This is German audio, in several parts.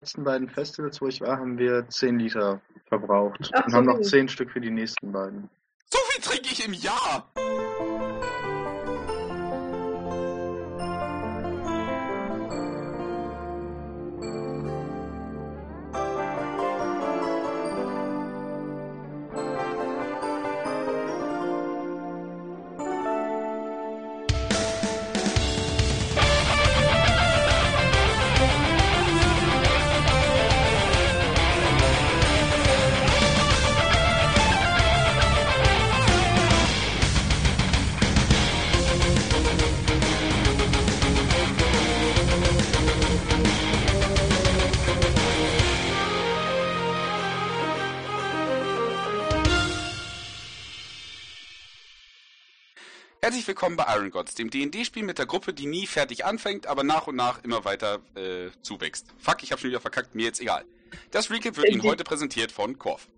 letzten beiden Festivals, wo ich war, haben wir 10 Liter verbraucht Ach, und so haben noch wenig. 10 Stück für die nächsten beiden. So viel trinke ich im Jahr! Willkommen bei Iron Gods, dem D&D-Spiel mit der Gruppe, die nie fertig anfängt, aber nach und nach immer weiter äh, zuwächst. Fuck, ich hab schon wieder verkackt, mir jetzt egal. Das Recap wird Ihnen heute präsentiert von Korf.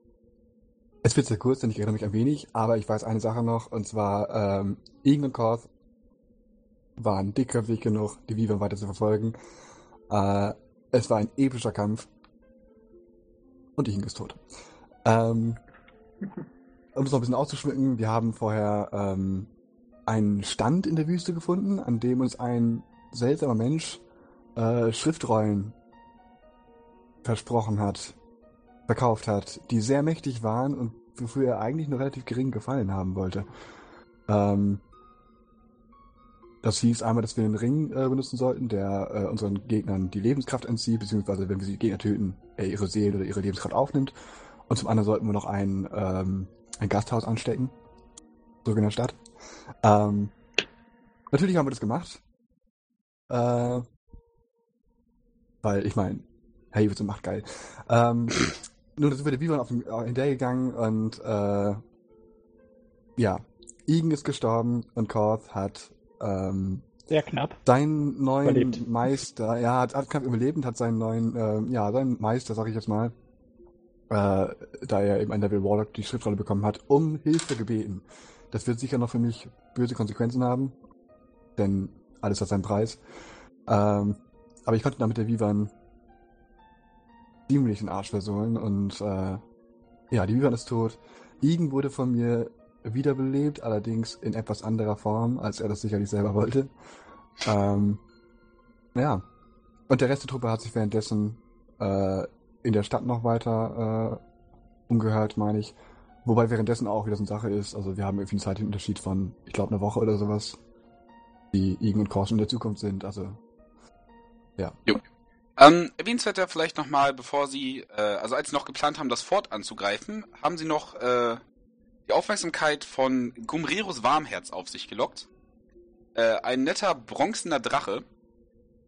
Es wird sehr kurz, denn ich erinnere mich ein wenig, aber ich weiß eine Sache noch, und zwar, ähm, Igen und Korth waren dickköpfig genug, die Vivan weiter zu verfolgen. Äh, es war ein epischer Kampf. Und Igen ist tot. Ähm, um es noch ein bisschen auszuschmücken, wir haben vorher ähm, einen Stand in der Wüste gefunden, an dem uns ein seltsamer Mensch äh, Schriftrollen versprochen hat, verkauft hat, die sehr mächtig waren und wofür er eigentlich nur relativ gering gefallen haben wollte. Ähm, das hieß einmal, dass wir den Ring äh, benutzen sollten, der äh, unseren Gegnern die Lebenskraft entzieht, beziehungsweise wenn wir sie Gegner töten, er ihre Seele oder ihre Lebenskraft aufnimmt. Und zum anderen sollten wir noch ein, ähm, ein Gasthaus anstecken. So in der Stadt. Ähm, natürlich haben wir das gemacht. Äh, weil, ich meine, hey, wir sind macht geil. Ähm, nun sind wir der Vivan auf dem, äh, hinterhergegangen und äh, ja, Igen ist gestorben und Korth hat ähm, Sehr knapp. seinen neuen Überlebt. Meister, ja, hat, hat knapp überlebt und hat seinen neuen, ähm, ja, seinen Meister, sag ich jetzt mal, äh, da er eben ein Level Warlock die Schriftrolle bekommen hat, um Hilfe gebeten. Das wird sicher noch für mich böse Konsequenzen haben, denn alles hat seinen Preis. Ähm, aber ich konnte damit der Vivan ziemlich den Arsch versohlen und äh, ja, die Vivan ist tot. Igen wurde von mir wiederbelebt, allerdings in etwas anderer Form, als er das sicherlich selber wollte. Ähm, ja. Und der Rest der Truppe hat sich währenddessen äh, in der Stadt noch weiter äh, umgehört, meine ich. Wobei währenddessen auch wieder so eine Sache ist, also wir haben irgendwie einen zeitlichen Unterschied von, ich glaube, einer Woche oder sowas, die Igen und Korschen in der Zukunft sind, also ja. Ähm, erwähnenswert ja vielleicht nochmal, bevor Sie, äh, also als Sie noch geplant haben, das Fort anzugreifen, haben Sie noch äh, die Aufmerksamkeit von Gumreros Warmherz auf sich gelockt. Äh, ein netter bronzener Drache,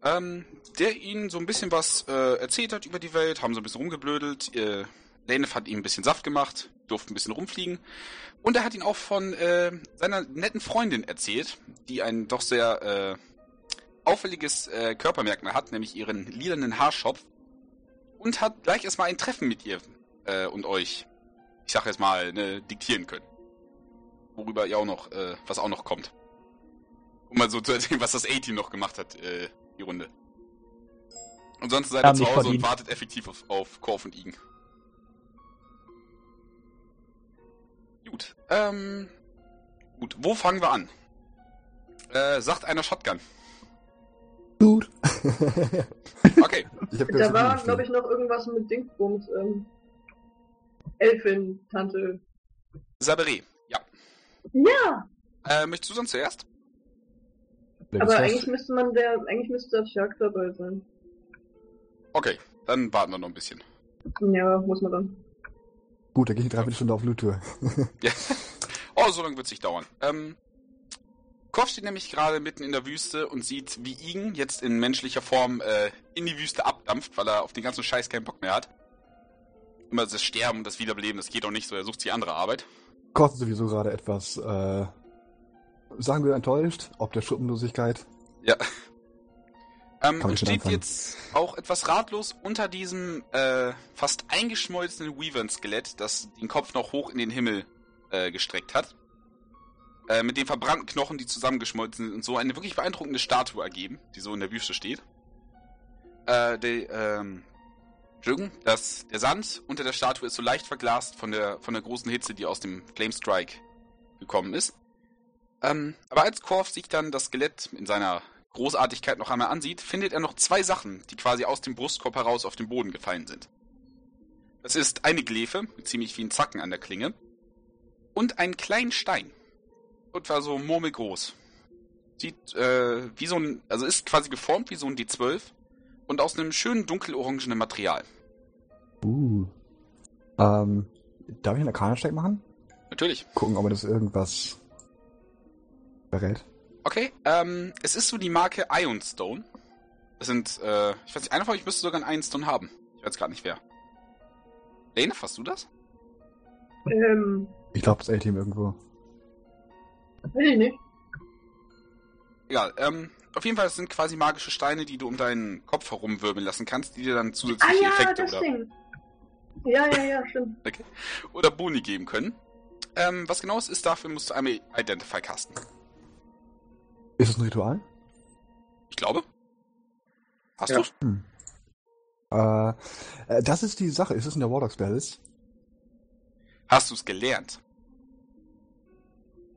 ähm, der Ihnen so ein bisschen was äh, erzählt hat über die Welt, haben so ein bisschen rumgeblödelt. Äh, Lenef hat ihm ein bisschen Saft gemacht, durfte ein bisschen rumfliegen. Und er hat ihn auch von äh, seiner netten Freundin erzählt, die ein doch sehr äh, auffälliges äh, Körpermerkmal hat, nämlich ihren lilanen Haarschopf. Und hat gleich erstmal ein Treffen mit ihr äh, und euch, ich sag jetzt mal, ne, diktieren können. Worüber ihr auch noch, äh, was auch noch kommt. Um mal so zu erzählen, was das A-Team noch gemacht hat, äh, die Runde. Und sonst seid ihr zu Hause und wartet effektiv auf, auf Korf und Igen. Gut, ähm, gut, wo fangen wir an? Äh, sagt einer Shotgun. Gut. Okay, ich Da war, glaube ich, noch irgendwas mit Dingsbums. Ähm, Elfin, Tante. Sabere, ja. Ja, Äh, möchtest du sonst zuerst? aber eigentlich müsste man der, eigentlich müsste das Shark dabei sein. Okay, dann warten wir noch ein bisschen. Ja, muss man dann. Gut, da gehe ich eine Dreiviertelstunde auf Loot-Tour. Ja. Oh, so lange wird es nicht dauern. Ähm, Korf steht nämlich gerade mitten in der Wüste und sieht, wie Igen jetzt in menschlicher Form äh, in die Wüste abdampft, weil er auf den ganzen Scheiß keinen Bock mehr hat. Immer das Sterben und das Wiederbeleben, das geht auch nicht so, er sucht sich andere Arbeit. Kostet sowieso gerade etwas, äh, sagen wir enttäuscht, ob der Schuppenlosigkeit. Ja. Ähm, und steht anfangen. jetzt auch etwas ratlos unter diesem äh, fast eingeschmolzenen Weavern-Skelett, das den Kopf noch hoch in den Himmel äh, gestreckt hat. Äh, mit den verbrannten Knochen, die zusammengeschmolzen sind und so eine wirklich beeindruckende Statue ergeben, die so in der Wüste steht. Äh, die, ähm, Jürgen, dass der Sand unter der Statue ist so leicht verglast von der, von der großen Hitze, die aus dem Flamestrike gekommen ist. Ähm, aber als Korf sich dann das Skelett in seiner Großartigkeit noch einmal ansieht, findet er noch zwei Sachen, die quasi aus dem Brustkorb heraus auf den Boden gefallen sind. Das ist eine Glefe mit ziemlich vielen Zacken an der Klinge und einen kleinen Stein. Und war so murmelgroß. Sieht äh, wie so ein, also ist quasi geformt wie so ein D12 und aus einem schönen dunkelorangenen Material. Uh. Ähm, darf ich einen Arcana-Check machen? Natürlich. Gucken, ob mir das irgendwas verrät. Okay, ähm, es ist so die Marke Ionstone. Das sind, äh, ich weiß nicht, einer von euch müsste sogar einen Ionstone haben. Ich weiß gerade nicht wer. Lene, hast du das? Ähm, Ich glaube, das A-Team irgendwo. weiß ich nicht. Egal, ähm, auf jeden Fall, das sind quasi magische Steine, die du um deinen Kopf herumwirbeln lassen kannst, die dir dann Ah zusätzliche ja, Effekte das oder, Ding. Ja, ja, ja, stimmt. oder Boni geben können. Ähm, was genau es ist, dafür musst du einmal Identify casten. Ist das ein Ritual? Ich glaube. Hast Ja. du's? Hm. Äh, äh, das ist die Sache. Ist es in der Warlock Spells? Hast du's gelernt?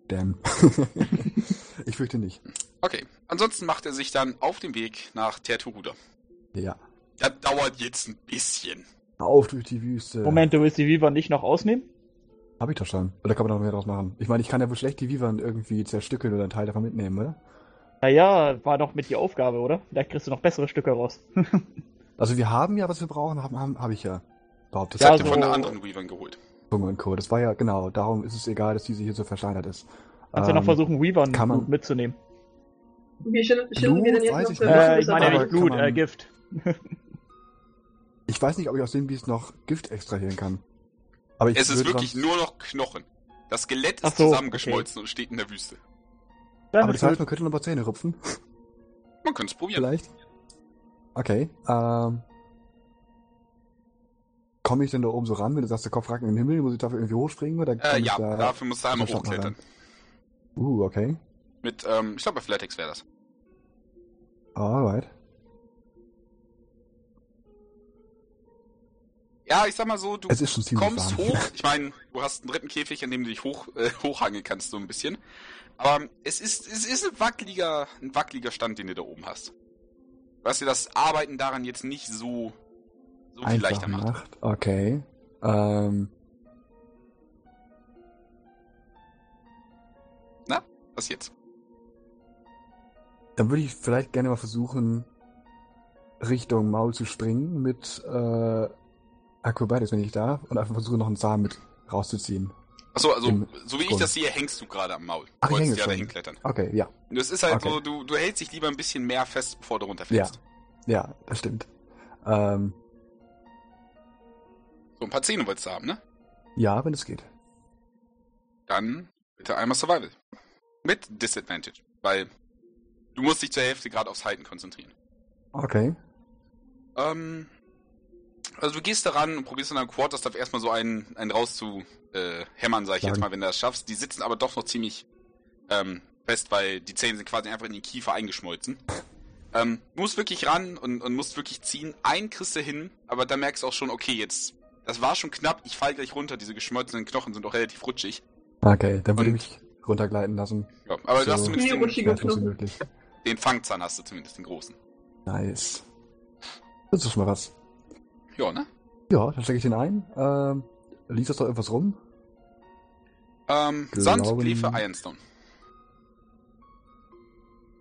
Damn. ich fürchte nicht. Okay. Ansonsten macht er sich dann auf den Weg nach Terturuda. Ja. Das dauert jetzt ein bisschen. Auf durch die Wüste. Moment, du willst die Viva nicht noch ausnehmen? Hab ich doch schon. Oder kann man noch mehr draus machen? Ich meine, ich kann ja wohl schlecht die Vivern irgendwie zerstückeln oder einen Teil davon mitnehmen, oder? Naja, war doch mit die Aufgabe, oder? Vielleicht kriegst du noch bessere Stücke raus. Also wir haben ja, was wir brauchen, haben, haben, hab ich ja. Behauptet. Das Ja, habt ihr von so- der anderen Weavern geholt. Zunge und Co. Das war ja, genau, darum ist es egal, dass diese hier so versteinert ist. Kannst du noch Ähm, versuchen, Weavern kann man- mitzunehmen. Wie schinden wir denn jetzt noch ich. Äh, ich meine nicht Blut, Kann man- äh, Gift. Ich weiß nicht, ob ich aus dem Biest noch Gift extrahieren kann. Aber ich Es ist wirklich sonst- nur noch Knochen. Das Skelett ist so, zusammengeschmolzen und steht in der Wüste. Dann Aber das heißt, man könnte noch ein paar Zähne rupfen. Man könnte es probieren. Vielleicht. Okay. Ähm. Komme ich denn da oben so ran, wenn du sagst, der Kopf ragt in den Himmel, muss ich dafür irgendwie hochspringen oder Äh, komm ich ja, da... dafür musst du einmal hochklettern. Uh, okay. Mit, ähm, ich glaube, Athletics wäre das. Alright. Ja, ich sag mal so, du kommst warm. hoch. Ich meine, du hast einen dritten Käfig, an dem du dich hoch, äh, hochhangeln kannst, so ein bisschen. Aber es ist, es ist ein wackeliger, ein wackeliger Stand, den du da oben hast. Was dir das Arbeiten daran jetzt nicht so, so viel leichter macht. macht. Okay. Ähm, Was jetzt? dann würde ich vielleicht gerne mal versuchen, Richtung Maul zu springen mit äh, Acrobatics, wenn ich darf, und einfach versuchen, noch einen Samen mit rauszuziehen. Achso, also, Im so wie ich Grund. das sehe, hängst du gerade am Maul. Du Ach, ich wolltest hänge ja schon. dahin klettern. Okay, ja. Es ist halt Okay. so, du, du hältst dich lieber ein bisschen mehr fest, bevor du runterfällst. Ja, das stimmt. Ähm, So ein paar Zähne wolltest du haben, ne? ja, wenn es geht. Dann bitte einmal Survival. Mit Disadvantage. Weil du musst dich zur Hälfte gerade aufs Halten konzentrieren. Okay. Ähm, also du gehst daran und probierst in deinem Quarterstaff erstmal so einen, einen rauszu äh, hämmern, sag ich jetzt Sagen. mal, wenn du das schaffst. Die sitzen aber doch noch ziemlich ähm, fest, weil die Zähne sind quasi einfach in den Kiefer eingeschmolzen. Ähm, du musst wirklich ran und, und musst wirklich ziehen. Einen kriegst du hin, aber da merkst du auch schon, okay, jetzt, das war schon knapp, ich fall gleich runter, diese geschmolzenen Knochen sind auch relativ rutschig. Okay, dann würde Und- ich mich runtergleiten lassen. Ja, aber du So. hast zumindest den, den Fangzahn hast du zumindest, den großen. Nice. Das ist schon mal was. Ja, ne? Ja, dann stecke ich den ein. Ähm, liest das doch irgendwas rum? Ähm, Glauben- Sand, Glefe, Ironstone.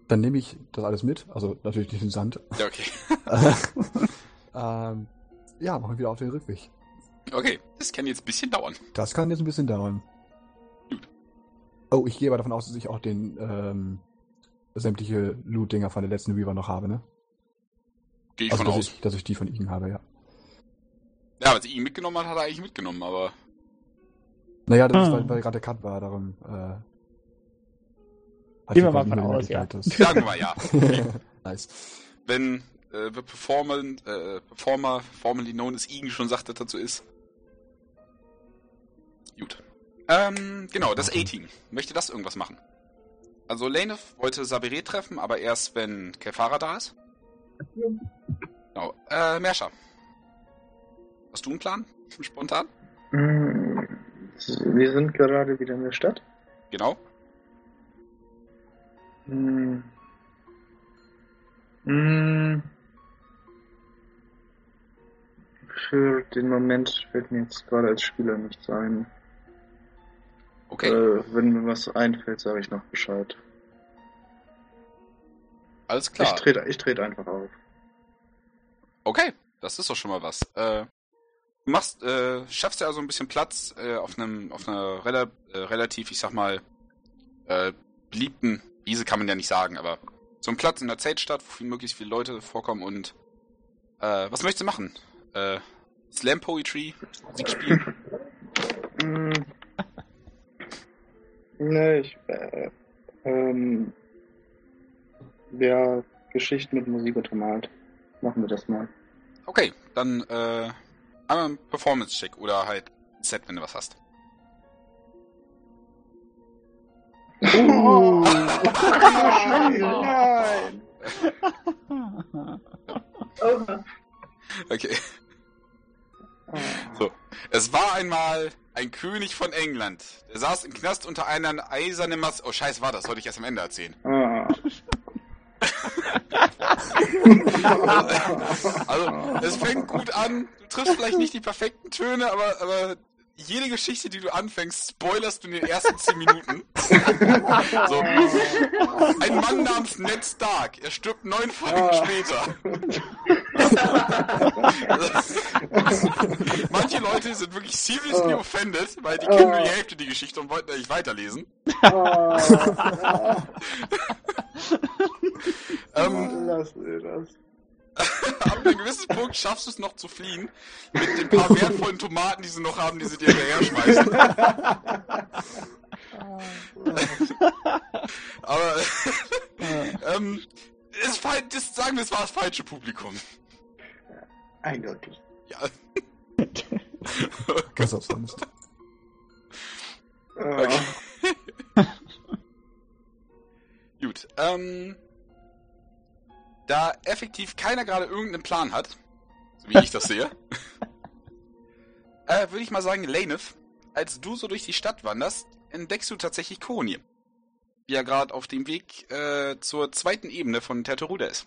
Dann nehme ich das alles mit. Also natürlich nicht den Sand. Ja, okay. ähm, ja, machen wir wieder auf den Rückweg. Okay, das kann jetzt ein bisschen dauern. Das kann jetzt ein bisschen dauern. Gut. Oh, ich gehe aber davon aus, dass ich auch den ähm, sämtliche Loot-Dinger von der letzten Weaver noch habe, ne? Gehe ich also, von dass aus. ich, dass ich die von ihm habe, ja. Ja, was ihn mitgenommen hat, hat er eigentlich mitgenommen, aber Naja, das ist, Ah. weil, weil gerade der Cut war, darum. Äh, Gehen wir mal von aus, ja. Sagen wir mal ja. nice. Wenn äh, the Performer, äh, Performer, formerly known as Igen, schon sagt, dass dazu ist. Gut. Ähm, genau, das Okay. A-Team. Möchte das irgendwas machen? Also Lane wollte Sabere treffen, aber erst, wenn Kefara da ist. Genau. Äh, Mersha. Hast du einen Plan? Spontan? Hm, Wir sind gerade wieder in der Stadt. Genau. Hm. Hm. Für den Moment fällt mir jetzt gerade als Spieler nichts ein. Okay. Äh, wenn mir was einfällt, sage ich noch Bescheid. Alles Ich klar. trete ich tret einfach auf. Okay, das ist doch schon mal was. Äh, machst, äh, schaffst ja also ein bisschen Platz äh, auf einem, auf einer rela äh, relativ, ich sag mal, äh, beliebten Wiese kann man ja nicht sagen, aber so ein Platz in der Zeltstadt, wo viel, möglichst viele Leute vorkommen und äh, was möchtest du machen? Äh, Slam Poetry, Musik spielen? Hm. Ne, ich, äh, ähm, ja, Geschichten mit Musik untermalt. Machen wir das mal. Okay, dann äh, einmal ein Performance-Check oder halt Set, wenn du was hast. Oh, nein! Oha. Okay. So. Es war einmal ein König von England. Der saß im Knast unter einer eisernen Masse. Oh, scheiß war das. Sollte ich erst am Ende erzählen. Also, es fängt gut an. Du triffst vielleicht nicht die perfekten Töne, aber, aber jede Geschichte, die du anfängst, spoilerst du in den ersten 10 Minuten. So. Ein Mann namens Ned Stark. Er stirbt neun Folgen später. Manche Leute sind wirklich seriously offended, weil die kennen nur die Hälfte die Geschichte und wollten eigentlich weiterlesen. Ähm, Lass mir das. ab einem gewissen Punkt schaffst du es noch zu fliehen. Mit den paar wertvollen Tomaten, die sie noch haben, die sie dir hinterher schmeißen. Aber ähm, das, sagen wir, es war das falsche Publikum. Eindeutig. Ja. Was auch sonst. Ah. Gut. Ähm, da effektiv keiner gerade irgendeinen Plan hat, so wie ich das sehe, äh, würde ich mal sagen, Laneth, als du so durch die Stadt wanderst, entdeckst du tatsächlich Konir. Wie er gerade auf dem Weg äh, zur zweiten Ebene von Terteruda ist.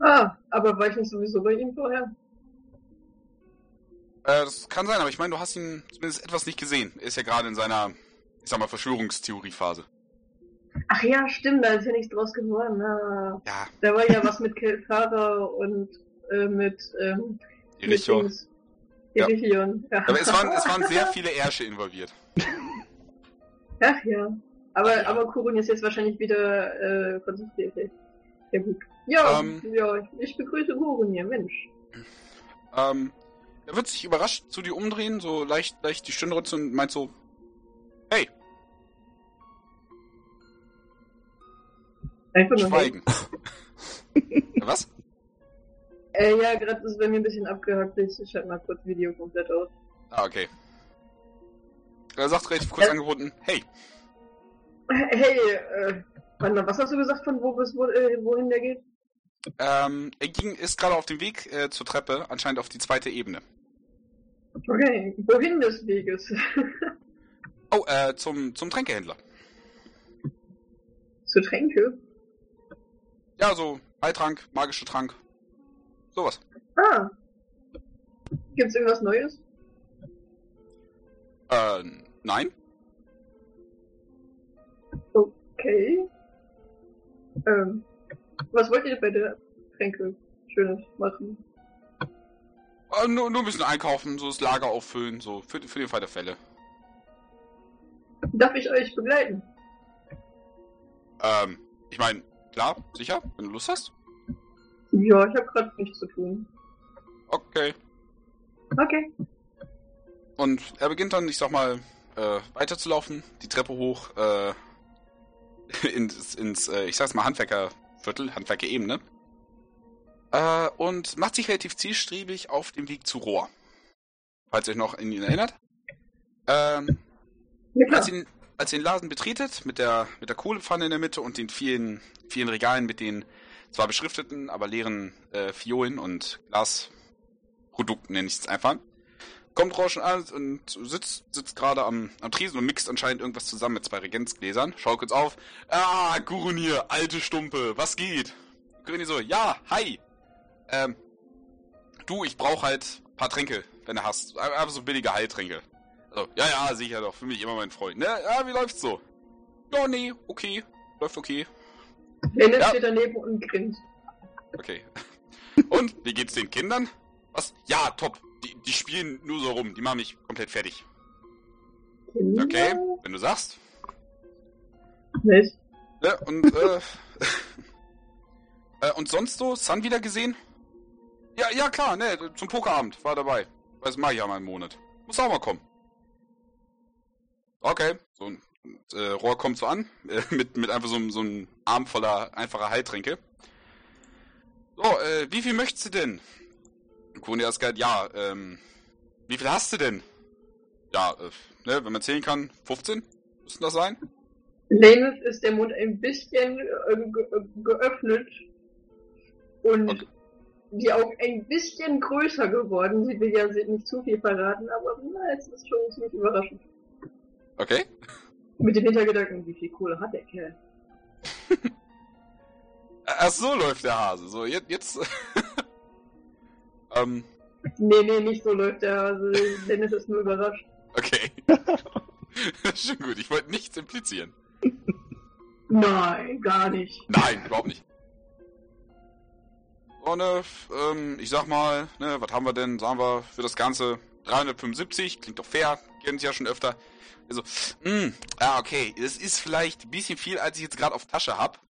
Ah, aber war ich nicht sowieso bei ihm vorher? Äh, das kann sein, aber ich meine, du hast ihn zumindest etwas nicht gesehen. Er ist ja gerade in seiner, ich sag mal, Verschwörungstheoriephase. Ach ja, stimmt, da ist ja nichts draus geworden. Ah, Ja, da war ja was mit Kelfara und äh, mit ähm, Iricho. mit. Ja. Irichion. Ja. Aber es waren, es waren sehr viele Ärsche involviert. Ach ja. Aber, aber Kurun ist jetzt wahrscheinlich wieder äh, konzentriert. Ja gut. Ja, Ähm. ja, ich begrüße Kurun hier, Mensch. Ähm, er wird sich überrascht zu dir umdrehen, so leicht, leicht die Stirn runzeln und meint so, hey, Einfach nur schweigen. Ja, Was? Äh, ja, gerade ist bei mir ein bisschen abgehackt. Ich schalte mal kurz Video komplett aus. Ah, okay. Er sagt relativ kurz Ja. angebunden, hey, Hey, äh, warte mal, was hast du gesagt von wo bis wo, äh, wohin der geht? Ähm, er ging, ist gerade auf dem Weg äh, zur Treppe, anscheinend auf die zweite Ebene. Okay, wohin des Weges? Oh, äh, zum, zum Tränkehändler. Zu Tränke? Ja, so Heiltrank, magische Trank. Sowas. Ah. Gibt's irgendwas Neues? Äh, nein? Okay. Ähm, was wollt ihr bei der Tränke Schönes machen? Äh, nur, nur ein bisschen einkaufen, so das Lager auffüllen, so für, für den Fall der Fälle. Darf ich euch begleiten? Ähm, ich meine, klar, sicher, wenn du Lust hast. Ja, ich habe gerade nichts zu tun. Okay. Okay. Und er beginnt dann, ich sag mal, äh, weiterzulaufen, die Treppe hoch, äh, ins, ins äh, ich sag's mal, Handwerkerviertel, Handwerkerebene. Äh, und macht sich relativ zielstrebig auf dem Weg zu Rohr. Falls ihr euch noch an ihn erinnert. Ähm, Ja, als ihr, als ihr den Laden betretet, mit der, mit der Kohlepfanne in der Mitte und den vielen, vielen Regalen mit den zwar beschrifteten, aber leeren äh, Fiolen und Glasrücken Produkt, nenne ich es einfach. Kommt Rauschen an und sitzt, sitzt gerade am, am Tresen und mixt anscheinend irgendwas zusammen mit zwei Regenzgläsern. Schaut kurz auf. Ah, Gurunir, alte Stumpe, was geht? Gurunir so, ja, hi. Ähm, du, ich brauch halt paar Tränke, wenn du hast. Einfach so billige Heiltränke. Also, ja, ja, sicher doch, für mich immer mein Freund. Ne? Ja, wie läuft's so? Ja, nee, okay. Läuft okay. Dennis Ja. steht daneben und grinst. Okay. Und, wie geht's den Kindern? Was? Ja, top. Die, spielen nur so rum. Die machen mich komplett fertig. Okay, wenn du sagst. Nicht. Ne? Und, äh, äh, und sonst so? Sun wieder gesehen? Ja, ja, klar, ne, zum Pokerabend. War dabei. Das mache ich ja mal im Monat. Muss auch mal kommen. Okay. So ein und, äh, Rohr kommt so an, äh, mit, mit einfach so, einem- so einem Arm voller einfacher Heiltränke. So, äh, wie viel möchtest du denn? Kuni Asgard, ja, ähm, wie viel hast du denn? Ja, äh, ne, wenn man zählen kann, 15? Müssten das sein? Lenus ist der Mund ein bisschen äh, ge geöffnet und Okay. die Augen ein bisschen größer geworden. Sie will ja nicht zu viel verraten, aber na, es ist schon ziemlich überraschend. Okay. Mit dem Hintergedanken, wie viel Kohle hat der Kerl? Ach so läuft der Hase. So, jetzt, jetzt. ähm, Nee, nee, nicht so läuft der. Also, Dennis ist nur überrascht. okay. Schon gut, ich wollte nichts implizieren. Nein, gar nicht. Nein, überhaupt nicht. F- ähm, ich sag mal, ne, was haben wir denn? Sagen wir für das Ganze 375, klingt doch fair, kennen Sie ja schon öfter. Also, mh, ja, okay, es ist vielleicht ein bisschen viel, als ich jetzt gerade auf Tasche hab.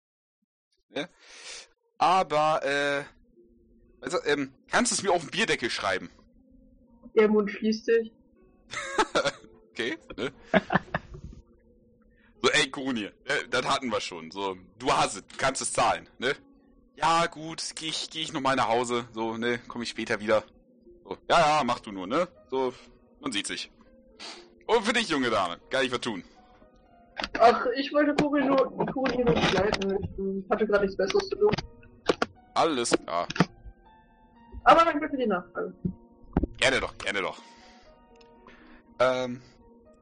Ne? Aber, äh, also, ähm, kannst du es mir auf den Bierdeckel schreiben? Der Mund schließt sich. Okay, ne? So, ey, Kuruni, äh, das hatten wir schon. So, du hast es, du kannst es zahlen, ne? Ja, gut, geh ich, geh ich nochmal nach Hause. So, ne, komm ich später wieder. So, ja, ja, mach du nur, ne? So, man sieht sich. Und für dich, junge Dame, kann ich was tun. Ach, ich wollte Kuri nur, Kuri nur begleiten. Ich hatte gerade nichts Besseres zu tun. Alles klar. Aber danke für die Nachfrage. Gerne doch, gerne doch. Ähm,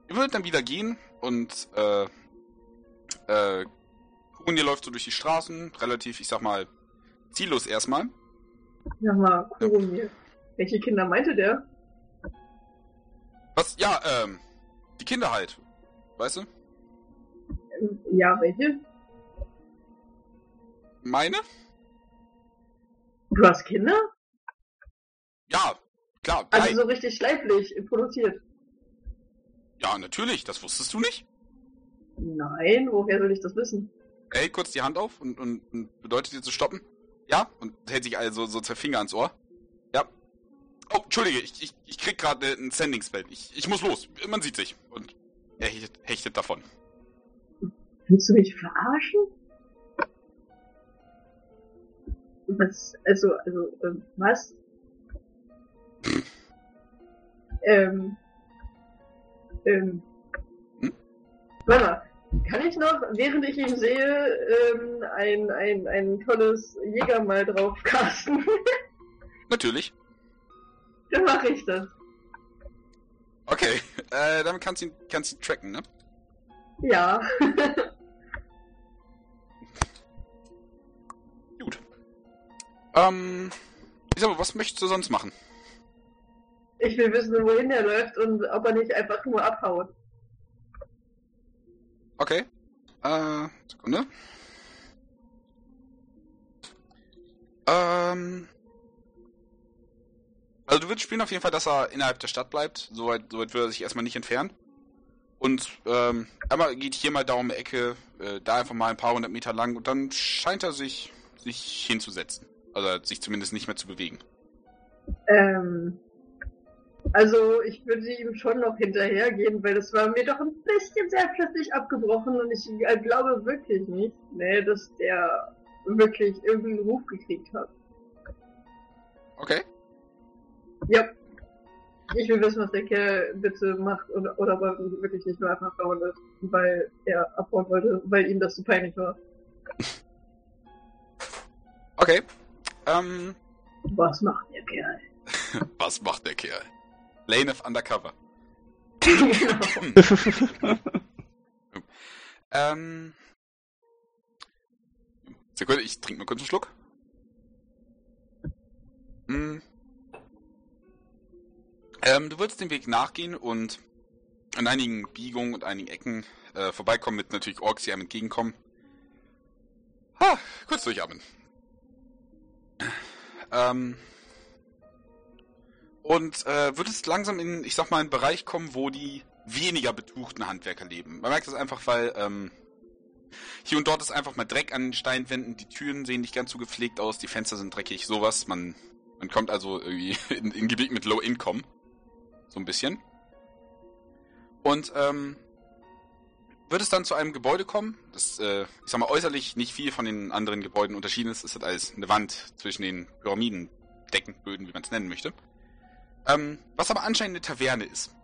ihr würdet dann wieder gehen und, äh, äh, Kuruni läuft so durch die Straßen, relativ, ich sag mal, ziellos erstmal. Ja, mal, Kurumir. Welche Kinder meinte der? Was? Ja, ähm, die Kinder halt. Weißt du? Ähm, Ja, welche? Meine? Du hast Kinder? Klar. Drei. Also so richtig leiblich produziert. Ja, natürlich. Das wusstest du nicht? Nein, woher soll ich das wissen? Ey, kurz die Hand auf und, und, und bedeutet dir zu stoppen. Ja? Und hält sich also so zwei Finger ans Ohr. Ja. Oh, entschuldige, ich, ich, ich krieg gerade ein Sending-Spell. Ich, ich muss los. Man sieht sich. Und er hechtet, hechtet davon. Willst du mich verarschen? Was, also, also, ähm, was? Ähm, ähm, Hm? warte mal, kann ich noch, während ich ihn sehe, ähm, ein, ein, ein tolles Jägermal drauf casten? Natürlich. Dann mache ich das. Okay. Äh, damit kannst du ihn, kannst ihn tracken, ne? Ja. Gut. Ähm, ich sag mal, was möchtest du sonst machen? Ich will wissen, wohin er läuft und ob er nicht einfach nur abhaut. Okay. Äh, Sekunde. Ähm. Also du würdest spielen auf jeden Fall, dass er innerhalb der Stadt bleibt. Soweit, soweit würde er sich erstmal nicht entfernen. Und ähm, einmal geht hier mal da um die Ecke, äh, da einfach mal ein paar hundert Meter lang und dann scheint er sich, sich hinzusetzen. Also sich zumindest nicht mehr zu bewegen. Ähm, also ich würde ihm schon noch hinterhergehen, weil das war mir doch ein bisschen sehr plötzlich abgebrochen und ich äh, glaube wirklich nicht, nee, dass der wirklich irgendeinen Ruf gekriegt hat. Okay. Ja. Ich will wissen, was der Kerl bitte macht oder, oder ob er wirklich nicht nur einfach dauern ist, weil er abhauen wollte, weil ihm das zu peinlich war. Okay. Ähm, Was macht der Kerl? Was macht der Kerl? Lane of Undercover. genau. Ähm. Sekunde, ich trinke mal kurz einen Schluck. Hm. Ähm, du würdest den Weg nachgehen und an einigen Biegungen und einigen Ecken äh, vorbeikommen, mit natürlich Orks, die einem entgegenkommen. Ha, kurz durchatmen. Ähm. Und äh, würdest langsam in, ich sag mal, einen Bereich kommen, wo die weniger betuchten Handwerker leben. Man merkt das einfach, weil ähm, hier und dort ist einfach mal Dreck an den Steinwänden, die Türen sehen nicht ganz so gepflegt aus, die Fenster sind dreckig, sowas. Man, man kommt also irgendwie in, in Gebiet mit Low Income. So ein bisschen. Und ähm, wird es dann zu einem Gebäude kommen, das, äh, ich sag mal, äußerlich nicht viel von den anderen Gebäuden unterschieden ist. Es ist als eine Wand zwischen den Pyramiden, Deckenböden, wie man es nennen möchte. Ähm, was aber anscheinend eine Taverne ist.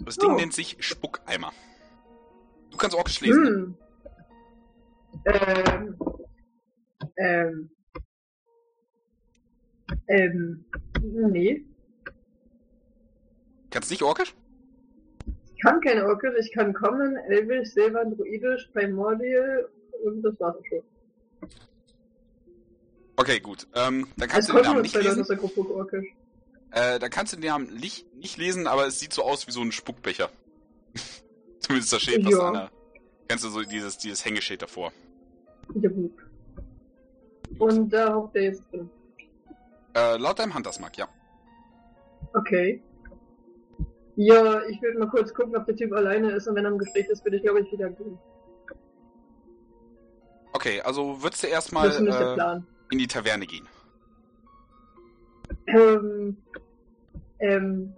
Das Ding Oh. nennt sich Spuckeimer. Du kannst Orkisch lesen. Hm. Ähm. Ähm. Ähm. Nee. Kannst nicht Orkisch? Ich kann kein Orkel, ich kann Common, Elvish, Silvan, Druidisch, Primordial und das war's schon. Okay, gut. Ähm, dann Es kannst du den Namen nicht lesen. Gruppe Orkisch. Äh, dann kannst du den Namen nicht, nicht lesen, aber es sieht so aus wie so ein Spuckbecher. Zumindest das Schild, was Ja. da an der... Kennst du so dieses, dieses Hängeschild davor? Ja, gut. Und da hockt er jetzt drin. Äh, laut deinem Huntersmark, ja. Okay. Ja, ich will mal kurz gucken, ob der Typ alleine ist und wenn er im Gespräch ist, würde ich glaube ich wieder gehen. Okay, also würdest du erstmal äh, in die Taverne gehen. Ähm, ähm,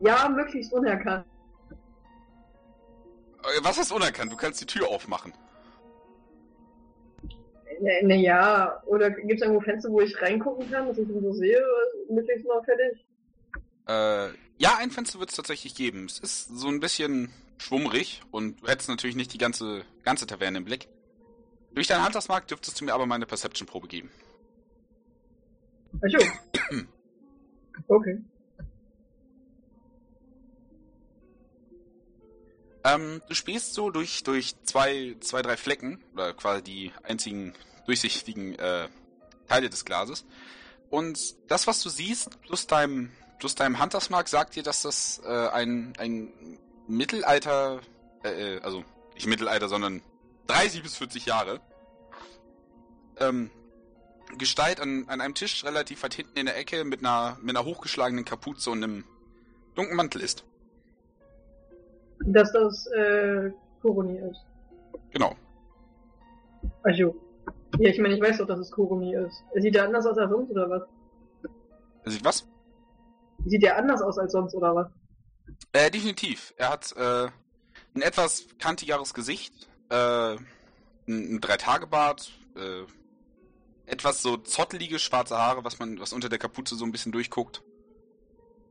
ja, möglichst unerkannt. Äh, Was ist unerkannt? Du kannst die Tür aufmachen. Naja, oder gibt es irgendwo Fenster, wo ich reingucken kann, dass ich so sehe, möglichst mal fertig? Äh, ja, ein Fenster wird es tatsächlich geben. Es ist so ein bisschen schwummrig und du hättest natürlich nicht die ganze, ganze Taverne im Blick. Durch deinen Huntersmark dürftest du mir aber meine Perception-Probe geben. Ach so. Okay. Ähm, du spielst so durch, durch zwei, zwei, drei Flecken, oder quasi die einzigen durchsichtigen äh, Teile des Glases. Und das, was du siehst, plus deinem, plus deinem Huntersmark, sagt dir, dass das äh, ein, ein Mittelalter, äh, äh, also nicht Mittelalter, sondern 30 bis 40 Jahre, ähm, Gestalt an, an einem Tisch relativ weit hinten in der Ecke mit einer, mit einer hochgeschlagenen Kapuze und einem dunklen Mantel ist. Dass das, äh, Koroni ist. Genau. Ach so. Ja, ich meine, ich weiß doch, dass es Koroni ist. Sieht der anders aus als sonst, oder was? Sieht was? Sieht der anders aus als sonst, oder was? Äh, definitiv. Er hat äh, ein etwas kantigeres Gesicht, äh, ein, ein Drei-Tage-Bart, äh, etwas so zottelige schwarze Haare, was man, was unter der Kapuze so ein bisschen durchguckt.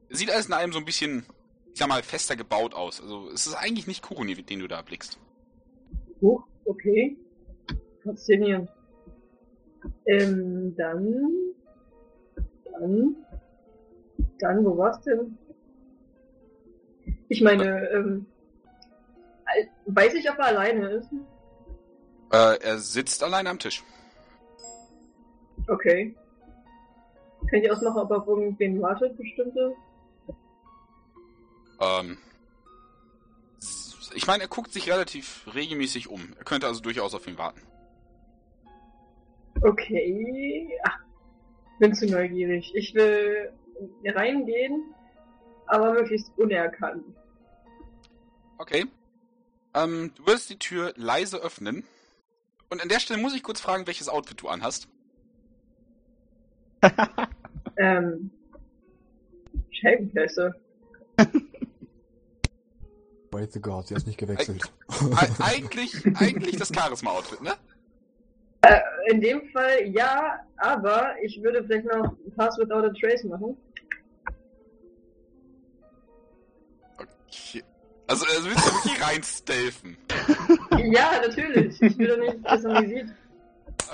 Sieht alles in einem so ein bisschen, ich sag mal, fester gebaut aus. Also es ist eigentlich nicht Kuruni, den du da erblickst. Huch, okay. Faszinierend. Ähm, dann. Dann. Dann, wo war's denn? Ich meine, ähm. Weiß ich, ob er alleine ist? Äh, er sitzt alleine am Tisch. Okay. Kann ich ausmachen, ob er auf irgendwen wartet, bestimmte? Ähm, ich meine, er guckt sich relativ regelmäßig um. Er könnte also durchaus auf ihn warten. Okay. Ach, bin zu neugierig. Ich will reingehen, aber möglichst unerkannt. Okay. Ähm, du wirst die Tür leise öffnen. Und an der Stelle muss ich kurz fragen, welches Outfit du anhast. Ähm. Scheibenpässe. Wait the God, sie hat nicht gewechselt. Eig eigentlich, eigentlich das Charisma-Outfit, ne? In dem Fall ja, aber ich würde vielleicht noch Pass Without a Trace machen. Okay. Also, also willst du wirklich rein stealthen? Ja, natürlich. Ich will doch nicht, dass er mich sieht.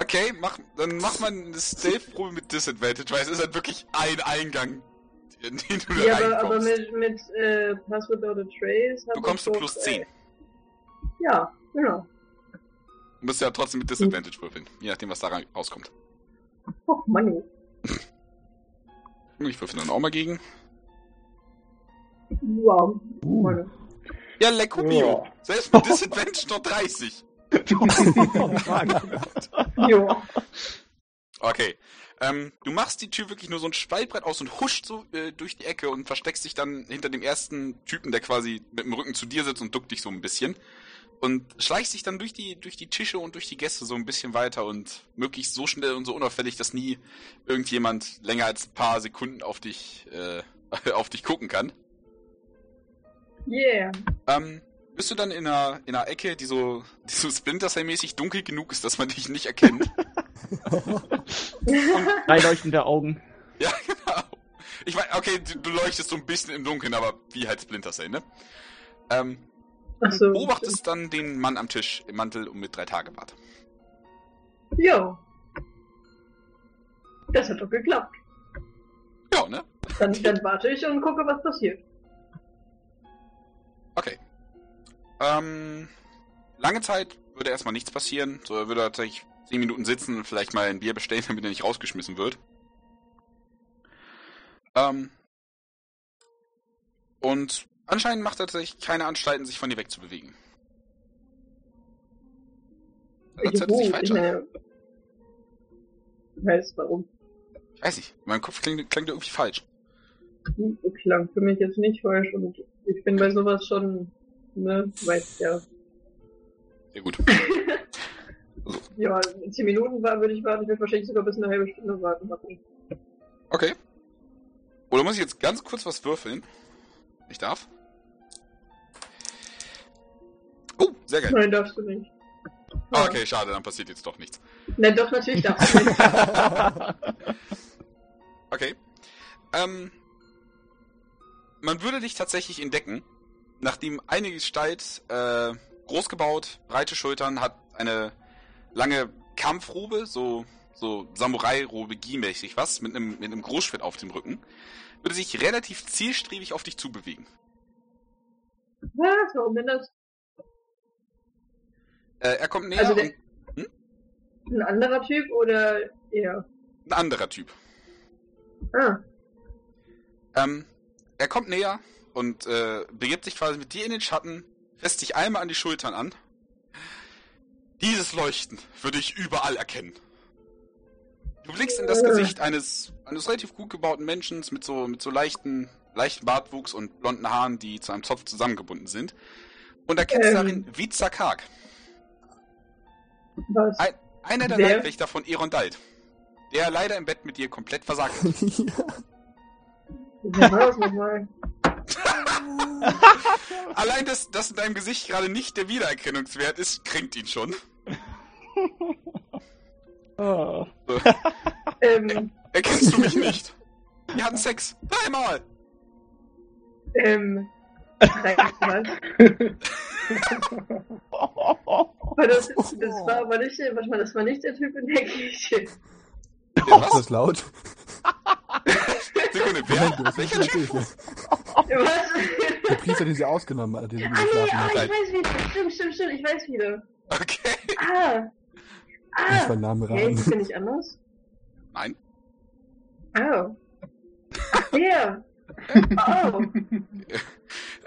Okay, mach, dann mach mal eine Stealth-Probe mit Disadvantage, weil es ist halt wirklich ein Eingang, in den du da Ja, aber, aber reinkommst. mit, mit äh, Pass Without a Trace Bekommst du plus 10. Äh, ja, genau. Du musst ja trotzdem mit Disadvantage würfeln, je nachdem, was da rauskommt. Och, Mann. Ich würfel dann auch mal gegen. Wow. Mann. Ja, Mio. Ja. Selbst mit Disadvantage noch 30. Jo. Okay. Ähm, du machst die Tür wirklich nur so ein Spaltbrett aus und huscht so äh, durch die Ecke und versteckst dich dann hinter dem ersten Typen, der quasi mit dem Rücken zu dir sitzt und duckt dich so ein bisschen. Und schleichst dich dann durch die, durch die Tische und durch die Gäste so ein bisschen weiter und möglichst so schnell und so unauffällig, dass nie irgendjemand länger als ein paar Sekunden auf dich, äh, auf dich gucken kann. Yeah. Ähm, bist du dann in einer, in einer Ecke, die so, die so Splinter Cell-mäßig dunkel genug ist, dass man dich nicht erkennt? Drei leuchtende Augen. Ja, genau. Ich weiß, okay, du, du leuchtest so ein bisschen im Dunkeln, aber wie halt Splinter Cell, ne? Ähm, Achso. beobachtest dann den Mann am Tisch im Mantel und mit drei Tage Bart. Jo. Das hat doch geklappt. Ja, ne? Dann, dann warte ich und gucke, was passiert. Okay. Ähm, lange Zeit würde erstmal nichts passieren. So, er würde tatsächlich zehn Minuten sitzen und vielleicht mal ein Bier bestellen, damit er nicht rausgeschmissen wird. Ähm, und anscheinend macht er tatsächlich keine Anstalten, sich von dir wegzubewegen. Das hört sich falsch ich an. weiß warum. Ich weiß nicht, in meinem Kopf klingt, klingt irgendwie falsch. Klang für mich jetzt nicht falsch und ich bin bei sowas schon, ne, weiß ja. Sehr gut. Ja, in 10 Minuten war, würde ich warten, ich würde wahrscheinlich sogar bis eine halbe Stunde warten. Okay. Oder muss ich jetzt ganz kurz was würfeln? Ich darf? Oh, sehr geil. Nein, darfst du nicht. Ah, okay, schade, dann passiert jetzt doch nichts. Nein, doch, natürlich darfst du nicht. Okay. Ähm, man würde dich tatsächlich entdecken, nachdem eine Gestalt äh, groß gebaut, breite Schultern, hat eine lange Kampfrobe, so so Samurai-Robe, Gi-mäßig was, mit einem mit einem Großschwert auf dem Rücken, würde sich relativ zielstrebig auf dich zubewegen. Was? Warum denn das? Äh, er kommt näher Also und der- Ein anderer Typ oder er? ein anderer Typ. Ah, Ähm, er kommt näher und äh, begibt sich quasi mit dir in den Schatten, fässt dich einmal an die Schultern an. Dieses Leuchten würde ich überall erkennen. Du blickst in das Gesicht eines, eines relativ gut gebauten Menschen mit so, mit so leichten, leichten Bartwuchs und blonden Haaren, die zu einem Zopf zusammengebunden sind. Und erkennst Ähm. darin Vizakak, was? Ein- einer der Wer? Leibwächter von Erondalt, der leider im Bett mit dir komplett versagt hat. Wer war das nochmal? Allein, dass das in deinem Gesicht gerade nicht der Wiedererkennungswert ist, kränkt ihn schon. Oh. Ähm, Erkennst du mich nicht? Wir hatten Sex. Dreimal. ähm? War das, das war aber nicht, warte mal, das war nicht der Typ in der Kirche. Der Ist was? das laut? Sekunde, Moment, wer? nicht Typ? natürlich. Was? Der Priester, den sie ausgenommen hat, den sie Ah, nee, ah, ich weiß wieder. Stimmt, stimmt, stimmt, ich weiß wieder. Okay. Ah. Ich Ah. war Name Hey, rein. ist der nicht anders? Nein. Oh. Ach, der. Oh.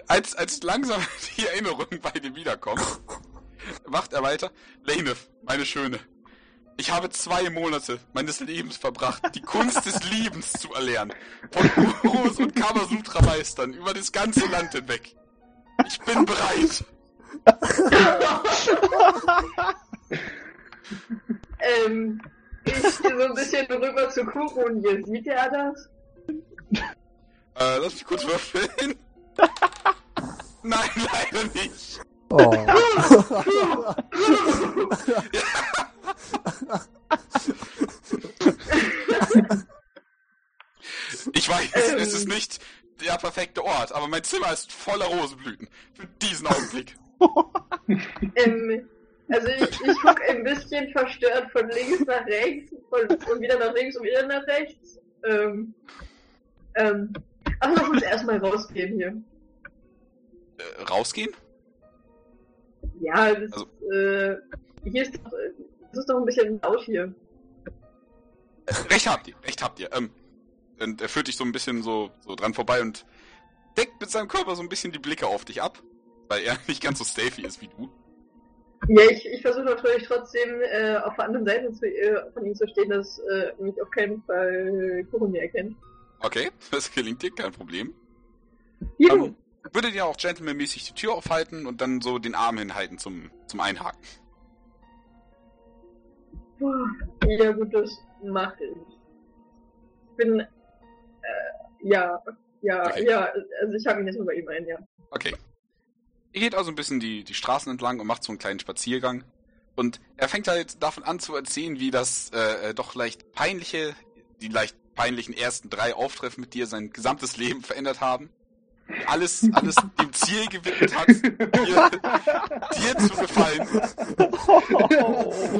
Als, als langsam die Erinnerung bei dir wiederkommt, macht er weiter. Lane, meine Schöne. Ich habe zwei Monate meines Lebens verbracht, die Kunst des Liebens zu erlernen. Von Gurus und Kamasutra-Meistern über das ganze Land hinweg. Ich bin bereit. ähm, ich gehe so ein bisschen rüber zu Kurun hier. Sieht er das? Äh, lass mich kurz würfeln. Nein, leider nicht. Oh. Ich weiß, Ähm. es ist nicht der perfekte Ort, aber mein Zimmer ist voller Rosenblüten. Für diesen Augenblick. Ähm, Also ich, ich gucke ein bisschen verstört von links nach rechts von, und wieder nach links und wieder nach rechts. Ähm, ähm, ach, lass uns erstmal rausgehen hier. Äh, rausgehen? Ja, das, Also- äh, hier ist doch, das ist doch ein bisschen laut hier. Recht habt ihr, recht habt ihr. Ähm, und er führt dich so ein bisschen so, so dran vorbei und deckt mit seinem Körper so ein bisschen die Blicke auf dich ab, weil er nicht ganz so stafy ist wie du. Ja, ich, ich versuche natürlich trotzdem äh, auf der anderen Seite zu, äh, von ihm zu stehen, dass äh, mich auf keinen Fall Kurumi erkennt. Okay, das gelingt dir, kein Problem. Juhu! Ähm, würdet ihr auch gentlemanmäßig die Tür aufhalten und dann so den Arm hinhalten zum, zum Einhaken? Ja gut, das mache ich. Ich bin, äh, ja, ja, Okay. ja, also ich habe ihn jetzt mal bei ihm ein, ja. Okay. Ihr geht also ein bisschen die, die Straßen entlang und macht so einen kleinen Spaziergang. Und er fängt halt davon an zu erzählen, wie das äh, äh, doch leicht peinliche, die leicht peinlichen ersten drei Auftritte mit dir sein gesamtes Leben verändert haben. Alles, alles dem Ziel gewidmet hat, dir, dir zu gefallen.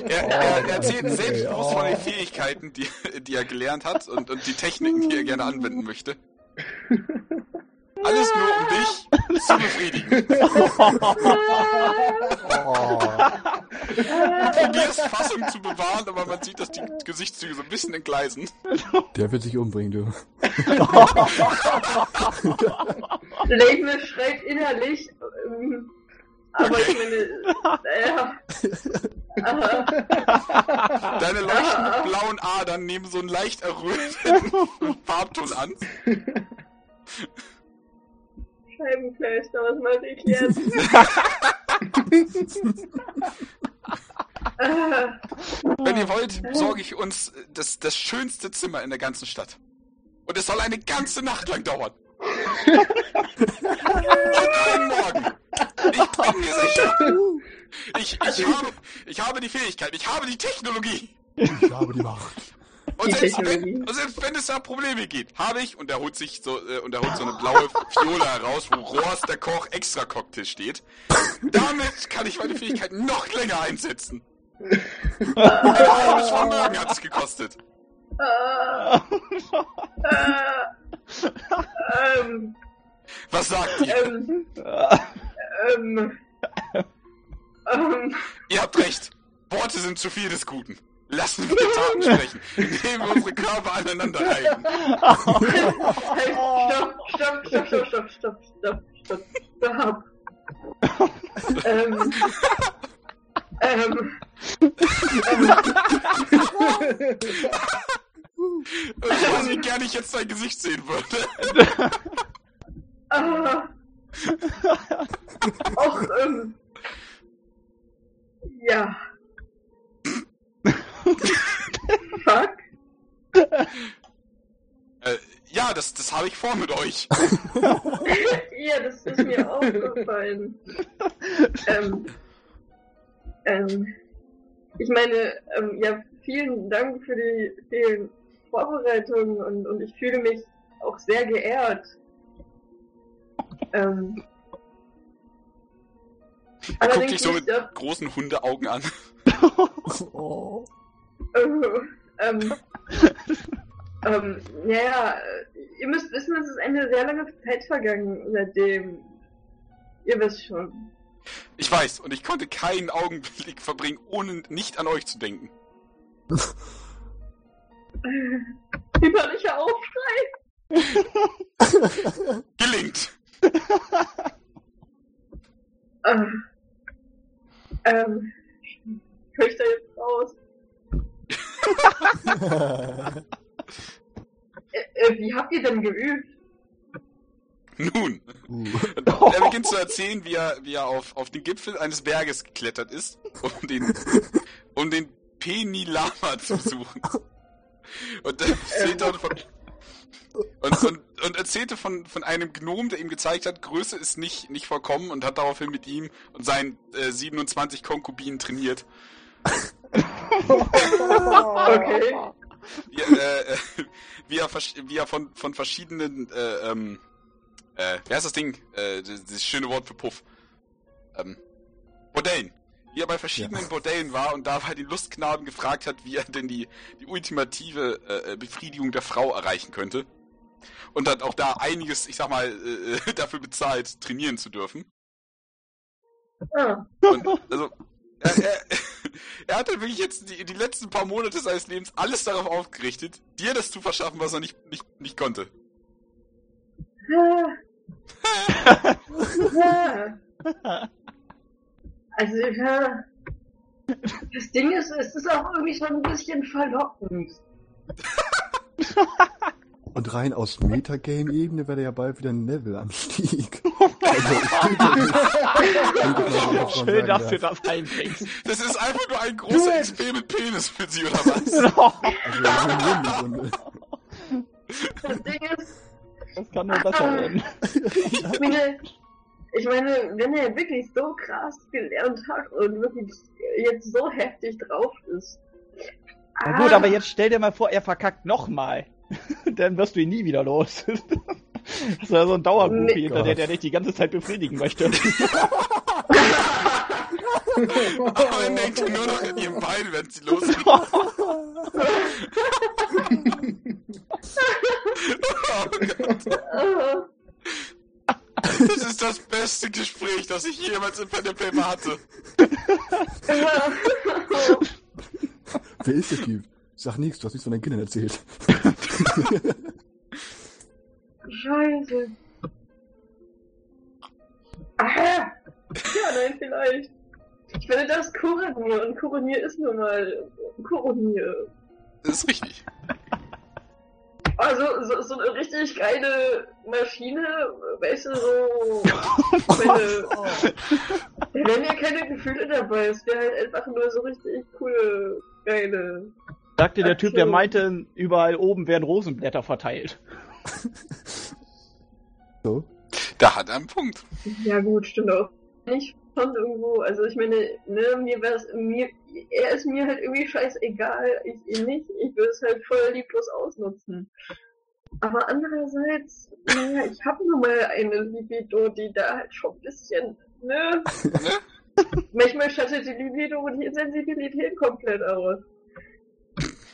Er, er, er erzählt selbstbewusst von den Fähigkeiten, die, die er gelernt hat und, und die Techniken, die er gerne anwenden möchte. Alles nur, um dich zu befriedigen. Oh. Du probierst Fassung zu bewahren, aber man sieht, dass die Gesichtszüge so ein bisschen entgleisen. Der wird sich umbringen, du. Leibniz schreit innerlich, ähm, aber ich meine, naja, aha, Deine leuchtend blauen Adern nehmen so einen leicht erröteten Farbton an. Scheibenkleister, was mache ich jetzt? Ah, Wenn ihr wollt, besorge ich uns das, das schönste Zimmer in der ganzen Stadt. Und es soll eine ganze Nacht lang dauern. Und einen Morgen. Ich bin mir sicher. Ich, ich, habe, ich habe die Fähigkeit, ich habe die Technologie. Ich habe die Macht. Und selbst, wenn, und selbst wenn es da Probleme gibt, habe ich, und er holt sich so, äh, und er holt so eine blaue Fiole heraus, wo Rohrs der Koch extra Cocktail steht. Damit kann ich meine Fähigkeiten noch länger einsetzen. Ein halbes Vermögen hat es gekostet. ähm, Was sagt ihr? ähm, ähm, ähm, Ihr habt recht. Worte sind zu viel des Guten. Lassen wir Taten sprechen. Nehmen wir unsere Körper aneinander ein. stopp, stopp, stopp, stopp, stopp, stopp, stopp, stopp. ähm, ähm, ähm, ich weiß nicht gerne, ich jetzt dein Gesicht sehen würde. Ähm, äh, ah. Och, ähm. Ja. Fuck? Äh, ja, das, das habe ich vor mit euch. Ja, das ist mir aufgefallen. ähm, ähm, ich meine, ähm, ja, vielen Dank für die vielen Vorbereitungen und, und ich fühle mich auch sehr geehrt. Ähm, Er guckt dich so mit äh, großen Hundeaugen an. Oh. äh, ähm, ähm, naja, ihr müsst wissen, es ist eine sehr lange Zeit vergangen seitdem. Ihr wisst schon. Ich weiß, und ich konnte keinen Augenblick verbringen, ohne nicht an euch zu denken. Überlicher Aufschrei. Gelingt! Äh, ähm, kann ich da jetzt raus? Äh, äh, wie habt ihr denn geübt? Nun, uh. er beginnt zu erzählen, wie er, wie er auf, auf den Gipfel eines Berges geklettert ist, um den, um den Penilama zu suchen. Und er erzählte von, und, und, und erzählte von, von einem Gnom, der ihm gezeigt hat, Größe ist nicht, nicht vollkommen und hat daraufhin mit ihm und seinen äh, 27 Konkubinen trainiert. Okay. Wie, äh, äh, wie er, wie er von, von verschiedenen, äh, ähm, äh, wie heißt das Ding? Äh, das, das schöne Wort für Puff. Ähm, Modellen. wie er bei verschiedenen Bordellen war und da bei den Lustknaben gefragt hat, wie er denn die, die ultimative äh, Befriedigung der Frau erreichen könnte. Und hat auch da einiges, ich sag mal, äh, dafür bezahlt, trainieren zu dürfen. Ah, Und, also, er, er, er hat halt wirklich jetzt die, die letzten paar Monate seines Lebens alles darauf aufgerichtet, dir das zu verschaffen, was er nicht, nicht, nicht konnte. Also, ja. Das Ding ist, es ist auch irgendwie schon ein bisschen verlockend. Und rein aus Metagame-Ebene wäre ja bald wieder ein Level-Anstieg. Also, so Schön, dass du das einbringst. Das ist einfach nur ein großer XP mit Penis für sie, oder was? Genau. Also. Das Ding ist, Das kann nur besser werden. ich meine, ich meine, wenn er wirklich so krass gelernt hat und wirklich jetzt so heftig drauf ist. Na gut, Ah, aber jetzt stell dir mal vor, er verkackt nochmal. Dann wirst du ihn nie wieder los. Das ist ja so ein Nee. hinter der der dich die ganze Zeit befriedigen möchte. Aber er denkt nur noch in ihrem Bein, wenn sie losgeht. oh Gott. Das ist das beste Gespräch, das ich jemals in Pen Paper hatte. Wer ist der Typ? Sag nichts, du hast nichts von deinen Kindern erzählt. Scheiße. Ah, ja, nein, vielleicht. Ich finde das Kuronier und Kuronier ist nun mal Kuronier. Das ist richtig. Also so, so eine richtig geile Maschine, weißt du, so. Meine, da wären ja keine Gefühle dabei. Es wäre halt einfach nur so richtig coole, geile. Sagte der Typ, der meinte, überall oben werden Rosenblätter verteilt. So? Da hat er einen Punkt. Ja gut, stimmt auch. Nicht schon irgendwo, also ich meine, ne, mir wär's, mir, er ist mir halt irgendwie scheißegal, ich ihn nicht, ich will es halt voll lieblos ausnutzen. Aber andererseits, naja, ich habe nun mal eine Libido, die da halt schon ein bisschen, ne, Ne? manchmal schattet die Libido und die Sensibilität komplett aus.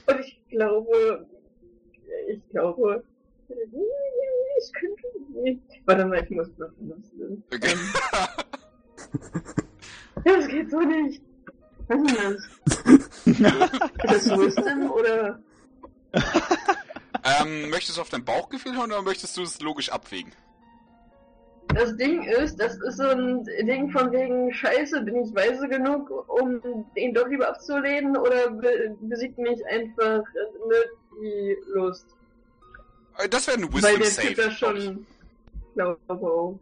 Und ich glaube, ich glaube, ich könnte nicht. Warte mal, ich muss noch benutzen. Okay. Das geht so nicht. Was ist denn das? Ist das Wisdom oder? ähm, möchtest du auf dein Bauchgefühl hören oder möchtest du es logisch abwägen? Das Ding ist, das ist so ein Ding von wegen Scheiße, bin ich weise genug, um den doch lieber abzulehnen oder be besiegt mich einfach mit die Lust? Äh, Das wäre ein Weil Wisdom der Save. Typ da glaub ich. schon glaube auch.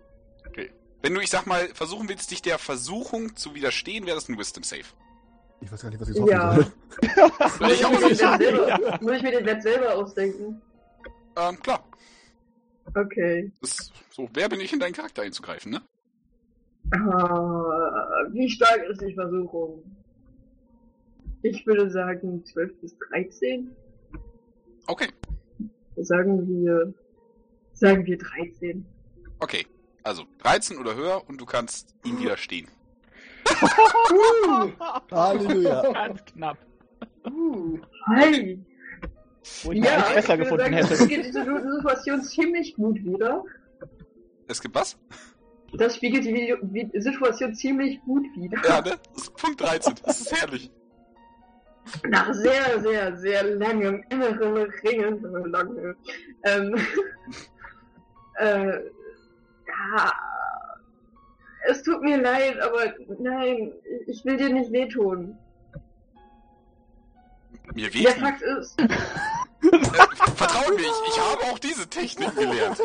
Okay. Wenn du, ich sag mal, versuchen willst, dich der Versuchung zu widerstehen, wäre das ein Wisdom Save. Ich weiß gar nicht, was ich sagen Ja. soll. Ich muss ich mir den Wert selber ausdenken? Ähm, klar. Okay. Das so, wer bin ich in deinen Charakter einzugreifen, ne? Ah, wie stark ist die Versuchung? Ich würde sagen 12 bis 13. Okay. Sagen wir, sagen wir 13. Okay. Also 13 oder höher und du kannst ihm widerstehen. Halleluja. Ganz knapp. Uh, hi. Wo ich ja, ich besser würde gefunden sagen, hätte. das spiegelt diese Situation ziemlich gut wieder. Es gibt was? Das spiegelt die Situation ziemlich gut wieder. Ja, ne? Das ist Punkt 13. Das ist herrlich. Nach sehr, sehr, sehr langem inneren Ringen, lange, ähm, äh, ja, es tut mir leid, aber nein, ich will dir nicht wehtun. Mir Der wehtun. Fakt ist, Äh, vertrau mir, ich, ich habe auch diese Technik gelernt.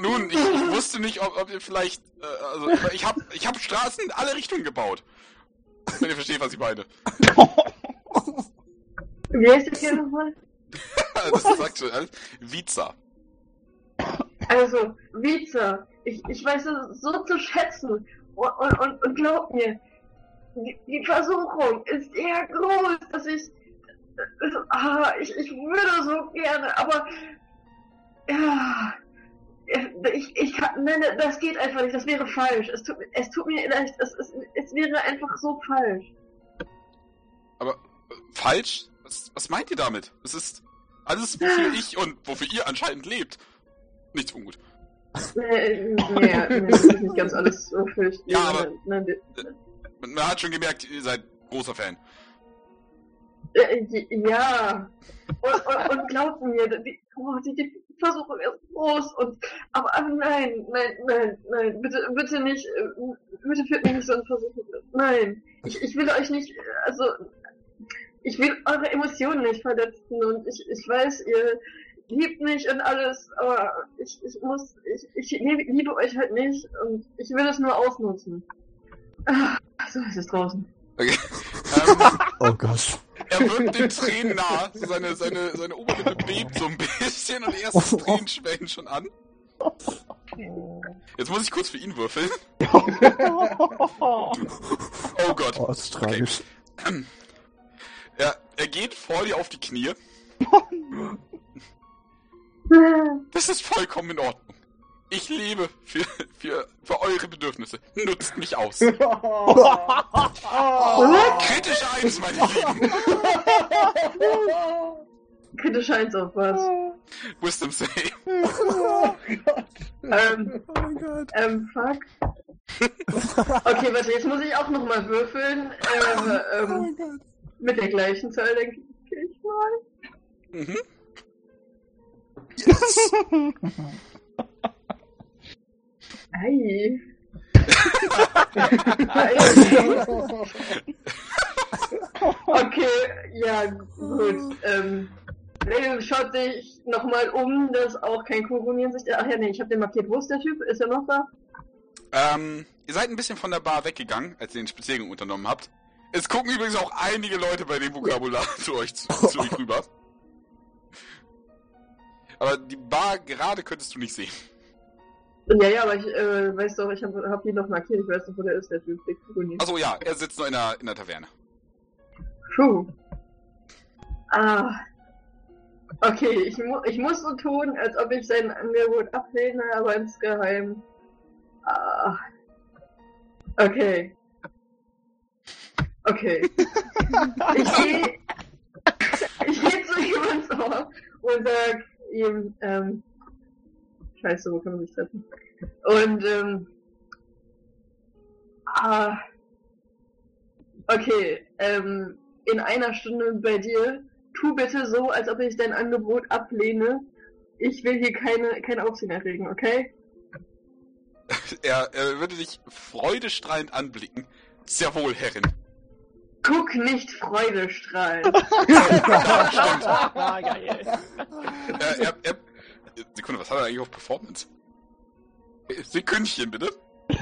Nun, ich, ich wusste nicht, ob, ob ihr vielleicht. Äh, also, ich habe ich hab Straßen in alle Richtungen gebaut. Wenn ihr versteht, was ich meine. wie heißt das hier nochmal? Das sagt schon alles. Viza. Also, Viza, ich, ich weiß es so zu schätzen. Und, und, und, glaub mir, die, die Versuchung ist eher groß, dass ich, Ah, ich, ich würde so gerne, aber ja, ich, ich kann, nein, das geht einfach nicht, das wäre falsch. Es tut, es tut mir leid, es, es, es wäre einfach so falsch. Aber äh, falsch? Was, was meint ihr damit? Es ist alles, wofür ich und wofür ihr anscheinend lebt. Nichts ungut. Nee, nee, nee, das ist nicht ganz alles so fürcht. Ja, aber- Nein, nein, Man man hat schon gemerkt, ihr seid großer Fan. Äh, Ja. Und, und, und glaubt mir, die, oh, die, die Versuchung ist groß und aber, aber nein, nein, nein, nein, bitte, bitte nicht, äh, bitte führt mich nicht so in Versuchung. Nein. Ich, ich will euch nicht, äh, also ich will eure Emotionen nicht verletzen und ich, ich weiß, ihr liebt mich und alles, aber ich, ich muss, ich, ich liebe, liebe euch halt nicht und ich will es nur ausnutzen. Ah, so ist es draußen. Okay. ähm, Oh Gott. er wirkt den Tränen nah. Seine, seine, seine Oberlippe bebt so ein bisschen und die ersten Tränen schwellen schon an. Jetzt muss ich kurz für ihn würfeln. Oh Gott. Oh, das ist tragisch. Er, er geht vor dir auf die Knie. Das ist vollkommen in Ordnung. Ich lebe für, für, für eure Bedürfnisse. Nutzt mich aus. Kritische Eins, meine Lieben. Kritische Eins auf was? Wisdom Save. Ähm, Oh mein Gott. ähm, fuck. Okay, warte, jetzt muss ich auch nochmal würfeln. Äh, Oh ähm, mein Gott. Mit der gleichen Zahl, denke ich mal. Mhm. Ei. okay, ja, gut. Ähm, schaut sich nochmal um, dass auch kein Kurunieren sich... Ach ja, nee, ich habe den markiert. Wo ist der Typ? Ist er noch da? Ähm, ihr seid ein bisschen von der Bar weggegangen, als ihr den Spaziergang unternommen habt. Es gucken übrigens auch einige Leute bei dem Vokabular zu euch, zu, zu euch rüber. Aber die Bar gerade könntest du nicht sehen. Ja, ja, aber ich äh, weiß doch, ich habe hab ihn noch markiert. Ich weiß doch, wo der ist, der Typ. Achso, ja, er sitzt noch in der, in der Taverne. Puh. Ah. Okay, ich, mu ich muss so tun, als ob ich sein Angebot ablehne, aber insgeheim. Ah. Okay. Okay. Ich gehe ich geh zu ihm und sag ihm, ähm, Scheiße, wo kann man sich treffen? Und, ähm, ah, okay, ähm, in einer Stunde bei dir, tu bitte so, als ob ich dein Angebot ablehne. Ich will hier keine, kein Aufsehen erregen, okay? Er, er würde dich freudestrahlend anblicken. Sehr wohl, Herrin. Guck nicht freudestrahlend. Ah, geil. Er, er, er, Sekunde, was hat er eigentlich auf Performance? Sekündchen, bitte.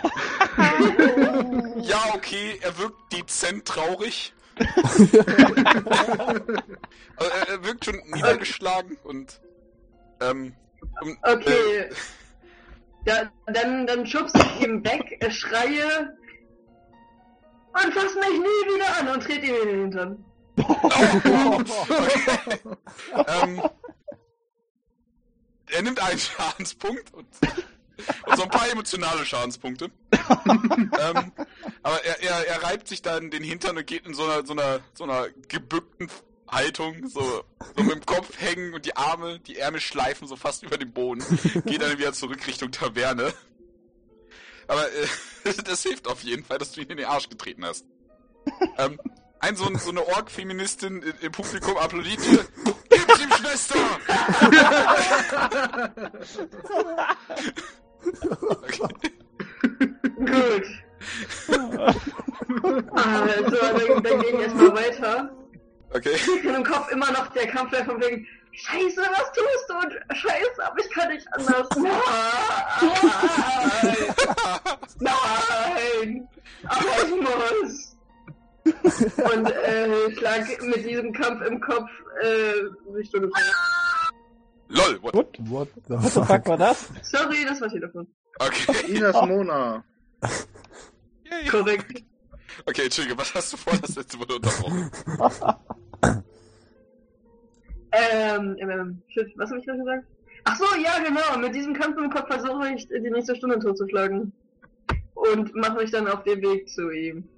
ja, okay, er wirkt dezent traurig. also er, er wirkt schon niedergeschlagen und ähm, um, Okay. Äh, Ja, dann, dann schubse ich ihn weg, äh, schreie und fass mich nie wieder an und trete ihm in den Hintern. ähm, er nimmt einen Schadenspunkt und, und so ein paar emotionale Schadenspunkte. ähm, aber er, er, er reibt sich dann den Hintern und geht in so einer, so einer, so einer gebückten Haltung, so, so mit dem Kopf hängen und die Arme, die Ärmel schleifen so fast über den Boden. Geht dann wieder zurück Richtung Taverne. Aber äh, das hilft auf jeden Fall, dass du ihn in den Arsch getreten hast. Ähm, ein so, so eine Org-Feministin im- Publikum applaudiert dir. Gib's ihm, Schwester! okay. Gut. Also, dann, dann gehe ich erstmal weiter. okay. Und im Kopf immer noch der Kampf von wegen, Scheiße, was tust du? Und Scheiße, aber ich kann nicht anders. Nein! Aber ich muss! Und äh, schlag mit diesem Kampf im Kopf äh, Richtung LOL, what? What? What the What the fuck war das? Sorry, das war Telefon. Okay. Inas Mona. Yay. Korrekt. Okay, Entschuldige, was hast du vor? Das letzte wurde unterbrochen. Ähm, ähm, shit, was habe ich gerade gesagt? Ach so, ja, genau. Mit diesem Kampf im Kopf versuche ich, die nächste Stunde totzuschlagen. Und mache mich dann auf den Weg zu ihm.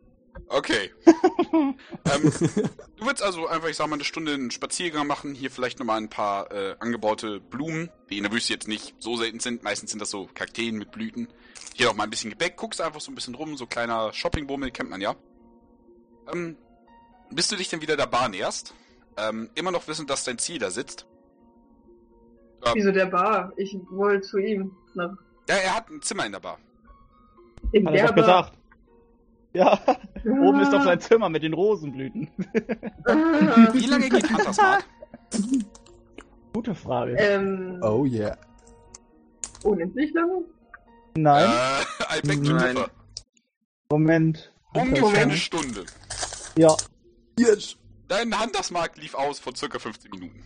Okay. ähm, du willst also einfach, ich sag mal, eine Stunde einen Spaziergang machen, hier vielleicht nochmal ein paar äh, angebaute Blumen, die in der Wüste jetzt nicht so selten sind. Meistens sind das so Kakteen mit Blüten. Hier noch mal ein bisschen Gebäck, guckst einfach so ein bisschen rum, so kleiner Shoppingbummel, kennt man ja. Ähm, bis du dich dann wieder der Bar näherst, ähm, immer noch wissend, dass dein Ziel da sitzt. Ja. Wieso der Bar? Ich wollte zu ihm. Nach Ja, er hat ein Zimmer in der Bar. In Hat er doch gesagt. Ja, oben ist doch Ah. sein Zimmer mit den Rosenblüten. Ah. Wie lange geht Hunters Mark? Gute Frage. ähm, oh yeah. unendlich lange? Nein, Äh, I beg to Nein. differ. Moment. Ungefähr eine Moment. Stunde. Ja, Yes. Dein Handelsmarkt lief aus vor circa 15 Minuten.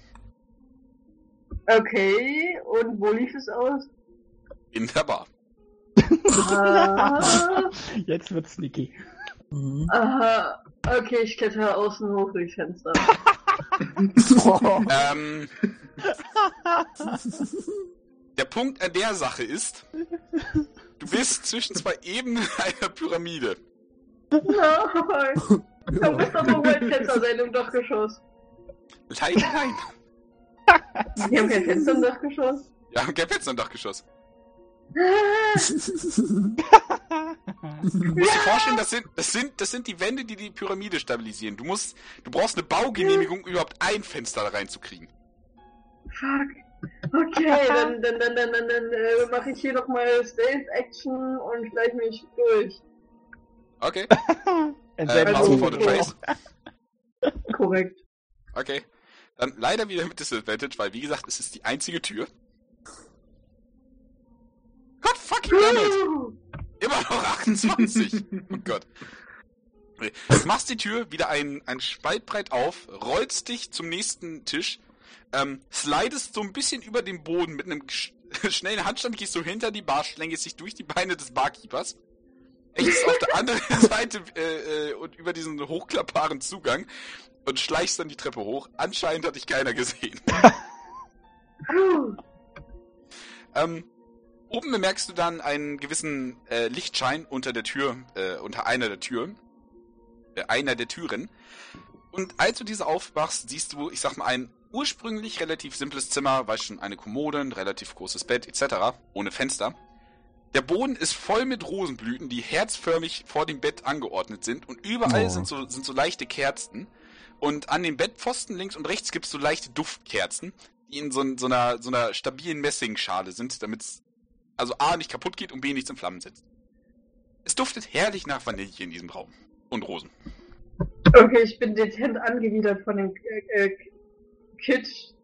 Okay, und wo lief es aus? In der Bar. Ah, jetzt wird's sneaky. Mhm. aha, okay, ich klettere außen hoch durchs Fenster. Ähm, der Punkt an der Sache ist, du bist zwischen zwei Ebenen einer Pyramide. Nein, doch wohl ein Fenster sein im Dachgeschoss. Leider nein. Wir haben kein Fenster im Dachgeschoss. Ja, kein Fenster im Dachgeschoss. Du musst dir vorstellen, das sind, das sind, das sind die Wände, die die Pyramide stabilisieren. Du musst, du brauchst eine Baugenehmigung, um überhaupt ein Fenster da reinzukriegen. Fuck. Okay, dann, dann, dann, dann, dann, dann äh, mache ich hier nochmal Stealth Action und schleich mich durch. Okay. Äh, Also- vor the trace? Korrekt. Okay. Dann leider wieder mit Disadvantage, weil wie gesagt, es ist die einzige Tür. Gott fucking damn! Immer noch 28. oh Gott. Du machst die Tür wieder ein, ein Spalt breit auf, rollst dich zum nächsten Tisch, ähm, slidest so ein bisschen über den Boden mit einem sch schnellen Handstand, gehst so hinter die Bar, schlängst dich durch die Beine des Barkeepers, echt auf der anderen Seite äh, äh, und über diesen hochklappbaren Zugang und schleichst dann die Treppe hoch. Anscheinend hat dich keiner gesehen. Ähm, oben bemerkst du dann einen gewissen äh, Lichtschein unter der Tür, äh, unter einer der Türen, äh, einer der Türen. Und als du diese aufmachst, siehst du, ich sag mal, ein ursprünglich relativ simples Zimmer, weißt schon, eine Kommode, ein relativ großes Bett etc., ohne Fenster. Der Boden ist voll mit Rosenblüten, die herzförmig vor dem Bett angeordnet sind und überall Oh. sind so, sind so leichte Kerzen. Und an den Bettpfosten links und rechts gibt's so leichte Duftkerzen, die in so, so, einer, so einer stabilen Messingschale sind, damit es also A nicht kaputt geht und B nichts in Flammen setzt. Es duftet herrlich nach Vanille in diesem Raum. Und Rosen. Okay, ich bin dezent angewidert von dem äh, äh, Kitsch,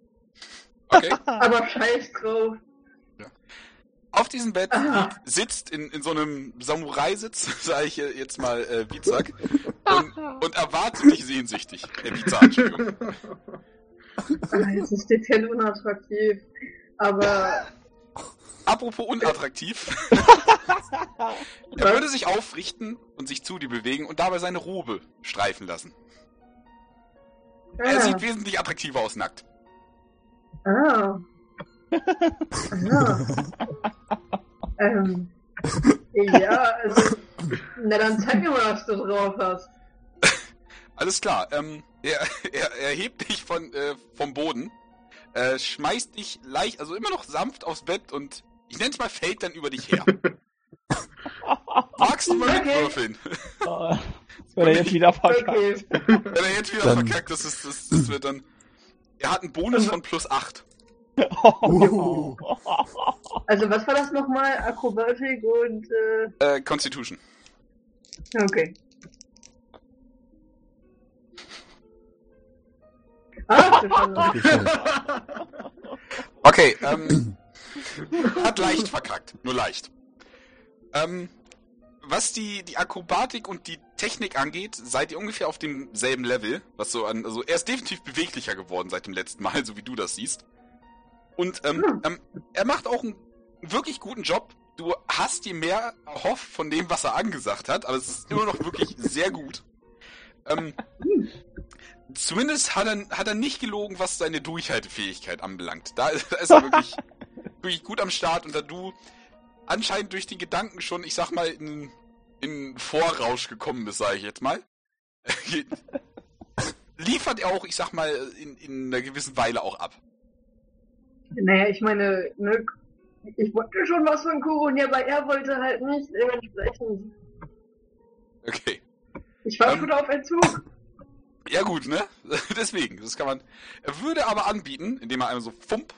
Okay. aber scheiß drauf. Auf diesem Bett liegt, sitzt in, in so einem Samurai-Sitz, sage ich jetzt mal äh, Bizak, und, und erwartet dich sehnsüchtig. Äh, Bizak, Entschuldigung. Ah, Es ist dezent unattraktiv. Aber Apropos unattraktiv. er würde sich aufrichten und sich zu dir bewegen und dabei seine Robe streifen lassen. Er ah, sieht wesentlich attraktiver aus nackt. ah. Ah. ähm. Ja, also. Na dann zeig mir mal, was du drauf hast. Alles klar. Ähm, er, er, er hebt dich von, äh, vom Boden, äh, schmeißt dich leicht, also immer noch sanft aufs Bett und ich nenne es mal fällt dann über dich her. Magst du mal mitwürfeln? Oh, das wird er jetzt wieder verkackt. Wenn er jetzt wieder Dann- verkackt, das, ist, das, das wird dann. Er hat einen Bonus von plus 8. Uh. Also was war das nochmal? Akrobatik und äh, Äh, Constitution. okay. Ah. Okay, ähm. Hat leicht verkackt. Nur leicht. Ähm. Was die, die Akrobatik und die Technik angeht, seid ihr ungefähr auf demselben Level. Was so an, also er ist definitiv beweglicher geworden seit dem letzten Mal, so wie du das siehst. Und ähm, Hm. ähm, er macht auch einen wirklich guten Job. Du hast dir mehr erhofft von dem, was er angesagt hat, aber es ist immer noch wirklich sehr gut. Ähm, zumindest hat er, hat er nicht gelogen, was seine Durchhaltefähigkeit anbelangt. Da, da ist er wirklich, wirklich gut am Start und da du anscheinend durch die Gedanken schon, ich sag mal, in, in Vorrausch gekommen bist, sage ich jetzt mal, liefert er auch, ich sag mal, in, in einer gewissen Weile auch ab. Naja, ich meine, ne, ich wollte schon was von Kuron, aber er wollte halt nicht dementsprechend. Okay. Ich war Ähm. schon auf Entzug. Ja gut, ne? Deswegen, das kann man. Er würde aber anbieten, indem er einmal so fump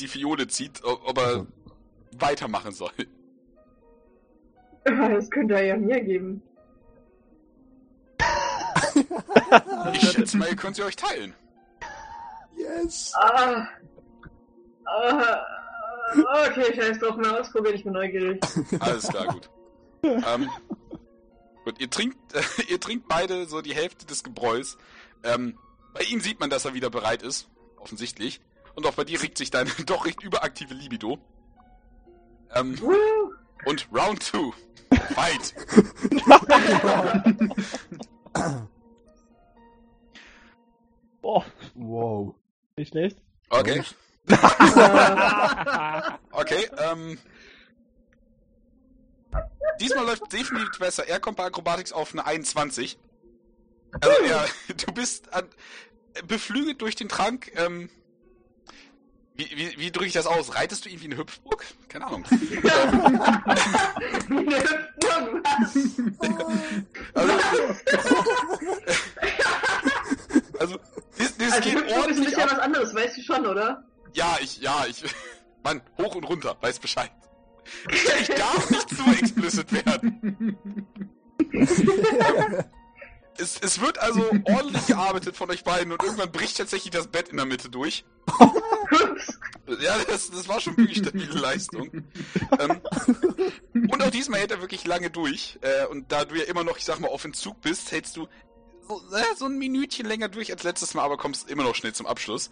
die Fiole zieht, ob, er Also, weitermachen soll. Das könnte er ja mir geben. Ich schätze mal, ihr könnt sie euch teilen. yes! Ah. Ah. Okay, scheiß drauf, mal ausprobieren, ich bin neugierig. Alles klar, gut. ähm, gut, ihr trinkt, ihr trinkt beide so die Hälfte des Gebräus. Ähm, bei ihm sieht man, dass er wieder bereit ist, offensichtlich. Und auch bei dir regt sich deine doch recht überaktive Libido. Ähm, und Round 2. Fight! Boah, Wow. nicht schlecht. Okay, okay, ähm. Diesmal läuft definitiv besser. Er kommt bei Acrobatics auf eine 21. Also er, du bist an, beflügelt durch den Trank. Ähm, wie wie, wie drücke ich das aus? Reitest du ihn wie eine Hüpfburg? Keine Ahnung. Also, also das, das Also geht Hüpfburg ist ein ordentlich bisschen ab. was anderes, weißt du schon, oder? Ja, ich, ja, ich. Mann, hoch und runter, weiß Bescheid. Ich, darf nicht zu explicit werden. Es, es wird also ordentlich gearbeitet von euch beiden und irgendwann bricht tatsächlich das Bett in der Mitte durch. Ja, das, das war schon wirklich stabile Leistung. Ähm, und auch diesmal hält er wirklich lange durch. Äh, und da du ja immer noch, ich sag mal, auf Entzug bist, hältst du so, äh, so ein Minütchen länger durch als letztes Mal, aber kommst immer noch schnell zum Abschluss.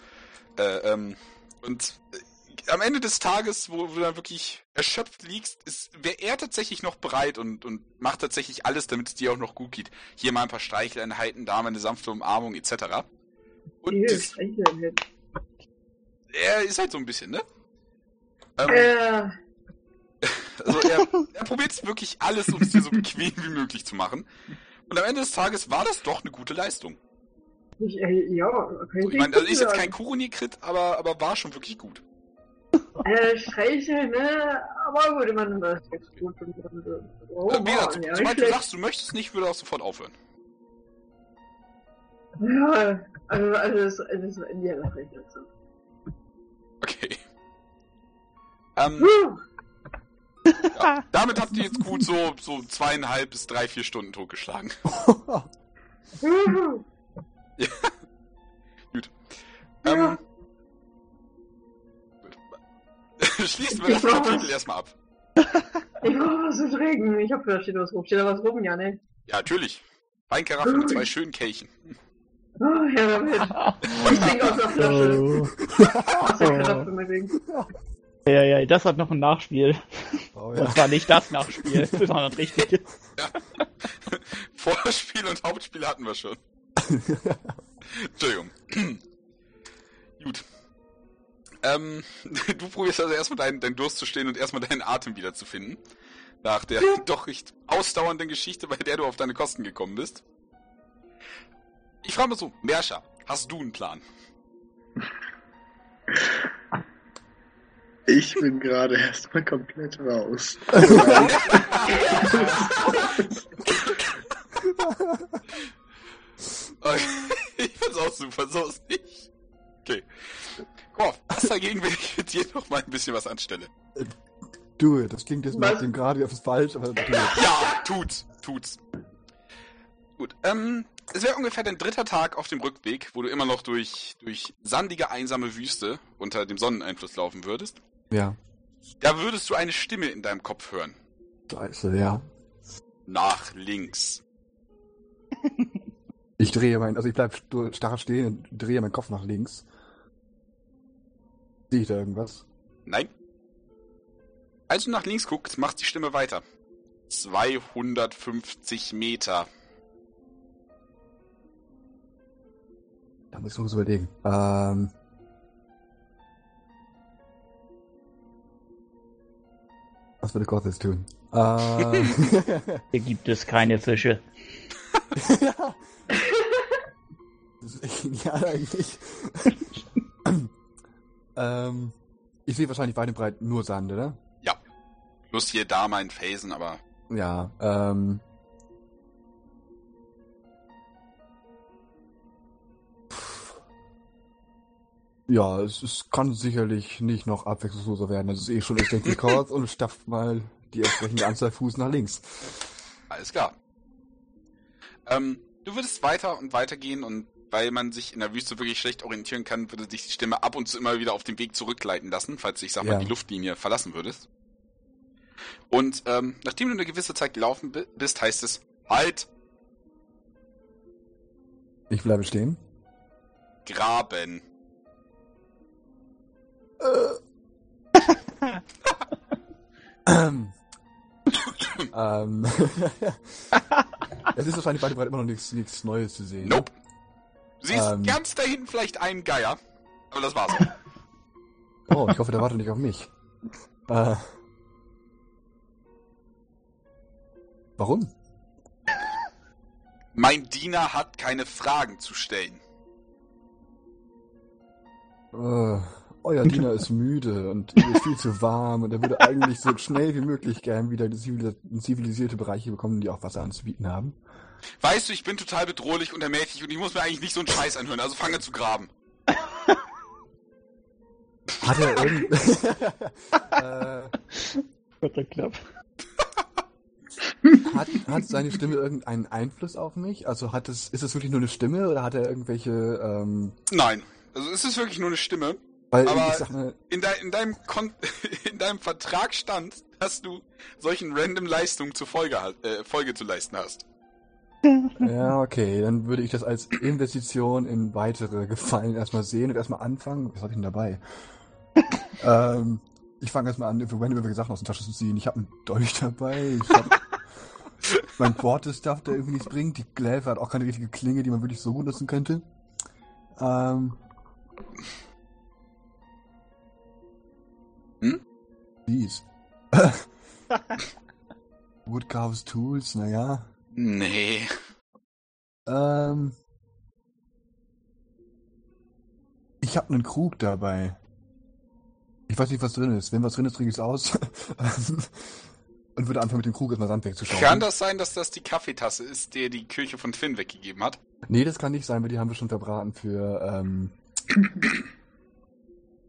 Äh, ähm, und äh, am Ende des Tages, wo, du dann wirklich erschöpft liegst, ist, wäre er tatsächlich noch bereit und, und macht tatsächlich alles, damit es dir auch noch gut geht. Hier mal ein paar Streicheleinheiten, da mal eine sanfte Umarmung etc. Und Hier, das, er ist halt so ein bisschen, ne? Ähm, Äh, Also er, er probiert wirklich alles, um es dir so bequem wie möglich zu machen. Und am Ende des Tages war das doch eine gute Leistung. ich, äh, ja, kann So, ich meine, das ist jetzt kein Kuroni-Crit, aber, aber war schon wirklich gut. Äh, Streicheln, ne? Aber gut, man, das gut. Und, und, oh, Äh, gesagt, wow, ja, sobald du sagst, du möchtest nicht, würde auch sofort aufhören. Ja, also, also, es- also, es- ja, das reicht jetzt so. Okay. Ähm, Puh. ja, damit habt ihr jetzt gut so, so zweieinhalb bis drei, vier Stunden totgeschlagen. Puh. Ähm, Ja. Schließen wir das Ich Kapitel was. erstmal ab. Ich brauch was zu trinken. Ich hab da steht was rum. Steht da was rum, ja, ne? Ja, natürlich. Weinkaraffe mit zwei schönen Kelchen. Oh, ja, damit. Ich trinke aus der Flasche. Aus der Karaffe, meinetwegen. Ja, ja, das hat noch ein Nachspiel. Oh, Und ja. zwar nicht das Nachspiel, sondern das richtige. Vorspiel und Hauptspiel hatten wir schon. Entschuldigung. Gut. Ähm, du probierst also erstmal deinen, deinen Durst zu stehen und erstmal deinen Atem wiederzufinden. Nach der doch recht ausdauernden Geschichte, bei der du auf deine Kosten gekommen bist. Ich frage mal so, Merscha, hast du einen Plan? Ich bin gerade erstmal komplett raus. Okay, ich find's auch super, so ist dagegen, wenn ich mit dir noch mal ein bisschen was anstelle? Do it. Das klingt jetzt nach dem gerade auf das falsch, aber do it. Ja, tut's, tut's. Gut, ähm, es wäre ungefähr dein dritter Tag auf dem Rückweg, wo du immer noch durch, durch sandige, einsame Wüste unter dem Sonneneinfluss laufen würdest. Ja. Da würdest du eine Stimme in deinem Kopf hören. Scheiße, ja. Nach links. Ich drehe mein, also ich bleib starr stehen und drehe meinen Kopf nach links. Sehe ich da irgendwas? Nein. Als du nach links guckst, macht die Stimme weiter. 250 Meter. Da muss ich noch was überlegen. Ähm. Was würde Gott jetzt tun? Ähm. Hier gibt es keine Fische. ja. Das ist echt genial eigentlich. ähm, ich sehe wahrscheinlich weit und breit nur Sand, oder? Plus hier, da mein Phasen, aber Ja, ähm. Ja, es, es kann sicherlich nicht noch abwechslungsloser werden. Das ist eh schon echt Rekord und stapft mal die entsprechende Anzahl Fuß nach links. alles klar. Ähm, du würdest weiter und weiter gehen und weil man sich in der Wüste wirklich schlecht orientieren kann, würde sich die Stimme ab und zu immer wieder auf den Weg zurückleiten lassen, falls du, ich sag mal, Ja. die Luftlinie verlassen würdest. Und ähm, nachdem du eine gewisse Zeit gelaufen bi- bist, heißt es, halt, Ich bleibe stehen. graben. Ähm. ähm. es ist wahrscheinlich weit und breit immer noch nichts, Neues zu sehen. Nope. Siehst Ähm. ganz da hinten vielleicht einen Geier, aber das war's. Oh, ich hoffe, der wartet nicht auf mich. Äh. Warum? mein Diener hat keine Fragen zu stellen. Äh, euer Diener ist müde und ihm ist viel zu warm und er würde eigentlich so schnell wie möglich gern wieder zivilisierte Bereiche bekommen, die auch Wasser anzubieten haben. Weißt du, ich bin total bedrohlich und ermächtigt und ich muss mir eigentlich nicht so einen Scheiß anhören, also fange zu graben. Hat er irgend... äh, Gott, der Klapp. hat, hat seine Stimme irgendeinen Einfluss auf mich? Also hat es, ist es wirklich nur eine Stimme oder hat er irgendwelche, ähm, Nein. Also es ist wirklich nur eine Stimme. weil Aber- ich sag mal, In, dei- in, deinem Kon in deinem Vertrag stand, dass du solchen random Leistungen zur Folge, ha- äh, Folge zu leisten hast. Ja, okay, dann würde ich das als Investition in weitere Gefallen erstmal sehen und erstmal anfangen. Was habe ich denn dabei? ähm, ich fange erstmal an, für random Sachen aus der Tasche zu ziehen. Ich habe einen Dolch dabei, ich habe mein Porte-Stuff, der irgendwie nichts bringt. Die Gläfe hat auch keine richtige Klinge, die man wirklich so gut nutzen könnte. Ähm. Hm? Dies. Woodcarves Tools, naja. Nee. Ähm. Ich habe einen Krug dabei. Ich weiß nicht, was drin ist. Wenn was drin ist, trinke ich es aus. Und würde anfangen, mit dem Krug erstmal Sand wegzuschauen. Kann das sein, dass das die Kaffeetasse ist, der die Kirche von Finn weggegeben hat? Nee, das kann nicht sein, weil die haben wir schon verbraten für, ähm,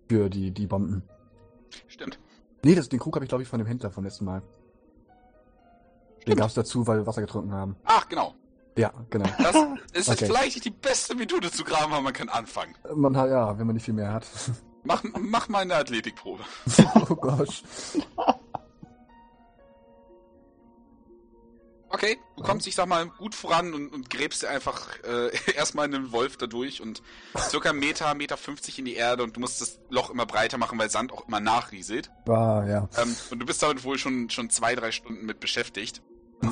für die, die Bomben. Stimmt. Nee, das, den Krug habe ich, glaube ich, von dem Händler vom letzten Mal. Den Stimmt. gab's dazu, weil wir Wasser getrunken haben. Ach, genau. Ja, genau. Das ist Okay. vielleicht nicht die beste Methode zu graben, aber man kann anfangen. Man hat, ja, wenn man nicht viel mehr hat. Mach, mach mal eine Athletikprobe. oh Gott. Okay, du kommst, ich sag mal, gut voran und, und gräbst dir einfach äh, erstmal einen Wolf dadurch und circa Meter, Meter 50 in die Erde und du musst das Loch immer breiter machen, weil Sand auch immer nachrieselt. War, ja. Ähm, und du bist damit wohl schon, schon zwei, drei Stunden mit beschäftigt. Du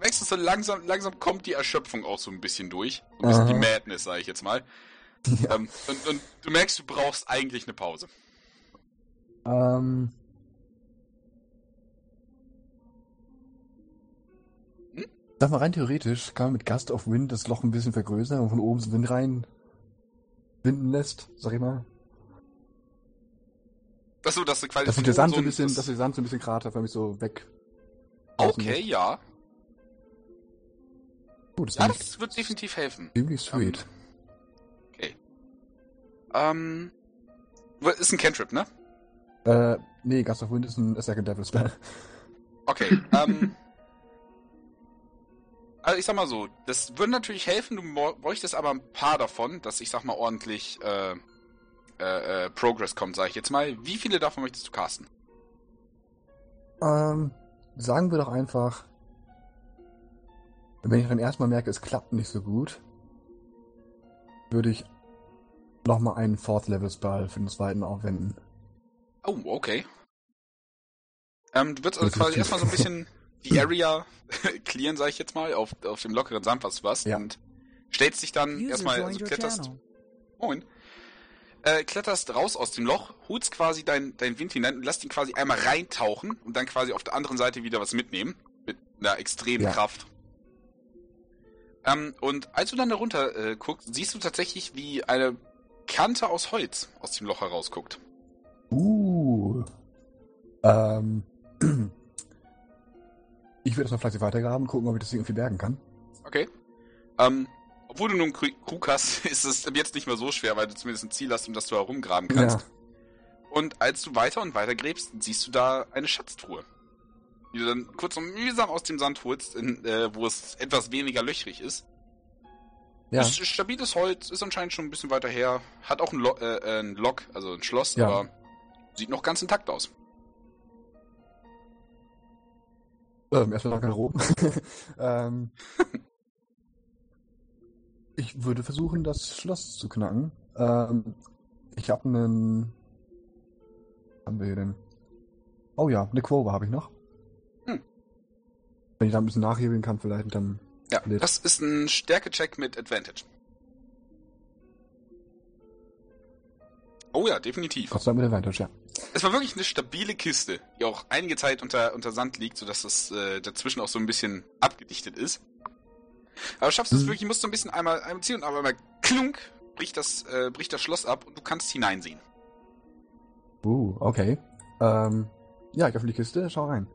merkst, dass so langsam, langsam kommt die Erschöpfung auch so ein bisschen durch. So ein bisschen Aha. die Madness, sag ich jetzt mal. ja. Ähm, und, und du merkst, du brauchst eigentlich eine Pause. Ähm. Hm? Sag mal, rein theoretisch kann man mit Gust of Wind das Loch ein bisschen vergrößern und von oben so Wind rein winden lässt, sag ich mal. Achso, dass du quasi Dass der Sand so ein bisschen, das- dass der Sand so ein bisschen kraterförmig so weg. Okay, ja. Gut, das Ja, das wird definitiv helfen. ziemlich sweet. Okay. Ähm. Ist ein Cantrip, ne? Äh, nee, Gust of Wind ist ein Second Devil Spell. Okay, ähm. Also ich sag mal so, das würde natürlich helfen, du bräuchtest aber ein paar davon, dass ich sag mal ordentlich äh, äh, äh, Progress kommt, sag ich jetzt mal. Wie viele davon möchtest du casten? Ähm, sagen wir doch einfach, wenn ich dann erstmal merke, es klappt nicht so gut, würde ich nochmal einen Fourth Level Spell für den zweiten aufwenden. Oh, okay. Ähm, du würdest also quasi erstmal so ein bisschen die Area clearen, sag ich jetzt mal, auf, auf dem lockeren Sand, was du hast, Ja. und stellst dich dann User erstmal, also kletterst. Moin. Äh, kletterst raus aus dem Loch, holst quasi dein, dein Wind hinein und lässt ihn quasi einmal reintauchen und dann quasi auf der anderen Seite wieder was mitnehmen. Mit einer extremen Ja. Kraft. Ähm, und als du dann da runter äh, guckst, siehst du tatsächlich, wie eine Kante aus Holz aus dem Loch herausguckt. Uh. Ähm. Ich würde erstmal fleißig weitergraben, gucken, ob ich das Ding irgendwie bergen kann. Okay. Ähm, obwohl du nur einen Kru- Krug hast, ist es jetzt nicht mehr so schwer, weil du zumindest ein Ziel hast, um das du herumgraben kannst. Ja. Und als du weiter und weiter gräbst, siehst du da eine Schatztruhe. Die du dann kurz und mühsam aus dem Sand holst, in, äh, wo es etwas weniger löchrig ist. Ja. Ist stabiles Holz, ist anscheinend schon ein bisschen weiter her. Hat auch ein, Lo äh, äh, ein Lock, also ein Schloss, Ja. aber sieht noch ganz intakt aus. Ähm, erstmal nach Garderoben. ähm, ich würde versuchen, das Schloss zu knacken. Ähm, ich habe einen. Haben wir hier denn? Oh ja, eine Quote habe ich noch. Hm. Wenn ich da ein bisschen nachhebeln kann, vielleicht dann. Ja, Lit. das ist ein Stärke-Check mit Advantage. Oh ja, definitiv. Gott sei Dank mit Advantage, ja. Es war wirklich eine stabile Kiste, die auch einige Zeit unter, unter Sand liegt, sodass das äh, dazwischen auch so ein bisschen abgedichtet ist. Aber schaffst du es Mhm. wirklich, musst du ein bisschen einmal, einmal ziehen und aber einmal klunk, bricht das, äh, bricht das Schloss ab und du kannst hineinsehen. Uh, okay. Ähm, ja, ich öffne die Kiste, schau rein.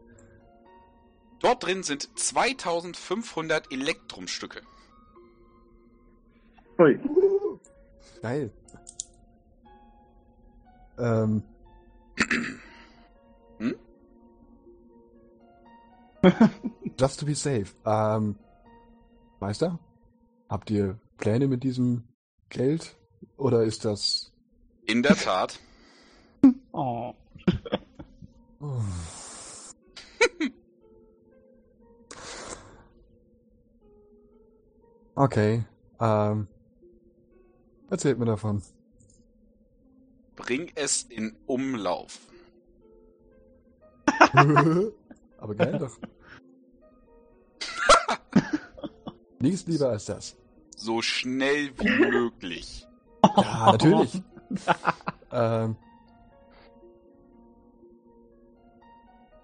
Dort drin sind 2500 Elektrumstücke. Ui. Geil. Ähm. Hm? Just to be safe. Ähm. Meister? Habt ihr Pläne mit diesem Geld? Oder ist das. In der Tat. Oh. Okay. Ähm. Erzählt mir davon. Bring es in Umlauf. Aber geil doch. Nichts lieber als das. So schnell wie möglich. Ja, natürlich. ähm,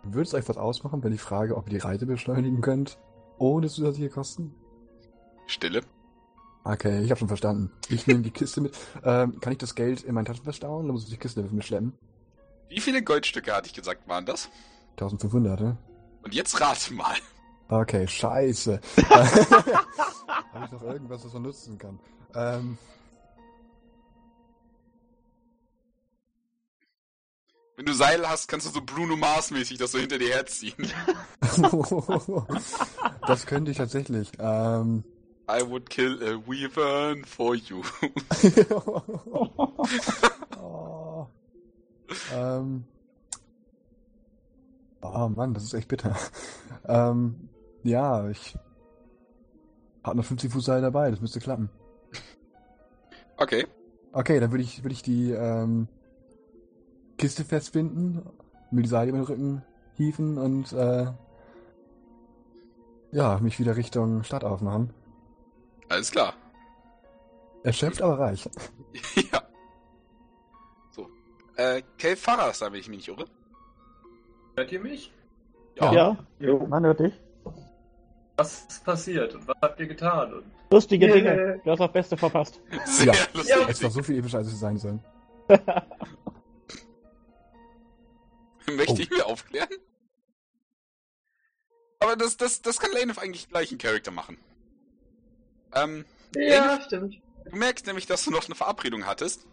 Würde es euch was ausmachen, wenn ich frage, ob ihr die Reise beschleunigen könnt, ohne zusätzliche Kosten? Stille. Okay, ich habe schon verstanden. Ich nehme die Kiste mit. Ähm, kann ich das Geld in meinen Taschen verstauen? Dann muss ich die Kiste mit mir schleppen. Wie viele Goldstücke hatte ich gesagt, waren das? 1500, ne? Und jetzt rate mal. Okay, scheiße. Habe ich noch irgendwas, das man nutzen kann? Ähm, Wenn du Seil hast, kannst du so Bruno Mars-mäßig das so hinter dir herziehen. das könnte ich tatsächlich. Ähm, I would kill a Weavern for you. oh. ähm. Oh Mann, das ist echt bitter. Ähm, ja, ich hab noch 50 Fuß Seil dabei, das müsste klappen. Okay. Okay, dann würde ich, würde ich die ähm, Kiste festbinden, mir die Seile über den Rücken hieven und äh, ja, mich wieder Richtung Stadt aufmachen. Alles klar. Erschöpft, aber reich. ja. So. Äh, Kel Farah, wenn ich mich nicht irre. Hört ihr mich? Ja. Ja, Jo. man hört dich. Was ist passiert und was habt ihr getan? Und Lustige Äh. Dinge. Du hast das Beste verpasst. Sehr Ja. lustig. Es war so viel epischer, als es sein sollen. Möchte Oh. ich mir aufklären? Aber das, das, das kann Lane eigentlich gleich einen Charakter machen. Ähm, Ja, stimmt. du merkst nämlich, dass du noch eine Verabredung hattest.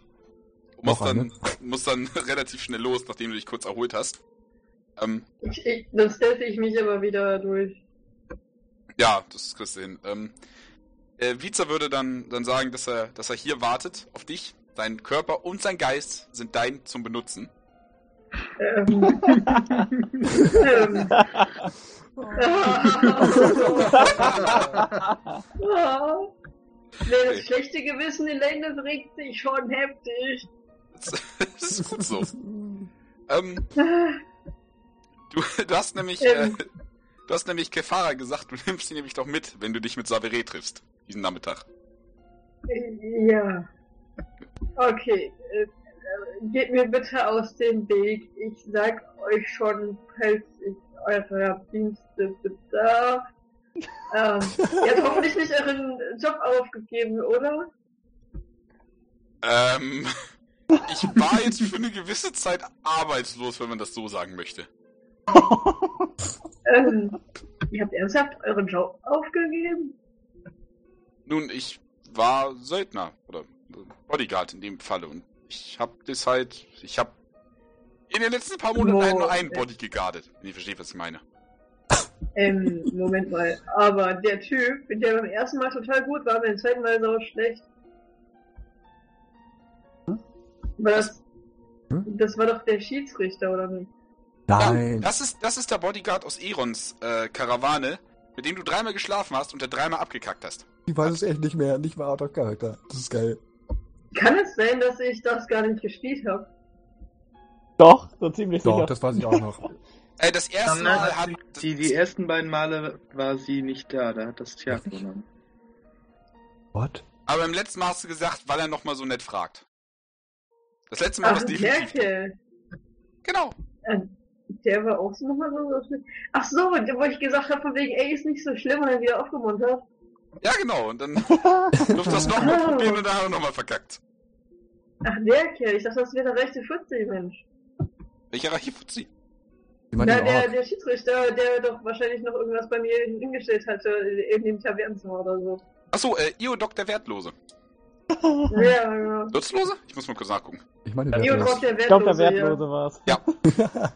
Du musst dann, musst dann relativ schnell los, nachdem du dich kurz erholt hast. Ähm, Ich, ich, dann stelte ich mich aber wieder durch. ja, das kriegst du hin. Ähm, äh, Vizer würde dann, dann sagen, dass er, dass er hier wartet auf dich. Dein Körper und sein Geist sind dein zum Benutzen. Ähm, ähm, oh. Nee, das schlechte Gewissen, Elaine, das regt sich schon heftig. Das, ist gut so. Ähm, du, du hast nämlich, äh, Ähm. du hast nämlich Kefara gesagt, du nimmst ihn nämlich doch mit, wenn du dich mit Savere triffst, diesen Nachmittag. Ja. Okay, äh, äh, geht mir bitte aus dem Weg. Ich sag euch schon, falls ich eure Dienste bedarf. Ähm, ihr habt hoffentlich nicht euren Job aufgegeben, oder? Ähm, ich war jetzt für eine gewisse Zeit arbeitslos, wenn man das so sagen möchte. Ähm, ihr habt ernsthaft euren Job aufgegeben? Nun, ich war Söldner oder Bodyguard in dem Falle und ich hab das halt, ich hab in den letzten paar Monaten Mo- nur einen Body geguardet. Wenn ihr versteht, was ich meine. Ähm, Moment mal. Aber der Typ, der beim ersten Mal total gut war, beim zweiten Mal sau schlecht. War das, Hm? das war doch der Schiedsrichter, oder nicht? Ja, Nein. das ist, das ist der Bodyguard aus Erons äh, Karawane, mit dem du dreimal geschlafen hast und der dreimal abgekackt hast. Ich weiß es echt nicht mehr. Nicht mal out of character. Das ist geil. Kann es sein, dass ich das gar nicht gespielt habe? Doch, so ziemlich Doch, sicher. das weiß ich auch noch. Äh, das erste Mal hat... die, die ersten beiden Male war sie nicht da, da hat das Tja Wirklich? genommen. What? Aber im letzten Mal hast du gesagt, weil er nochmal so nett fragt. Das letzte Mal war es der definitiv. Kerl. Genau. Äh, Der war auch so nochmal so. so schlimm. Ach so, wo ich gesagt habe, von wegen, ey, ist nicht so schlimm und dann wieder aufgemuntert. Ja, genau. Und dann durfte das nochmal probieren und dann hat er nochmal verkackt. Ach, der Kerl. Ich dachte, das wäre der rechte 40, Mensch. Welcher meine, Na, den der, der Schiedsrichter, der doch wahrscheinlich noch irgendwas bei mir hingestellt hatte, in dem Tavernenzimmer oder so. Achso, äh, Iodok der Wertlose. Ja, ja. Nutzlose? Ich muss mal kurz nachgucken. Ich meine, Io der Rock, der Ich glaube, der Wertlose. Wertlose war's. Ja.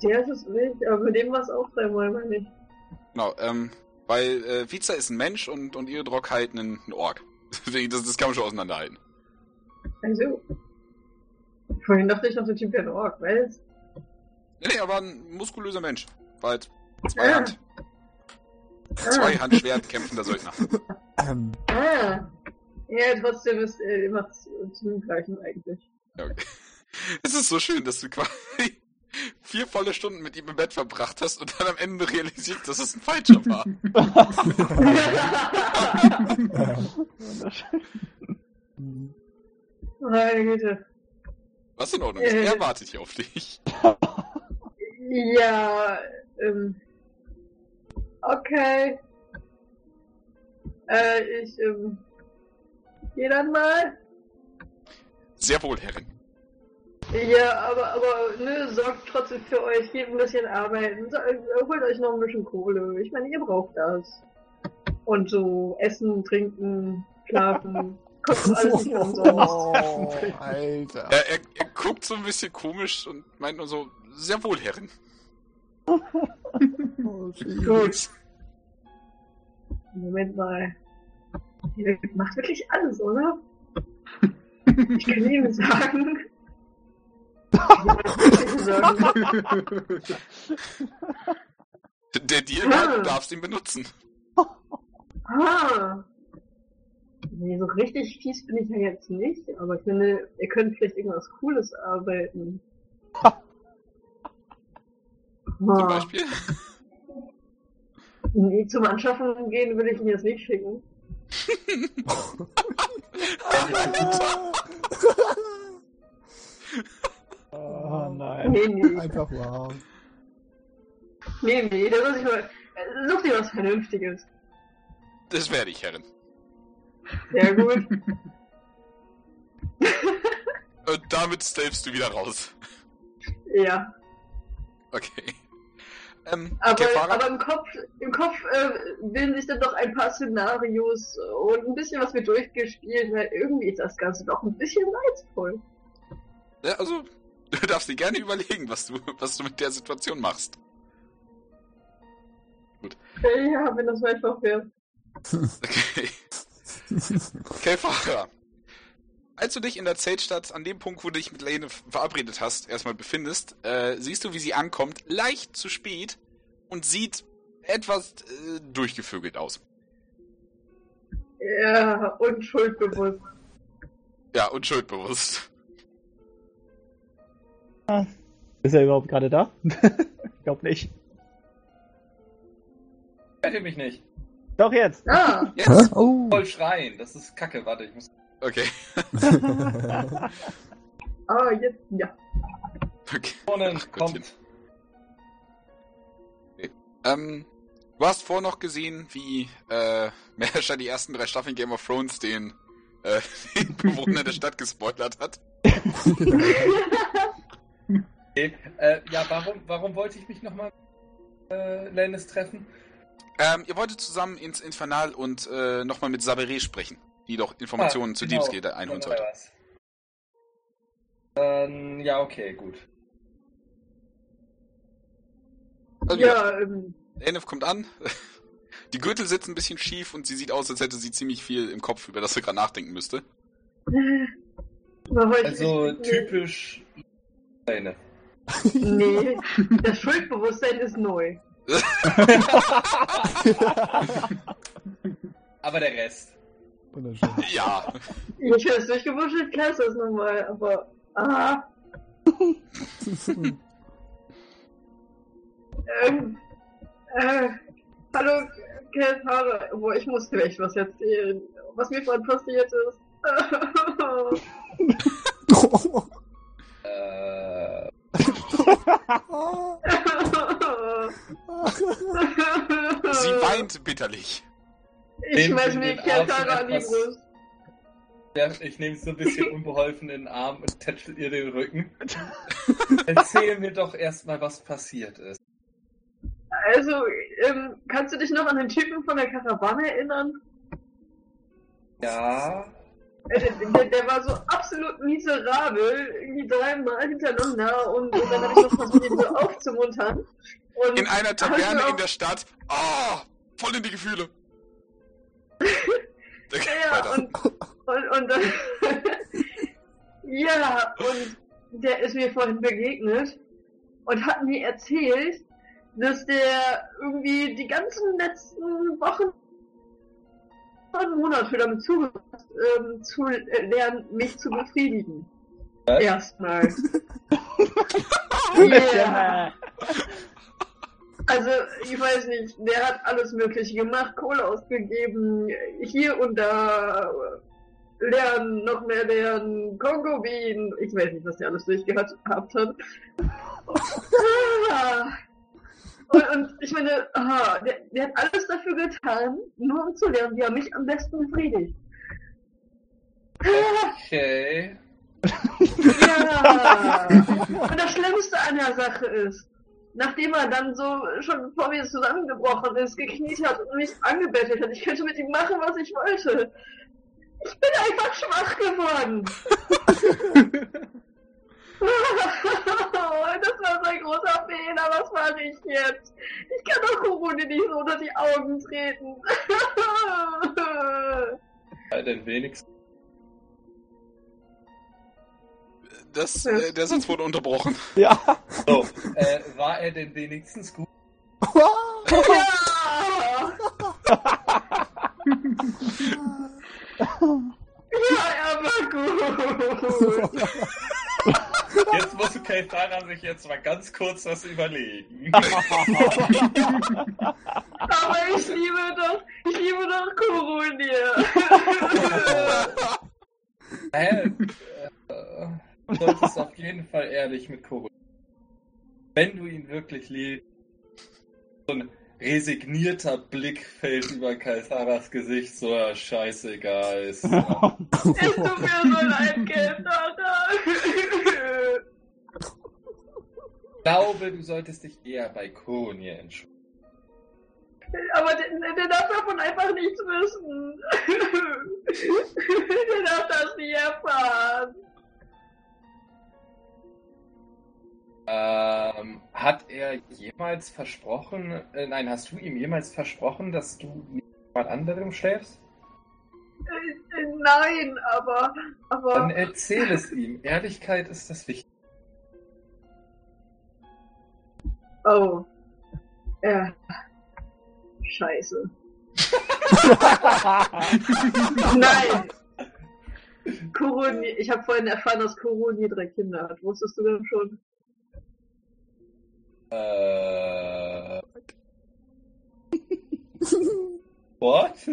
Der ist es nicht, aber mit dem war es auch dreimal, meine ich. Genau, ähm, weil äh, Viza ist ein Mensch und, und Iodok halt ein, ein Ork. Deswegen, das, das kann man schon auseinanderhalten. Also. Vorhin dachte ich noch, der Typ wäre ein Ork, weißt Nee, nee, er war ein muskulöser Mensch. War halt zwei Ah. Hand. Zwei Handschwert kämpfender Söldner. Ähm, Ah. Ja, trotzdem ist äh, immer zu, zum gleichen eigentlich. Ja, okay. Es ist so schön, dass du quasi vier volle Stunden mit ihm im Bett verbracht hast und dann am Ende realisierst, dass es ein falscher war. Meine Güte. Was in Ordnung ist. Äh. Er wartet hier auf dich. Ja, ähm. Okay. Äh, ich, ähm. Geh dann mal. Sehr wohl, Herrin. Ja, aber, aber, ne, sorgt trotzdem für euch, geht ein bisschen arbeiten, so, äh, holt euch noch ein bisschen Kohle. Ich meine, ihr braucht das. Und so, essen, trinken, schlafen, kostet alles nicht oh, Alter. Er, er, er guckt so ein bisschen komisch und meint nur so, sehr wohl, Herrin. Oh. Gut. Moment mal. Ihr macht wirklich alles, oder? Ich kann Ihnen sagen. Ich kann sagen. Der Deal war, du darfst ihn benutzen. Ah. Nee, so richtig fies bin ich ja jetzt nicht, aber ich finde, ihr könnt vielleicht irgendwas Cooles arbeiten. Zum Ah. Beispiel. Nee, zum Anschaffen gehen will ich ihn jetzt nicht schicken. Oh nein. Nee, nee. Einfach wow. Nee, nee, da muss ich mal. Such dir was Vernünftiges. Das werde ich, Herrin. Sehr gut. Und damit stavest du wieder raus. ja. Okay. Ähm, Aber, aber im Kopf, im Kopf äh, bilden sich dann doch ein paar Szenarios und ein bisschen was wird durchgespielt, weil irgendwie ist das Ganze doch ein bisschen reizvoll. Ja, also, du darfst dir gerne überlegen, was du, was du mit der Situation machst. Äh, Ja, wenn das einfach wäre. Okay. Kelfara. Als du dich in der Zeltstadt an dem Punkt, wo du dich mit Lane verabredet hast, erstmal befindest, äh, siehst du, wie sie ankommt, leicht zu spät und sieht etwas äh, durchgevögelt aus. Ja, und schuldbewusst. Ja, und schuldbewusst. Ist er überhaupt gerade da? ich glaube nicht. Rette mich nicht. Doch jetzt. Ah, Jetzt? Oh. Voll schreien, das ist kacke. Warte, ich muss. Okay. ah, jetzt, ja. okay. Vorne Ach, kommt. Gottchen. Ähm, du hast vorher noch gesehen, wie äh, Mersha die ersten drei Staffeln Game of Thrones den, äh, den Bewohner der Stadt gespoilert hat. Okay. Äh, ja, warum, warum wollte ich mich nochmal äh, Lennis treffen? Ähm, ihr wolltet zusammen ins Infernal und äh, nochmal mit Saberé sprechen, die doch Informationen Ah, zu genau. Diebesgate einholen sollte. Ähm, ja, okay, gut. Also, ja. Ja, ähm, Enif kommt an. Die Gürtel sitzen ein bisschen schief und sie sieht aus, als hätte sie ziemlich viel im Kopf, über das sie gerade nachdenken müsste. Also typisch Lenne. Nee, das Schuldbewusstsein ist neu. Aber der Rest. Wunderschön. Ja. Ich höre es durchgewuschelt, klar ist das normal, aber. Ah. ähm, äh, hallo, Keltare. Boah, ich muss dir echt was erzählen. Was mir vorhin passiert ist. Äh, Sie weint bitterlich. Ich schmeiß mir Arsch an die Brust. ja, ich nehme so ein bisschen unbeholfen in den Arm und tätschel ihr den Rücken. Erzähl mir doch erstmal, was passiert ist. Also, ähm, kannst du dich noch an den Typen von der Karawane erinnern? Ja. Äh, Der, der, war so absolut miserabel, irgendwie dreimal hintereinander und, und dann habe ich noch versucht, ihn so aufzumuntern. Und In einer du Taverne auch- in der Stadt. Ah! voll in die Gefühle. Ja, und, und, und dann, ja, und der ist mir vorhin begegnet und hat mir erzählt, dass der irgendwie die ganzen letzten Wochen und Monate damit zugehört, ähm, zu äh, lernen, mich zu befriedigen. Was? Erstmal. Äh, Also, ich weiß nicht, der hat alles Mögliche gemacht, Kohle ausgegeben, hier und da, lernen, noch mehr lernen, Kongo Bean, ich weiß nicht, was der alles durchgehabt gehabt hat. Und, und ich meine, ah, der, der hat alles dafür getan, nur um zu lernen, wie er mich am besten befriedigt. Okay. Ja. Und das Schlimmste an der Sache ist, nachdem er dann so schon vor mir zusammengebrochen ist, gekniet hat und mich angebettelt hat, ich könnte mit ihm machen, was ich wollte. Ich bin einfach schwach geworden. das war so ein großer Fehler. Was mache ich jetzt? Ich kann doch Kuruni nicht so unter die Augen treten. Ja, denn wenigstens. Das, äh, der Satz wurde unterbrochen. ja. So, äh, war er denn wenigstens gut? ja! Ja, er war gut. Jetzt muss Keitara sich jetzt mal ganz kurz was überlegen. Aber ich liebe doch, ich liebe doch Kurunir. Hä? Äh, du solltest auf jeden Fall ehrlich mit Kuro. Wenn du ihn wirklich liebst, so ein resignierter Blick fällt über Kalsaras Gesicht, so ja, scheißegal ist. Es tut mir so leid, Keltara. Ich glaube, du solltest dich eher bei Konir entschuldigen. Aber der, der darf davon einfach nichts wissen. Der darf das nie erfahren. Ähm, hat er jemals versprochen, äh, nein, hast du ihm jemals versprochen, dass du mit jemand anderem schläfst? Äh, Nein, aber, Dann aber, erzähl es ihm. Ehrlichkeit ist das Wichtigste. oh. Ja. Scheiße. Nein! Kuruni, ich habe vorhin erfahren, dass Kuruni drei Kinder hat. Wusstest du das schon? Äh, What?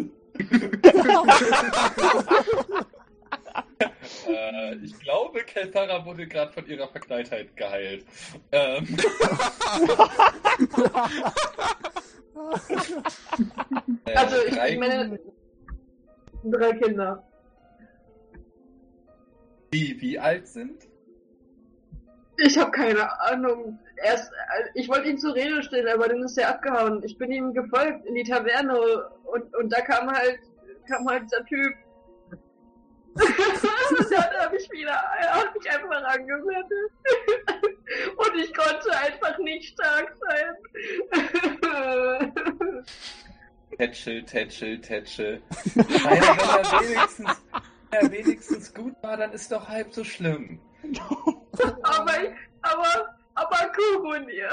äh, ich glaube, Keltara wurde gerade von ihrer Verknalltheit geheilt. Ähm, äh, Also ich, drei- ich meine, drei Kinder. die wie alt sind? Ich habe keine Ahnung. Erst, äh, ich wollte ihn zur Rede stellen, aber dann ist er abgehauen. Ich bin ihm gefolgt in die Taverne und, und da kam halt, kam halt dieser Typ. und dann habe ich wieder, er hat mich einfach angewendet. und ich konnte einfach nicht stark sein. Tätschel, Tätschel, Tätschel. Naja, wenn er wenigstens, wenn er wenigstens gut war, dann ist doch halb so schlimm. aber, aber, aber Kugunir.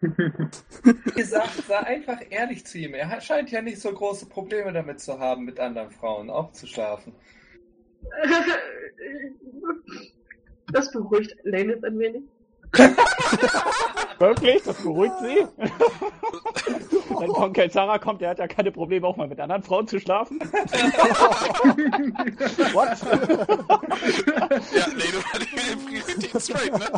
Wie gesagt, sei einfach ehrlich zu ihm. Er scheint ja nicht so große Probleme damit zu haben, mit anderen Frauen auch zu schlafen. Das beruhigt Lennis ein wenig. Wirklich? Das beruhigt sie? Wenn Onkel Sarah kommt, der hat ja keine Probleme, auch mal mit anderen Frauen zu schlafen. What? Ja, nee, du war die Priorität straight, ne?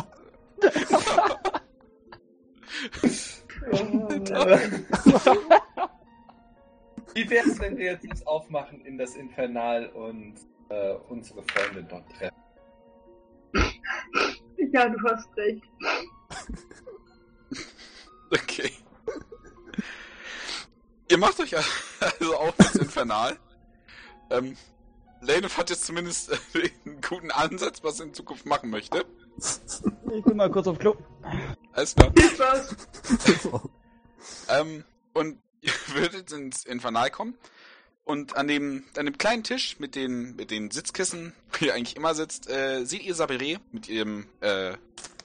Wie wär's, wenn wir jetzt uns aufmachen in das Infernal und äh, unsere Freunde dort treffen? Ja, du hast recht. Okay. Ihr macht euch also auf ins Infernal. Ähm, Lane hat jetzt zumindest äh, einen guten Ansatz, was er in Zukunft machen möchte. Ich bin mal kurz auf Klo. Alles klar. Viel Spaß. Ähm, und ihr würdet ins Infernal kommen. Und an dem, an dem kleinen Tisch mit den, mit den Sitzkissen, wo ihr eigentlich immer sitzt, äh, seht ihr Sabere mit ihrem äh,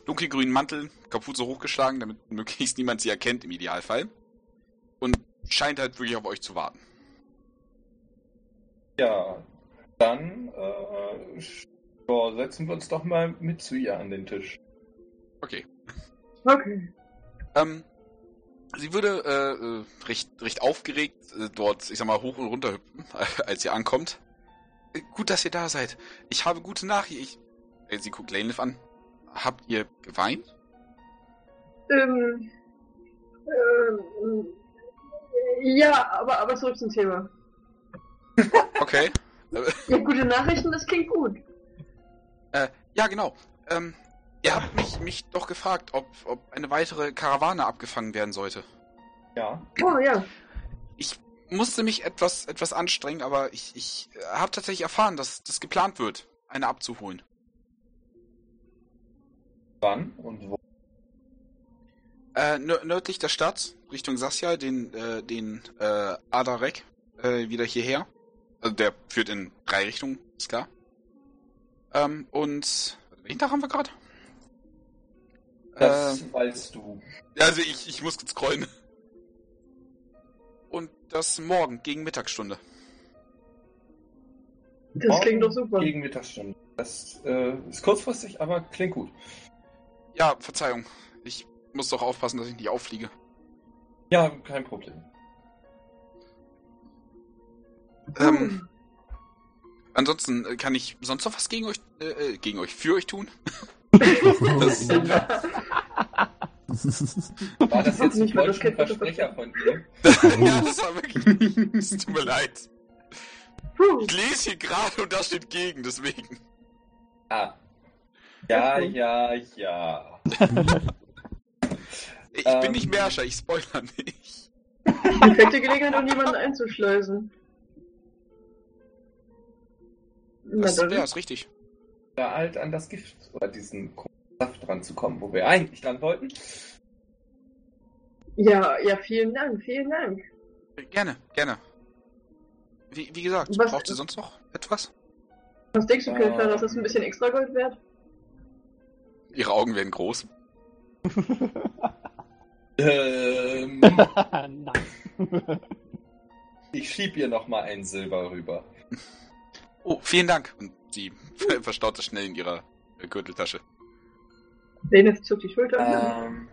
dunkelgrünen Mantel, Kapuze hochgeschlagen, damit möglichst niemand sie erkennt im Idealfall. Und scheint halt wirklich auf euch zu warten. Ja, dann äh, ja, setzen wir uns doch mal mit zu ihr an den Tisch. Okay. Okay. Ähm, sie würde äh, recht, recht aufgeregt äh, dort, ich sag mal, hoch und runter hüpfen, als ihr ankommt. Äh, gut, dass ihr da seid. Ich habe gute Nachricht. Ich, äh, sie guckt Lanelif an. Habt ihr geweint? Ähm, ähm, ja, aber, aber zurück zum Thema. Okay. Ja, gute Nachrichten, das klingt gut. äh, ja, genau. Ähm, ihr habt mich, mich doch gefragt, ob, ob eine weitere Karawane abgefangen werden sollte. Ja. Oh ja. Ich musste mich etwas, etwas anstrengen, aber ich, ich äh, habe tatsächlich erfahren, dass das geplant wird, eine abzuholen. Wann und wo? Äh, nö- nördlich der Stadt, Richtung Sasja, den, äh, den äh, Adarek, äh, wieder hierher. Also der führt in drei Richtungen, ist klar. Ähm, und welchen Tag haben wir gerade? Das Ähm, weißt du. also ich, ich muss kurz scrollen. Und das morgen gegen Mittagsstunde. Das klingt doch super. Gegen Mittagsstunde. Das äh, ist kurzfristig, aber klingt gut. Ja, Verzeihung. Ich muss doch aufpassen, dass ich nicht auffliege. Ja, kein Problem. Ähm, ansonsten äh, kann ich sonst noch was gegen euch, äh, äh, gegen euch, für euch tun? Das- War das jetzt ein Nicht bitte Versprecher von dir? ja, das war wirklich. Es tut mir leid. Ich lese hier gerade und da steht gegen, deswegen. Ah. Ja, ja, ja. Ich Ähm. bin nicht Märscher, ich spoiler nicht. Perfekte Gelegenheit, um jemanden einzuschleusen. Das wäre es, richtig. Da halt an das Gift oder diesen Saft dran zu kommen, wo wir eigentlich dran wollten. Ja, ja, vielen Dank, vielen Dank. Gerne, gerne. Wie, wie gesagt, Was- braucht ihr sonst noch etwas? Was denkst du, Ja. Kelfer, das ist ein bisschen extra Gold wert? Ihre Augen werden groß. Ähm, Nein. ich schieb ihr noch mal ein Silber rüber. Oh, vielen Dank. Und sie verstaut das schnell in ihrer äh, Gürteltasche. Dennis zuckt die Schulter. an. Ähm,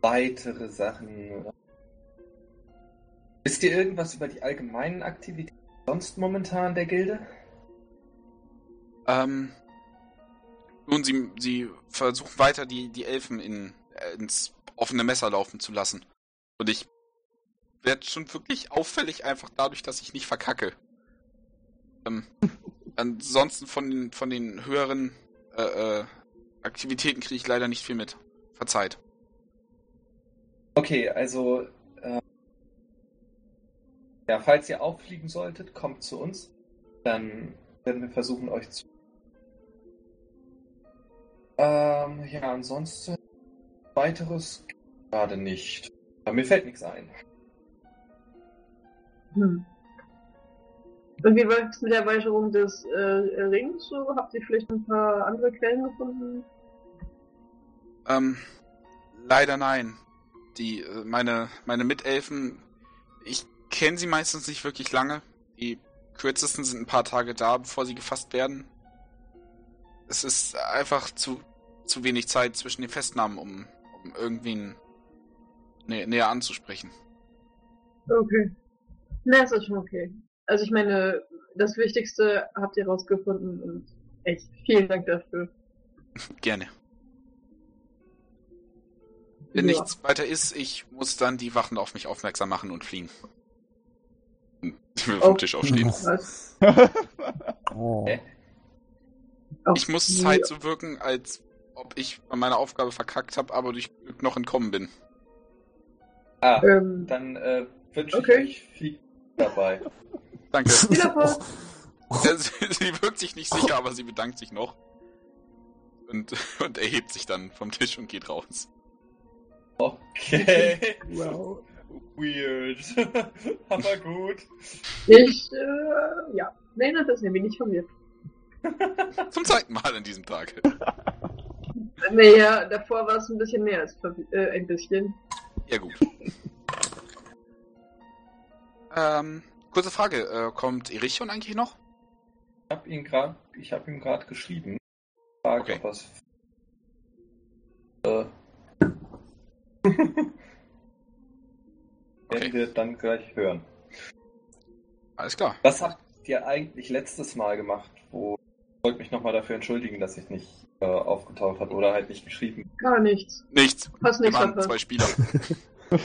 weitere Sachen. Wisst ihr irgendwas über die allgemeinen Aktivitäten sonst momentan der Gilde? Ähm, nun, sie, sie versuchen weiter, die, die Elfen in, äh, ins offene Messer laufen zu lassen. Und ich werde schon wirklich auffällig einfach dadurch, dass ich nicht verkacke. Ähm, ansonsten von den, von den höheren äh, äh, Aktivitäten kriege ich leider nicht viel mit. Verzeiht. Okay, also äh, ja, falls ihr auffliegen solltet, kommt zu uns. Dann werden wir versuchen, euch zu. Ähm, ja, ansonsten weiteres gerade nicht. Aber mir fällt nichts ein. Hm. Und wie läuft es mit der Erweiterung des äh, Rings? So, habt ihr vielleicht ein paar andere Quellen gefunden? Ähm, leider nein. Die, äh, meine, meine Mitelfen, ich kenne sie meistens nicht wirklich lange. Die kürzesten sind ein paar Tage da, bevor sie gefasst werden. Es ist einfach zu, zu wenig Zeit zwischen den Festnahmen, um, um irgendwen nä näher anzusprechen. Okay. Na, ist das schon okay. Also ich meine, das Wichtigste habt ihr rausgefunden und echt vielen Dank dafür. Gerne. Wenn Ja. nichts weiter ist, ich muss dann die Wachen auf mich aufmerksam machen und fliehen. Ich will vom Oh. Tisch aufstehen. Was? Oh. Ich muss halt so wirken, als ob ich an meiner Aufgabe verkackt habe, aber durch Glück noch entkommen bin. Ah, Ähm, dann äh, wünsche Okay. ich euch viel dabei. Danke. Ja, sie, sie wirkt sich nicht sicher, aber sie bedankt sich noch. Und, und erhebt sich dann vom Tisch und geht raus. Okay. Wow. Weird. Aber gut. Ich, äh, ja. Nein, das ist nämlich nicht von mir. Zum zweiten Mal an diesem Tag. Naja, davor war es ein bisschen mehr als äh, ein bisschen. Ja, gut. ähm, kurze Frage. Äh, kommt Erichon eigentlich noch? Ich habe ihn gerade, ich habe ihm gerade geschrieben. Fragt, Okay. er's- äh, Okay. werden wir dann gleich hören. Alles klar. Was habt ihr eigentlich letztes Mal gemacht, wo ich wollte mich nochmal dafür entschuldigen, dass ich nicht äh, aufgetaucht habe oder halt nicht geschrieben. Gar nichts. Nichts. Wir nichts waren verpasst. zwei Spieler.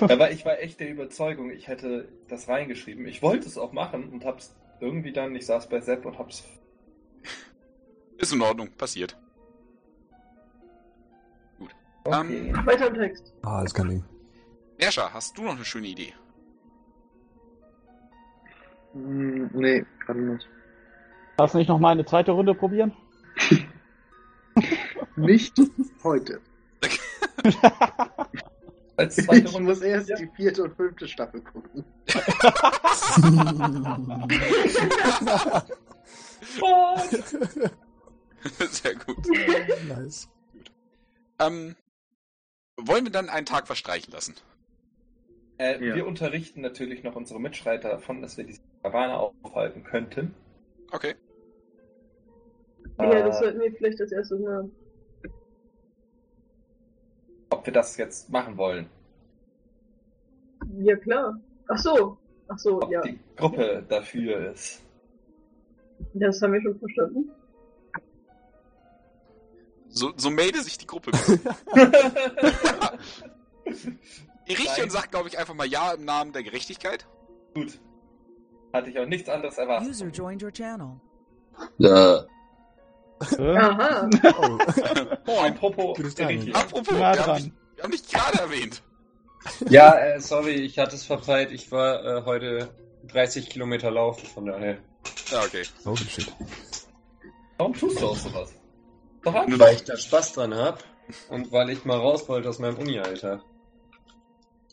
Aber ich war echt der Überzeugung, ich hätte das reingeschrieben. Ich wollte es auch machen und hab's irgendwie dann, ich saß bei Sepp und hab's. Ist in Ordnung. Passiert. Okay. Weiter im Text. Ah, das kann Ding. Erscha, hast du noch eine schöne Idee? Hm, nee, gerade nicht. Lass nicht noch mal eine zweite Runde probieren? Nicht heute. Als zweite Ich Runde. muss erst die vierte und fünfte Staffel gucken. Sehr gut. nice. Ähm, wollen wir dann einen Tag verstreichen lassen? Äh, Ja. Wir unterrichten natürlich noch unsere Mitstreiter davon, dass wir diese Karawane aufhalten könnten. Okay. Ja, das Äh, sollten wir vielleicht als erstes mal. Wir das jetzt machen wollen. Ja, klar. Ach so. Ach so, Ob ja. die Gruppe dafür ist. Das haben wir schon verstanden. So, so melde sich die Gruppe. Nein. sagt, glaube ich, einfach mal Ja im Namen der Gerechtigkeit. Gut. Hatte ich auch nichts anderes erwartet. User joined your channel. Ja? Aha. Oh. Oh, apropos. Apropos, wir haben, wir haben dich gerade erwähnt. ja äh, sorry, ich hatte es verpeilt. Ich war äh, heute 30 Kilometer laufen, von daher. Ja, okay. Oh, shit. Warum tust du auch sowas? An. Weil ich da Spaß dran hab und weil ich mal raus wollte aus meinem Uni-Alltag.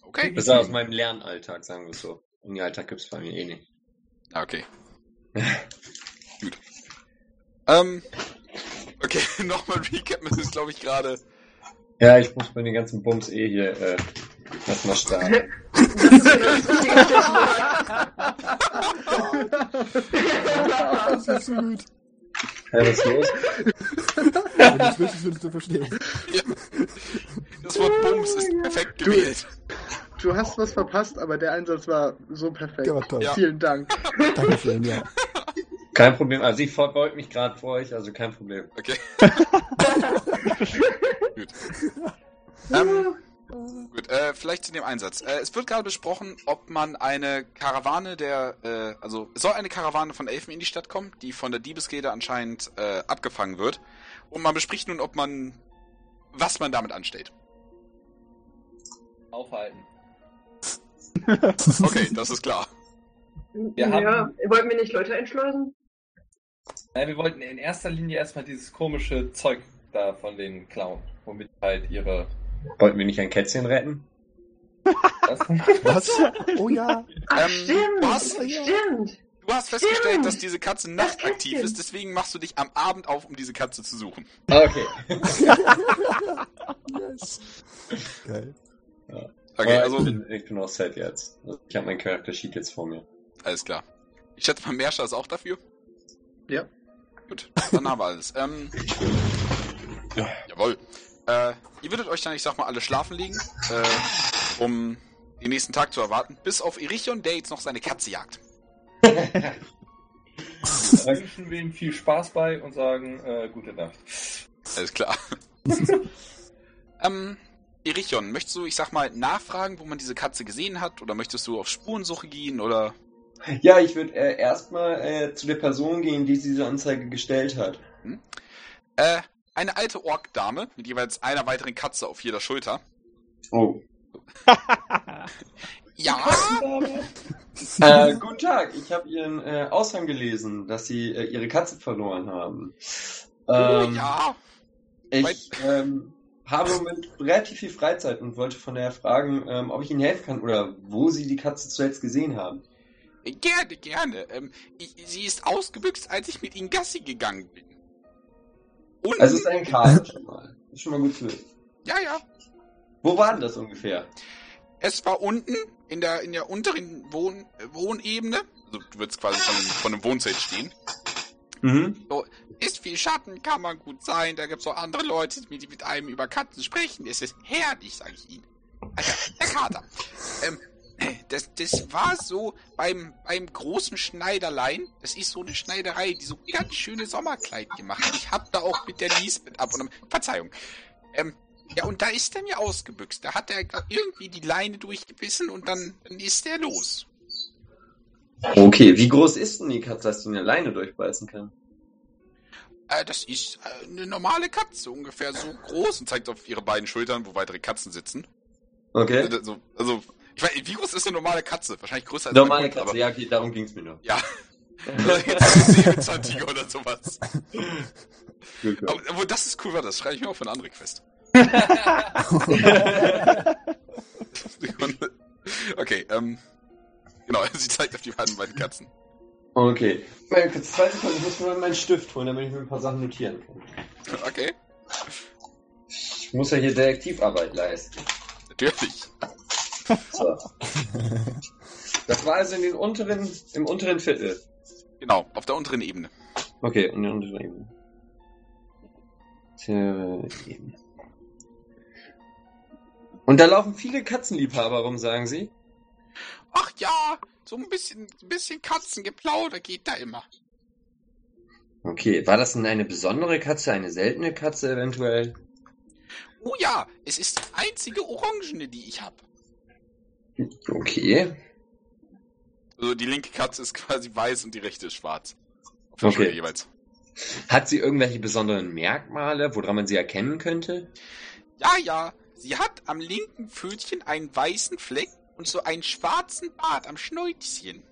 Okay. Das war aus meinem Lernalltag, sagen wir es so. Uni-Alltag gibt's bei mir eh nicht. Ah, Okay. Gut. Ähm, okay, nochmal recappen. Es ist, glaube ich, gerade. Ja, ich muss mir den ganzen Bums eh hier äh, erstmal starten. Das ist das Das so gut. Ja, was ist los? Wenn du es willst, willst du verstehen. Das Wort Bums ist perfekt gewählt. du hast was verpasst, aber der Einsatz war so perfekt. Der war toll. Ja. Vielen Dank. Dankeschön, ja. Kein Problem. Also ich verbeug mich gerade vor euch, also kein Problem. Okay. Gut. Ähm, gut, äh, vielleicht zu dem Einsatz. Äh, es wird gerade besprochen, ob man eine Karawane der, äh, also es soll eine Karawane von Elfen in die Stadt kommen, die von der Diebesgilde anscheinend äh, abgefangen wird. Und man bespricht nun, ob man, was man damit anstellt. Aufhalten. Okay, das ist klar. Wir ja, haben- wollten wir nicht Leute einschleusen? Nein, wir wollten in erster Linie erstmal dieses komische Zeug da von den klauen, womit halt ihre. Wollten wir nicht ein Kätzchen retten? Was? Was? Oh ja. Ach, Ähm, stimmt, was? stimmt. Du hast festgestellt, Stimmt. dass diese Katze nachtaktiv ist, deswegen machst du dich am Abend auf, um diese Katze zu suchen. Okay. Yes. Geil. Okay, Aber also, ich bin, ich bin auch set jetzt. Also Ich habe mein Charakter-Sheet jetzt vor mir. alles klar. Ich schätze mal, Merscher ist auch dafür. Ja. Gut, dann haben wir alles. Ähm, Ja. Jawohl. Äh, ihr würdet euch dann, ich sag mal, alle schlafen legen, äh, um den nächsten Tag zu erwarten, bis auf Erichion, der jetzt noch seine Katze jagt. wünschen wir ihm viel Spaß bei und sagen äh, gute Nacht. Alles klar. ähm, Erichion, möchtest du, ich sag mal, nachfragen, wo man diese Katze gesehen hat? Oder möchtest du auf Spurensuche gehen? Oder Ja, ich würde äh, erstmal äh, zu der Person gehen, die diese Anzeige gestellt hat. äh, eine alte Ork-Dame mit jeweils einer weiteren Katze auf jeder Schulter. Oh. Ja, äh, guten Tag, ich habe Ihren äh, Aushang gelesen, dass Sie äh, Ihre Katze verloren haben. oh, Ähm, ja. Ich ähm, habe im Moment relativ viel Freizeit und wollte von daher fragen, ähm, ob ich Ihnen helfen kann oder wo Sie die Katze zuletzt gesehen haben. Gerne, gerne. Ähm, ich, sie ist ausgebüxt, als ich mit ihnen Gassi gegangen bin. Und, Also es ist ein Karl schon mal. Ist schon mal gut wissen. ja, ja. Wo war denn das ungefähr? Es war unten in der, in der unteren Wohn, Wohnebene. Also du würdest quasi von, einem- von einem Wohnzelt stehen. Mhm. Ist viel Schatten, kann man gut sein. Da gibt's auch andere Leute, die mit einem über Katzen sprechen. Es ist herrlich, sage ich Ihnen. Alter, der Kater. Ähm, das, das war so beim, beim großen Schneiderlein. Das ist so eine Schneiderei, die so ganz schöne Sommerkleid gemacht hat. Ich hab da auch mit der Lisbeth ab und Verzeihung. Ähm, ja, und da ist er mir ausgebüxt. Da hat er irgendwie die Leine durchgebissen und dann, dann ist er los. Okay, wie groß ist denn die Katze, dass sie eine Leine durchbeißen kann? Äh, das ist äh, eine normale Katze, ungefähr so groß und zeigt auf ihre beiden Schultern, wo weitere Katzen sitzen. Okay. Also, so- also, ich weiß, wie groß ist eine normale Katze? Wahrscheinlich größer als Normale Katze, aber, ja, okay, darum ging's mir nur. ja. Jetzt ein Säbelzahntiger oder sowas. Aber, obwohl, das ist cool, war das schreibe ich mir auch für eine andere Quest. Okay, ähm, genau, sie zeigt auf die beiden beiden Katzen. Okay. Meine kurz zwei Sekunden, ich muss mir mal meinen Stift holen, damit ich mir ein paar Sachen notieren kann. Okay, Ich muss ja hier Detektivarbeit leisten. natürlich. So. Das war also in den unteren, im unteren Viertel. Genau, auf der unteren Ebene. Okay, in der unteren Ebene. Tja, Ebene. Und da laufen viele Katzenliebhaber rum, sagen Sie? Ach ja, so ein bisschen, ein bisschen Katzengeplauder geht da immer. Okay, war das denn eine besondere Katze, eine seltene Katze eventuell? Oh ja, es ist die einzige Orangene, die ich habe. Okay. Also die linke Katze ist quasi weiß und die rechte ist schwarz. Auf Okay. Jeweils. Hat sie irgendwelche besonderen Merkmale, woran man sie erkennen könnte? Ja, ja, sie hat am linken Pfötchen einen weißen Fleck und so einen schwarzen Bart am Schnäuzchen.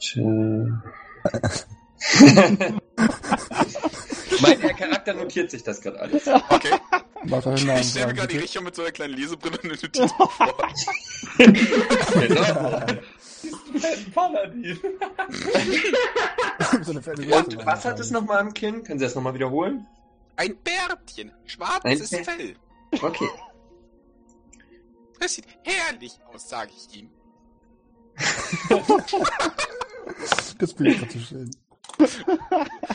Tja. mein Charakter notiert sich das gerade alles. Okay, ich stelle mir gerade die. Richtung mit so einer kleinen Lesebrille eine Notiz vor. Genau. Ein Paladin. so Und was hat es nochmal am Kinn? Können Sie das nochmal wiederholen? Ein Bärtchen, schwarzes Ein Bär- Fell. Okay. Das sieht herrlich aus, sage ich Ihnen. Das Bild war zu schön.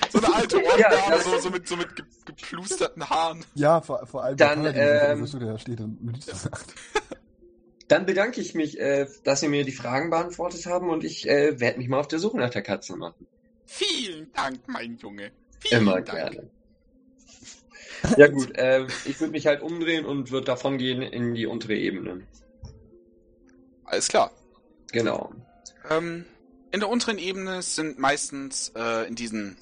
So eine alte Ja, Orgdame, das- so, so mit, so mit ge geplusterten Haaren. Ja, vor, vor allem Dann, ähm, da steht und. Dann bedanke ich mich, äh, dass Sie mir die Fragen beantwortet haben und ich äh, werde mich mal auf der Suche nach der Katze machen. Vielen Dank, mein Junge. Vielen Immer Dank. gerne. Ja gut, äh, ich würde mich halt umdrehen und würde davon gehen in die untere Ebene. Alles klar. Genau. Ähm, in der unteren Ebene sind meistens äh, in diesen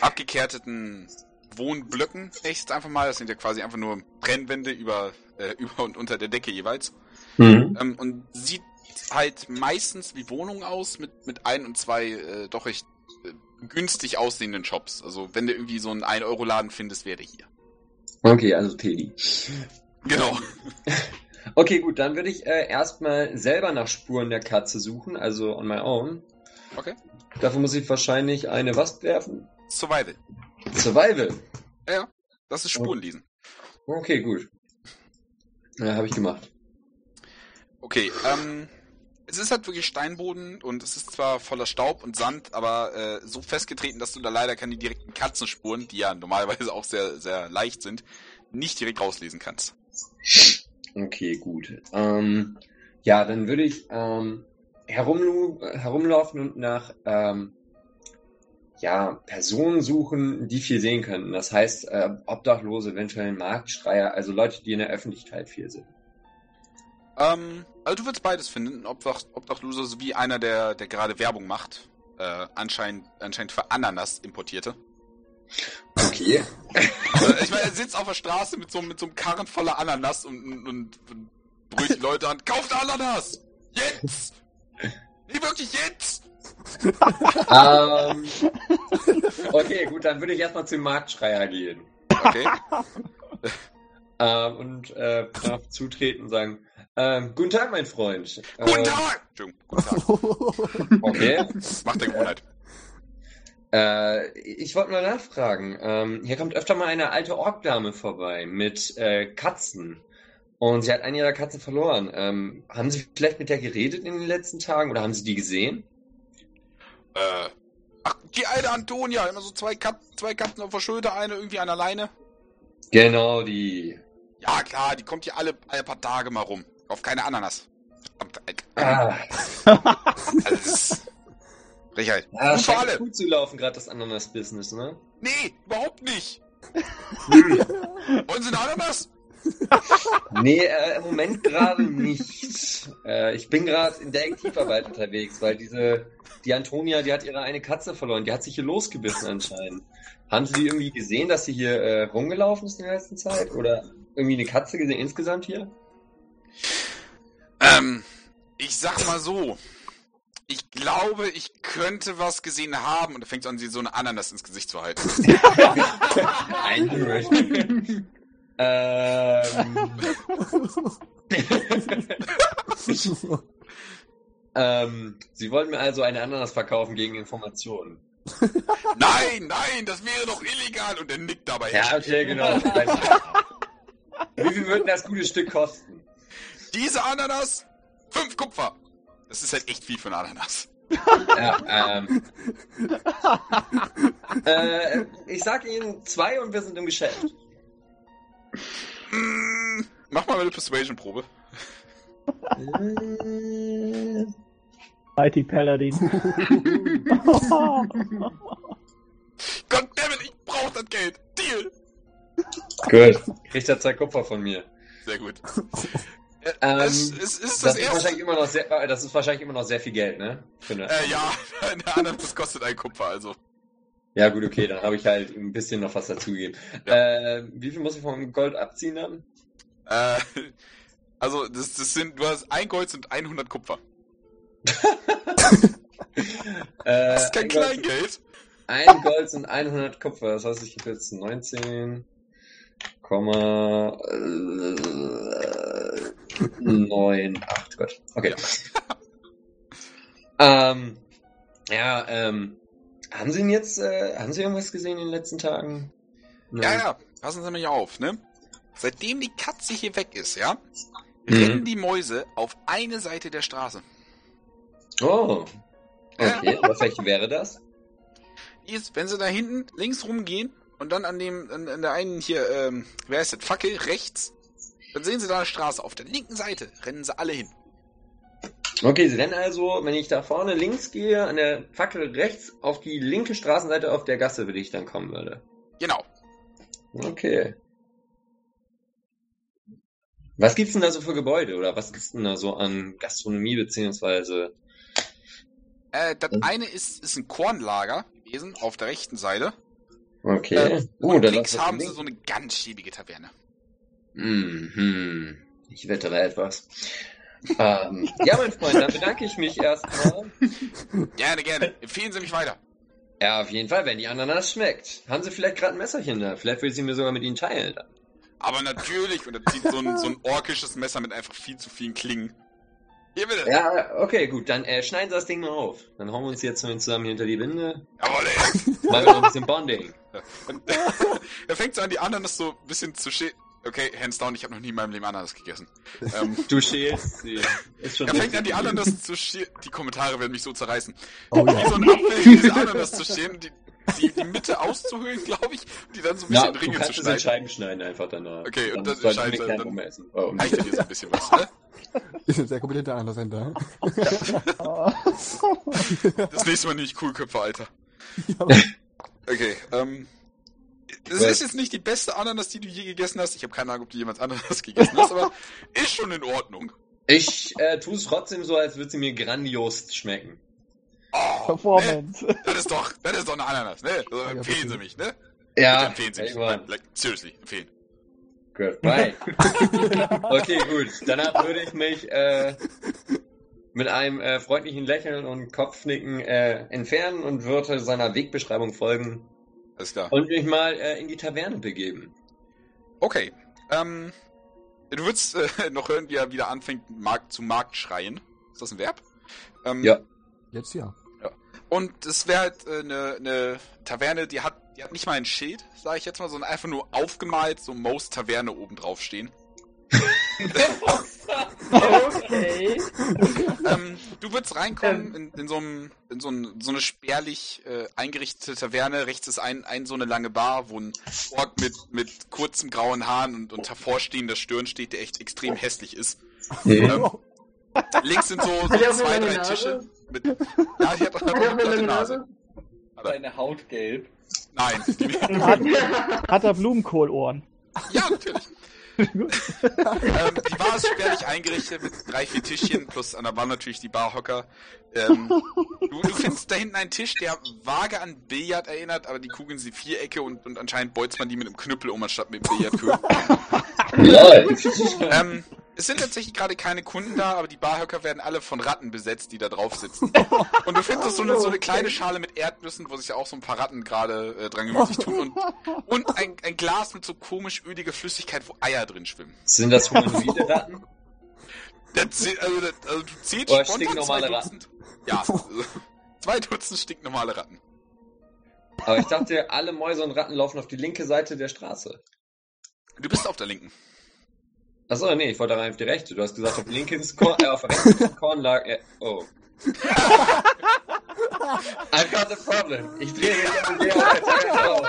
abgekehrteten Wohnblöcken, ich jetzt einfach mal, das sind ja quasi einfach nur Brennwände über, äh, über und unter der Decke jeweils. Mhm. Ähm, und sieht halt meistens wie Wohnungen aus mit, mit ein und zwei äh, doch recht äh, günstig aussehenden Shops. Also wenn du irgendwie so einen 1-Euro-Laden findest, wäre der hier. Okay, also Teddy. Genau. Okay, gut, dann würde ich äh, erstmal selber nach Spuren der Katze suchen, also on my own. Okay. Dafür muss ich wahrscheinlich eine was werfen? Survival. Survival. Ja, das ist Spurenlesen. Okay, gut. Ja, habe ich gemacht. Okay, ähm, es ist halt wirklich Steinboden und es ist zwar voller Staub und Sand, aber äh, so festgetreten, dass du da leider keine direkten Katzenspuren, die ja normalerweise auch sehr, sehr leicht sind, nicht direkt rauslesen kannst. Okay, gut. Ähm, ja, dann würde ich ähm, herumlu herumlaufen und nach ähm, ja, Personen suchen, die viel sehen können. Das heißt, äh, Obdachlose, eventuell Marktschreier, also Leute, die in der Öffentlichkeit viel sind. Ähm, also du wirst beides finden, Obdach, Obdachlose sowie einer, der, der gerade Werbung macht. Äh, anscheinend, anscheinend für Ananas importierte. Okay. Äh, ich meine, er sitzt auf der Straße mit so, mit so einem Karren voller Ananas und, und, und, und brüllt die Leute an, kauft Ananas! Jetzt! Nee, wirklich jetzt! ähm, okay, gut, dann würde ich erstmal zum Marktschreier gehen. Okay. Ähm, und äh, darf zutreten und sagen, ähm, guten Tag, mein Freund. Guten Ähm, Tag! Entschuldigung, guten Tag. Okay. Macht der Gewohnheit. Äh, ich wollte mal nachfragen. Ähm, hier kommt öfter mal eine alte Orkdame vorbei mit äh, Katzen. Und sie hat eine ihrer Katzen verloren. Ähm, haben Sie vielleicht mit der geredet in den letzten Tagen oder haben Sie die gesehen? Äh, ach, die alte Antonia, immer so zwei, Kat zwei Katzen auf der Schulter, eine irgendwie an der Leine. Genau, die. Ja, klar, die kommt hier alle, alle paar Tage mal rum. Auf keine Ananas. Verdammt, Alter. Ah, Also, das Frechheit. ja, Gut für scheint alle. gut zu laufen, gerade das Ananas-Business, ne? Nee, überhaupt nicht. Wollen Sie eine Ananas? Nee, äh, im Moment gerade nicht. Äh, ich bin gerade in Detektivarbeit unterwegs, weil diese, die Antonia, die hat ihre eine Katze verloren. Die hat sich hier losgebissen anscheinend. Haben Sie die irgendwie gesehen, dass sie hier äh, rumgelaufen ist in der letzten Zeit? Oder irgendwie eine Katze gesehen insgesamt hier? Ähm, ich sag mal so. Ich glaube, ich könnte was gesehen haben. Und da fängt sie an, sie so eine Ananas ins Gesicht zu halten. Eingerücht. Ähm, ähm, Sie wollten mir also eine Ananas verkaufen gegen Informationen. nein, nein, das wäre doch illegal. Und er nickt dabei. Ja, okay, genau. Wie viel würde das gute Stück kosten? Diese Ananas, fünf Kupfer. Das ist halt echt viel für eine Ananas. Ja, ähm, äh, ich sag Ihnen zwei und wir sind im Geschäft. Mm, mach mal eine Persuasion-Probe. Äh, Mighty Paladin. Goddammit, ich brauch das Geld. Deal. Gut. Kriegt er zwei Kupfer von mir. Sehr gut. Ähm, es, es ist Das das, ist, wahrscheinlich immer noch sehr, äh, das ist wahrscheinlich immer noch sehr viel Geld, ne? Äh, ja, eine Ananas kostet ein Kupfer, also. Ja, gut, okay, dann habe ich halt ein bisschen noch was dazugegeben. Äh, wie viel muss ich vom Gold abziehen dann? Äh, also, das, das sind, du hast ein Gold und 100 Kupfer. Äh, Das ist kein ein Gold- Kleingeld. Ein Gold sind 100 Kupfer. Das heißt, ich habe jetzt 19, Komma, äh, 9, 8, Gott. Okay. ähm, ja, ähm, haben Sie ihn jetzt, äh, haben Sie irgendwas gesehen in den letzten Tagen? Ja, ja, passen Sie mal hier auf, ne? Seitdem die Katze hier weg ist, ja, Mhm. rennen die Mäuse auf eine Seite der Straße. Oh. Okay, was welche wäre das? wenn sie da hinten links rumgehen und dann an dem, an, an der einen hier, ähm, wer ist das, Fackel rechts, dann sehen sie da eine Straße. Auf der linken Seite rennen sie alle hin. Okay, Sie rennen also, wenn ich da vorne links gehe, an der Fackel rechts auf die linke Straßenseite auf der Gasse, würde ich dann kommen würde. Genau. Okay. Was gibt's denn da so für Gebäude oder was gibt's denn da so an Gastronomie beziehungsweise? Äh, das eine ist, ist ein Kornlager gewesen, auf der rechten Seite. Okay. Äh, uh, und links haben sie so eine ganz schäbige Taverne. Mhm. Ich wettere etwas. Ähm, ja, mein Freund, dann bedanke ich mich erstmal. Gerne, gerne. Empfehlen Sie mich weiter. Ja, auf jeden Fall, wenn die Ananas schmeckt. Haben Sie vielleicht gerade ein Messerchen da? Vielleicht will ich sie mir sogar mit Ihnen teilen. Dann. Aber natürlich, und er zieht so ein, so ein orkisches Messer mit einfach viel zu vielen Klingen. Hier bitte. Ja, okay, gut, dann äh, schneiden Sie das Ding mal auf. Dann hauen wir uns jetzt zusammen hinter die Winde. Jawohl, ey. Machen wir noch ein bisschen Bonding. Und er fängt so an, die Ananas so ein bisschen zu schälen. Okay, hands down, ich habe noch nie in meinem Leben Ananas gegessen. Ähm, Du schälst sie. Ist schon er fängt an, die. Ananas zu schälen. Die Kommentare werden mich so zerreißen. Oh Wie ja. so ein Apfel, diese Ananas zu schälen, die, die, die Mitte auszuhöhlen, glaube ich, und die dann so ein Ja, bisschen in du Ringe zu in schneiden. Scheiben schneiden einfach danach. Okay, und dann Scheiße, wir kein dann- umessen. Oh, um Reicht dir so ein bisschen was, ne? Ist ein sehr kompetenter Andersender. Das nächste Mal nicht Coolköpfe, Alter. Ja. Okay, ähm. Das ist jetzt nicht die beste Ananas, die du je gegessen hast. Ich habe keine Ahnung, ob du jemals Ananas gegessen hast, aber ist schon in Ordnung. Ich äh, tue es trotzdem so, als würde sie mir grandios schmecken. Oh, Performance. Ne? Das ist doch, das ist doch eine Ananas, ne? Also Ja, empfehlen bitte. Sie mich, ne? Ja, Bitte empfehlen Sie mich. irgendwann. Like, seriously, empfehlen. Good, bye. okay, gut. Danach würde ich mich äh, mit einem äh, freundlichen Lächeln und Kopfnicken äh, entfernen und würde seiner Wegbeschreibung folgen Alles klar. und mich mal äh, in die Taverne begeben. Okay, ähm. Du würdest äh, noch hören, wie er wieder anfängt, Markt zu Markt schreien. Ist das ein Verb? Ähm, Ja. Jetzt ja. Und es wäre halt äh, eine ne Taverne, die hat, die hat nicht mal ein Schild, sage ich jetzt mal, sondern einfach nur aufgemalt, so Most Taverne oben drauf stehen. Okay. ähm, du würdest reinkommen in, in so, einem, in so, ein, so eine spärlich äh, eingerichtete Taverne. Rechts ist ein, ein so eine lange Bar, wo ein Ork mit, mit kurzen grauen Haaren und, und hervorstehender Stirn steht, der echt extrem hässlich ist. Ähm, links sind so, so er eine zwei, drei Nase? Tische. Mit, ja, die hat, hat, Hat er auch eine eine lange Nase. Seine Haut gelb. Nein, Hat, hat er Blumenkohlohren? Ja, natürlich. Ähm, die Bar ist spärlich eingerichtet mit drei, vier Tischchen, plus an der Bar natürlich die Barhocker. Ähm, du, du findest da hinten einen Tisch, der vage an Billard erinnert, aber die Kugeln sind Vierecke und, und anscheinend bolzt man die mit einem Knüppel um anstatt mit einem Billardkühl. Lol. ähm, es sind tatsächlich gerade keine Kunden da, aber die Barhocker werden alle von Ratten besetzt, die da drauf sitzen. Und du findest so eine, so eine kleine Schale mit Erdnüssen, wo sich ja auch so ein paar Ratten gerade äh, dran gemütlich tun. Und, und ein, ein Glas mit so komisch öliger Flüssigkeit, wo Eier drin schwimmen. Sind das humanoide Ratten? Das, also, das, also du zählst Oder spontan zwei Dutzend. Ja, also, zwei Dutzend stinknormale Ratten. Aber ich dachte, alle Mäuse und Ratten laufen auf die linke Seite der Straße. Du bist auf der linken. Achso, nee, ich wollte rein auf die rechte. Du hast gesagt, auf linke ist Korn, äh, auf rechts ist Korn lag. Äh, oh. I've got a problem. Ich drehe mich jetzt mit der auf.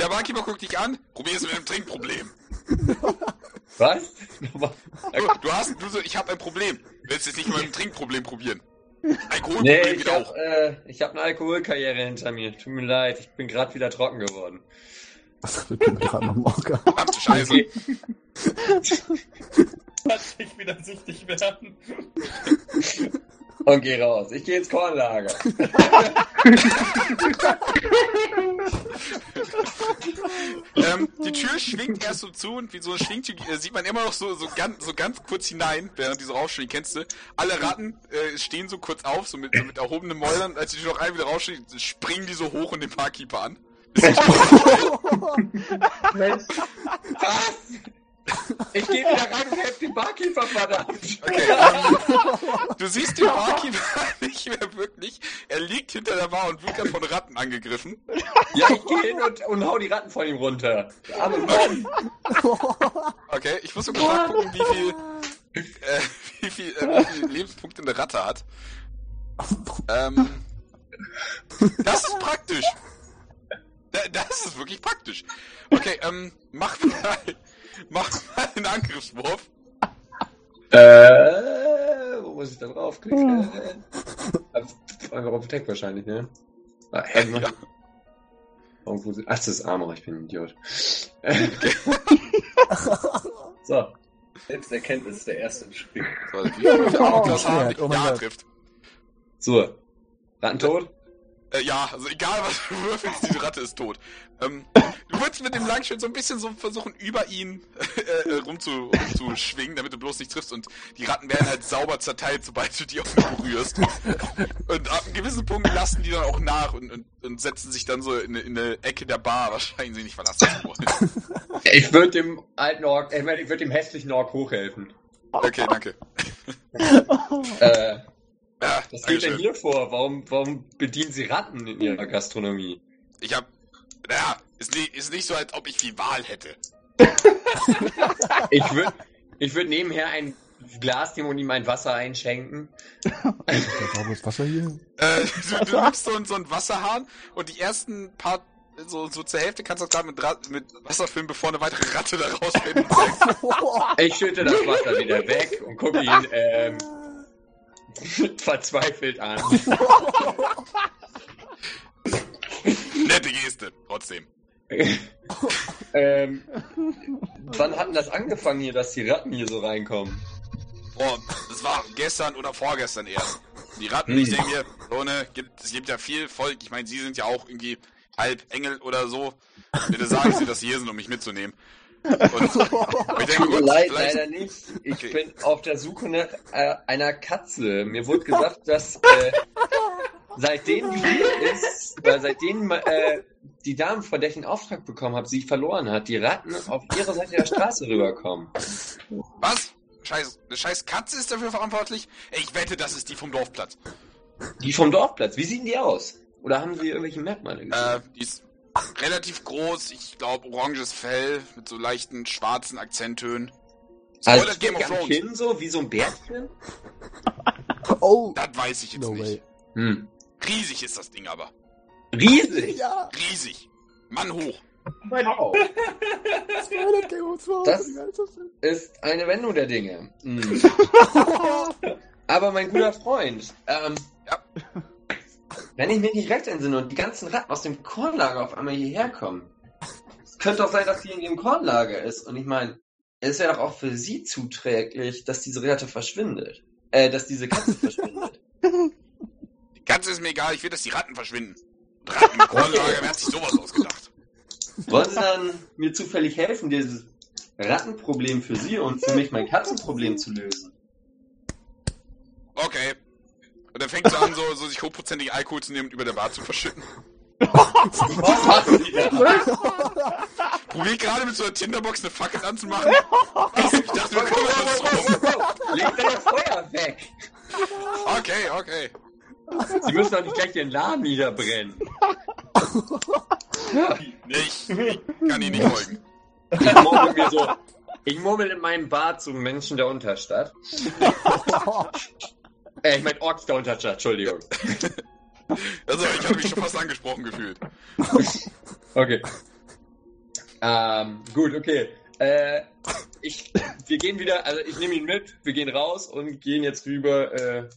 Der Barkeeper guckt dich an, probier es mit dem Trinkproblem. Was? Du, du hast, du so, ich habe ein Problem. Willst du es nicht mit dem Trinkproblem probieren? Alkoholproblem Nee, ich geht auch. hab, äh, ich hab eine Alkoholkarriere hinter mir. Tut mir leid, ich bin gerade wieder trocken geworden. Das wird mir gerade noch morgen. Verdammte Scheiße. Okay. Hat sich wieder süchtig werden. Und geh raus. Ich gehe ins Kornlager. ähm, die Tür schwingt erst so zu und wie so ein Schwingtür äh, sieht man immer noch so, so, ganz, so ganz kurz hinein, während diese rausstehen, kennst du. Alle Ratten äh, stehen so kurz auf, so mit, so mit erhobenen Mäulern. Als die Tür noch ein wieder rausstehen, springen die so hoch und den Barkeeper an. Tür Was? Was? Ich gehe wieder rein und helfe dem Barkeeper, verdammt. Okay, ähm, du siehst den Barkeeper nicht mehr wirklich. Er liegt hinter der Bar und wird dann von Ratten angegriffen. Ja, ich gehe hin und, und hau die Ratten von ihm runter. Arme Mann. Okay, ich muss sogar mal gucken, wie viel, äh, wie viel, äh, wie viel Lebenspunkte eine Ratte hat. Ähm, das ist praktisch. Da- Das ist wirklich praktisch. Okay, ähm, mach mal, mach mal einen Angriffswurf. Äh, wo muss ich da draufklicken? Einfach auf Attack wahrscheinlich, ne? Ah, hä, Ja. Ach, das ist Armor, ich bin ein Idiot. so. Selbsterkenntnis ist der erste im Spiel. So, wie viel Armor das Oh, oh ja, trifft. So. Rattentot? Äh, ja, also egal was du würfelst, diese Ratte ist tot. Ähm, du würdest mit dem Langschwert so ein bisschen so versuchen, über ihn äh, äh, rumzu, rumzuschwingen, damit du bloß nicht triffst und die Ratten werden halt sauber zerteilt, sobald du die auch nur berührst. Und ab einem gewissen Punkt lassen die dann auch nach und, und, und setzen sich dann so in, eine- in eine Ecke der Bar, wahrscheinlich sie nicht verlassen zu wollen. Ich würde dem alten Ork, ich meine, ich würde dem hässlichen Ork hochhelfen. Okay, danke. Äh, Ja, was geht denn hier vor? Warum, warum bedienen Sie Ratten in Ihrer Gastronomie? Ich hab, naja, ist nicht, ist nicht so, als ob ich viel Wahl hätte. Ich würde ich würd nebenher ein Glas nehmen und ihm ein Wasser einschenken. Da sauberes Wasser hier. Äh, du, du nimmst so, einen- so einen Wasserhahn und die ersten paar, so, so zur Hälfte kannst du das gerade mit, Ra- mit Wasser füllen, bevor eine weitere Ratte da rausfällt. Ich schütte das Wasser wieder weg und gucke ihn ähm, verzweifelt an. Nette Geste, trotzdem. ähm, wann hat denn das angefangen hier, dass die Ratten hier so reinkommen? Boah, das war gestern oder vorgestern erst. Die Ratten, Hm. ich denke mir, so gibt, es gibt ja viel Volk. Ich meine, sie sind ja auch irgendwie halb Engel oder so. Bitte sagen Sie, dass Sie hier sind, um mich mitzunehmen. Und ich denke, Tut mir gut, leid, vielleicht, leider nicht. Ich Okay. bin auf der Suche nach äh, einer Katze. Mir wurde gesagt, dass äh, seitdem die hier ist, weil seitdem äh, die Dame, von der ich einen Auftrag bekommen habe, sie verloren hat, die Ratten auf ihre Seite der Straße rüberkommen. was? Scheiß, eine scheiß Katze ist dafür verantwortlich? Ey, ich wette, das ist die vom Dorfplatz. Die vom Dorfplatz, wie sehen die aus? Oder haben sie irgendwelche Merkmale gesehen? Äh, die ist relativ groß, ich glaube oranges Fell mit so leichten schwarzen Akzenttönen. also Spoiler Game of Thrones. Kinn so, wie so ein Bärchen? Oh! Das weiß ich jetzt No nicht. Hm. Riesig ist das Ding aber. Riesig! Ja! Riesig. Mann hoch. Wow. Das- ist das eine Wendung der Dinge. Hm. Aber mein guter Freund, ähm, Ja. Wenn ich mich nicht recht entsinne und die ganzen Ratten aus dem Kornlager auf einmal hierher kommen, es könnte doch sein, dass die in ihrem Kornlager ist. Und ich meine, es wäre doch auch für sie zuträglich, dass diese Ratte verschwindet. Äh, dass diese Katze verschwindet. Die Katze ist mir egal, ich will, dass die Ratten verschwinden. Und Ratten im Kornlager, wer hat sich sowas ausgedacht? Wollen Sie dann mir zufällig helfen, dieses Rattenproblem für Sie und für mich mein Katzenproblem zu lösen? Okay. Dann fängt sie an, so, so sich hochprozentigen Alkohol zu nehmen und über der Bar zu verschütten. Was da? Probier gerade mit so einer Tinderbox eine Fackel anzumachen. Ich dachte, wir kommen das rum. Leg dein Feuer weg! Okay, okay. Sie müssen doch nicht gleich Ihren Laden niederbrennen. Ich, ich kann Ihnen nicht folgen. Ich murmel mir so. Ich murmel in meinem Bart zum Menschen der Unterstadt. Äh, ich mein Orks Unterstadt, Entschuldigung. Also, ich habe mich schon fast angesprochen gefühlt. Okay. Ähm, gut, okay. Äh, ich, wir gehen wieder, also ich nehme ihn mit, wir gehen raus und gehen jetzt rüber, äh,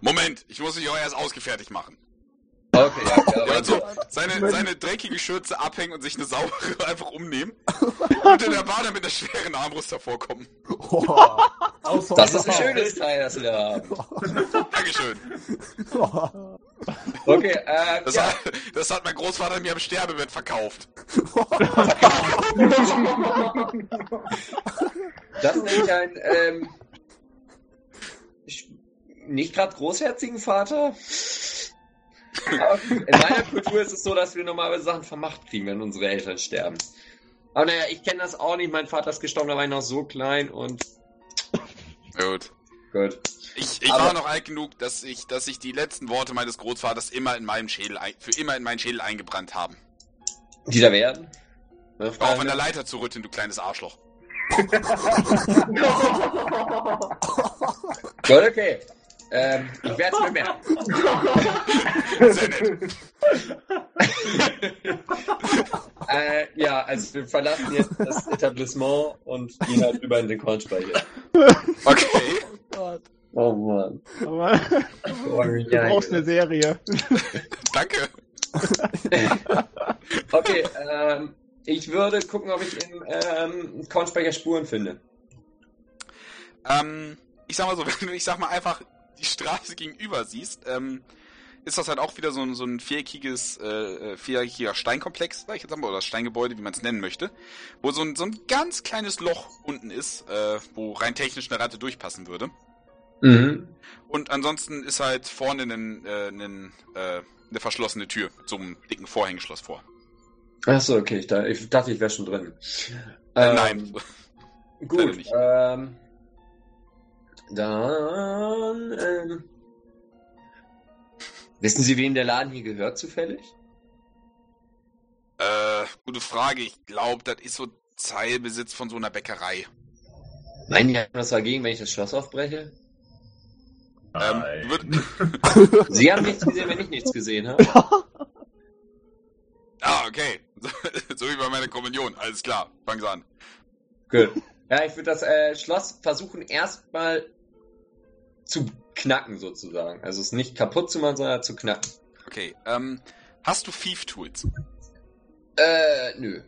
Moment, ich muss mich auch erst ausgefertigt machen. Okay, ja, ja, Ja, also seine, seine dreckige Schürze abhängen und sich eine saubere einfach umnehmen. Und in der Bar dann mit einer schweren Armbrust hervorkommen. Das ist ein schönes Teil, das wir da haben. Dankeschön. Okay, äh, Das, ja, hat, das hat mein Großvater mir am Sterbebett verkauft. das ist nämlich ein, ähm, nicht gerade großherzigen Vater. In meiner Kultur ist es so, dass wir normalerweise Sachen vermacht kriegen, wenn unsere Eltern sterben. Aber naja, ich kenne das auch nicht. Mein Vater ist gestorben, da war ich noch so klein und Gut. gut. Ich, ich Aber- war noch alt genug, dass ich, dass ich die letzten Worte meines Großvaters immer in meinem Schädel, für immer in meinen Schädel eingebrannt haben. Die da werden? Ne, auf der Leiter zu rütteln, du kleines Arschloch. Gut, okay. Ähm, ich werde es mir merken. Sehr nett. äh, ja, also wir verlassen jetzt das Etablissement und gehen halt über in den Kornspeicher. Okay. Oh Gott. Oh Mann. Oh, du ja, brauchst eine Serie. Danke. Okay, ähm, ich würde gucken, ob ich im ähm, Kornspeicher Spuren finde. Ähm, ich sag mal so, wenn du, ich sag mal, einfach die Straße gegenüber siehst, ähm, ist das halt auch wieder so ein, so ein viereckiges, äh, äh, viereckiger Steinkomplex, sag ich jetzt mal, oder Steingebäude, wie man es nennen möchte, wo so ein, so ein ganz kleines Loch unten ist, äh, wo rein technisch eine Ratte durchpassen würde. Mhm. Und ansonsten ist halt vorne ein, äh, ein, äh, eine verschlossene Tür mit so einem dicken Vorhängeschloss vor. Achso, okay, ich, da, ich dachte, ich wäre schon drin. Äh, Ähm, nein. Gut, ähm, dann, ähm, wissen Sie, wem der Laden hier gehört zufällig? Äh, gute Frage. Ich glaube, das ist so Teilbesitz von so einer Bäckerei. Meinen die haben was dagegen, wenn ich das Schloss aufbreche? Ähm, würd, Sie haben nichts gesehen, wenn ich nichts gesehen habe. ah, okay. so wie bei meiner Kommunion. Alles klar. Fangen Sie an. Gut. Ja, ich würde das äh, Schloss versuchen erstmal zu knacken sozusagen. Also es nicht kaputt zu machen, sondern zu knacken. Okay. Ähm, hast du Thief Tools? Äh, nö.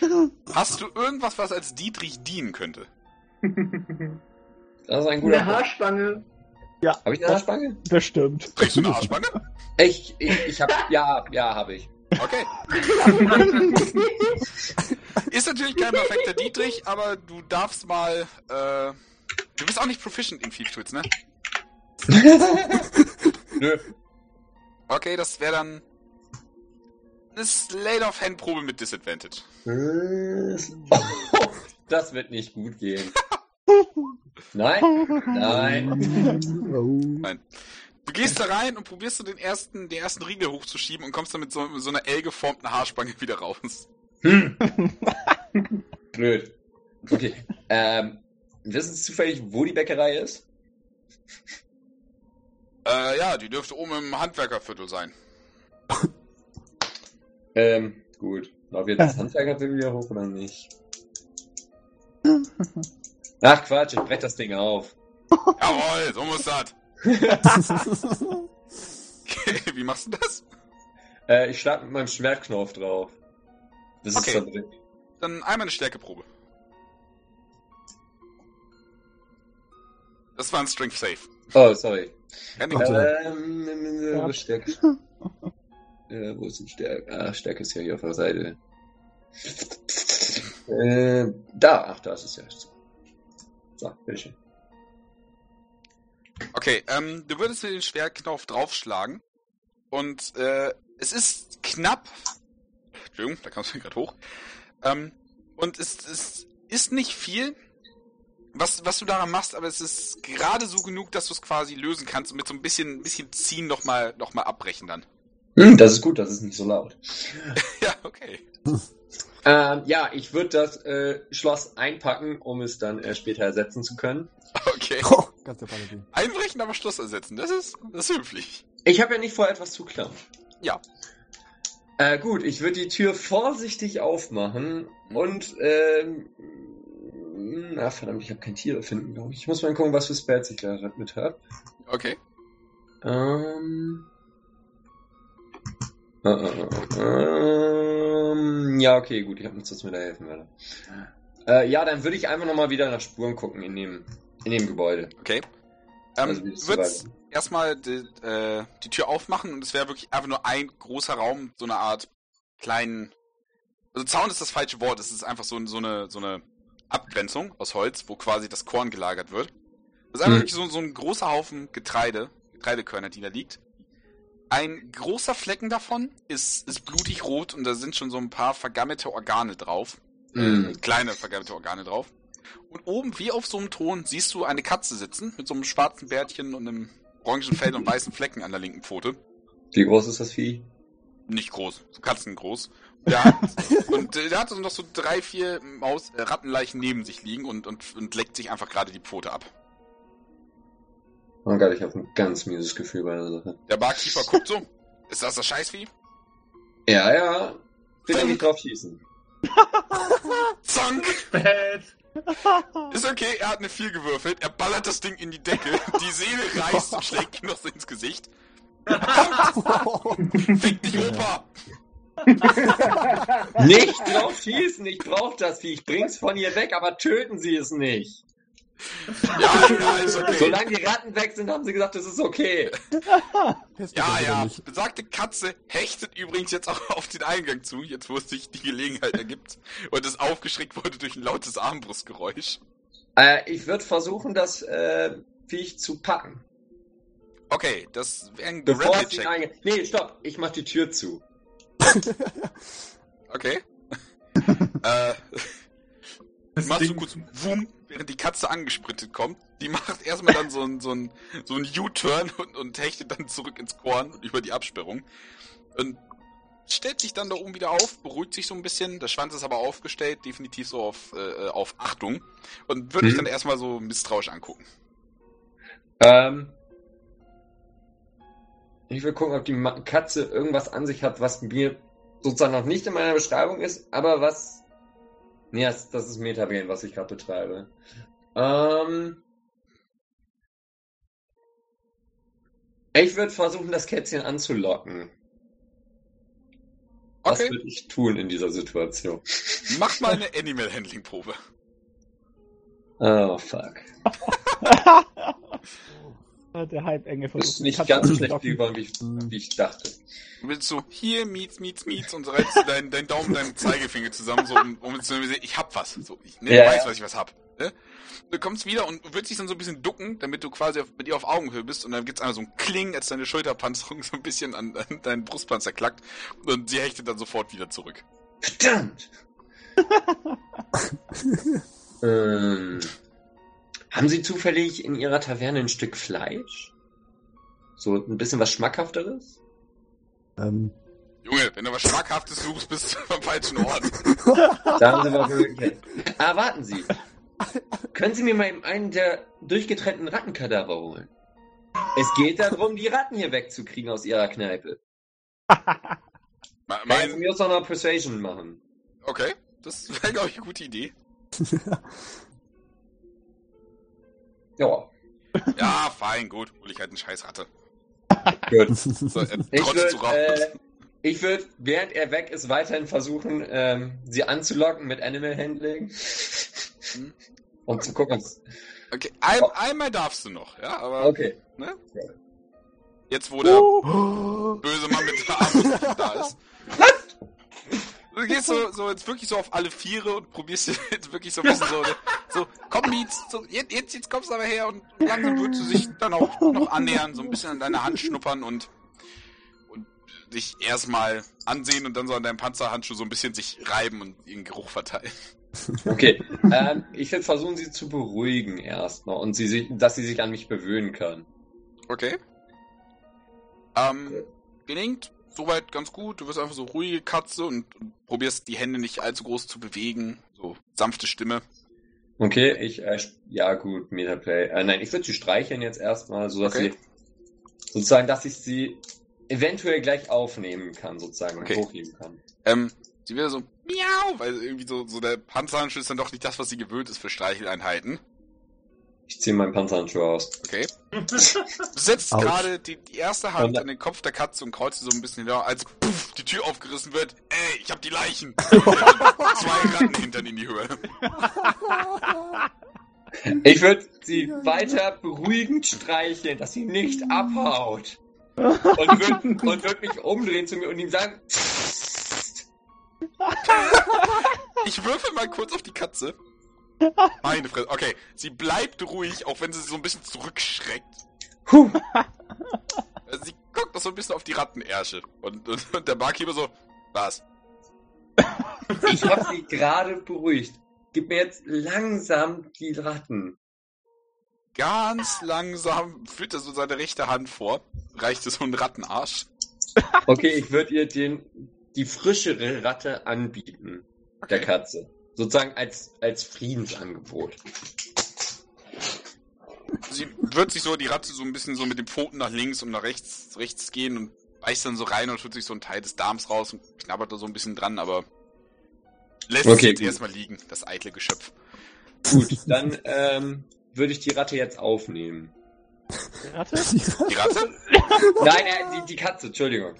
Hast du irgendwas, was als Dietrich dienen könnte? Das ist ein guter Eine Punkt. Haarspange. Habe ich eine Haarspange? Bestimmt. Trägst du eine Arschbacke? Ich, ich, ich habe, ja, ja, habe ich. Okay. Ist natürlich kein perfekter Dietrich, aber du darfst mal, äh, du bist auch nicht proficient in Thief Tools, ne? Nö. Okay, das wäre dann eine Slate-of-Hand-Probe mit Disadvantage. Das wird nicht gut gehen. Nein, nein. Oh. Du gehst da rein und probierst du den ersten, den ersten Riegel hochzuschieben und kommst dann mit so, mit so einer L geformten Haarspange wieder raus. Hm. Blöd. Okay. Ähm, wissen Sie zufällig, wo die Bäckerei ist? Äh, ja, die dürfte oben im Handwerkerviertel sein. Ähm, gut. Lauf jetzt das Handwerkerviertel wieder hoch oder nicht? Ach Quatsch, ich brech das Ding auf. Jawohl, so muss das. Okay, wie machst du das? Äh, ich schlag mit meinem Schwertknopf drauf. Das Okay. ist dann drin. Dann einmal eine Stärkeprobe. Das war ein Strength Save. Oh, sorry. Ähm, äh, Stärke. äh, wo ist denn Stärke? Ah, Stärke ist ja hier auf der Seite. Äh, da, ach, da ist es ja. So, bitteschön. Okay, ähm, du würdest mit dem Schwertknopf draufschlagen. Und äh, es ist knapp. Entschuldigung, da kamst du gerade hoch. Ähm, und es, es ist nicht viel, was, was du daran machst, aber es ist gerade so genug, dass du es quasi lösen kannst und mit so ein bisschen, bisschen ziehen nochmal noch mal abbrechen dann. Hm, das ist gut, das ist nicht so laut. ja, okay. Ähm, ja, ich würde das äh, Schloss einpacken, um es dann äh, später ersetzen zu können. Okay. Oh, ganz der Paladin. Einbrechen, aber Schluss ersetzen. Das ist, das ist höflich. Ich habe ja nicht vor, etwas zu klauen. Ja. Äh, gut, ich würde die Tür vorsichtig aufmachen und ähm, na verdammt, ich habe kein Tier finden, glaube ich. Ich muss mal gucken, was für Spells ich da mit habe. Okay. Ähm, äh, äh, äh, ähm, ja, okay, gut, ich habe nichts, was mir da helfen würde. Äh, ja, dann würde ich einfach nochmal wieder nach Spuren gucken in dem, in dem Gebäude. Okay. Ähm, Also, würdest erstmal die, äh, die Tür aufmachen und es wäre wirklich einfach nur ein großer Raum, so eine Art kleinen. Also Zaun ist das falsche Wort, es ist einfach so, so, eine, so eine Abgrenzung aus Holz, wo quasi das Korn gelagert wird. Das ist einfach Mhm. so, so ein großer Haufen Getreide, Getreidekörner, die da liegt. Ein großer Flecken davon ist, ist blutig rot und da sind schon so ein paar vergammelte Organe drauf. Mhm. Äh, kleine vergammelte Organe drauf. Und oben, wie auf so einem Thron, siehst du eine Katze sitzen mit so einem schwarzen Bärtchen und einem orangen Fell und weißen Flecken an der linken Pfote. Wie groß ist das Vieh? Nicht groß, so katzengroß. Und der hat, und äh, der hat so noch so drei, vier Maus äh, Rattenleichen neben sich liegen und, und, und leckt sich einfach gerade die Pfote ab. Oh Gott, ich habe ein ganz mieses Gefühl bei der Sache. Der Barkeeper guckt so. Ist das das Scheißvieh? Ja, ja. Bitte nicht drauf schießen. Zonk! Bad. Ist okay, er hat eine 4 gewürfelt, er ballert das Ding in die Decke, die Seele reißt und schlägt ihm noch so ins Gesicht. Fick dich, Opa! Nicht drauf schießen, ich brauch das Vieh. Ich bring's von ihr weg, aber töten Sie es nicht. Ja, ja, ist okay. Solange die Ratten weg sind, haben sie gesagt, es ist okay. Das Ja, ja, nicht. besagte Katze hechtet übrigens jetzt auch auf den Eingang zu, jetzt wo sich die Gelegenheit ergibt und es aufgeschreckt wurde durch ein lautes Armbrustgeräusch. Äh, ich würde versuchen, das äh, Viech zu packen. Okay, das wäre ein Bevor es einge... Nee, stopp, ich mach die Tür zu. Okay. äh, machst du kurz Wum, während die Katze angesprintet kommt. Die macht erstmal dann so ein, so ein, so ein U-Turn und, und hechtet dann zurück ins Korn und über die Absperrung. Und stellt sich dann da oben wieder auf, beruhigt sich so ein bisschen. Der Schwanz ist aber aufgestellt, definitiv so auf, äh, auf Achtung. Und würde ich Mhm. dann erstmal so misstrauisch angucken. Ähm, ich will gucken, ob die Katze irgendwas an sich hat, was mir sozusagen noch nicht in meiner Beschreibung ist, aber was. Nee, das, das ist Metagen, was ich gerade betreibe. Ähm, ich würde versuchen, das Kätzchen anzulocken. Was Okay, würde ich tun in dieser Situation? mach mal eine Animal Handling Probe. Oh, fuck. Der Halbenge Das versucht. ist nicht ganz schlecht anzulocken. über, wie ich, wie ich dachte. Du willst so, hier, Miets, Miets, Miets und so reißt du deinen dein Daumen und deinen Zeigefinger zusammen, so, um, um zu sehen, ich hab was. So, ich ne, Ja, weiß, ja. was ich was hab. Ne? Du kommst wieder und willst dich dann so ein bisschen ducken, damit du quasi auf, mit ihr auf Augenhöhe bist und dann gibt's einmal so ein Kling, als deine Schulterpanzerung so ein bisschen an, an deinen Brustpanzer klackt und sie hechtet dann sofort wieder zurück. Verdammt! ähm, haben Sie zufällig in Ihrer Taverne ein Stück Fleisch? So ein bisschen was Schmackhafteres? Ähm, Junge, wenn du was Schmackhaftes suchst, bist du am falschen Ort. Da haben Sie mal wirklich. Ah, warten Sie. Können Sie mir mal eben einen der durchgetrennten Rattenkadaver holen? Es geht darum, die Ratten hier wegzukriegen aus Ihrer Kneipe. Me- Mein, Mein, Sie mir auch noch Persuasion machen. okay, das wäre, glaube ich, eine gute Idee. Ja, Ja, fein, gut, hol ich halt eine scheiß Ratte. gut. So, er Ich würde, äh, ich würd, während er weg ist, weiterhin versuchen, ähm, sie anzulocken mit Animal Handling. Hm. Um zu gucken. Okay, ein, einmal darfst du noch, ja, aber Okay. ne? jetzt wo der oh, böse Mann mit der Armbrust da ist. Du gehst so, so jetzt wirklich so auf alle Viere und probierst jetzt wirklich so ein bisschen so, so komm Mietz, so, jetzt, jetzt, jetzt kommst du aber her und langsam würdest du sich dann auch noch annähern, so ein bisschen an deine Hand schnuppern und, und dich erstmal ansehen und dann so an deinem Panzerhandschuh so ein bisschen sich reiben und ihren Geruch verteilen. Okay. ähm, ich würde versuchen, sie zu beruhigen erstmal und sie, sich- dass sie sich an mich gewöhnen kann. Okay. Ähm, gelingt soweit ganz gut. Du wirst einfach so ruhige Katze und, und probierst die Hände nicht allzu groß zu bewegen. So sanfte Stimme. Okay, ich, äh, ja gut, Metaplay. Äh, nein, ich würde sie streicheln jetzt erstmal, so dass Okay. sie, sozusagen, dass ich sie eventuell gleich aufnehmen kann, sozusagen, Okay. und hochheben kann. Ähm, sie wieder so miau, weil irgendwie so, so der Panzerhandschuh ist dann doch nicht das, was sie gewöhnt ist für Streicheleinheiten. Ich ziehe meinen Panzerhandschuh aus. Okay. Du setzt gerade die, die erste Hand an den Kopf der Katze und kreuzt sie so ein bisschen hinter, als puff, die Tür aufgerissen wird. Ey, ich hab die Leichen. Zwei Ratten hintern in die Höhe. Ich würde sie weiter beruhigend streicheln, dass sie nicht abhaut. Und würde und würd mich umdrehen zu mir und ihm sagen. Ich würfel mal kurz auf die Katze. Meine Fresse. Okay, sie bleibt ruhig, auch wenn sie so ein bisschen zurückschreckt. Puh. Also sie guckt noch so ein bisschen auf die Rattenärsche. Und, und, und der Barkeeper so, was? Ich habe sie gerade beruhigt. Gib mir jetzt langsam die Ratten. Ganz langsam führt er so seine rechte Hand vor, reicht es so einen Rattenarsch. Okay, ich würde ihr den, die frischere Ratte anbieten. Der Katze. Sozusagen als, als Friedensangebot. Sie wird sich so die Ratte so ein bisschen so mit den Pfoten nach links und nach rechts, rechts gehen und beißt dann so rein und tut sich so ein Teil des Darms raus und knabbert da so ein bisschen dran, aber lässt Okay, es jetzt gut. erstmal liegen, das eitle Geschöpf. Gut, dann ähm, würde ich die Ratte jetzt aufnehmen. Ratte? Die Ratte? Nein, äh, die, die Katze, Entschuldigung.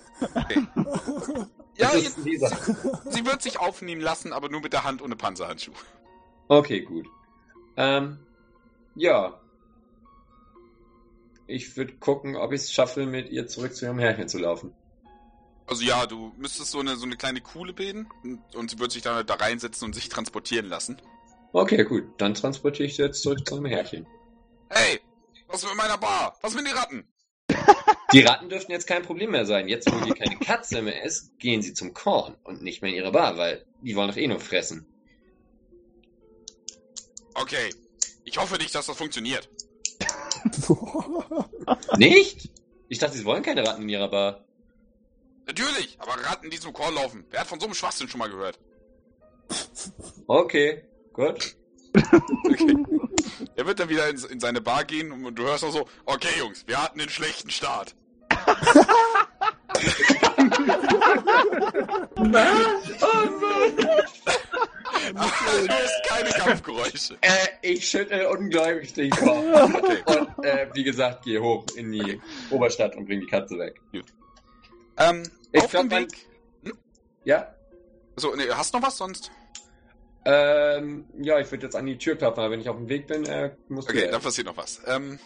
Ja, jetzt, Lisa. sie wird sich aufnehmen lassen, aber nur mit der Hand ohne Panzerhandschuh. Okay, gut. Ähm, ja. Ich würde gucken, ob ich es schaffe, mit ihr zurück zu ihrem Herrchen zu laufen. Also ja, du müsstest so eine, so eine kleine Kuhle bilden und, und sie wird sich dann halt da reinsetzen und sich transportieren lassen. Okay, gut. Dann transportiere ich sie jetzt zurück zu ihrem Herrchen. Hey, was ist mit meiner Bar? Was mit den Ratten? Die Ratten dürften jetzt kein Problem mehr sein. Jetzt, wo hier keine Katze mehr ist, gehen sie zum Korn und nicht mehr in ihre Bar, weil die wollen doch eh nur fressen. Okay, ich hoffe nicht, dass das funktioniert. Nicht? Ich dachte, sie wollen keine Ratten in ihrer Bar. Natürlich, aber Ratten, die zum Korn laufen. Wer hat von so einem Schwachsinn schon mal gehört? Okay, gut. Okay. Er wird dann wieder in, in seine Bar gehen und du hörst auch so, okay Jungs, wir hatten einen schlechten Start. Aber du hörst keine Kampfgeräusche. Äh, ich schüttel ungläubig den Kopf. Okay. Und, äh, wie gesagt, gehe hoch in die Oberstadt und bring die Katze weg. Ähm, Ich auf glaub, dem Weg. Ja? So, nee, hast du noch was sonst? Ähm, ja, ich würde jetzt an die Tür klopfen, aber wenn ich auf dem Weg bin, äh, muss Okay, dann passiert noch was. Ähm,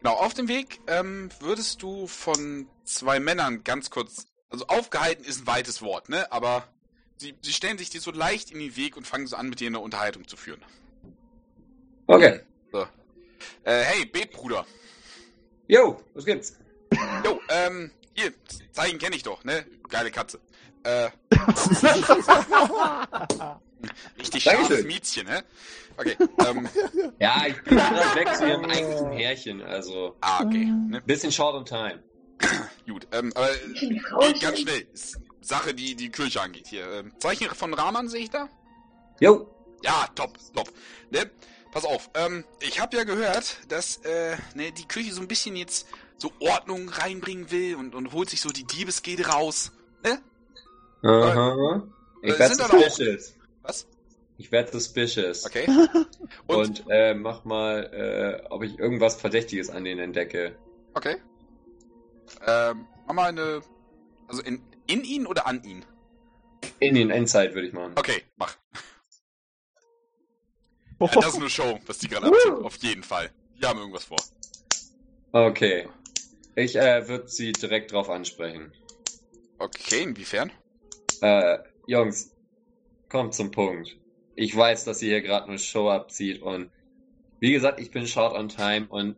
genau, auf dem Weg ähm, würdest du von zwei Männern ganz kurz, also aufgehalten ist ein weites Wort, ne? Aber sie, sie stellen sich dir so leicht in den Weg und fangen so an, mit dir eine Unterhaltung zu führen. Okay. Äh, hey, Betbruder. Jo, was gibt's? Jo, ähm, hier, Zeichen kenne ich doch, ne? Geile Katze. Äh, richtig scharfes. Miezchen, ne? Okay, ähm, Ja, ich bin gerade weg zu ihrem eigentlichen Härchen, also ah, okay, ne? bisschen short on time. Gut, ähm, aber Frauchen. ganz schnell. Sache, die die Kirche angeht hier. Ähm, Zeichen von Rahman sehe ich da? Jo. Ja, top, top. Ne? Pass auf, ähm, ich habe ja gehört, dass äh, ne, die Kirche so ein bisschen jetzt so Ordnung reinbringen will und, und holt sich so die Diebesgede raus. Ne? Aha. Ich Äh, werde dann auch- suspicious. Was? Ich werde suspicious. Okay. Und, Und, äh, mach mal, äh, ob ich irgendwas Verdächtiges an denen entdecke. okay. Ähm, mach mal eine. Also in, in ihn oder an ihn? In den Endzeit würde ich machen. Okay, mach. Ja, das ist eine Show, was die gerade abziehen. Auf jeden Fall. Die haben irgendwas vor. Okay. Ich äh, würde sie direkt drauf ansprechen. Okay, inwiefern? Äh, Jungs, kommt zum Punkt. Ich weiß, dass ihr hier gerade eine Show abzieht und wie gesagt, ich bin short on time und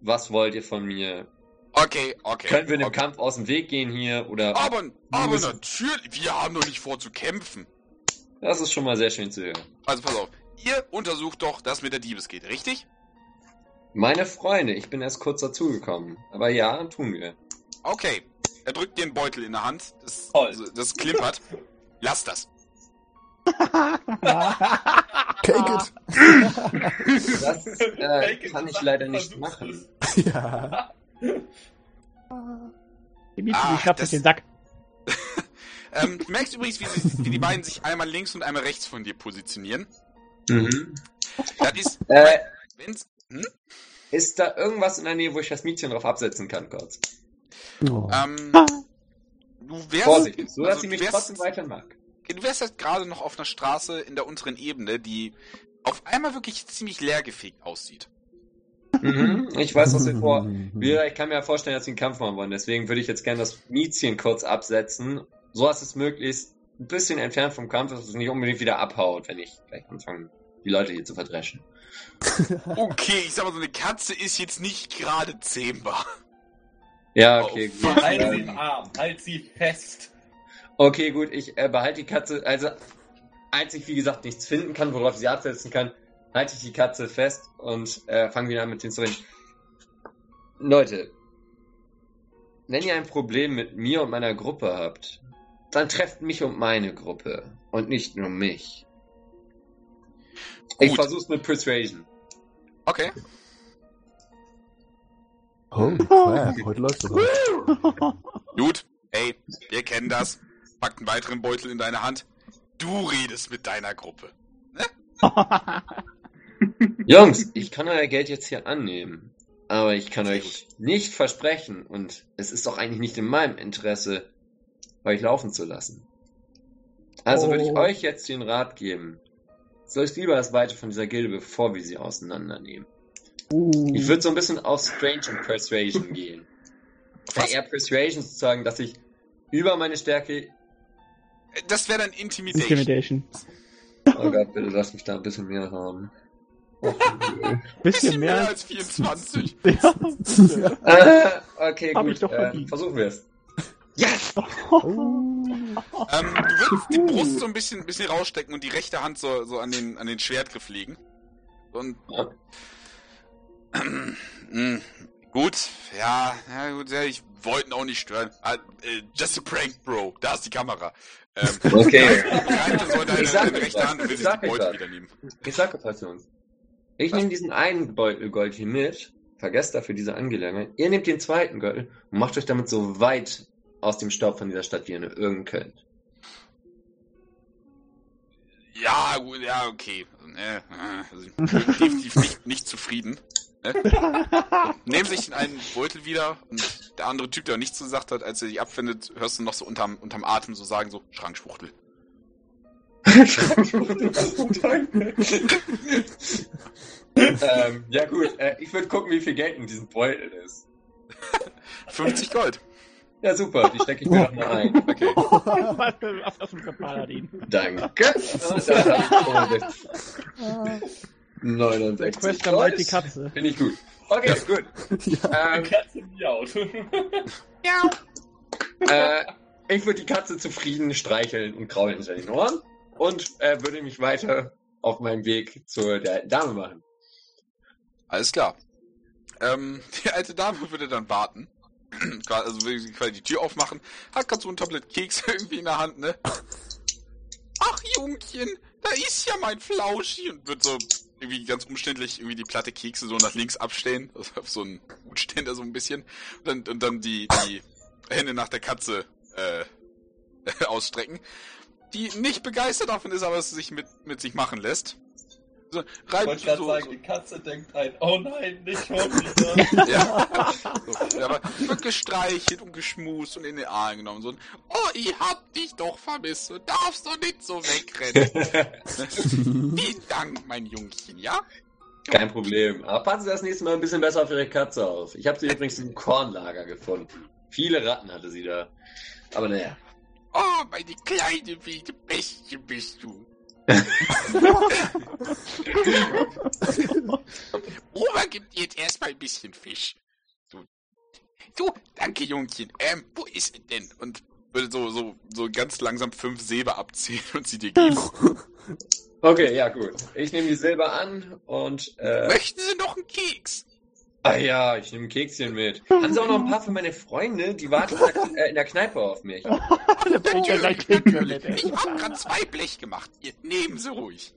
was wollt ihr von mir? Okay, okay. Können wir dem okay. Kampf aus dem Weg gehen hier oder? Aber, aber müssen- natürlich, wir haben doch nicht vor zu kämpfen. Das ist schon mal sehr schön zu hören. Also pass auf, ihr untersucht doch das mit der Diebesgede, richtig? Meine Freunde, ich bin erst kurz dazugekommen. Aber ja, tun wir. Okay. Er drückt dir einen Beutel in der Hand, das, also, das klimpert. Lass das. Take it! Das äh, kann ich leider nicht versuch's machen. Ja. Ah, die schnappt das- den Sack. Ähm, du merkst übrigens, wie, sie, wie die beiden sich einmal links und einmal rechts von dir positionieren. Mhm. Das ist, Äh, wenn's, hm? ist da irgendwas in der Nähe, wo ich das Mädchen drauf absetzen kann, kurz? Oh. ähm, du wärst, Vorsichtig, so dass also sie mich wärst- trotzdem weiter mag. Du wärst jetzt gerade noch auf einer Straße in der unteren Ebene, die auf einmal wirklich ziemlich leergefegt aussieht. Mhm. Ich weiß, was wir vor. Wir, ich kann mir ja vorstellen, dass sie einen Kampf machen wollen. Deswegen würde ich jetzt gerne das Miezchen kurz absetzen. So dass es möglichst ein bisschen entfernt vom Kampf ist, dass es nicht unbedingt wieder abhaut, wenn ich gleich anfange, die Leute hier zu verdreschen. Okay, ich sag mal, so eine Katze ist jetzt nicht gerade zähmbar. Ja, okay, fuck. gut. Halt sie im Arm, halt sie fest. okay, gut, ich äh, behalte die Katze. Also, als ich, wie gesagt, nichts finden kann, worauf ich sie absetzen kann, halte ich die Katze fest und äh, fange wieder an mit denen zu reden. Leute, wenn ihr ein Problem mit mir und meiner Gruppe habt, dann trefft mich und meine Gruppe und nicht nur mich. Ich Gut. versuch's mit Persuasion. Okay. Holy crap, heute läuft es heute. Gut, ey, wir kennen das. Pack einen weiteren Beutel in deine Hand. Du redest mit deiner Gruppe. Jungs, ich kann euer Geld jetzt hier annehmen. Aber ich kann Sehr euch nicht versprechen, und es ist doch eigentlich nicht in meinem Interesse, euch laufen zu lassen. Also würde ich Oh. euch jetzt den Rat geben. Soll ich lieber das Weite von dieser Gilde, bevor wir sie auseinandernehmen. Uh. Ich würde so ein bisschen auf Strange und Persuasion gehen. Was? Eher Persuasion sozusagen, dass ich über meine Stärke. Das wäre dann Intimidation. Intimidation. Oh Gott, bitte lass mich da ein bisschen mehr haben. Oh, Bisschen, Bisschen mehr mehr. als 24. Ja. äh, okay, Hab gut. ich doch äh, versuchen wir es. Yes! Ähm, du würdest die Brust so ein bisschen, bisschen rausstecken und die rechte Hand so, so an, den, an den Schwertgriff legen. Und. Ja. Mm, gut, ja, ja gut, ja, ich wollte ihn auch nicht stören. Ah, äh, just a prank, Bro. Da ist die Kamera. Ähm, Okay. Deine, Ich sag rechte was. Hand und will Ich sich die sag euch Beute was. wieder nehmen. Ich sag was. Ich nehme diesen einen Beutel Gold hier mit, vergesst dafür diese Angelegenheit. Ihr nehmt den zweiten Gold und macht euch damit so weit aus dem Staub von dieser Stadt, wie ihr nur irgend könnt. Ja, gut, ja, okay. Äh, äh, also, definitiv nicht, nicht zufrieden. Ne? Nehmen sich den einen Beutel wieder und der andere Typ, der auch nichts gesagt hat, als er sich abfindet, hörst du noch so unterm, unterm Atem so sagen, so, Schrankschwuchtel. ähm, ja gut, äh, ich würde gucken, wie viel Geld in diesem Beutel ist. 50 Gold. Ja super, die stecke ich mir noch mal ein. Okay. Was was ist mit dem Paladin? Danke. Und dann hab ich 65. 69 Question meint die. Katze. Finde ich gut. Okay, gut. Ähm, Katze miaut. äh, ich würde die Katze zufrieden streicheln und kraulen hinter den Ohren und äh, würde mich weiter auf meinem Weg zu der alten Dame machen. Alles klar. Ähm, die alte Dame würde dann warten. also würde sie quasi die Tür aufmachen, hat gerade so ein Tablett Keks irgendwie in der Hand, ne? Ach, Jungchen, da ist ja mein Flauschi und wird so irgendwie ganz umständlich irgendwie die Platte Kekse so nach links abstehen, also auf so einen Hut stehen da so ein bisschen. Und dann, und dann die, die Hände nach der Katze äh, ausstrecken, die nicht begeistert davon ist, aber es sich mit, mit sich machen lässt. So, Ich reibt wollte gerade so, sagen, so, die Katze denkt ein, oh nein, nicht schon wieder. Ja. So, ja, aber wird gestreichelt und geschmust und in den Arm genommen. So, ein, oh, ich hab dich doch vermisst. Du darfst doch nicht so wegrennen. Vielen Dank, mein Jungchen, ja? Kein Problem. Aber passen Sie das nächste Mal ein bisschen besser auf Ihre Katze auf. Ich habe sie übrigens im Kornlager gefunden. Viele Ratten hatte sie da. Aber naja. Oh, meine kleine, wilde Bestie bist du. Oma gibt dir jetzt erstmal ein bisschen Fisch. Du, du, danke, Jungchen. Ähm, wo ist er denn? Und würde so, so, so ganz langsam fünf Silber abziehen und sie dir geben. Okay, ja gut. Ich nehme die Silber an und äh, Möchten Sie noch einen Keks? Ah ja, ich nehme ein Kekschen mit. Haben Sie auch noch ein paar für meine Freunde? Die warten in der, äh, in der Kneipe auf mich. Der bringt ja gleich. Ich hab grad zwei Blech gemacht. Ihr, nehmen Sie ruhig.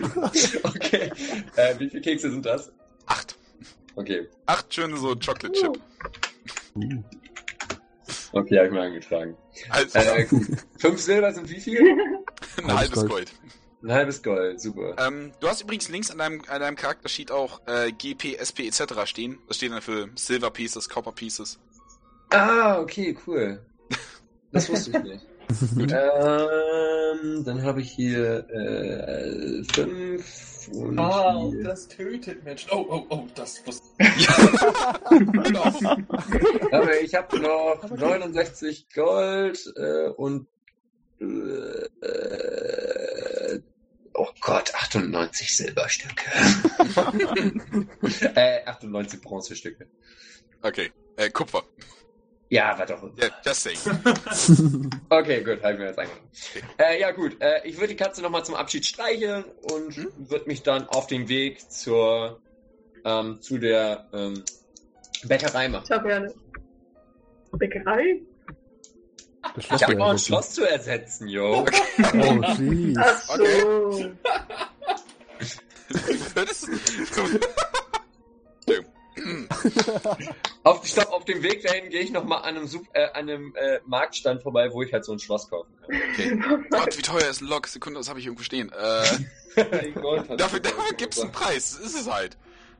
Cool. Okay. Äh, wie viele Kekse sind das? Acht. Okay. Acht schöne so Chocolate Chip. Uh, Okay, habe ich mal angetragen. Also, Äh, gut. Fünf Silber sind wie viel? ein halbes Gold. Gold. Ein halbes Gold, super. Ähm, du hast übrigens links an deinem, an deinem Charaktersheet auch äh, GP, SP etc. stehen. Das steht dann für Silver Pieces, Copper Pieces. Ah, okay, cool. Das wusste ich nicht. ähm, dann habe ich hier äh, fünf und Ah, und hier. das tötet Menschen. Oh, oh, oh, das wusste Genau. Aber ich habe noch 69 Gold äh, und äh, äh, oh Gott, 98 Silberstücke. äh, 98 Bronzestücke. Okay. Äh, Kupfer. Ja, war doch. Ja, just saying. Okay, gut, ich mir jetzt angenommen. Äh, ja, gut. Äh, ich würde die Katze nochmal zum Abschied streicheln und Hm? würde mich dann auf den Weg zur ähm, zu der ähm, Bäckerei machen. Ich habe ja eine Bäckerei. Das Schloss Ich habe wäre noch ein. Schloss zu ersetzen, yo. Oh, jeez. Ach so. Okay. Du würdest. Du, Auf, stopp, auf dem Weg dahin gehe ich nochmal an einem, Sup äh, an einem äh, Marktstand vorbei, wo ich halt so ein Schloss kaufen kann. Okay. Gott, wie teuer ist ein Lok? Sekunde, das habe ich irgendwo stehen. Äh, hat dafür dafür gibt's einen gebracht. Preis. Das ist es halt.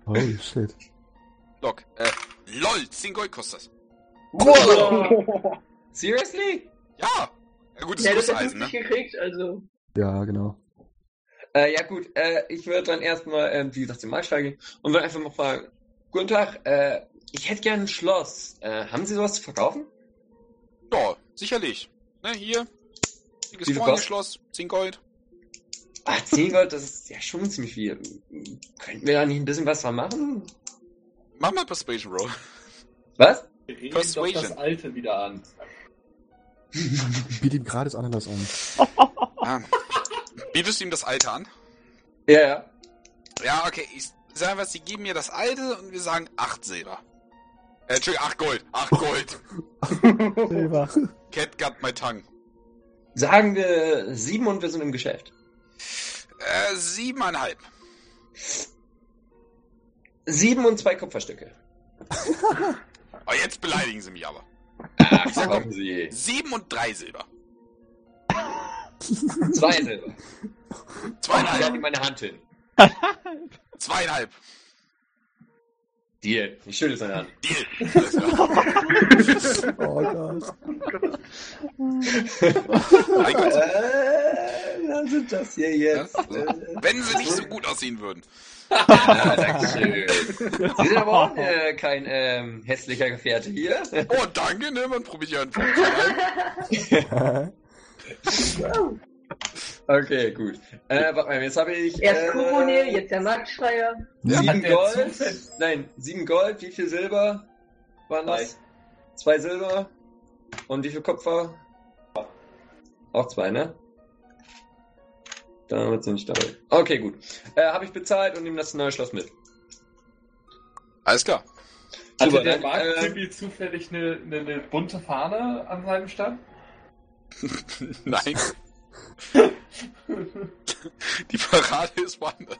Holy shit. Lok. Äh, LOL, 10 Gold kostet das. Wow. Seriously? Ja! Ja gut, das Ja, ist das hat Eisen, ne? nicht gekriegt, also. Ja, genau. Äh, ja gut, äh, ich würde dann erstmal, ähm, wie gesagt, zum Marktstall gehen und würde einfach mal fragen, guten Tag, äh, ich hätte gerne ein Schloss. Äh, haben Sie sowas zu verkaufen? Ja, sicherlich. Ne, hier. Dickes Freundeschloss, 10 Gold. Ach, 10 Gold, das ist ja schon ziemlich viel. Könnten wir da nicht ein bisschen was dran machen? Mach mal Persuasion Roll. Was? Wir reden Persuasion. doch das Alte wieder an. Biet ihm gerade das Ananas an. Ah. Bietest du ihm das Alte an? Ja, ja. Ja, okay. Ich sag was, sie geben mir das Alte und wir sagen 8 Silber. Äh, Entschuldigung, 8 Gold. 8 Gold. Silber. Cat got my tongue. Sagen wir sieben und wir sind im Geschäft. Äh, siebeneinhalb. Sieben und zwei Kupferstücke. Oh, jetzt beleidigen sie mich aber. Ach, kommen Sie. Sieben und drei Silber. Zwei Silber. Ich halte Zweieinhalb. meine Hand hin. Zweieinhalb. Deal. Ich schüttel seine Hand. Deal. Alles klar. Oh Gott. Mein Gott. Sind das hier jetzt. Äh, Wenn sie nicht so gut aussehen würden. ja, Dankeschön. Sie sind aber auch äh, kein ähm, hässlicher Gefährte hier. Oh, danke, ne? Man probiert ja einen Vorteil. Okay, gut. Äh, warte mal, jetzt habe ich. Erst äh, Kuronil, jetzt der Marktschreier. Ja, Sieben Gold. Nein, sieben Gold. Wie viel Silber waren das? Zwei Silber. Und wie viel Kupfer? Auch zwei, ne? Damit sind ich dabei. Okay, gut. Äh, habe ich bezahlt und nehme das neue Schloss mit. Alles klar. Hatte Super, der dann, Markt äh, zufällig eine, eine, eine bunte Fahne an seinem Stand? Nein. Die Parade ist woanders.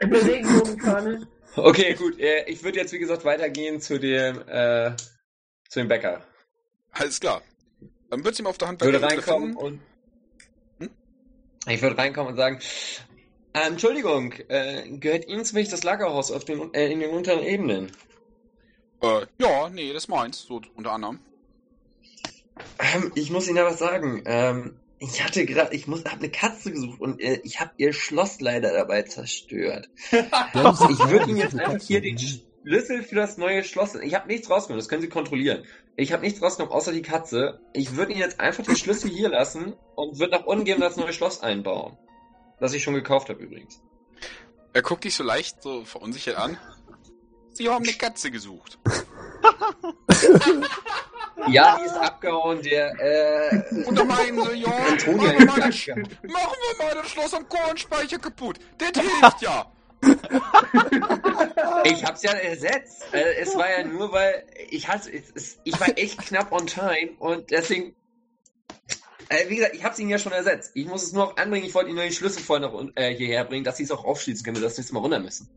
Eine Regenbogenfahne. Okay, gut. Äh, ich würde jetzt, wie gesagt, weitergehen zu dem, äh, zu dem Bäcker. Alles klar. Dann wird's ihm auf der Hand Würde reinkommen und. Ich würde reinkommen und sagen, äh, Entschuldigung, äh, gehört Ihnen zufällig das Lagerhaus auf den, äh, in den unteren Ebenen? Äh, ja, nee, das meins, so unter anderem. Ähm, ich muss Ihnen ja was sagen. Ähm, ich hatte gerade, ich muss, habe eine Katze gesucht und äh, ich habe ihr Schloss leider dabei zerstört. Ich würde Ihnen jetzt einfach hier den Schlüssel für das neue Schloss. Ich habe nichts rausgenommen, das können Sie kontrollieren. Ich habe nichts rausgenommen, außer die Katze. Ich würde Ihnen jetzt einfach den Schlüssel hier lassen und würde nach unten gehen und das neue Schloss einbauen. Das ich schon gekauft habe übrigens. Er guckt dich so leicht, so verunsichert an. Sie haben eine Katze gesucht. Ja, die ist abgehauen, der, äh, Und meinen sie, ja, machen wir, mal das, machen wir mal das Schloss am Kornspeicher kaputt. Das hilft ja. Ich hab's ja ersetzt. Äh, es war ja nur, weil ich hatte, es, es, ich war echt knapp on time und deswegen, äh, wie gesagt, ich hab's ihnen ja schon ersetzt. Ich muss es nur noch anbringen. Ich wollte ihnen nur die Schlüssel vorher noch äh, hierher bringen, dass sie es auch aufschließen können, dass sie es mal runter müssen.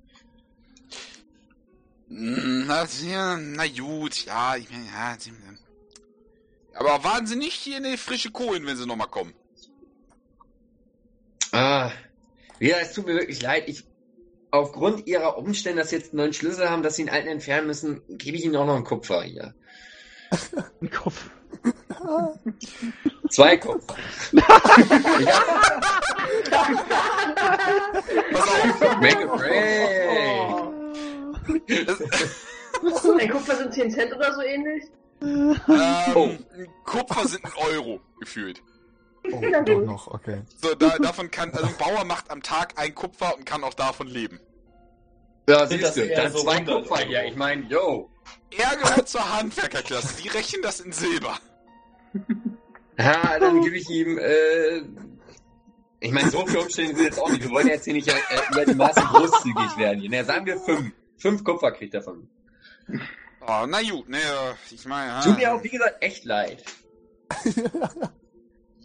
Hm, Na, ja, na gut, ja, ich mein, ja. Aber warten Sie nicht hier in die frische Kohlen, wenn Sie nochmal kommen. Ah, ja, es tut mir wirklich leid. Ich, aufgrund ihrer Umstände, dass sie jetzt einen neuen Schlüssel haben, dass sie einen alten entfernen müssen, gebe ich ihnen auch noch einen Kupfer hier. Ein Kopf. Zwei auf. make a break. Ein Kupfer sind 10 Cent oder so ähnlich. Ähm, Oh. ein Kupfer sind ein Euro gefühlt. Oh, Ja, doch noch, okay. So, da, davon kann, also ein Bauer macht am Tag ein Kupfer und kann auch davon leben. Ja, Sind siehst das du, eher dann so zwei 100 Kupfer hier. Ich meine, yo. Er gehört zur Handwerkerklasse, die rechnen das in Silber. Ja, dann gebe ich ihm, äh, ich meine, so viele Umstände sind jetzt auch nicht. Wir wollen jetzt hier nicht äh, über die Maße großzügig werden. Hier. Na, sagen wir fünf. Fünf Kupfer kriegt er von mir. Oh, na gut, ne, ich meine, Tut mir auch, wie gesagt, echt leid.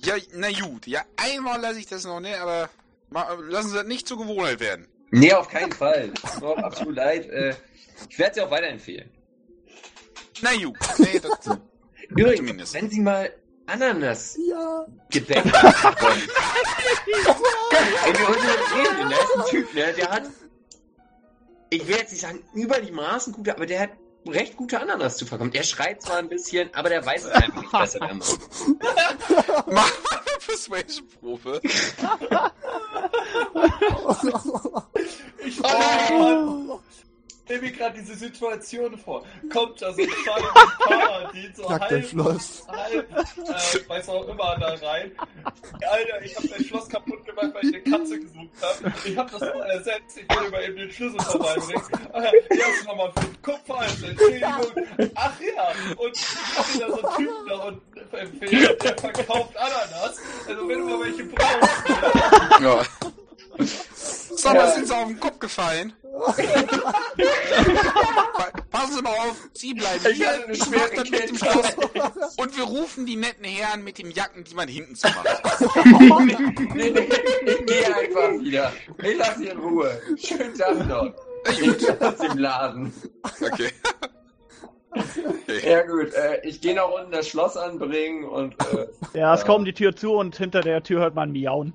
ja, na gut, ja, einmal lasse ich das noch, ne, aber lassen Sie das nicht zur Gewohnheit werden. Nee, auf keinen Fall. Tut mir auch absolut leid. Äh, ich werde sie auch weiterempfehlen. Na gut. Nee, das, Übrigens, Zumindest. wenn Sie mal Ananas Ja. Gebäck wollen. Ey, wir wollen nicht reden, da ist ein Typ, ne, der hat, ich will jetzt nicht sagen, über die Maßen gute, aber der hat recht gute Ananas zu verkommen. Der schreit zwar ein bisschen, aber der weiß es einfach nicht besser, der Mann. mach mal eine Persuasion-Probe. Ich Oh oh, stell mir gerade diese Situation vor. Kommt da so ein kleiner Paladin, so Knackt dein halb, Schloss. halb, äh, weiß auch immer da rein. Alter, ich hab dein Schloss kaputt gemacht, weil ich eine Katze gesucht habe. Ich hab das so ersetzt, ich will über eben den Schlüssel vorbeibringen. Äh, hier hast du nochmal fünf Kupfer als Entschädigung. Ach ja, und ich hab dir da so einen Typen da und empfehlen, der verkauft Ananas. Also wenn du mal welche brauchst. Ja. Sag mal, sind sie auf den Kopf gefallen? Pa- Passen Sie mal auf, Sie bleiben Ich hier, ich mach das mit dem. Schloss. Und wir rufen die netten Herren mit den Jacken, die man hinten zu macht. Nee, nee, ich gehe einfach wieder. Ich lass Sie in Ruhe. Schönen Tag noch. Ich aus dem Laden. Okay. Ja gut, äh, ich gehe noch unten das Schloss anbringen und äh, Ja, es Ja. kommt die Tür zu und hinter der Tür hört man Miauen.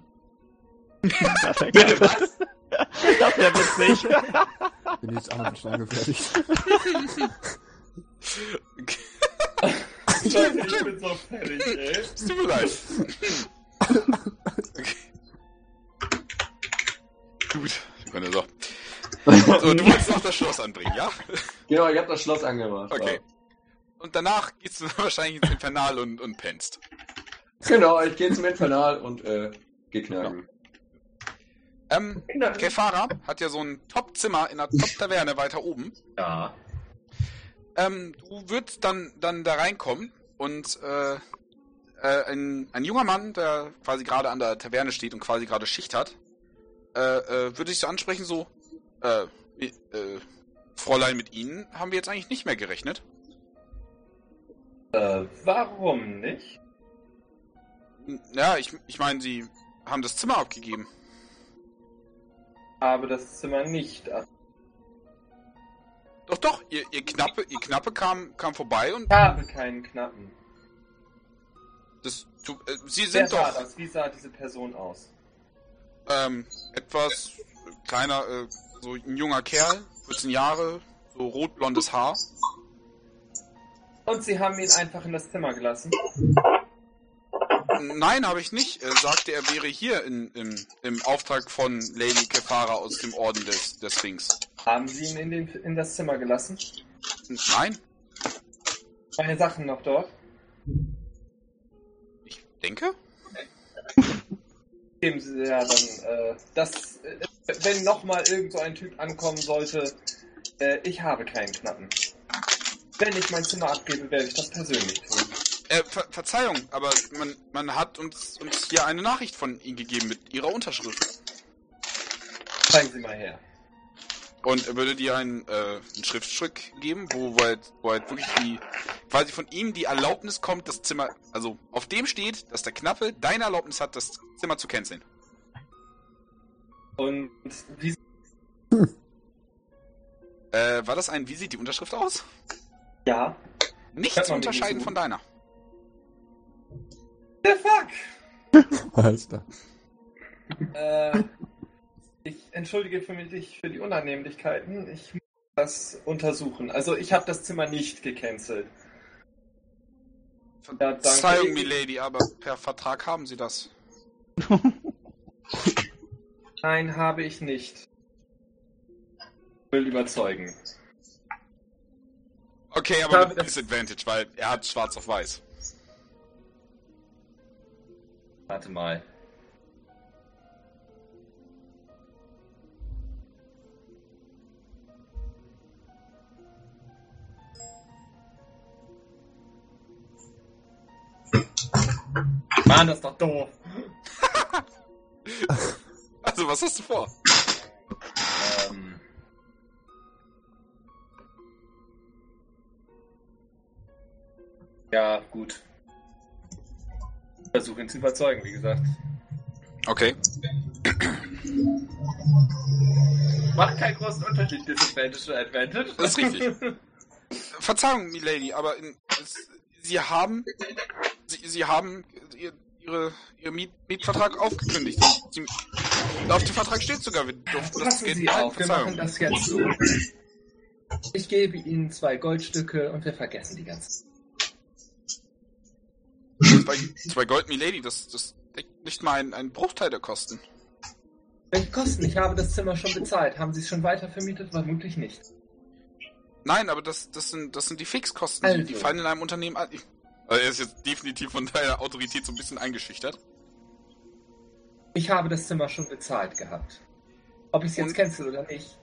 Bitte was? Das wäre witzig. Bin jetzt auch noch mit Stein gefertigt. Leute, ich bin so fertig, ey. Es tut mir leid. Okay. Gut, wir können so. So, du wolltest noch das Schloss anbringen, ja? Genau, ich habe das Schloss angemacht. Okay. Und danach gehst du wahrscheinlich ins Infernal und, und pennst. Genau, ich gehe zum Infernal und äh, geh knacken. Ähm, Kefara hat ja so ein Top-Zimmer in einer Top-Taverne weiter oben. Ja. Ähm, du würdest dann, dann da reinkommen und äh, äh, ein, ein junger Mann, der quasi gerade an der Taverne steht und quasi gerade Schicht hat, äh, äh, würde dich so ansprechen, so, äh, äh, Fräulein, mit Ihnen haben wir jetzt eigentlich nicht mehr gerechnet. Äh, warum nicht? Ja, ich, ich meine, Sie haben das Zimmer abgegeben. Habe das Zimmer nicht ab. Doch, doch, ihr, ihr Knappe, ihr Knappe kam, kam vorbei und Ich habe keinen Knappen. das, du, äh, Sie Wer sind war doch das? Wie sah diese Person aus? ähm, etwas kleiner, äh, so ein junger Kerl, 14 Jahre, so rotblondes Haar. Und sie haben ihn einfach in das Zimmer gelassen. Nein, habe ich nicht. Er sagte, er wäre hier in, im, im Auftrag von Lady Kefara aus dem Orden des, des Rings. Haben sie ihn in, den, in das Zimmer gelassen? Nein, Meine Sachen noch dort? ich denke. Geben sie ja dann, äh, das, äh, wenn nochmal irgend so ein Typ ankommen sollte, äh, ich habe keinen Knappen. Wenn ich mein Zimmer abgebe, werde ich das persönlich tun. Äh, Ver Verzeihung, aber man, man hat uns, uns hier eine Nachricht von Ihnen gegeben mit Ihrer Unterschrift. Zeigen Sie mal her. Und er würde dir ein, äh, ein Schriftstück geben, wo, halt, wo halt wirklich die, quasi von ihm die Erlaubnis kommt, das Zimmer, also auf dem steht, dass der Knappe deine Erlaubnis hat, das Zimmer zu canceln. Und wie Äh, war das ein, wie sieht die Unterschrift aus? ja? Nicht zu unterscheiden von deiner. The fuck? Alles klar. Äh, ich entschuldige für mich für die Unannehmlichkeiten. Ich muss das untersuchen. Also ich habe das Zimmer nicht gecancelt. Ja. Verzeihung, Milady, aber per Vertrag haben sie das. Nein, habe ich nicht. Ich will überzeugen. Okay, aber mit Disadvantage, weil er hat schwarz auf weiß. Warte mal. Mann, das ist doch doof. Also, was hast du vor? Ähm, Ja, gut. Versuche ihn zu überzeugen, wie gesagt. Okay. Macht keinen großen Unterschied, Disadvantage oder Advantage. Das ist richtig. Verzeihung, Milady, aber in, es, Sie haben, Sie, Sie haben ihr, Ihre, Ihren Miet, Mietvertrag aufgekündigt. Sie, auf dem Vertrag steht sogar, wir durften das Passen Geld Sie auf, wir machen Verzeihung. das jetzt so. Ich gebe Ihnen zwei Goldstücke und wir vergessen die ganze. Zwei, zwei Gold, Milady, das, das deckt nicht mal einen, einen Bruchteil der Kosten. Welche Kosten? Ich habe das Zimmer schon bezahlt. Haben Sie es schon weiter vermietet? Vermutlich nicht. Nein, aber das, das, sind, das sind die Fixkosten, die, die Also. fallen in einem Unternehmen an. Also er ist jetzt definitiv von deiner Autorität so ein bisschen eingeschüchtert. Ich habe das Zimmer schon bezahlt gehabt. Ob ich es jetzt cancel oder nicht,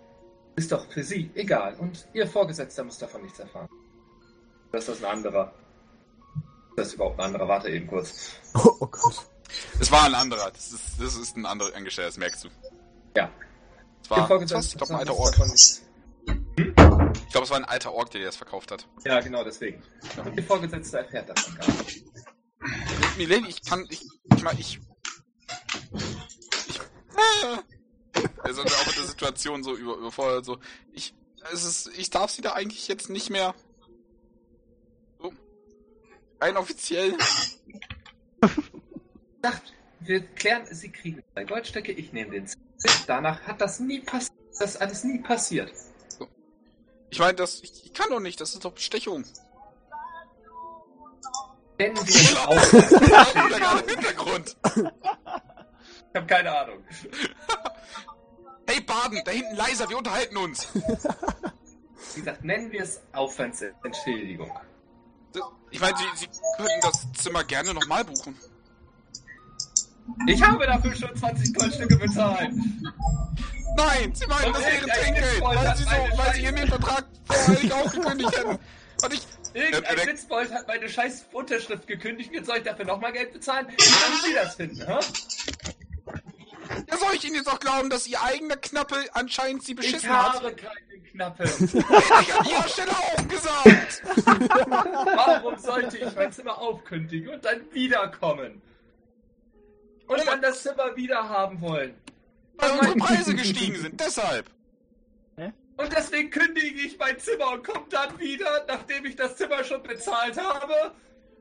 ist doch für Sie egal. Und Ihr Vorgesetzter muss davon nichts erfahren. Das ist ein anderer. Das ist überhaupt ein anderer. Warte eben kurz. Oh, oh Gott. Es war ein anderer, das ist, das ist ein anderer Angestellter, das merkst du. Ja. Es war, was? Ich glaube, ein alter Ork. nichts- Ich glaube, es war ein alter Ork, der dir das verkauft hat. Ja, genau deswegen. Und Ihr Vorgesetzter erfährt davon gar nicht. Milady, ich kann, ich, ich meine, ich, ich, also auch mit der Situation so über, überfordert, so, ich, es ist, ich darf sie da eigentlich jetzt nicht mehr, rein offiziell, Sagt, wir klären, Sie kriegen zwei Goldstücke, ich nehme den Zins. Danach hat das nie passiert. Das alles nie passiert. ich meine, das, ich, ich kann doch nicht, das ist doch Bestechung. Nennen wir es auch. Hintergrund? Ich habe keine Ahnung. Hey, Baden, da hinten leiser, wir unterhalten uns. Wie gesagt, nennen wir es Aufwandsentschädigung. Das- Ich meine, sie, sie könnten das Zimmer gerne nochmal buchen. Ich habe dafür schon 20 Goldstücke bezahlt. Nein, sie meinen, Und das wäre Trinkgeld, weil sie, so, weil sie ihren Scheiße- Mietvertrag voreilig aufgekündigt hätten. Und ich, Irgendein Äh, Witzbold hat meine scheiß Unterschrift gekündigt und jetzt soll ich dafür nochmal Geld bezahlen? Wie sollen Sie das finden, hä? Ja, soll ich Ihnen jetzt auch glauben, dass Ihr eigener Knappe anscheinend Sie Ich beschissen hat? habe keinen Knappe. Hätte ich an Ihrer Stelle auch gesagt. Warum sollte ich mein Zimmer aufkündigen und dann wiederkommen? Und dann das Zimmer wieder haben wollen? Weil unsere Preise gestiegen sind, deshalb. Und deswegen kündige ich mein Zimmer und komme dann wieder, nachdem ich das Zimmer schon bezahlt habe?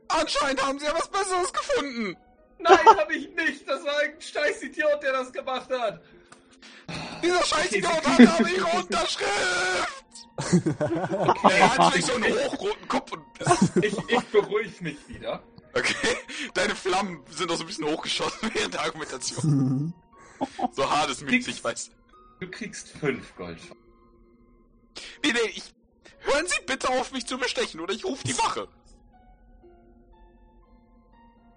Anscheinend haben Sie ja was Besseres gefunden. Nein, habe ich nicht. Das war ein scheiß Idiot, der das gemacht hat. Dieser scheiß Idiot hat aber Ihre Unterschrift. Er hat sich so einen hochroten Kopf und Ich, ich beruhige mich wieder. Okay, deine Flammen sind auch so ein bisschen hochgeschossen während der Argumentation. So hart es mit sich, weißt Du kriegst fünf Goldscheine. Nee, nee, ich. Hören Sie bitte auf, mich zu bestechen, oder ich rufe die Wache.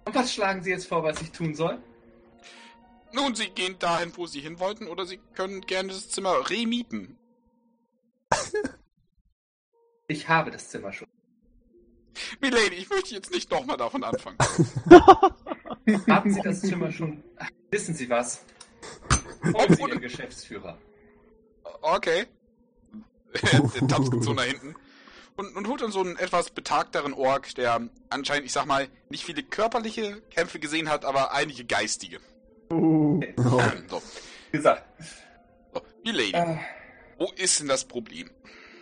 Und was schlagen Sie jetzt vor, was ich tun soll? Nun, Sie gehen dahin, wo Sie hin wollten, oder Sie können gerne das Zimmer remieten. Ich habe das Zimmer schon. Milady, ich möchte jetzt nicht nochmal davon anfangen. Haben Sie das Zimmer schon? Ach, wissen Sie was? Holen Sie Ihren Geschäftsführer. Okay. der tapst so nach hinten. Und, und holt dann so einen etwas betagteren Ork, der anscheinend, ich sag mal, nicht viele körperliche Kämpfe gesehen hat, aber einige geistige. Oh. So, Wie gesagt, so. Milady, äh, wo ist denn das Problem?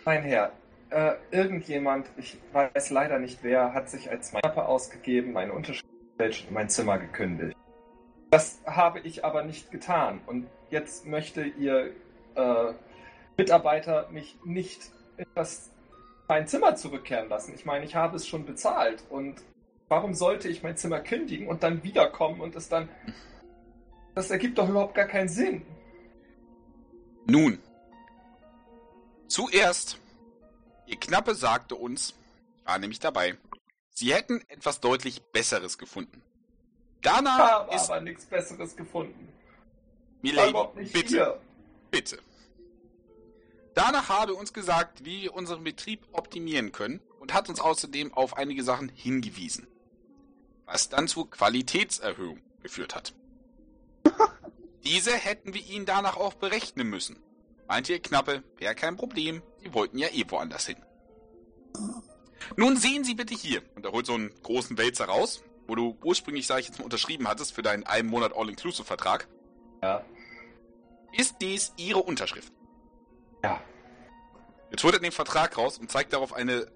mein Herr, äh, irgendjemand, ich weiß leider nicht wer, hat sich als mein Körper ausgegeben, meine Unterschrift und mein Zimmer gekündigt. Das habe ich aber nicht getan. Und jetzt möchte Ihr äh, Mitarbeiter mich nicht in das, mein Zimmer zurückkehren lassen. Ich meine, ich habe es schon bezahlt. Und warum sollte ich mein Zimmer kündigen und dann wiederkommen und es dann... Das ergibt doch überhaupt gar keinen Sinn. Nun, zuerst, Ihr Knappe sagte uns, ich war nämlich dabei, Sie hätten etwas deutlich Besseres gefunden. Ich Danach habe ist aber nichts Besseres gefunden. Milady, bitte, hier. bitte. Danach habe uns gesagt, wie wir unseren Betrieb optimieren können und hat uns außerdem auf einige Sachen hingewiesen, was dann zur Qualitätserhöhung geführt hat. Diese hätten wir Ihnen danach auch berechnen müssen. Meinte Ihr Knappe, wäre kein Problem, Sie wollten ja eh woanders hin. Nun sehen Sie bitte hier, und er holt so einen großen Wälzer raus, wo du ursprünglich, sage ich jetzt mal, unterschrieben hattest für deinen einen Monat All-Inclusive-Vertrag. Ja. Ist dies Ihre Unterschrift? Ja. Jetzt holt er den Vertrag raus und zeigt darauf eine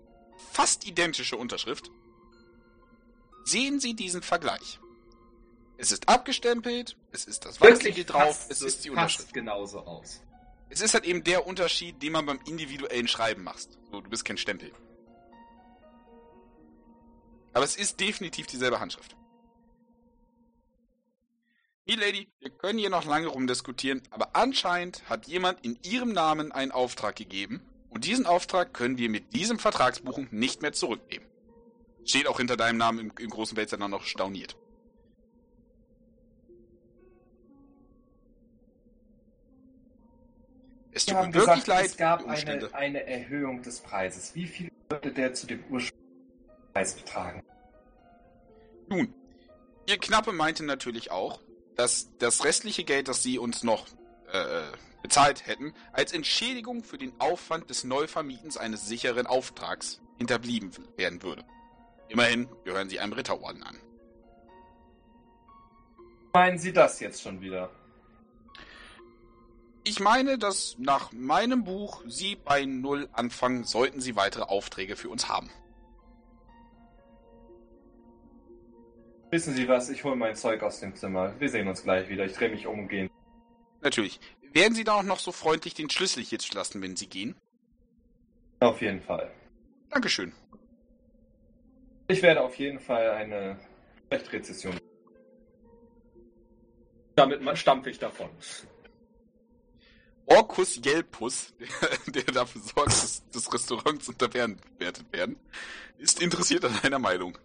fast identische Unterschrift. Sehen Sie diesen Vergleich. Es ist abgestempelt, es ist das Weißsiegel drauf, es ist die Unterschrift. genauso aus. Es ist halt eben der Unterschied, den man beim individuellen Schreiben machst. So, du bist kein Stempel. Aber es ist definitiv dieselbe Handschrift. Milady, wir können hier noch lange rumdiskutieren, aber anscheinend hat jemand in ihrem Namen einen Auftrag gegeben und diesen Auftrag können wir mit diesem Vertragsbuchung nicht mehr zurücknehmen. Steht auch hinter deinem Namen im, im großen Wälzer noch stauniert. Es tut mir haben wirklich gesagt, leid, es gab eine, eine Erhöhung des Preises. Wie viel würde der zu dem ursprünglichen Preis betragen? Nun, ihr Knappe meinte natürlich auch, dass das restliche Geld, das sie uns noch äh, bezahlt hätten, als Entschädigung für den Aufwand des Neuvermietens eines sicheren Auftrags hinterblieben werden würde. Immerhin gehören sie einem Ritterorden an. Meinen Sie das jetzt schon wieder? Ich meine, dass nach meinem Buch Sie bei Null anfangen, sollten Sie weitere Aufträge für uns haben. Wissen Sie was? Ich hole mein Zeug aus dem Zimmer. Wir sehen uns gleich wieder. Ich drehe mich um und gehe. Natürlich. Werden Sie da auch noch so freundlich den Schlüssel hier zu lassen, wenn Sie gehen? Auf jeden Fall. Dankeschön. Ich werde auf jeden Fall eine Rechtrezession. Damit stampfe ich davon. Orcus Jelpus, der, der dafür sorgt, dass, dass Restaurants bewertet werden, ist interessiert an einer Meinung.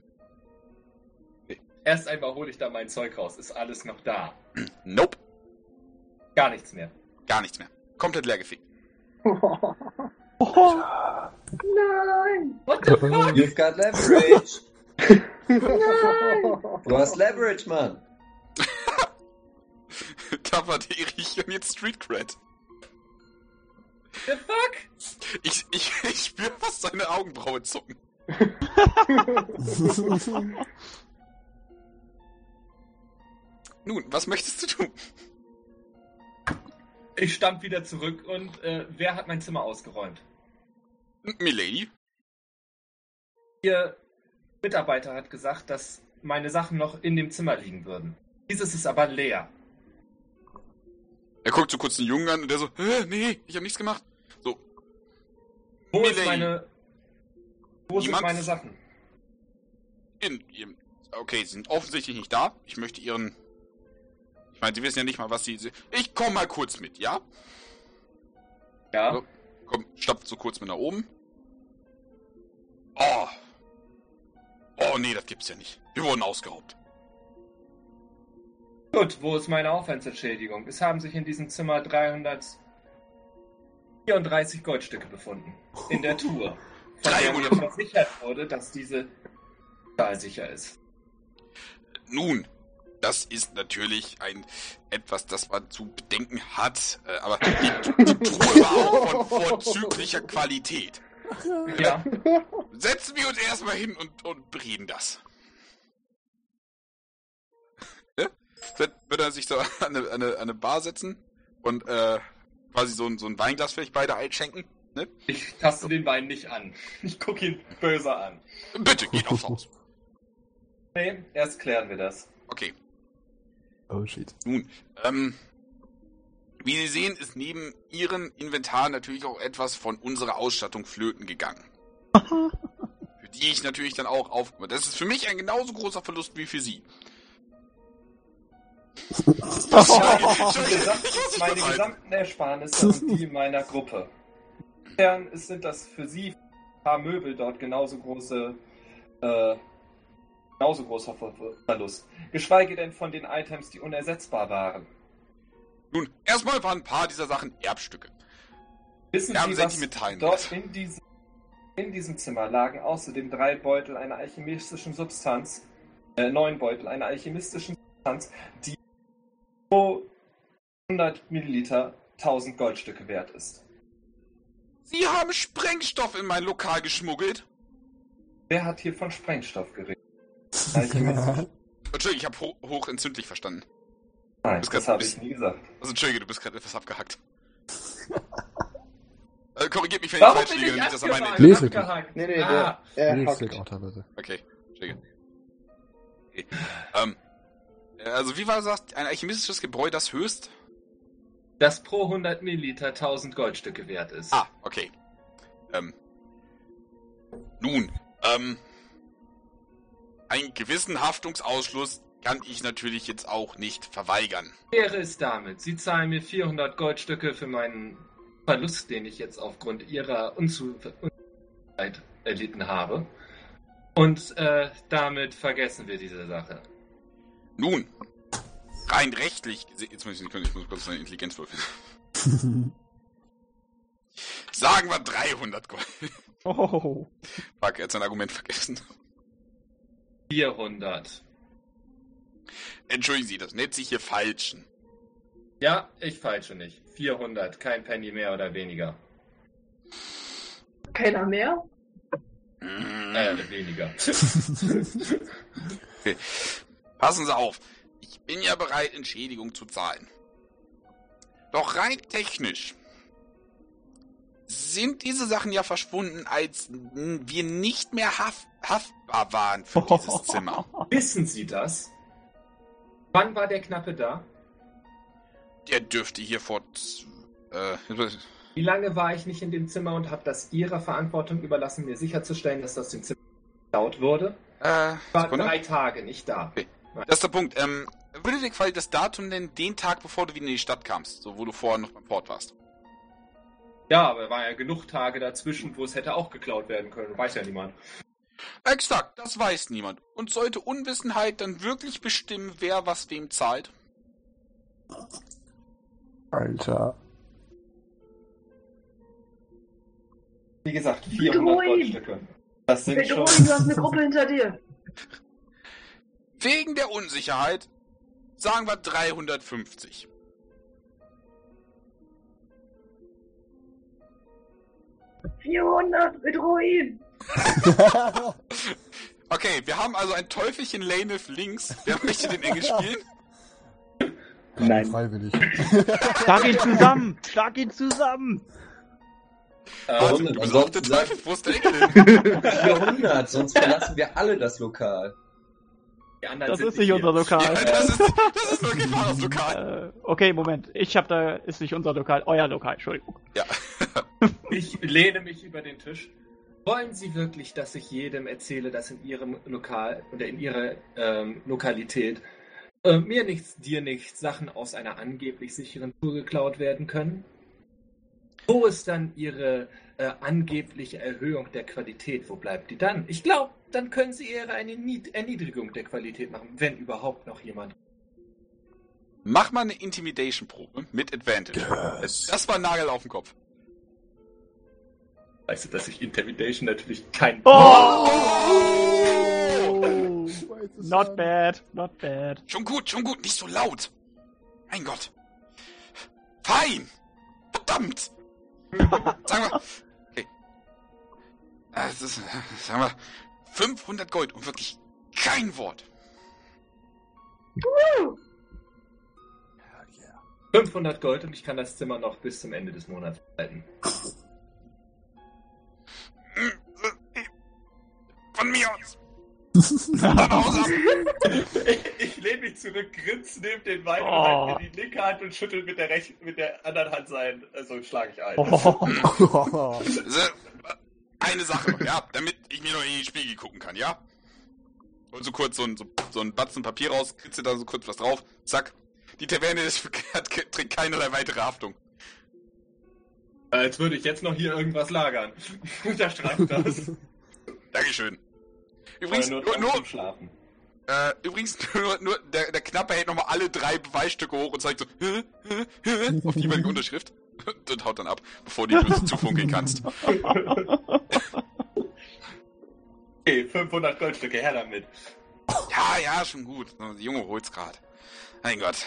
Erst einmal hole ich da mein Zeug raus. Ist alles noch da? Nope, Gar nichts mehr. gar nichts mehr. Komplett leergefickt. Nein! What the fuck? You've got leverage. Du hast Leverage, Mann. da war der Erich und jetzt Street Cred. The fuck? Ich, ich, ich spüre fast seine Augenbraue zucken. Nun, was möchtest du tun? Ich stampf wieder zurück und äh, wer hat mein Zimmer ausgeräumt? Milady? Ihr Mitarbeiter hat gesagt, dass meine Sachen noch in dem Zimmer liegen würden. Dieses ist aber leer. Er guckt so kurz den Jungen an und der so, Hä, nee, ich habe nichts gemacht. So, Wo Milady. ist meine. Wo sind meine Sachen? in ihrem... Okay, sie sind offensichtlich nicht da. Ich möchte ihren... Ich meine, sie wissen ja nicht mal, was sie... Ich komm mal kurz mit, ja? Ja. So. Komm, stapft so kurz mit nach oben. Oh. Oh, nee, das gibt's ja nicht. Wir wurden ausgeraubt. Gut, wo ist meine Aufwandsentschädigung? Es haben sich in diesem Zimmer 334 Goldstücke befunden. In der Tour. Von der mir 300. versichert wurde, dass diese stahlsicher ist. Nun, das ist natürlich ein etwas, das man zu bedenken hat. Äh, aber die, die Truhe war auch von vorzüglicher Qualität. Ja. Setzen wir uns erstmal hin und, und bereden das. Ne? Wird, er sich so an eine, eine, eine Bar setzen und äh, quasi so ein, so ein Weinglas vielleicht beide einschenken? Ne? Ich taste den Wein nicht an. Ich gucke ihn böse an. Bitte, geht aufs Haus. Nee, erst klären wir das. Okay, Oh shit. nun, ähm, wie Sie sehen, ist neben Ihrem Inventar natürlich auch etwas von unserer Ausstattung flöten gegangen. für die ich natürlich dann auch aufkomme. Das ist für mich ein genauso großer Verlust wie für Sie. Meine, gesam- meine gesamten Ersparnisse und die meiner Gruppe. Insofern sind das für Sie ein paar Möbel dort genauso große, äh, genauso großer Ver Ver- Verlust. Geschweige denn von den Items, die unersetzbar waren. Nun, erstmal waren ein paar dieser Sachen Erbstücke. Wissen Wir haben Sie, was dort in diesem, in diesem Zimmer lagen außerdem drei Beutel einer alchemistischen Substanz, äh, neun Beutel einer alchemistischen Substanz, die pro 100 Milliliter 1000 Goldstücke wert ist. Sie haben Sprengstoff in mein Lokal geschmuggelt? Wer hat hier von Sprengstoff geredet? Entschuldigung, ich habe ho hochentzündlich verstanden. Nein, das habe ich nie gesagt. Also Entschuldige, du bist gerade etwas abgehackt. äh, korrigiert mich, wenn ich falsch liege, ich nicht, dass er meine... abgehakt? Nee. Nee, ah, der, er das auch teilweise. Okay, Entschuldige. Okay. Ähm, äh, also wie war gesagt, ein alchemistisches Gebräu, das höchst... das pro 100 Milliliter 1000 Goldstücke wert ist. Ah, okay. Ähm, nun, ähm, einen gewissen Haftungsausschluss kann ich natürlich jetzt auch nicht verweigern. wäre es damit? Sie zahlen mir 400 Goldstücke für meinen Verlust, den ich jetzt aufgrund Ihrer Unzufriedenheit erlitten habe. Und äh, damit vergessen wir diese Sache. Nun, rein rechtlich, jetzt muss ich, ich muss kurz eine Intelligenz würfeln. Sagen wir 300 Gold. Oh. Fuck, er hat sein Argument vergessen. 400. Entschuldigen Sie, das nennt sich hier Falschen. Ja, ich falsche nicht. 400, kein Penny mehr oder weniger. Keiner mehr? Mm. Äh, weniger. Passen Sie auf, ich bin ja bereit, Entschädigung zu zahlen. Doch rein technisch sind diese Sachen ja verschwunden, als wir nicht mehr haft haftbar waren für dieses Zimmer. Wissen Sie das? Wann war der Knappe da? Der dürfte hier vor... Äh, Wie lange war ich nicht in dem Zimmer und habe das Ihrer Verantwortung überlassen, mir sicherzustellen, dass das dem Zimmer geklaut wurde? äh, Ich war Sekunde. drei Tage nicht da. Das ist der Punkt. Ähm, würde dir quasi das Datum nennen, den Tag, bevor du wieder in die Stadt kamst, so wo du vorher noch beim Port warst? Ja, aber war ja genug Tage dazwischen, wo es hätte auch geklaut werden können. Weiß ja niemand. Exakt, das weiß niemand. Und sollte Unwissenheit dann wirklich bestimmen, wer was wem zahlt? Alter. Wie gesagt, 400 Bedrohen. Goldstücke. Das sind Bedrohung, schon... du hast eine Gruppe hinter dir. Wegen der Unsicherheit sagen wir 350. Vierhundert, bedroh ihn. Okay, wir haben also ein Teufelchen Laneth links. Wer möchte den Engel spielen? Nein. Freiwillig. Schlag ihn zusammen! Schlag ihn zusammen! Also, Warum du bist auch der Teufel, wo ist der Engel hin? 400, sonst verlassen wir alle das Lokal. Die anderen Das sind ist nicht hier. unser Lokal. Ja, das ist, das ist wirklich wahres Lokal. Äh, okay, Moment. Ich hab da, ist nicht unser Lokal, euer Lokal, Entschuldigung. Ja. Ich lehne mich über den Tisch. Wollen Sie wirklich, dass ich jedem erzähle, dass in Ihrem Lokal oder in Ihrer ähm, Lokalität äh, mir nichts, dir nichts Sachen aus einer angeblich sicheren Tour geklaut werden können? Wo ist dann Ihre äh, angebliche Erhöhung der Qualität? Wo bleibt die dann? Ich glaube, dann können Sie eher eine Nied Erniedrigung der Qualität machen, wenn überhaupt noch jemand. Mach mal eine Intimidation-Probe mit Advantage. Yes. Das war ein Nagel auf den Kopf. Weißt du, dass ich Intimidation natürlich kein. Oh! Es Not bad, not bad. Schon gut, schon gut, nicht so laut. Mein Gott. Fein. Verdammt. Sagen wir. Äh, Das ist, sagen wir, 500 Gold und wirklich kein Wort. 500 Gold und ich kann das Zimmer noch bis zum Ende des Monats halten. Von mir aus. Ab. Ich lehne mich zurück, grinse, nehme den Wein Oh. und mir die linke Hand und schüttel mit der, Rech mit der anderen Hand sein. Also schlage ich ein. Oh. Eine Sache noch, ja, damit ich mir noch in die Spiegel gucken kann, ja? Und so kurz so ein, so, so ein Batzen Papier raus, kritze da so kurz was drauf, zack. Die Taverne ist, hat, trägt keinerlei weitere Haftung. Als würde ich jetzt noch hier irgendwas lagern. Unterstreicht das. Dankeschön. Übrigens, nur, nur, nur Schlafen. äh, übrigens nur, nur der, der Knappe hält nochmal alle drei Beweisstücke hoch und zeigt so hä, hä, hä, auf die jeweilige Unterschrift und haut dann ab, bevor du die zufunkeln kannst. Okay, 500 Goldstücke, her damit. Ja, ja, schon gut. Der Junge holt's grad. Mein Gott.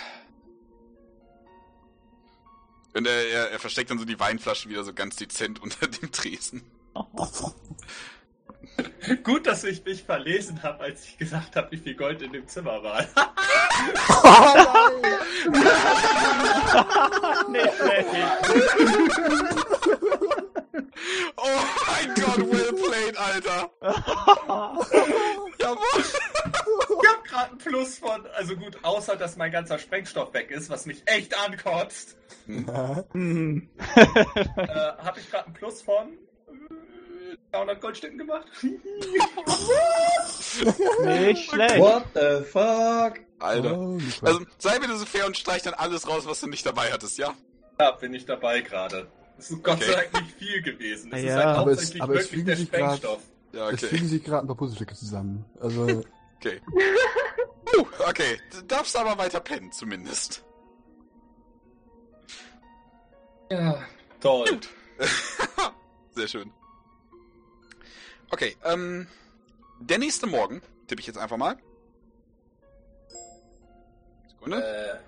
Und er, er, er versteckt dann so die Weinflaschen wieder so ganz dezent unter dem Tresen. Gut, dass ich mich verlesen habe, als ich gesagt habe, wie viel Gold in dem Zimmer war. Nicht schlecht. Oh mein Gott, well played, Alter. Jawohl. Ich hab gerade ein Plus von, also gut, außer dass mein ganzer Sprengstoff weg ist, was mich echt ankotzt, Hm. äh, habe ich gerade ein Plus von 300 Goldstücken gemacht. Nicht schlecht. What the fuck? Alter. Crap. Also, sei bitte so fair und streich dann alles raus, was du nicht dabei hattest, ja? Ja, bin ich dabei gerade. Es ist Gott Okay. sei Dank nicht viel gewesen. Es ist Ja. halt Aber es- hauptsächlich aber es wirklich fügen der sich grad- Sprengstoff. Ja, Es okay. fügen sich gerade ein paar Puzzlestücke zusammen. Also, Okay. Uh, okay. Du darfst aber weiter pennen, zumindest. Ja, toll. Sehr schön. Okay, ähm. Der nächste Morgen, tippe ich jetzt einfach mal. Sekunde.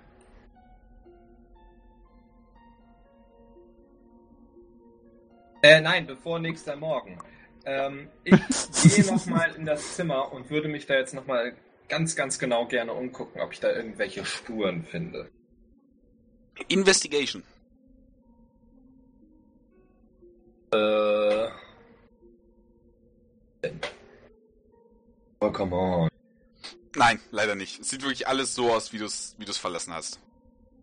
Äh, äh, nein, bevor nächster Morgen. Ähm, ich gehe nochmal in das Zimmer und würde mich da jetzt nochmal ganz, ganz genau gerne umgucken, ob ich da irgendwelche Spuren finde. Investigation. Äh. Oh, come on. Nein, leider nicht. Es sieht wirklich alles so aus, wie du es wie du's verlassen hast.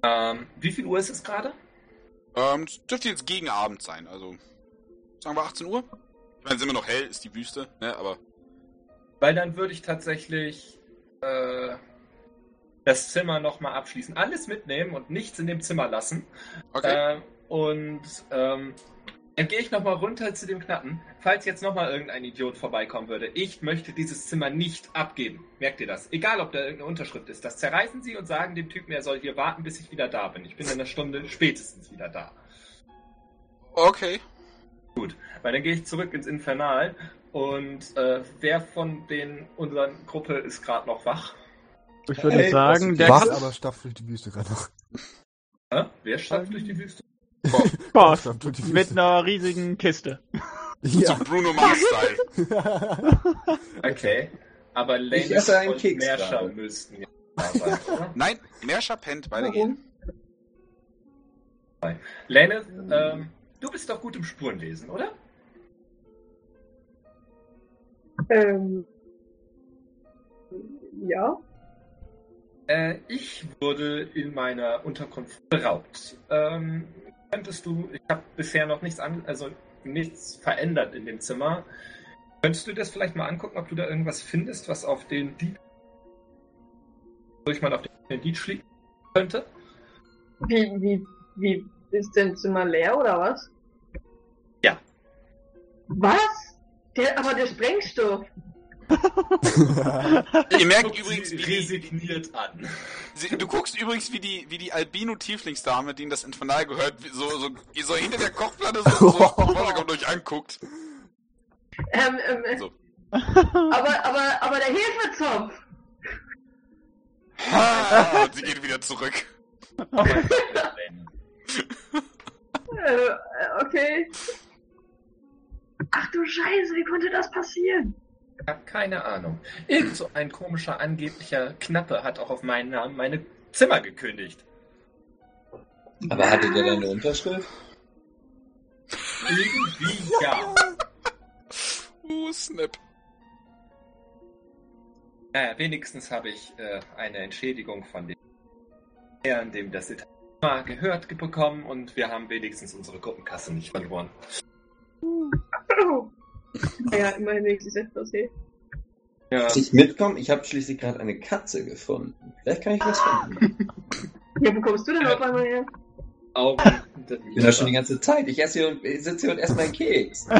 Ähm, wie viel Uhr ist es gerade? Ähm, es dürfte jetzt gegen Abend sein, also. Sagen wir 18 Uhr? Ich meine, es ist immer noch hell, ist die Wüste, ne, aber. Weil dann würde ich tatsächlich äh, das Zimmer nochmal abschließen. Alles mitnehmen und nichts in dem Zimmer lassen. Okay. Äh, und ähm, dann gehe ich nochmal runter zu dem Knappen. Falls jetzt nochmal irgendein Idiot vorbeikommen würde, ich möchte dieses Zimmer nicht abgeben. Merkt ihr das? Egal, ob da irgendeine Unterschrift ist. Das zerreißen Sie und sagen dem Typen, er soll hier warten, bis ich wieder da bin. Ich bin in einer Stunde spätestens wieder da. Okay. Weil dann gehe ich zurück ins Infernal und äh, wer von den unseren Gruppe ist gerade noch wach? Ich würde Hey, sagen, der wach, aber stapft durch die Wüste gerade noch. Hä? Wer stapft durch die Wüste? Boss die mit einer riesigen Kiste. So Ja. Bruno Mars-Style. Okay. Aber einen und Keks Merscher gerade. müssten sein, oder? Nein, Merscher pennt, beide gehen. Lennis, ähm, du bist doch gut im Spurenlesen, oder? Ähm, ja. Äh, ich wurde in meiner Unterkunft beraubt. Ähm, könntest du, ich habe bisher noch nichts an, also nichts verändert in dem Zimmer. Könntest du das vielleicht mal angucken, ob du da irgendwas findest, was auf den Dieb, durch man auf den Dieb schließen könnte? Wie, wie, wie, ist denn Zimmer leer oder was? Ja. Was? Der, aber der Sprengstoff. Ihr merkt Guckt übrigens, sie wie die, resigniert an. sie, du guckst übrigens, wie die, wie die Albino-Tieflingsdame, die in das Infernal gehört, so, so, so hinter der Kochplatte so, so kommt euch anguckt. Ähm, ähm, äh, So. aber, aber, aber der Hefezopf. Und sie geht wieder zurück. Äh, äh, okay. Ach du Scheiße, wie konnte das passieren? Ich habe keine Ahnung. Irgend so ein komischer, angeblicher Knappe hat auch auf meinen Namen meine Zimmer gekündigt. Aber hatte der dann eine Unterschrift? Irgendwie ja. Uh, Snap. Naja, wenigstens habe ich äh, eine Entschädigung von dem Herrn, dem das Italiener gehört, bekommen und wir haben wenigstens unsere Gruppenkasse nicht verloren. Oh. Ja, immerhin wenigstens etwas, hey. Ja, ich mitkommen? Ich habe schließlich gerade eine Katze gefunden. Vielleicht kann ich was finden. Ja, wo kommst du denn auf einmal her? Augen. Ich bin da schon die ganze Zeit. Ich esse hier und ich sitze hier und esse meinen Keks.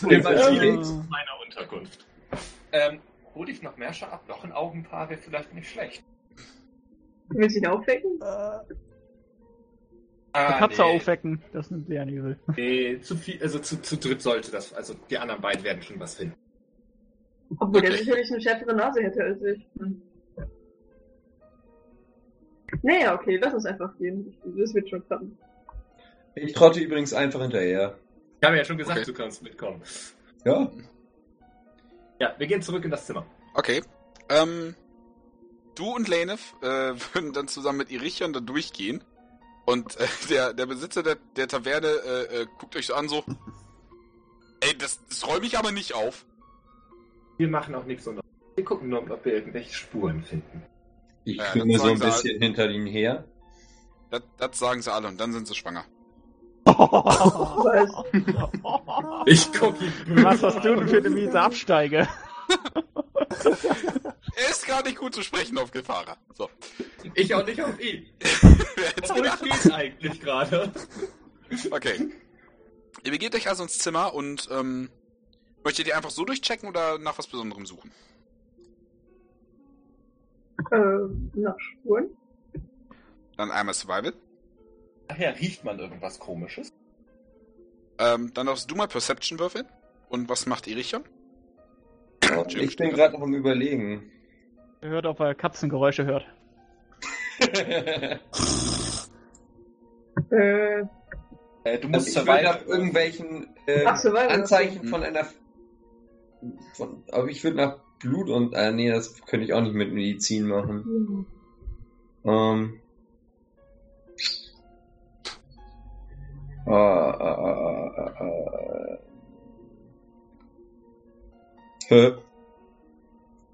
Hier in meiner Unterkunft. Ähm, hol ich noch Merscher ab? Noch ein Augenpaar wäre vielleicht nicht schlecht. Willst du ihn aufwecken? Ah, Katze nee. aufwecken, das nimmt sehr übel. Nee, zu viel, also zu, zu dritt sollte das, also die anderen beiden werden schon was finden. Obwohl der Okay. sicherlich eine schärfere Nase hätte als ich. Hm. Naja, okay, lass uns einfach gehen. Das wird schon klappen. Ich trotte übrigens einfach hinterher. Ich habe ja schon gesagt, Okay. du kannst mitkommen. Ja, Ja, wir gehen zurück in das Zimmer. Okay. Ähm, du und Lanef äh, würden dann zusammen mit Irichion da durchgehen. Und äh, der, der Besitzer der, der Taverne äh, äh, guckt euch so an so. Ey, das, das räume ich aber nicht auf. Wir machen auch nichts unter. Wir gucken nur, ob wir irgendwelche Spuren finden. Ich Ja, das so ein bisschen hinter ihnen her. Das, das sagen sie alle und dann sind sie schwanger. Was? Ich guck Was hast du denn für eine miese Absteige? Er ist gar nicht gut zu sprechen auf Gefahrer. So. Ich auch nicht auf ihn. Ruhig gedacht? geht's eigentlich gerade. Okay. Ihr begebt euch also ins Zimmer und ähm, möchtet ihr einfach so durchchecken oder nach was Besonderem suchen? Äh, nach Spuren? Dann einmal Survival. Daher riecht man irgendwas komisches. Ähm, dann darfst du mal Perception würfeln. Und was macht Irichon? Jim, Ich bin gerade noch am überlegen. Hört, ob er Katzengeräusche hört. Äh, Äh, du Also musst würde Survival nach irgendwelchen äh, Ach, Survival, Anzeichen okay. von einer. Von, aber ich würde nach Blut und. Äh, nee, das könnte ich auch nicht mit Medizin machen. hm. Ähm. Ah, ah, ah, ah, ah, ah. Hä?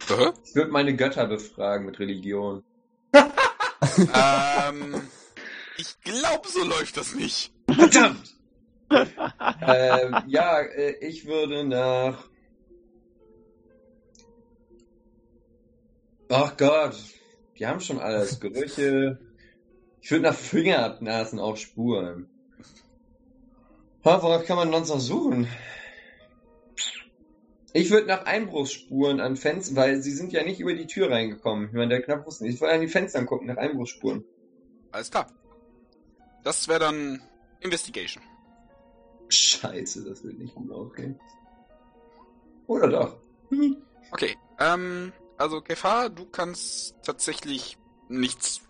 Hä? Ich würde meine Götter befragen mit Religion. ähm, ich glaube, so läuft das nicht. Verdammt! ähm, ja, äh, ich würde nach. Ach Gott, die haben schon alles. Gerüche. Ich würde nach Fingerabnasen auf Spuren. Worauf kann man sonst noch suchen? Ich würde nach Einbruchsspuren an Fenstern, weil sie sind ja nicht über die Tür reingekommen. Ich meine, der knapp wusste nicht. Ich würde an die Fenstern gucken, nach Einbruchsspuren. Alles klar. Das wäre dann Investigation. Scheiße, das wird nicht gut ausgehen. Oder doch? Okay. Ähm, also Gefahr, du kannst tatsächlich nichts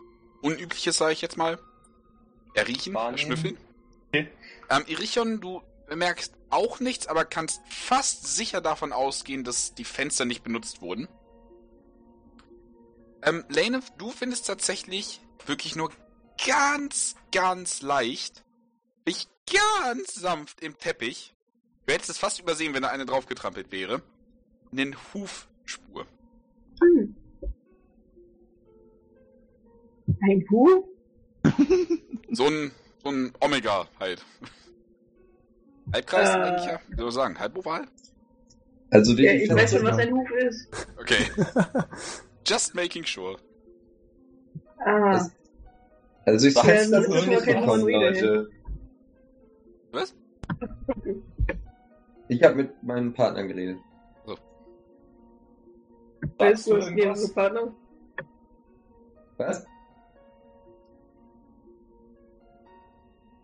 Unübliches, sage ich jetzt mal, erriechen, erschnüffeln. Okay. Ähm, Irichon, du bemerkst auch nichts, aber kannst fast sicher davon ausgehen, dass die Fenster nicht benutzt wurden. Ähm, Lane, du findest tatsächlich wirklich nur ganz, ganz leicht, wirklich ganz sanft im Teppich. Du hättest es fast übersehen, wenn da eine draufgetrampelt wäre. Einen Hufspur. Hm. Ein Huhn? So ein, so ein Omega halt. Halbkreis Äh. eigentlich ja? Wie soll ich sagen? Halboval? Also die Ja, ich weiß schon, was ein Huf ist. Okay. Just making sure. Ah, Das- Also ich das das noch nicht irgendwas. bekommen, Leute. Was? Ich habe mit meinem Partner geredet. weißt Sagst du, was mehrere Partner? Was?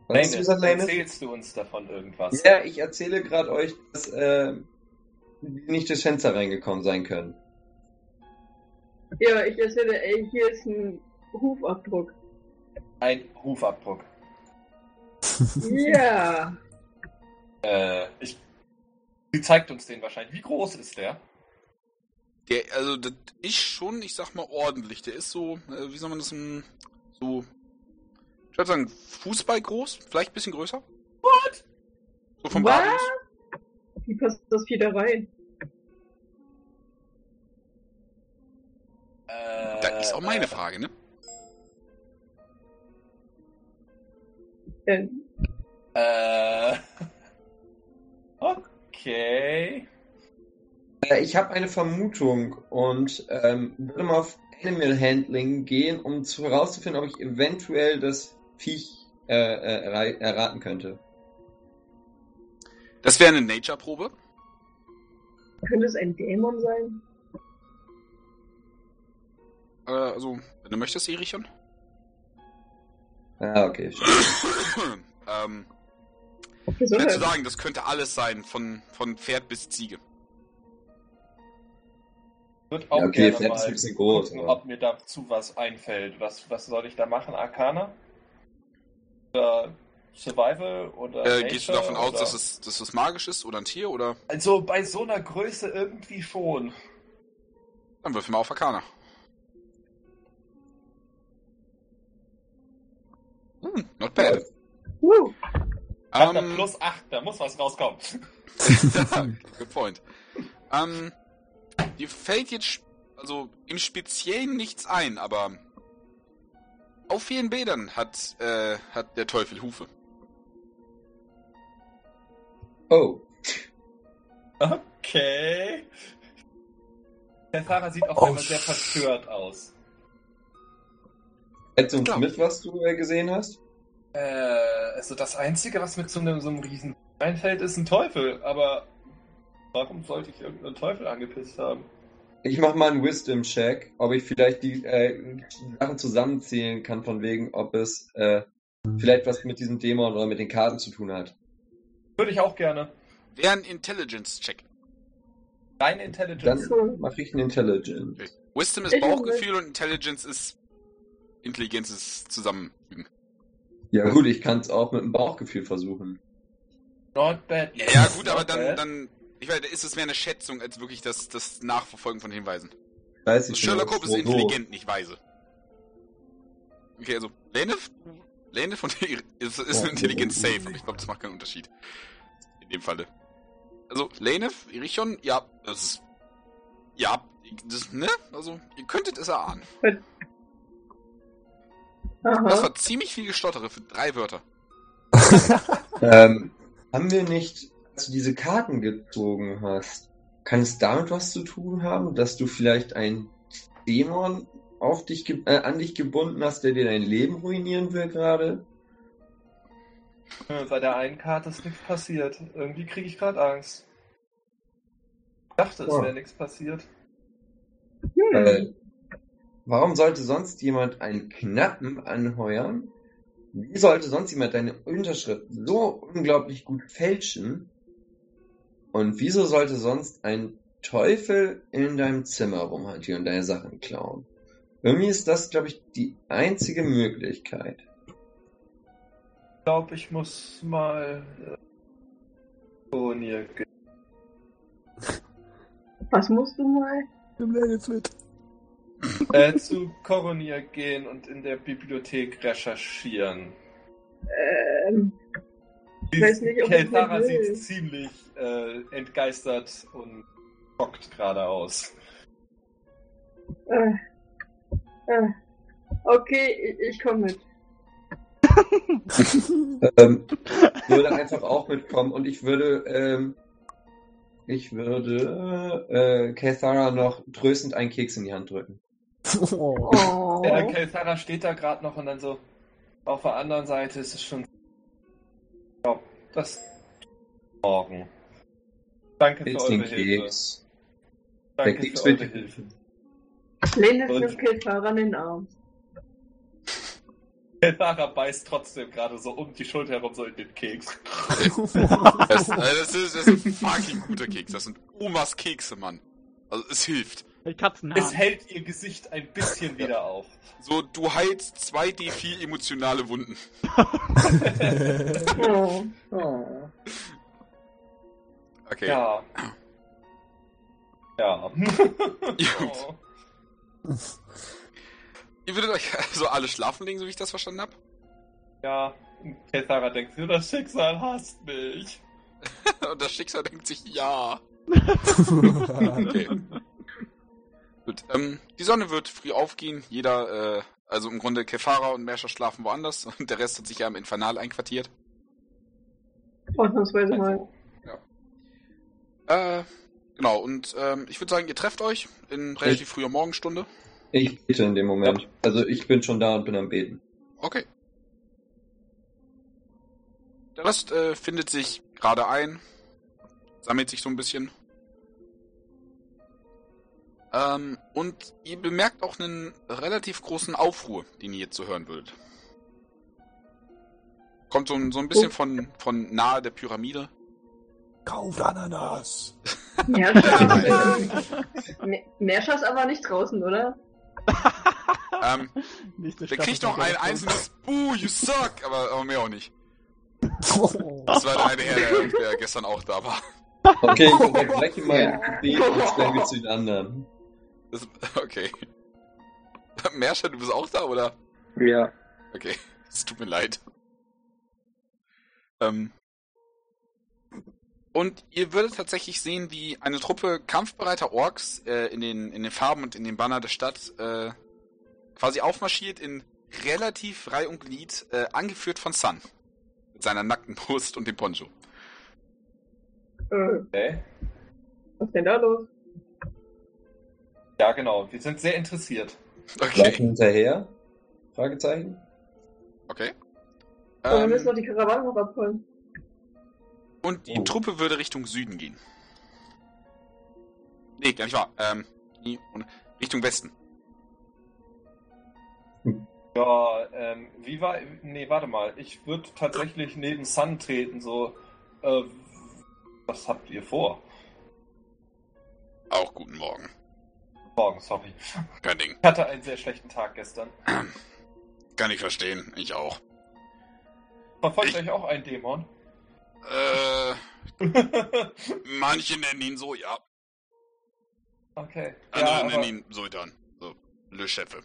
Was Nein, hast du erzählst du uns davon irgendwas? Ja, ich erzähle gerade euch, dass äh, die nicht durchs Fenster reingekommen sein können. Ja, ich erzähle, ey, hier ist ein Hufabdruck. Ein Hufabdruck. Ja. Äh, ich. Sie zeigt uns den wahrscheinlich. Wie groß ist der? Der, also, das ist schon, ich sag mal, ordentlich. Der ist so, äh, wie soll man das, um, so, ich würde sagen, Fußball groß, vielleicht ein bisschen größer. What? So vom Was? Radius. Wie passt das Vieh da rein? Äh, Das ist auch meine Frage, ne? Äh, Äh. Okay. Ich habe eine Vermutung und ähm, würde mal auf Animal Handling gehen, um zu, herauszufinden, ob ich eventuell das Viech äh, äh, erraten könnte. Das wäre eine Nature-Probe. könnte es ein Dämon sein? Äh, also, wenn du möchtest, Erichon. Ah, okay. ähm, Gesundheit. sagen, das könnte alles sein, von, von Pferd bis Ziege. Wird auch Ja, okay, gerne Pferd ist mal ein bisschen groß, gucken, aber- ob mir dazu was einfällt. Was, was soll ich da machen? Arcana? Oder Survival? Oder Äh, gehst du davon aus, oder- dass es, dass es magisch ist oder ein Tier oder? Also bei so einer Größe irgendwie schon. Dann würfeln wir auf Arcana. Hm, not bad. Hat er Ähm, plus 8, da muss was rauskommen. Good point. Ähm, dir fällt jetzt also im Speziellen nichts ein, aber auf vielen Bädern hat, äh, hat der Teufel Hufe. Oh. Okay. Der Fahrer sieht auf Oh, einmal sehr verstört aus. Hättest du uns mit, was du äh, gesehen hast? Äh, also das Einzige, was mit so einem, so einem riesen einfällt, ist ein Teufel. Aber warum sollte ich irgendeinen Teufel angepisst haben? Ich mach mal einen Wisdom-Check, ob ich vielleicht die äh, Sachen zusammenzählen kann, von wegen, ob es äh, vielleicht was mit diesem Dämon oder mit den Karten zu tun hat. Würde ich auch gerne. Wäre ein Intelligence-Check. Reine Intelligence. Dann mache ich einen Intelligence. Wisdom ist Bauchgefühl und Intelligence ist Intelligenz ist Zusammenfügen. Ja gut, ich kann es auch mit dem Bauchgefühl versuchen. Not bad. Ja, ja gut, aber dann, dann, ich weiß, ist es mehr eine Schätzung als wirklich das, das Nachverfolgen von Hinweisen. Weiß ich Sherlock Holmes ist intelligent, nicht weise. Okay, also Lane, Lane von ist, ist Ja, eine Intelligenz wo- wo- safe, aber ich glaube, das macht keinen Unterschied. In dem Falle. Also, Lane, Irichon, ja, das ist. Ja, das, ne? Also, ihr könntet es erahnen. Das war ziemlich viel Gestottere für drei Wörter. Ähm, haben wir nicht, als du diese Karten gezogen hast, kann es damit was zu tun haben, dass du vielleicht einen Dämon auf dich, äh, an dich gebunden hast, der dir dein Leben ruinieren will gerade? Äh, Bei der einen Karte ist nichts passiert. Irgendwie kriege ich gerade Angst. Ich dachte, es Oh. wäre nichts passiert. Hm. Äh, warum sollte sonst jemand einen Knappen anheuern? Wie sollte sonst jemand deine Unterschrift so unglaublich gut fälschen? Und wieso sollte sonst ein Teufel in deinem Zimmer rumhantieren und deine Sachen klauen? Irgendwie ist das, glaube ich, die einzige Möglichkeit. Ich glaube, ich muss mal. Äh, Turnier gehen. Was musst du mal? Nimm Lane jetzt mit. äh, zu Koronier gehen und in der Bibliothek recherchieren. Ähm, Ich weiß nicht, ob ich Keltara sieht ziemlich äh, entgeistert und schockt gerade aus. äh, äh, okay, ich, ich komme mit. Ähm, ich würde einfach auch mitkommen und ich würde, ähm, ich würde äh, Kathara noch tröstend einen Keks in die Hand drücken. Oh. Oh. Ja, Keltara steht da gerade noch und dann so. Auf der anderen Seite ist es schon. Ich glaube, das. Morgen. Danke für eure den Hilfe. Keks. Der Danke Keks für eure Hilfe. Lehne nimmt Killfahrer an den Arm. Keltara beißt trotzdem gerade so um die Schulter herum so in den Keks. Das, äh, das, ist, das ist ein fucking guter Keks. Das sind Omas Kekse, Mann. Also, es hilft. Es hält ihr Gesicht ein bisschen wieder auf. So, du heilst 2d4 emotionale Wunden. Oh. Oh. Okay. Ja. Ja. Gut. Oh. Ihr würdet euch also alle schlafen legen, so wie ich das verstanden habe? Ja. Keltara denkt sich, das Schicksal hasst mich. Und das Schicksal denkt sich, ja. Okay. Gut, ähm, die Sonne wird früh aufgehen. Jeder, äh, also im Grunde Kefara und Mersha schlafen woanders und der Rest hat sich ja im Infernal einquartiert. Ausnahmsweise mal. Äh, genau, und ähm, ich würde sagen, ihr trefft euch in relativ früher Morgenstunde. Ich bete in dem Moment. Also ich bin schon da und bin am Beten. Okay. Der Rest äh, findet sich gerade ein, sammelt sich so ein bisschen. Ähm, und ihr bemerkt auch einen relativ großen Aufruhr, den ihr jetzt so hören würdet. Kommt so, ein- so ein bisschen von, von nahe der Pyramide. Kauft Ananas. Meerscha ist aber nicht draußen, oder? Ähm, Nächste der kriegt noch ein einzelnes Buh, you suck, aber, aber mehr auch nicht. Oh. Das war der eine Herr, der, der gestern auch da war. Okay, ich unterbreche mein Gebet und stelle mich zu den anderen. Das, okay. Merscher, du bist auch da, oder? Ja. Okay, es tut mir leid. Ähm. Und ihr würdet tatsächlich sehen, wie eine Truppe kampfbereiter Orks äh, in, den, in den Farben und in den Banner der Stadt äh, quasi aufmarschiert in relativ Reih und Glied, äh, angeführt von Sun. Mit seiner nackten Brust und dem Poncho. Äh, Okay. was ist denn da los? Ja, genau. Wir sind sehr interessiert. Laufen Okay. hinterher? Fragezeichen? Okay. Aber wir Ähm, müssen doch die Karawane noch abholen. Und die Oh. Truppe würde Richtung Süden gehen. Nee, gar nicht wahr. Ähm, Richtung Westen. Ja, ähm, wie war. Nee, warte mal. Ich würde tatsächlich neben Sun treten, so. Äh, was habt ihr vor? Auch guten Morgen. Morgen, sorry. Kein Ding. Ich hatte einen sehr schlechten Tag gestern. Kann ich verstehen. Ich auch. Verfolgt Ich- euch auch ein Dämon? Äh, manche nennen ihn so, ja. okay. Andere ja, nennen ihn Sultan. So, Le Chefe.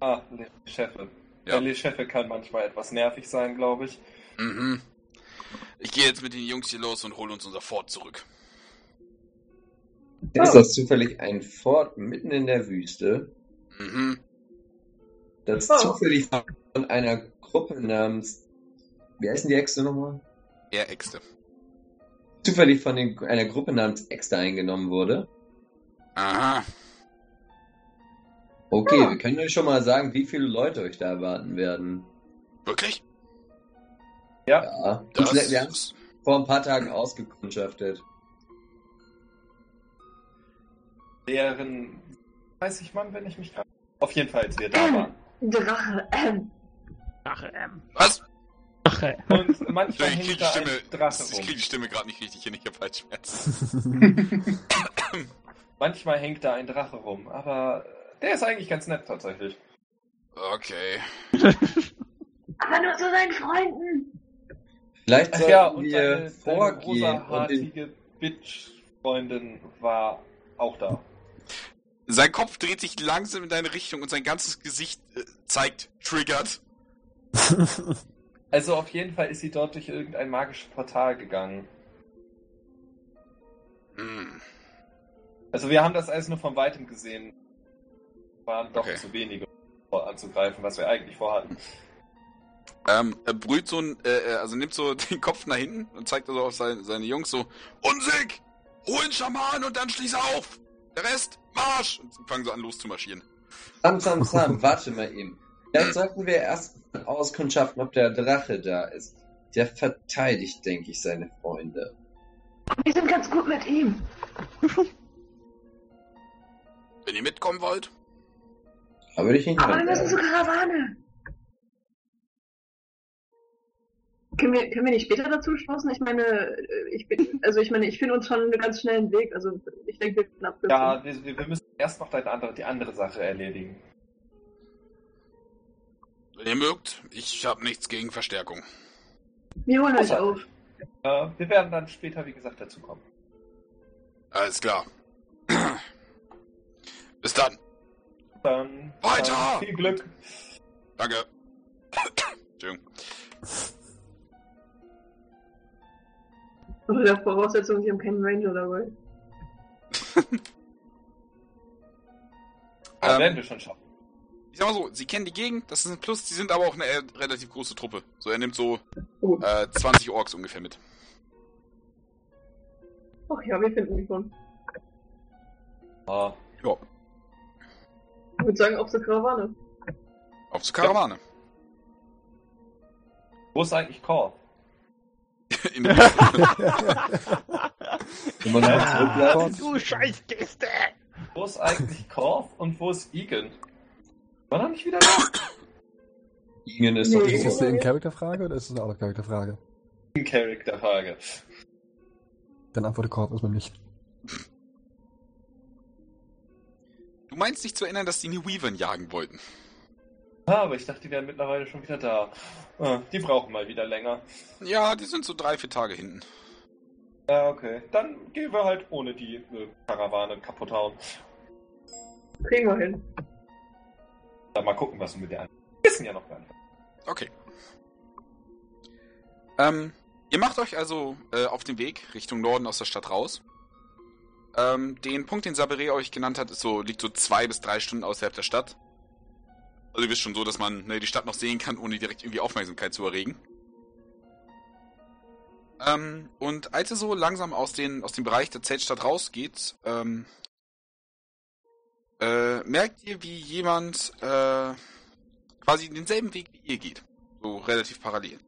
Ah, Le Chefe. Ja. Ja. Le Chefe kann manchmal etwas nervig sein, glaube ich. Mhm. Ich gehe jetzt mit den Jungs hier los und hole uns unser Fort zurück. Ist das zufällig ein Fort mitten in der Wüste, Mhm. das Oh. zufällig von einer Gruppe namens. Wie heißen die Äxte nochmal? Er Äxte. Zufällig von den, einer Gruppe namens Äxte eingenommen wurde. Aha. Okay, Ja. wir können euch schon mal sagen, wie viele Leute euch da erwarten werden. Wirklich? Ja, Das ich, wir haben ist... vor ein paar Tagen ausgekundschaftet. Deren 30 Mann, wenn ich mich gerade. Auf jeden Fall, als wir da waren. Drache, ähm. Drache, ähm. Was? Drache. Und manchmal Ich hängt die da Stimme, ein Drache ich rum. krieg die Stimme gerade nicht richtig hin, ich hab Halsschmerzen. Manchmal hängt da ein Drache rum, aber der ist eigentlich ganz nett tatsächlich. Okay. Aber nur zu seinen Freunden. Vielleicht Ach sollten ja, und wir deine, deine vorgehen und den, rosahaarige Bitch-Freundin war auch da. Sein Kopf dreht sich langsam in deine Richtung und sein ganzes Gesicht äh, zeigt, triggert. Also auf jeden Fall ist sie dort durch irgendein magisches Portal gegangen. Hm. Also wir haben das alles nur von weitem gesehen. Waren doch Okay. zu wenige um anzugreifen, was wir eigentlich vorhatten. Ähm, er brüllt so ein, äh, äh, also nimmt so den Kopf nach hinten und zeigt also auf seine, seine Jungs so, Unsig! Hol den Schaman und dann schließ auf! Der Rest, Marsch! Und fangen so an loszumarschieren. Sam, Sam, Sam, warte mal eben. Vielleicht sollten wir erst auskundschaften, ob der Drache da ist. Der verteidigt, denke ich, seine Freunde. Wir sind ganz gut mit ihm. Wenn ihr mitkommen wollt. Aber würde ich nicht Aber wir müssen zur Karawane. Können wir, können wir nicht später dazu stoßen? Ich meine, äh, ich bin, also ich meine, ich finde uns schon einen ganz schnellen Weg. Also ich denke, wir können abkürzen. Ja, wir, wir wir müssen erst noch deine andere, die andere Sache erledigen. Wenn ihr mögt, ich habe nichts gegen Verstärkung. Wir holen euch auf. Äh, wir werden dann später, wie gesagt, dazu kommen. Alles klar. Bis dann. Dann, Weiter! dann viel Glück. Danke. Entschuldigung. Unter der Voraussetzung, sie haben keinen Ranger dabei. Aber Ähm, werden wir schon schaffen. Ich sag mal so, sie kennen die Gegend, das ist ein Plus, sie sind aber auch eine äh, relativ große Truppe. So, er nimmt so Gut. äh, 20 Orks ungefähr mit. Ach ja, wir finden die schon. Ah, Ja, Ich würde sagen, auf zur Karawane. auf zur Karawane. wo ist eigentlich Korb? In der Wenn man noch zurückbleibt. Du Scheißkiste! Wo ist eigentlich Korb und wo ist Egan? War er nicht wieder da? Igen ist doch Nee. Ist das eine In-Character-Frage oder ist das eine Out-of-Character-Frage? Charakterfrage. Dann antworte Korb erstmal nicht. Du meinst dich zu erinnern, dass die New Weavern jagen wollten? Ah, aber ich dachte, die wären mittlerweile schon wieder da. Ah, die brauchen mal wieder länger. Ja, die sind so drei, vier Tage hinten. Ja, okay. Dann gehen wir halt ohne die äh, Karawane kaputt hauen. Kriegen wir hin. Dann mal gucken, was wir mit der anderen. Wir wissen ja noch gar nicht. Okay. Ähm, ihr macht euch also äh, auf den Weg Richtung Norden aus der Stadt raus. Ähm, den Punkt, den Sabere euch genannt hat, ist so, liegt so zwei bis drei Stunden außerhalb der Stadt. Also ihr wisst schon so, dass man ne, die Stadt noch sehen kann, ohne direkt irgendwie Aufmerksamkeit zu erregen. Ähm, und als ihr so langsam aus, den, aus dem Bereich der Zeltstadt rausgeht, ähm, äh, merkt ihr, wie jemand äh, quasi denselben Weg wie ihr geht. So relativ parallel.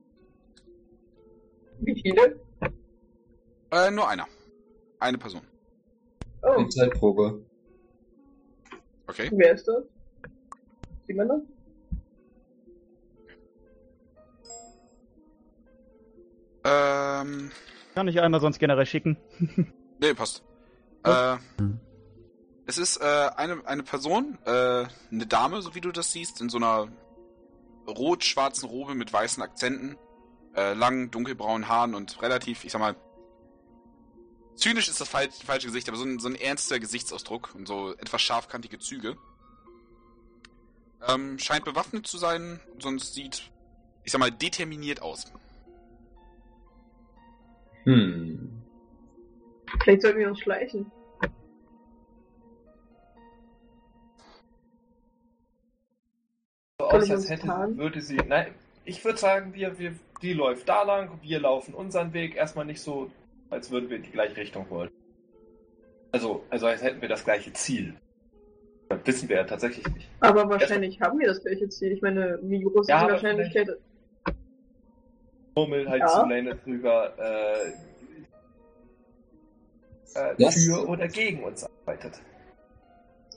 Wie viele? Äh, nur einer. Eine Person. Oh, Die Zeitprobe. Okay. wer ist das? Man das? Ähm, Kann ich einmal sonst generell schicken. nee, passt. Äh, es ist äh, eine, eine Person, äh, eine Dame, so wie du das siehst, in so einer rot-schwarzen Robe mit weißen Akzenten, äh, langen, dunkelbraunen Haaren und relativ, ich sag mal, zynisch ist das falsch, falsche Gesicht, aber so ein, so ein ernster Gesichtsausdruck und so etwas scharfkantige Züge. Ähm, scheint bewaffnet zu sein, sonst sieht, ich sag mal, determiniert aus. Hm. Vielleicht sollten wir uns schleichen. So aus, als hätte, würde sie. Nein, ich würde sagen, wir, wir, die läuft da lang, wir laufen unseren Weg. Erstmal nicht so, als würden wir in die gleiche Richtung wollen. Also, also als hätten wir das gleiche Ziel. Das wissen wir ja tatsächlich nicht. Aber wahrscheinlich haben wir das gleiche Ziel. Ich meine, wie groß Ja, ist die Wahrscheinlichkeit? Murmel halt Ja. zu Lane drüber, äh, äh, für oder gegen uns arbeitet.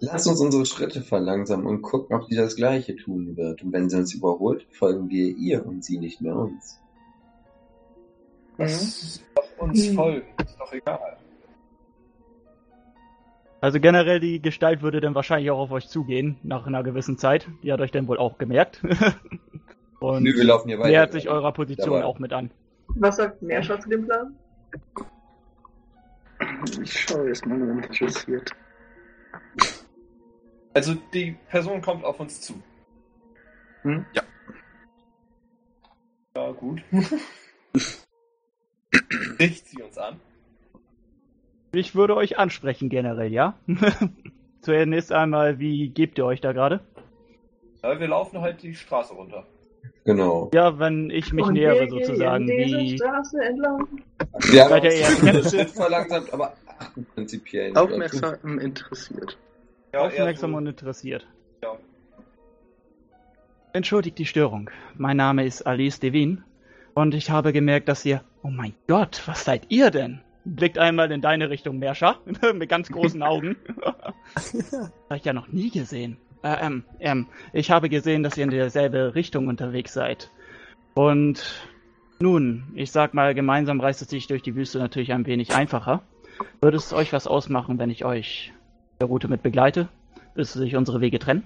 Lass uns unsere Schritte verlangsamen und gucken, ob sie das Gleiche tun wird. Und wenn sie uns überholt, folgen wir ihr und sie nicht mehr uns. Das doch uns Mhm. folgen, ist doch egal. Also generell die Gestalt würde dann wahrscheinlich auch auf euch zugehen, nach einer gewissen Zeit. Die hat euch dann wohl auch gemerkt. Und Nö, wir laufen hier weiter. nähert sich eurer Position Dabei. auch mit an. Was sagt Merscha zu dem Plan? Ich schaue erstmal nur interessiert. Also die Person kommt auf uns zu. Hm? Ja. Ja, gut. Richt sie uns an. Ich würde euch ansprechen generell, ja? Zuerst einmal, wie gebt ihr euch da gerade? Ja, wir laufen halt die Straße runter. Genau. Ja, wenn ich mich Und nähere sozusagen, wie... Straße entlang. Wir haben Seid ihr eher verlangsamt, aber achten prinzipiell nicht. Aufmerksam interessiert. Ja, aufmerksam eher und interessiert. Ja. Entschuldigt die Störung. Mein Name ist Alice Devin und ich habe gemerkt, dass ihr... Oh mein Gott, was seid ihr denn? Blickt einmal in deine Richtung, Merscha, mit ganz großen Augen. Habe ich ja noch nie gesehen. Äh, ähm, ähm, ich habe gesehen, dass ihr in derselbe Richtung unterwegs seid. Und nun, ich sag mal, gemeinsam reißt es sich durch die Wüste natürlich ein wenig einfacher. Würde es euch was ausmachen, wenn ich euch der Route mit begleite, bis sich unsere Wege trennen?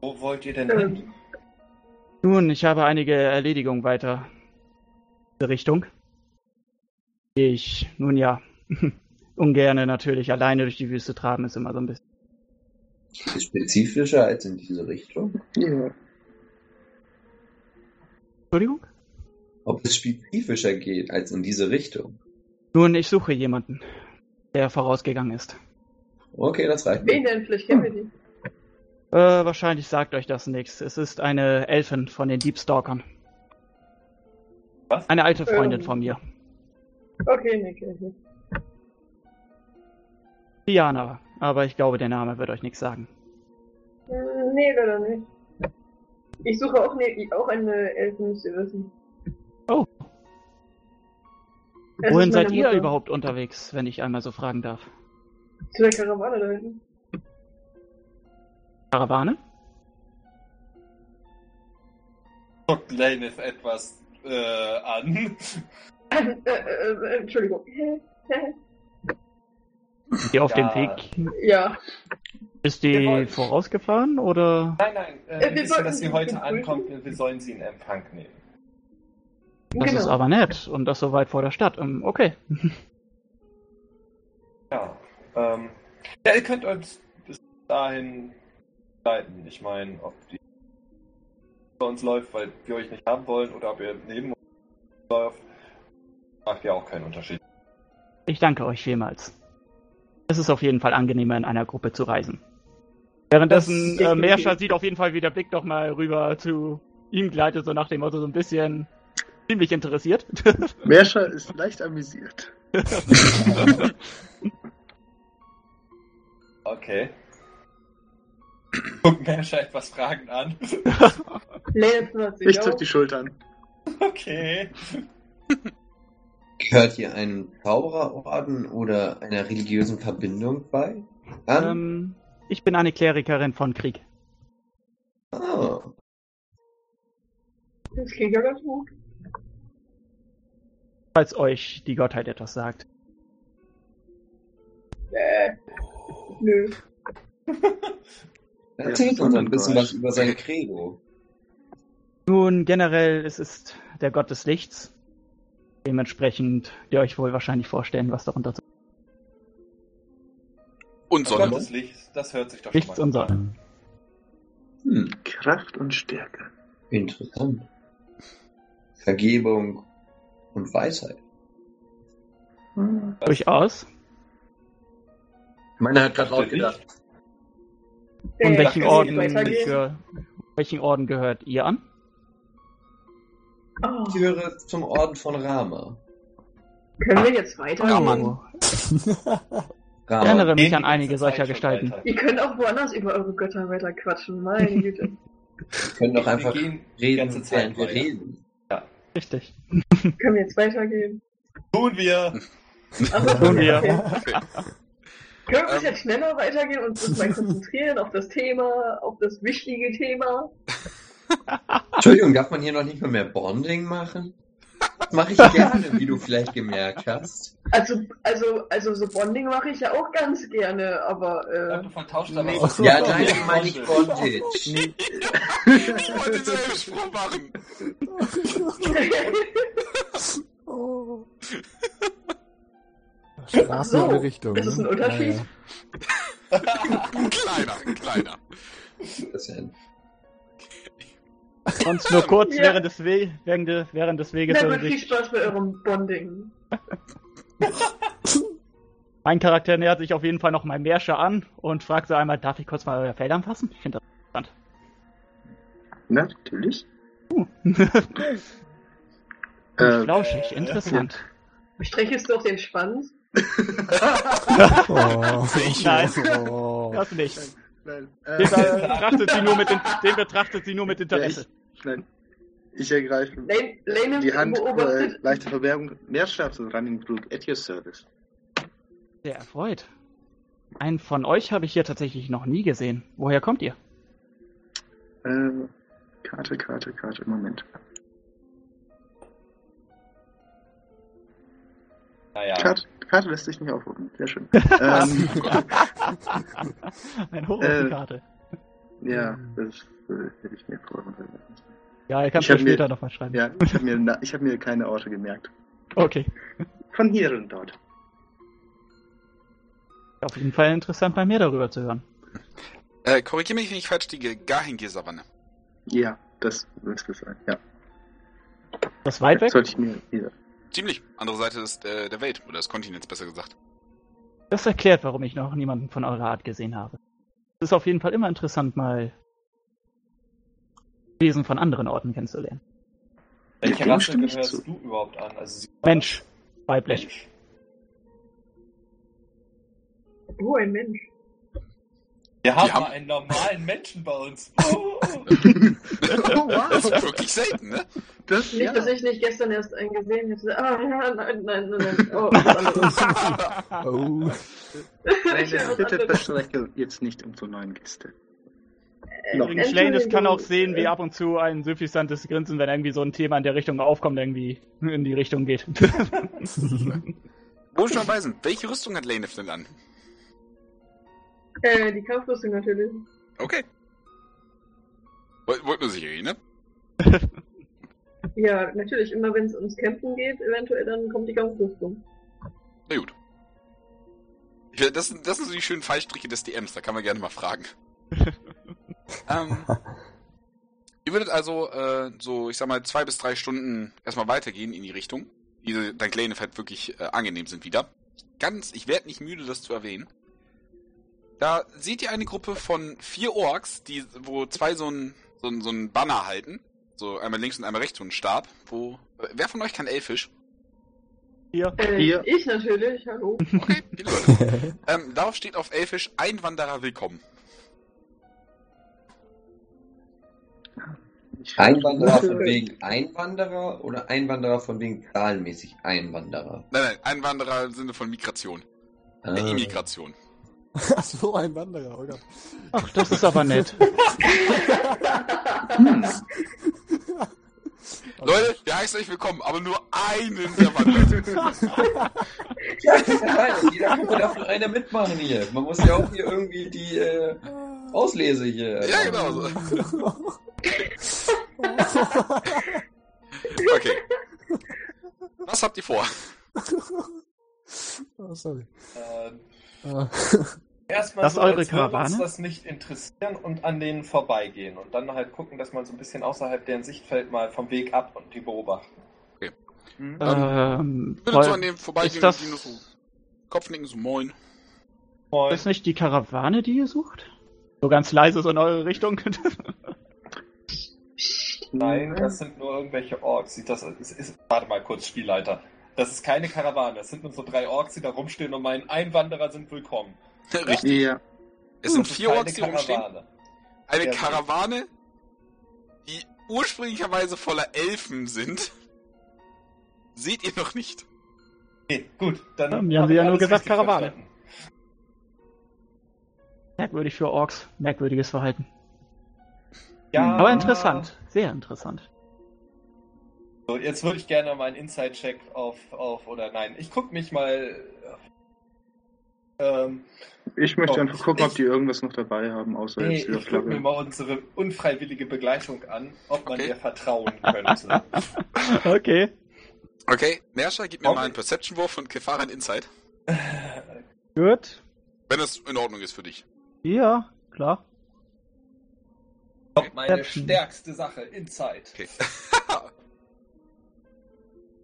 Wo wollt ihr denn Ähm, hin? Nun, ich habe einige Erledigungen weiter in diese Richtung. Die Ich, nun ja, ungerne natürlich alleine durch die Wüste traben, ist immer so ein bisschen. Ist spezifischer als in diese Richtung? Ja. Entschuldigung? Ob es spezifischer geht als in diese Richtung? Nun, ich suche jemanden, der vorausgegangen ist. Okay, das reicht. wen denn? Vielleicht kennen wir die. Äh, wahrscheinlich sagt euch das nichts. Es ist eine Elfin von den Deepstalkern. Was? Eine alte Freundin Ähm. von mir. Okay, nee, kenn ich nicht. Diana, aber ich glaube, der Name wird euch nichts sagen. Hm, Nee, leider nicht. Ich suche auch, ne, auch eine Elfen, müsst ihr wissen. Es Wohin seid ihr überhaupt unterwegs, wenn ich einmal so fragen darf? Zu der Karawane da hinten. Karawane? Guckt Laneth etwas äh, an. äh, äh, äh, Entschuldigung. Ist die auf Ja. dem Weg? ja. Ist die wollen- vorausgefahren oder? Nein, nein, äh, wir wissen, dass sie heute ankommt. Wir sollen sie in Empfang nehmen. Das genau. ist aber nett und das so weit vor der Stadt. Ähm, Okay. Ja. Ähm, Ja, ihr könnt uns bis dahin leiten. Ich meine, ob die bei uns läuft, weil wir euch nicht haben wollen, oder ob ihr neben uns läuft, macht ja auch keinen Unterschied. Ich danke euch vielmals. Es ist auf jeden Fall angenehmer, in einer Gruppe zu reisen. Währenddessen, äh, Merscha definitiv. sieht auf jeden Fall, wie der Blick doch mal rüber zu ihm gleitet, so nach dem Motto, so ein bisschen ziemlich interessiert. Merscha ist leicht amüsiert. Okay. Guckt Mersha etwas fragend an. Ich zuck die Schultern. Okay. Gehört ihr einem Zaubererorden oder einer religiösen Verbindung bei? An? ähm, ich bin eine Klerikerin von Krieg. ah, Das klingt ja ganz gut. Falls euch die Gottheit etwas sagt. Äh, nö. erzählt uns ein bisschen was über sein Credo. Nun, generell, es ist der Gott des Lichts. Dementsprechend, ihr euch wohl wahrscheinlich vorstellen, was darunter zu Und Gott Sonne. des Lichts, das hört sich doch Lichts schon und mal Sonne. Hm, Kraft und Stärke. interessant. Vergebung und Weisheit. Hm. Durchaus. Meiner hat gerade laut gedacht. Und Äh, welchen Orden, ge welchen Orden gehört ihr an? Oh, Ich gehöre zum Orden von Rama. können wir jetzt? Raman. Rama. Ich erinnere mich an einige solcher Gestalten. weiter. Ihr könnt auch woanders über eure Götter weiter quatschen, meine Güte. Wir können doch Wir einfach die ganze reden, Zeit wir weiter. reden. Richtig. können wir jetzt weitergehen? Tun wir! Achso, Tun wir. Okay. Können wir Ähm. jetzt schneller weitergehen und uns mal konzentrieren auf das Thema, auf das wichtige Thema? Entschuldigung, darf man hier noch nicht mal mehr Bonding machen? Das mache ich gerne, wie du vielleicht gemerkt hast. Also, also, also so Bonding mache ich ja auch ganz gerne, aber äh, Du vertauscht aber Nee. auch. Ja, nein, ich meine nicht Bondage. Ich wollte denselben Spruch machen. Oh. Strafen so, in alle Richtungen. das ist ein ne? Unterschied. Ja, ja. Ein kleiner, ein kleiner. Das ist ja Sonst nur kurz Ja. während, des We während, de während des Weges. Gut, viel Spaß bei eurem Bonding. mein Charakter nähert sich auf jeden Fall noch mal Mersche an und fragt so einmal, darf ich kurz mal euer Fell anfassen? Ich finde das Natürlich. interessant. Äh, Flauschig, interessant. Strechelst du auf den Schwanz? Oh. Nein. Oh. Das nicht. nein. Den Äh, betrachtet, sie nur mit, in- den betrachtet sie nur mit Interesse. nein. Ich ergreife Lane, Lane die Hand, äh, leichte Verbergung, Meerstabs und Running Brook at your service. Sehr erfreut. Einen von euch habe ich hier tatsächlich noch nie gesehen. Woher kommt ihr? Äh, Karte, Karte, Karte, Moment. Naja. Karte, Karte lässt sich nicht aufrufen. Sehr schön. ähm, Ein Hoch auf die Äh, Karte. ja, das äh, hätte ich mir vorher Ja, ich hab mir- später noch mal schreiben. Ja, ich habe mir, ich hab mir keine Orte gemerkt. Okay. Von hier und dort. Auf jeden Fall interessant, mal mehr darüber zu hören. Äh, korrigier mich, wenn ich falsch liege. Gahingir-Savanne. Ja, das müsste es sein. Ja. Das ist weit weg? Sollte ich mir hier. Ziemlich. Andere Seite des, äh, der Welt. Oder des Kontinents, besser gesagt. Das erklärt, warum ich noch niemanden von eurer Art gesehen habe. Es ist auf jeden Fall immer interessant, mal Wesen von anderen Orten kennenzulernen. Welche Rasse gehörst zu. du überhaupt an? Also Mensch, weiblich. Mensch. Oh, ein Mensch. Wir haben haben- einen normalen Menschen bei uns. Oh, Das ist wirklich selten, ne? Das, Nicht, ja. dass ich nicht gestern erst einen gesehen hätte. Ah, ja, nein, nein, nein, nein. Oh, was anderes. Oh. Nein, was bitte bestrecke jetzt nicht um so neuen Gäste. Äh, Noch. Übrigens, Schlandes kann auch sehen, wie äh, ab und zu ein suffisantes Grinsen, wenn irgendwie so ein Thema in der Richtung aufkommt, irgendwie in die Richtung geht. Wo schon dabei sind, welche Rüstung hat Lanef denn an? Äh, die Kampfrüstung natürlich. Okay. Woll- Wollt nur sicher gehen, ne? Ja, natürlich, immer wenn es ums Campen geht, eventuell dann kommt die Kampfrüstung. Na gut. Ich Das, sind- das sind so die schönen Fallstricke des DMs, da kann man gerne mal fragen. ähm, ihr würdet also äh, so, ich sag mal, zwei bis drei Stunden erstmal weitergehen in die Richtung. Diese dank Lanefeld wirklich äh, angenehm sind wieder. Ganz, ich werde nicht müde, das zu erwähnen. Da seht ihr eine Gruppe von vier Orks, die, wo zwei so ein, so ein, so ein Banner halten. So einmal links und einmal rechts so ein Stab. Wo, äh, wer von euch kann Elfisch? Hier. Äh, Hier. Ich natürlich, hallo. Okay, viele Leute. ähm, darauf steht auf Elfisch Einwanderer willkommen. Einwanderer von wegen Einwanderer oder Einwanderer von wegen zahlenmäßig Einwanderer? Nein, nein, Einwanderer im Sinne von Migration. Ah. Äh, Immigration. Ach so, ein Wanderer, oh Gott. Ach, das ist aber nett. Leute, wir heißen euch willkommen, aber nur einen der Wanderer. Ja, das ist ja geil. Jeder kann davon einer mitmachen hier. Man muss ja auch hier irgendwie die äh, Auslese hier. ja, genau so. Okay. Was habt ihr vor? oh, sorry. Äh, Ah. erstmal Das so, eure würde uns Karawane? das nicht interessieren und an denen vorbeigehen. Und dann halt gucken, dass man so ein bisschen außerhalb deren Sichtfeld mal vom Weg ab und die beobachten. Hm? ähm, Ich würde so voll- an dem vorbeigehen ist das- und die nur so Kopfnicken, so moin. Moin. ist nicht die Karawane, die ihr sucht? So ganz leise so in eure Richtung. Nein, das sind nur irgendwelche Orks. Sieht das, ist, ist, warte mal kurz, Spielleiter. Das ist keine Karawane. Das sind nur so drei Orks, die da rumstehen und meinen Einwanderer sind willkommen. Richtig. Ja. Es sind ist vier keine Orks, die rumstehen. Karawane. Eine Ja, Karawane, die ursprünglicherweise voller Elfen sind, seht ihr noch nicht. Okay, gut. Dann Ja, haben hab sie ich ja nur gesagt Karawane. verstanden. Merkwürdig für Orks. Merkwürdiges Verhalten. Ja, Aber interessant. Sehr interessant. So, jetzt würde ich gerne mal einen Inside-Check auf, auf, oder nein, ich gucke mich mal. Ähm, Ich möchte Oh, einfach gucken, ob ich- die irgendwas noch dabei haben, außer nee, jetzt wieder ich gucke mir mal unsere unfreiwillige Begleitung an, ob man Okay. ihr vertrauen könnte. Okay. Okay, Mersha, gib mir Okay. mal einen Perception-Wurf und Kefara einen Insight. Gut. Wenn das in Ordnung ist für dich. Ja, klar. Kommt meine Perception. stärkste Sache, Inside. Okay.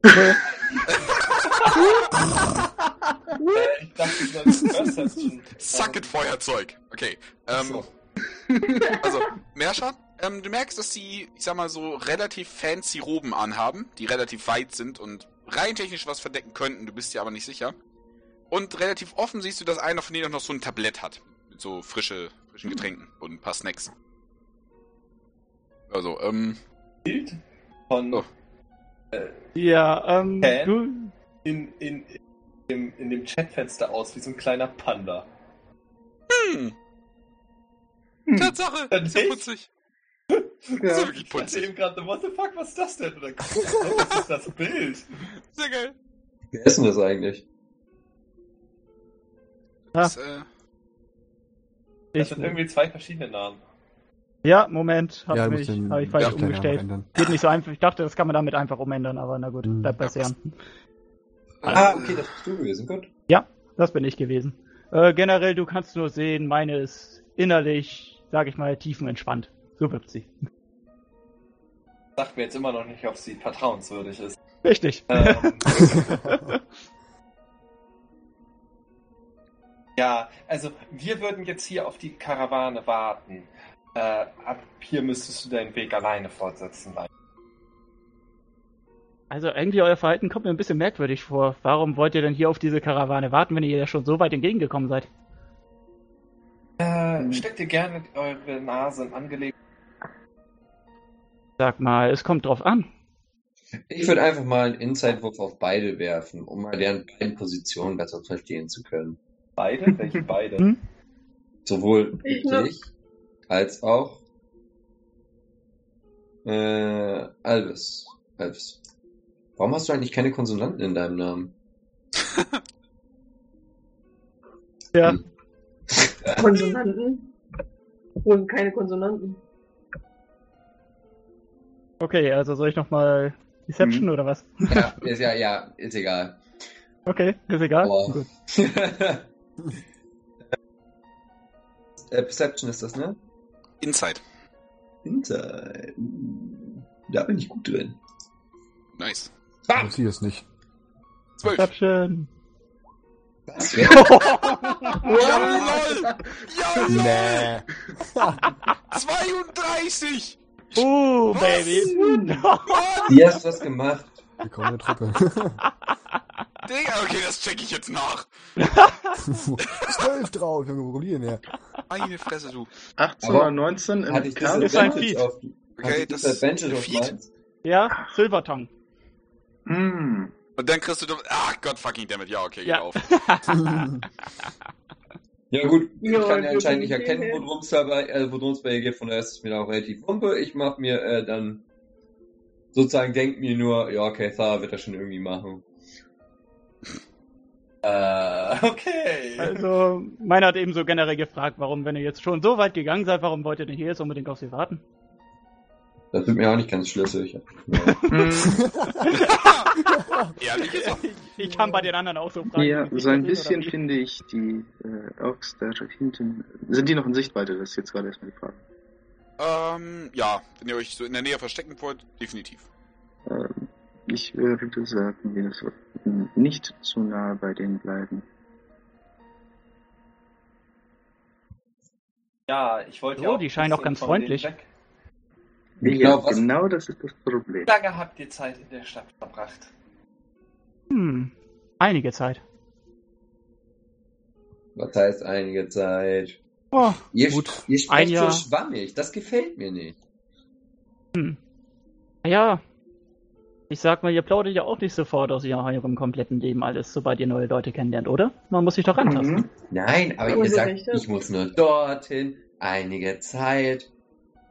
Okay. Äh, ich dachte, ist Perception. Suck it, Feuerzeug. Okay. Ähm, So. Also, Mersha, ähm, du merkst, dass sie, ich sag mal so, relativ fancy Roben anhaben, die relativ weit sind und rein technisch was verdecken könnten, du bist dir aber nicht sicher. Und relativ offen siehst du, dass einer von denen auch noch so ein Tablett hat. So frische, frischen Getränken und ein paar Snacks. Also, ähm, Bild von Oh. Ja, ähm, du, in, in, in, dem, in dem Chatfenster aus wie so ein kleiner Panda. hm, Hm. Tatsache, Dann ist ja putzig. Ist ja Ja. wirklich Ich dachte putzig. eben gerade, what the fuck, was ist das denn? Das ist das Bild. Sehr geil. Wer ist denn das eigentlich? Das, äh, Das ich, sind irgendwie zwei verschiedene Namen. ja, Moment, hab, Ja, mich, den hab ich falsch Ja. Umgestellt. Geht nicht so einfach. Ich dachte, das kann man damit einfach umändern, aber na gut, Hm. bleibt bei Ja, Sean. Ah, okay, das bist du gewesen, gut. Das bin ich gewesen. Äh, generell, du kannst nur sehen, meine ist innerlich, sag ich mal, tiefenentspannt. So wirkt sie. Sagt mir jetzt immer noch nicht, ob sie vertrauenswürdig ist. Richtig. Ähm, ja, also wir würden jetzt hier auf die Karawane warten. Äh, ab hier müsstest du deinen Weg alleine fortsetzen. Also irgendwie euer Verhalten kommt mir ein bisschen merkwürdig vor. Warum wollt ihr denn hier auf diese Karawane warten, wenn ihr ja schon so weit entgegengekommen seid? Äh, steckt ihr gerne eure Nase in Angelegenheiten. Sag mal, es kommt drauf an. Ich würde einfach mal einen Inside-Wurf auf beide werfen, um mal deren beiden Positionen besser verstehen zu können. Beide? Welche beide? Hm? Sowohl Ich ich als auch äh, Alvis. Alvis. Warum hast du eigentlich keine Konsonanten in deinem Namen? Ja. Hm. Konsonanten? Und keine Konsonanten. Okay, also soll ich nochmal Deception Mhm. oder was? Ja, ist ja, ja, ist egal. Okay, ist egal. Boah. Gut. Äh, Perception ist das, ne? Inside. Inside. Uh, Da bin ich gut drin. Nice. Ich sehe es nicht. Zwölf. Perception. Wär- Ja, lol. Ja, lol. Nee. 32. Uh, Was? Baby. Wie hast du das gemacht? Willkommen in der Truppe. Digga, okay, das check ich jetzt nach. Zwölf drauf, Junge, wo kommen die denn her? Meine Fresse, du. 18 Aber oder 19 im Hatte ich Kampf? ist ein Feed. Auf, Okay, ich das Disadvantage auf Feed? meins? Ja, Silvertongue. Hm. Und dann kriegst du... Ach Gott fucking dammit. Ja, okay, geht Ja. auf. Ja gut, ich Ja, kann ja anscheinend nicht erkennen, worum es dabei, äh, worum es bei ihr geht, von daher ist es mir auch relativ wumpe. Ich mach mir äh, dann sozusagen denk mir nur, ja okay, Thar wird das schon irgendwie machen. Äh, okay. Also, meiner hat eben so generell gefragt, warum, wenn ihr jetzt schon so weit gegangen seid, warum wollt ihr denn hier jetzt unbedingt auf sie warten? Das wird mir auch nicht ganz schlüssig. Ja. Hm. Ehrlich ist auch. Ich kann bei den anderen auch so fragen. Ja, so ein bisschen finde ich die äh, Orks da hinten. Sind die noch in Sichtweite? Das ist jetzt gerade erstmal die Frage. Ähm, ja, wenn ihr euch so in der Nähe verstecken wollt, definitiv. Ähm, ich würde sagen, wir sollten nicht zu nah bei denen bleiben. Ja, ich wollte ja So, auch die scheinen ein auch ganz freundlich. Ich ja, glaub, was- genau das ist das Problem. Wie lange habt ihr Zeit in der Stadt verbracht? Hm, einige Zeit. Was heißt einige Zeit? Oh, Ihr, Gut, ihr ein sprecht Jahr. so schwammig, das gefällt mir nicht. ja. Ich sag mal, ihr plaudert ja auch nicht sofort aus eurem kompletten Leben alles, sobald ihr neue Leute kennenlernt, oder? Man muss sich doch rantasten. Mhm. Nein, aber Oh, ihr sagt, recht, ich muss nur dorthin, einige Zeit.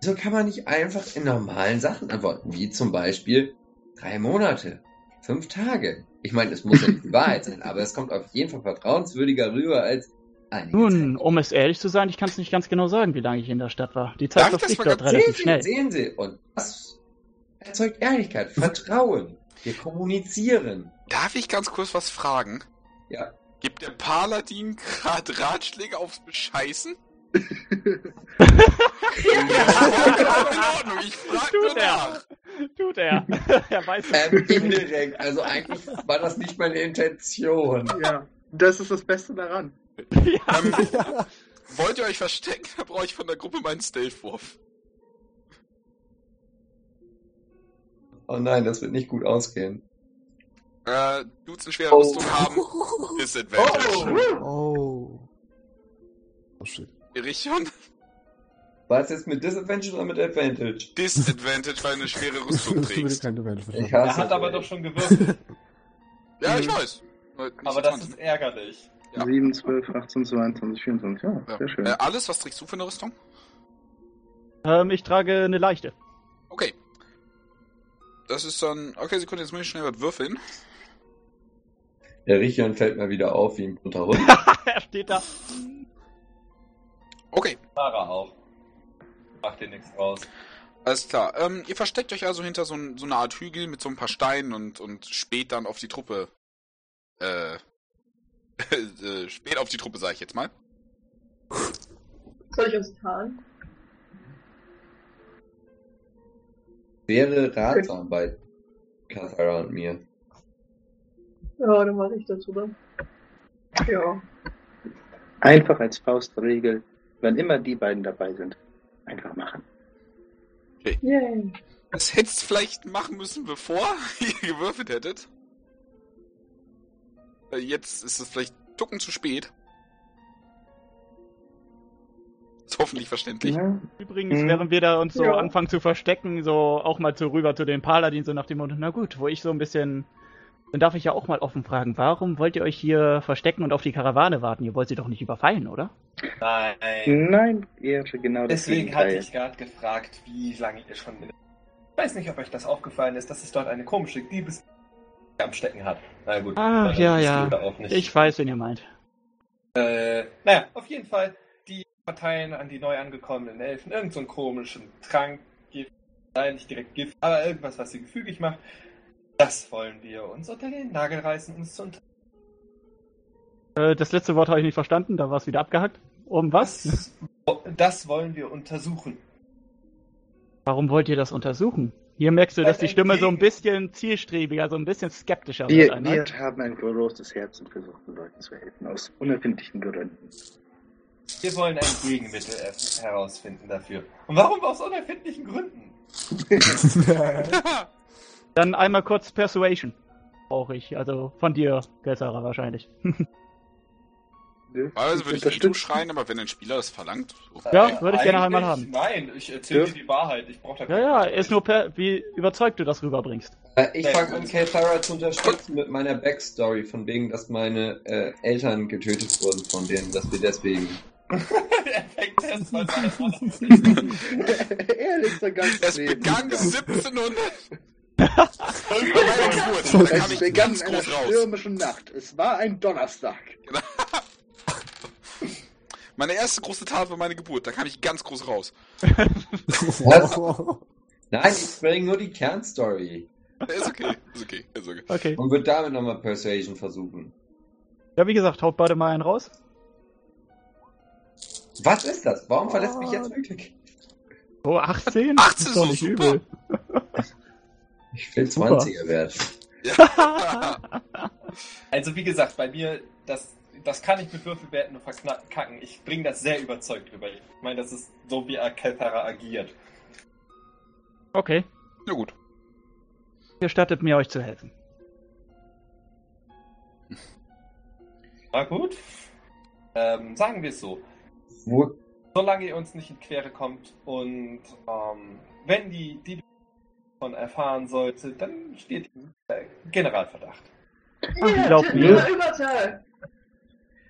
So kann man nicht einfach in normalen Sachen antworten, wie zum Beispiel drei Monate, fünf Tage. Ich meine, es muss ja nicht die Wahrheit sein, aber es kommt auf jeden Fall vertrauenswürdiger rüber als einige Nun, Zeit. um es ehrlich zu sein, ich kann es nicht ganz genau sagen, wie lange ich in der Stadt war. Die Zeit verfliegt dort ganz- Sehen relativ Sie, schnell. sehen Sie, und das erzeugt Ehrlichkeit, Vertrauen. Wir kommunizieren. Darf ich ganz kurz was fragen? Ja. Gibt der Paladin gerade Ratschläge aufs Bescheißen? ja, in Ordnung, ich frag nur Tut er. nach. Tut er. er weiß es. Ähm, indirekt, also eigentlich war das nicht meine Intention. Ja, das ist das Beste daran. ja. Ähm, wollt ihr euch verstecken? Da brauche ich von der Gruppe meinen Stealth-Wurf. Oh nein, das wird nicht gut ausgehen. Äh, Dudes in schwerer Oh. Rüstung haben Disadvantage. Oh. Oh shit. Irichon? War es jetzt mit Disadvantage oder mit Advantage? Disadvantage, weil du eine schwere Rüstung trägst. kein Advantage Ich Er hat aber ey. doch schon gewürfelt. Ja, ich weiß. Aber das 20. ist ärgerlich. Ja. 7, 12, 18, 22, 24. Ja, Ja. sehr schön. Äh, alles, was trägst du für eine Rüstung? ähm, ich trage eine leichte. Das ist dann. Okay, Sekunde, jetzt muss ich schnell was würfeln. Der Richion fällt mal wieder auf wie ein bunter Hund. er steht da. Okay, Sarah auch. Macht dir nichts raus. alles klar. Ähm, ihr versteckt euch also hinter so, ein, so einer Art Hügel mit so ein paar Steinen und, und spät dann auf die Truppe. Äh. äh, spät auf die Truppe, sag ich jetzt mal. Soll ich uns tarnen? Wäre ratsam bei Kathara und mir. Ja, dann mache ich das, oder? Ja. Einfach als Faustregel, wenn immer die beiden dabei sind, einfach machen. Yay. Das hättest du vielleicht machen müssen, bevor ihr gewürfelt hättet. Weil Jetzt ist es vielleicht tucken zu spät. Ist hoffentlich verständlich. Ja, Übrigens, Mhm. während wir da uns so Ja. anfangen zu verstecken, so auch mal so rüber zu den Paladin, so nach dem Motto, na gut, wo ich so ein bisschen. Dann darf ich ja auch mal offen fragen, warum wollt ihr euch hier verstecken und auf die Karawane warten? Ihr wollt sie doch nicht überfallen, oder? Nein. Nein, eher genau das Deswegen hatte ich gerade gefragt, wie lange ihr schon. Ich weiß nicht, ob euch das aufgefallen ist, dass es dort eine komische Diebes am Stecken hat. Na gut. Ah, dann ja, ja. ihr da Auch nicht. Ich weiß, wen ihr meint. Äh, naja, auf jeden Fall, verteilen an die neu angekommenen Elfen irgend so einen komischen Trank, Gift, nein, nicht direkt Gift, aber irgendwas, was sie gefügig macht. Das wollen wir uns unter den Nagel reißen, uns zu unter Äh, das letzte Wort habe ich nicht verstanden, da war es wieder abgehackt. Um was? Das, das wollen wir untersuchen. Warum wollt ihr das untersuchen? Hier merkst du, dass die Stimme so ein bisschen zielstrebiger, so ein bisschen skeptischer Wir, wird. wir haben ein großes Herz und versuchen Leuten zu helfen, aus unerfindlichen Gründen. Wir wollen ein Gegenmittel er- herausfinden dafür. Und warum aus unerfindlichen Gründen? Dann einmal kurz Persuasion. Brauche ich. Also von dir, Gelsara, wahrscheinlich. Also würde ich nicht zuschreien, aber wenn ein Spieler das verlangt. So. Ja, würde ich gerne einmal haben. Nein, ich erzähle dir die Wahrheit. Ich brauche da Ja, ja, ist nur per, wie überzeugt du das rüberbringst. Äh, Ich fange an, Kelthara zu unterstützen mit meiner Backstory, von wegen, dass meine äh, Eltern getötet wurden von denen, dass wir deswegen. Er fängt erst mal er liegt so ganz Es neben begann mir. 1700. Bei meiner Geburt. Da Es begann ganz in einer stürmischen Nacht. Es war ein Donnerstag. Meine erste große Tat war meine Geburt. Da kam ich ganz groß raus. Nein, ich bringe nur die Kernstory. Ist okay. Ist okay. Ist okay. Okay. Und wird damit nochmal Persuasion versuchen. Ja, wie gesagt, haut beide mal einen raus. Was ist das? Warum verlässt mich jetzt wirklich? Oh, 18? 18 Das ist doch nicht super. übel. Ich will Super. 20er wert. Ja. Also wie gesagt, bei mir, das, das kann ich mit Würfelwerten nur verkacken. Ich bringe das sehr überzeugt rüber. Ich meine, das ist so, wie Kelpara agiert. Okay. Na gut. Gestattet mir, euch zu helfen. Na gut. Ähm, sagen wir es so. Wo, Solange ihr uns nicht in Quere kommt und ähm, wenn die, die davon erfahren sollte, dann steht äh, Generalverdacht. Ach, glaub mir.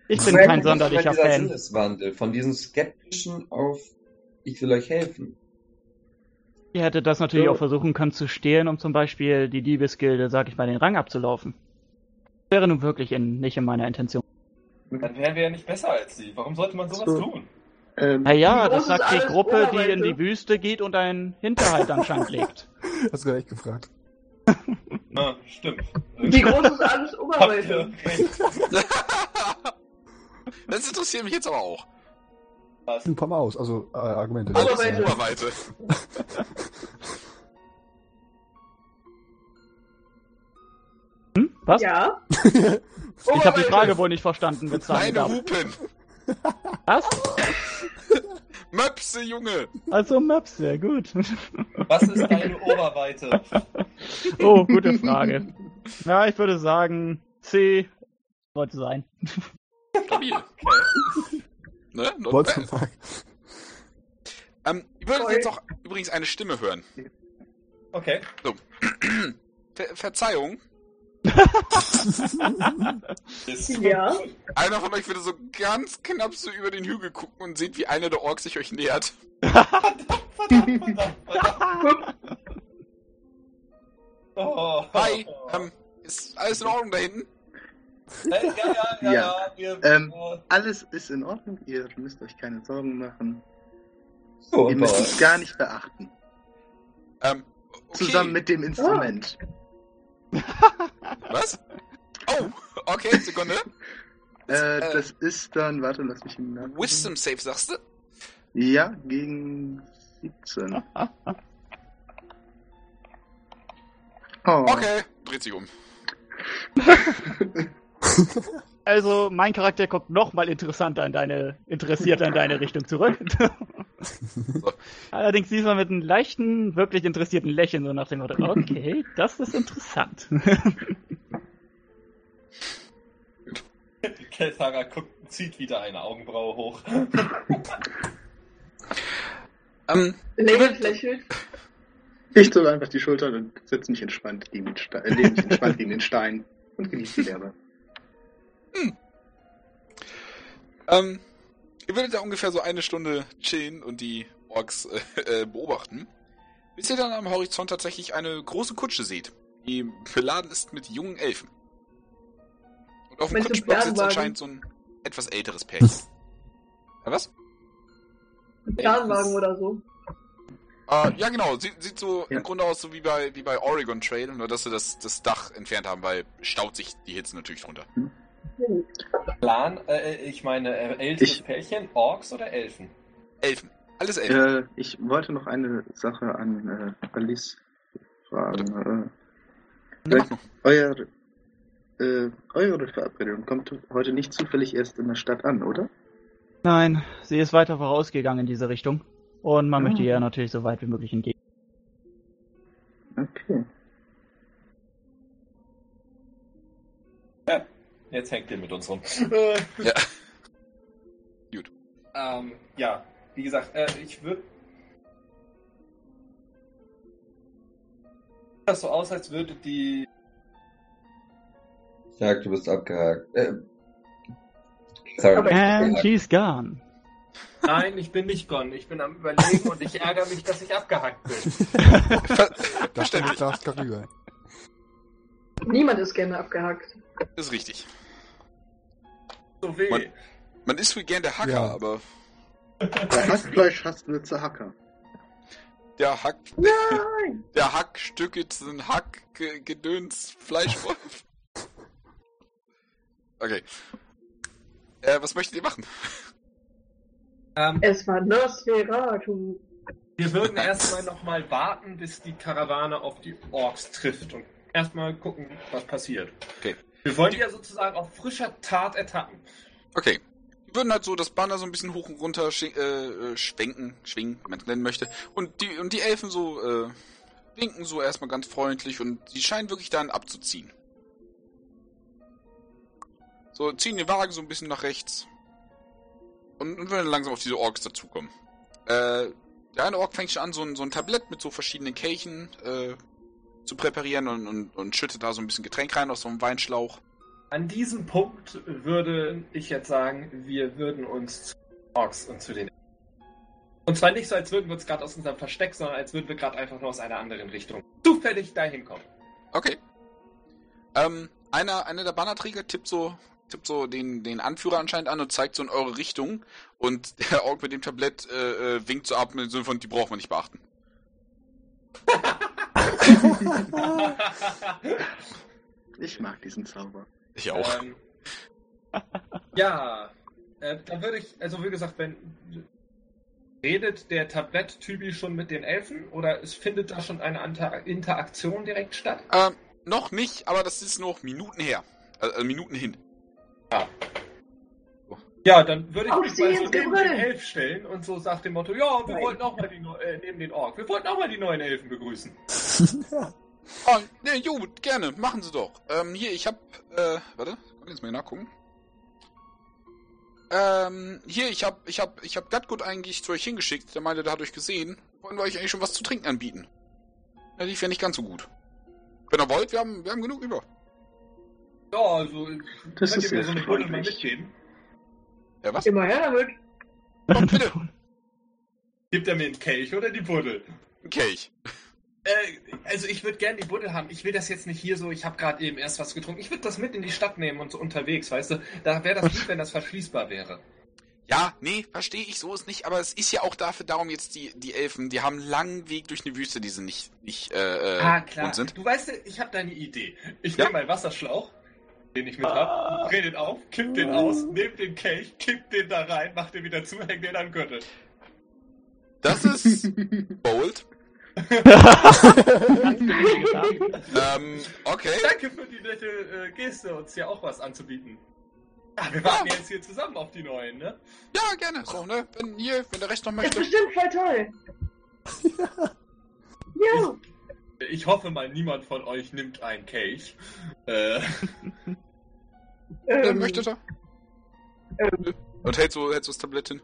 Ich bin Woher kein sonderlicher Fan. Sinneswandel von diesem skeptischen auf ich will euch helfen. Ihr hättet das natürlich So. auch versuchen können zu stehlen, um zum Beispiel die Diebesgilde, sag ich mal, den Rang abzulaufen. Wäre nun wirklich in, nicht in meiner Intention. Dann wären wir ja nicht besser als sie. Warum sollte man sowas So. tun? Ähm, Naja, das sagt die Gruppe, die in die Wüste geht und einen Hinterhalt anscheinend legt. Hast du gleich gefragt. Na, stimmt. Wie groß ist alles Oberweite? Das interessiert mich jetzt aber auch. Was? Ein paar Mal aus, also äh, Argumente. Alles Oberweite. Oberweite. Hm? Was? Ja. Ich habe die Frage wohl nicht verstanden, wenn es Meine. Hupen. Was? Möpse, Junge. Also Maps, sehr gut. Was ist deine Oberweite? Oh, gute Frage. Ja, ich würde sagen, C sollte sein. Stabil. Ne? Not Wollte. Ähm, ihr würdet Voll. jetzt auch übrigens eine Stimme hören. Okay. Ver Verzeihung. Ist Ja. Einer von euch würde so ganz knapp so über den Hügel gucken und seht, wie einer der Orks sich euch nähert. Oh. Hi, ähm, ist alles in Ordnung da hinten? Äh, ja, ja, ja, Ja. ja. Ähm, äh, alles ist in Ordnung. Ihr müsst euch keine Sorgen machen. So, Ihr müsst es gar nicht beachten. Ähm, okay. Zusammen mit dem Instrument. Was? Oh, okay, Sekunde. Äh, äh, das ist dann, warte, lass mich im Namen. Wisdom Save, sagst du? Ja, gegen 17. Oh. Okay, dreht sich um. Also, mein Charakter guckt noch mal interessanter in deine, interessierter in deine Richtung zurück. Allerdings diesmal mit einem leichten, wirklich interessierten Lächeln, so nach dem Motto, okay, das ist interessant. Keltara guckt, zieht wieder eine Augenbraue hoch. Ähm, Lächelt, lächelt. Ich zucke einfach die Schultern und setze mich entspannt gegen den Stein, äh, mich entspannt gegen den Stein und genieße die Wärme. Ähm, ihr würdet da ungefähr so eine Stunde chillen und die Orks äh, äh, beobachten, bis ihr dann am Horizont tatsächlich eine große Kutsche seht, die beladen ist mit jungen Elfen. Und auf dem Kutschbock sitzt anscheinend so ein etwas älteres Pärchen. ja, was? Ein Planwagen oder so. Äh, ja, genau. Sieht, sieht so Ja. im Grunde aus so wie bei, wie bei Oregon Trail, nur dass sie das, das Dach entfernt haben, weil staut sich die Hitze natürlich drunter. Plan, äh, ich meine, äh, älteres Ich- Pärchen, Orks oder Elfen? Elfen. Alles Elfen. Äh, ich wollte noch eine Sache an äh, Alice fragen. Äh, euer, äh, eure Verabredung kommt heute nicht zufällig erst in der Stadt an, oder? Nein, sie ist weiter vorausgegangen in diese Richtung. Und man Ah. möchte ihr natürlich so weit wie möglich entgegen. Okay. Jetzt hängt ihr mit uns rum. Äh, Ja. Gut. Ähm, ja, wie gesagt, äh, ich würde. Das so aus, als würde die. Sag, du bist abgehakt. Äh, sorry. And abgehakt. she's gone. Nein, ich bin nicht gone. Ich bin am Überlegen und ich ärgere mich, dass ich abgehackt bin. Das stimmt Verständlich. glasklar rüber. Niemand ist gerne abgehackt. Ist richtig. So weh. Man- Man ist wohl gern der Hacker, Ja. aber Der Hackfleisch zu Hacker. der Hack, Nein! der Hackstücke sind Hack, Ge- Gedöns, Fleischwolf. Okay. Äh, was möchtet ihr machen? Ähm, Es war Nosferatu. wir würden erstmal nochmal warten, bis die Karawane auf die Orks trifft und erstmal gucken, was passiert. Okay. Wir wollen die ja sozusagen auf frischer Tat ertappen. Okay. Wir würden halt so das Banner so ein bisschen hoch und runter äh, äh, schwenken, schwingen, wie man es nennen möchte. Und die, und die Elfen so, äh, winken so erstmal ganz freundlich und die scheinen wirklich dann abzuziehen. So, ziehen den Wagen so ein bisschen nach rechts. Und, und würden langsam auf diese Orks dazukommen. Äh, der eine Ork fängt schon an, so ein, so ein Tablett mit so verschiedenen Kelchen, äh, zu präparieren und, und, und schüttet da so ein bisschen Getränk rein aus so einem Weinschlauch. An diesem Punkt würde ich jetzt sagen, wir würden uns zu den Orks und zu den. Und zwar nicht so, als würden wir uns gerade aus unserem Versteck, sondern als würden wir gerade einfach nur aus einer anderen Richtung zufällig dahin kommen. Okay. Ähm, einer, einer der Bannerträger tippt so, tippt so den, den Anführer anscheinend an und zeigt so in eure Richtung. Und der Ork mit dem Tablett äh, äh, winkt so ab mit so von, die braucht man nicht beachten. Ich mag diesen Zauber. Ich auch. Ähm, ja, äh, dann würde ich, also wie gesagt, wenn redet der Tablett-Typi schon mit den Elfen oder es findet da schon eine Anta- Interaktion direkt statt? Ähm, noch nicht, aber das ist noch Minuten her. Äh, äh, Minuten hin. Ja, dann würde ich Auf mich sie mal so Gebrüll! den Elf stellen und so nach dem Motto, ja, wir Nein. wollten auch mal die Neu- äh, neben den Ork, wir wollten auch mal die neuen Elfen begrüßen. Oh, ne, gut, gerne, machen Sie doch. Ähm, hier, ich hab, äh, warte, kann ich jetzt mal nachgucken. Ähm, hier, ich hab, ich hab, ich hab Gatgut eigentlich zu euch hingeschickt. Der meinte, der hat euch gesehen. Wollen wir euch eigentlich schon was zu trinken anbieten? Ja, lief ja nicht ganz so gut. Wenn ihr wollt, wir haben, wir haben genug über. Ja, also, Das könnt ist ihr mir so eine Buddel mal mitgeben? Ja, was? Immer her damit. Komm, bitte. Gibt er mir einen Kelch oder die Buddel? Ein Kelch. Äh, also ich würde gerne die Buddel haben. Ich will das jetzt nicht hier so, ich habe gerade eben erst was getrunken. Ich würde das mit in die Stadt nehmen und so unterwegs, weißt du? Da wäre das lieb, wenn das verschließbar wäre. Ja, nee, verstehe ich, so ist nicht, aber es ist ja auch dafür darum jetzt die, die Elfen, die haben einen langen Weg durch eine Wüste, die sie nicht, nicht, äh, äh, ah, klar. sind. Du weißt, ich habe da eine Idee. Ich Ja. nehme meinen Wasserschlauch, den ich mit hab, dreh den auf, kipp den aus, nehm den Kelch, kipp den da rein, mach den wieder zu, häng den an den Gürtel. Das ist bold. Ähm, okay. Danke für die nette äh, Geste, uns hier auch was anzubieten. Ah, wir warten Ja. jetzt hier zusammen auf die neuen, ne? Ja, gerne. So, ne? Wenn hier, wenn der Rest noch Ist möchte. bestimmt voll toll. ja. Ich hoffe mal, niemand von euch nimmt einen Kelch. Äh, Äh, Ähm, möchte er? ähm, Und hält so, hält so das Tablett hin.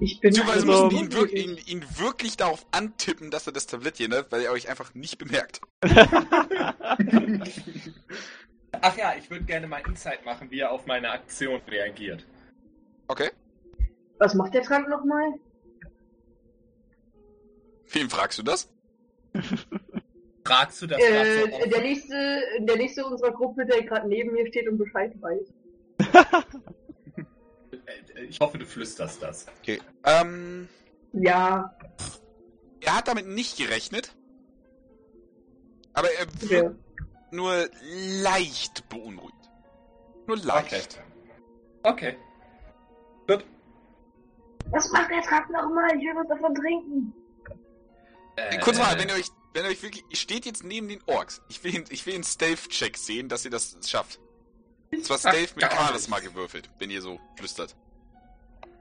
ich bin Beziehungsweise also müssen ihn, wirklich, wirklich- ihn, ihn wirklich darauf antippen, dass er das Tablett hier nimmt, weil er euch einfach nicht bemerkt. ach ja, ich würde gerne mal Insight machen, wie er auf meine Aktion reagiert. Okay? Was macht der Trank nochmal? Wem fragst du das? Fragst du das so Äh, offen? der nächste, der nächste unserer Gruppe, der gerade neben mir steht und Bescheid weiß. Äh, Ich hoffe, du flüsterst das. Okay. Ähm, Ja, er hat damit nicht gerechnet. Aber er ja. wird nur leicht beunruhigt. Nur leicht. Okay. Gut. Was macht der Trank nochmal? Ich will was davon trinken. Äh, Kurz mal, wenn ihr euch, wenn ihr euch wirklich, ihr steht jetzt neben den Orks. Ich will, ich will einen Stealth-Check sehen, dass ihr das schafft. Und zwar Stealth mit. Charisma gewürfelt, wenn ihr so flüstert.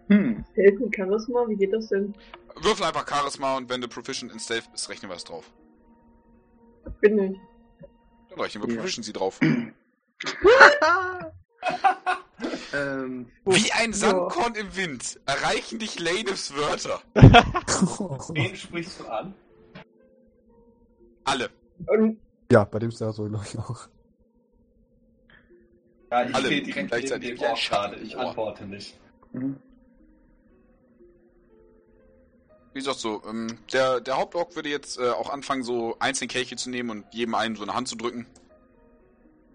Hm. Stealth mit Charisma, wie geht das denn? Würfel einfach Charisma und wenn du Proficient in Stealth bist, rechnen wir es drauf. Bin ich. Dann rechnen wir Ja. Proficiency drauf. ähm, Wie ein Sandkorn im Wind erreichen dich Lanevs Wörter. Wen sprichst du an? Alle. Ja, bei dem Star so glaube ich auch. Ja, ich Alle stehe direkt neben gleichzeitig dem Schatten gerade. im Ich Ohr. antworte nicht. mhm. Wie gesagt, so, ähm, der, der Hauptork würde jetzt äh, auch anfangen, so einzelne Kelche zu nehmen und jedem einen so eine Hand zu drücken.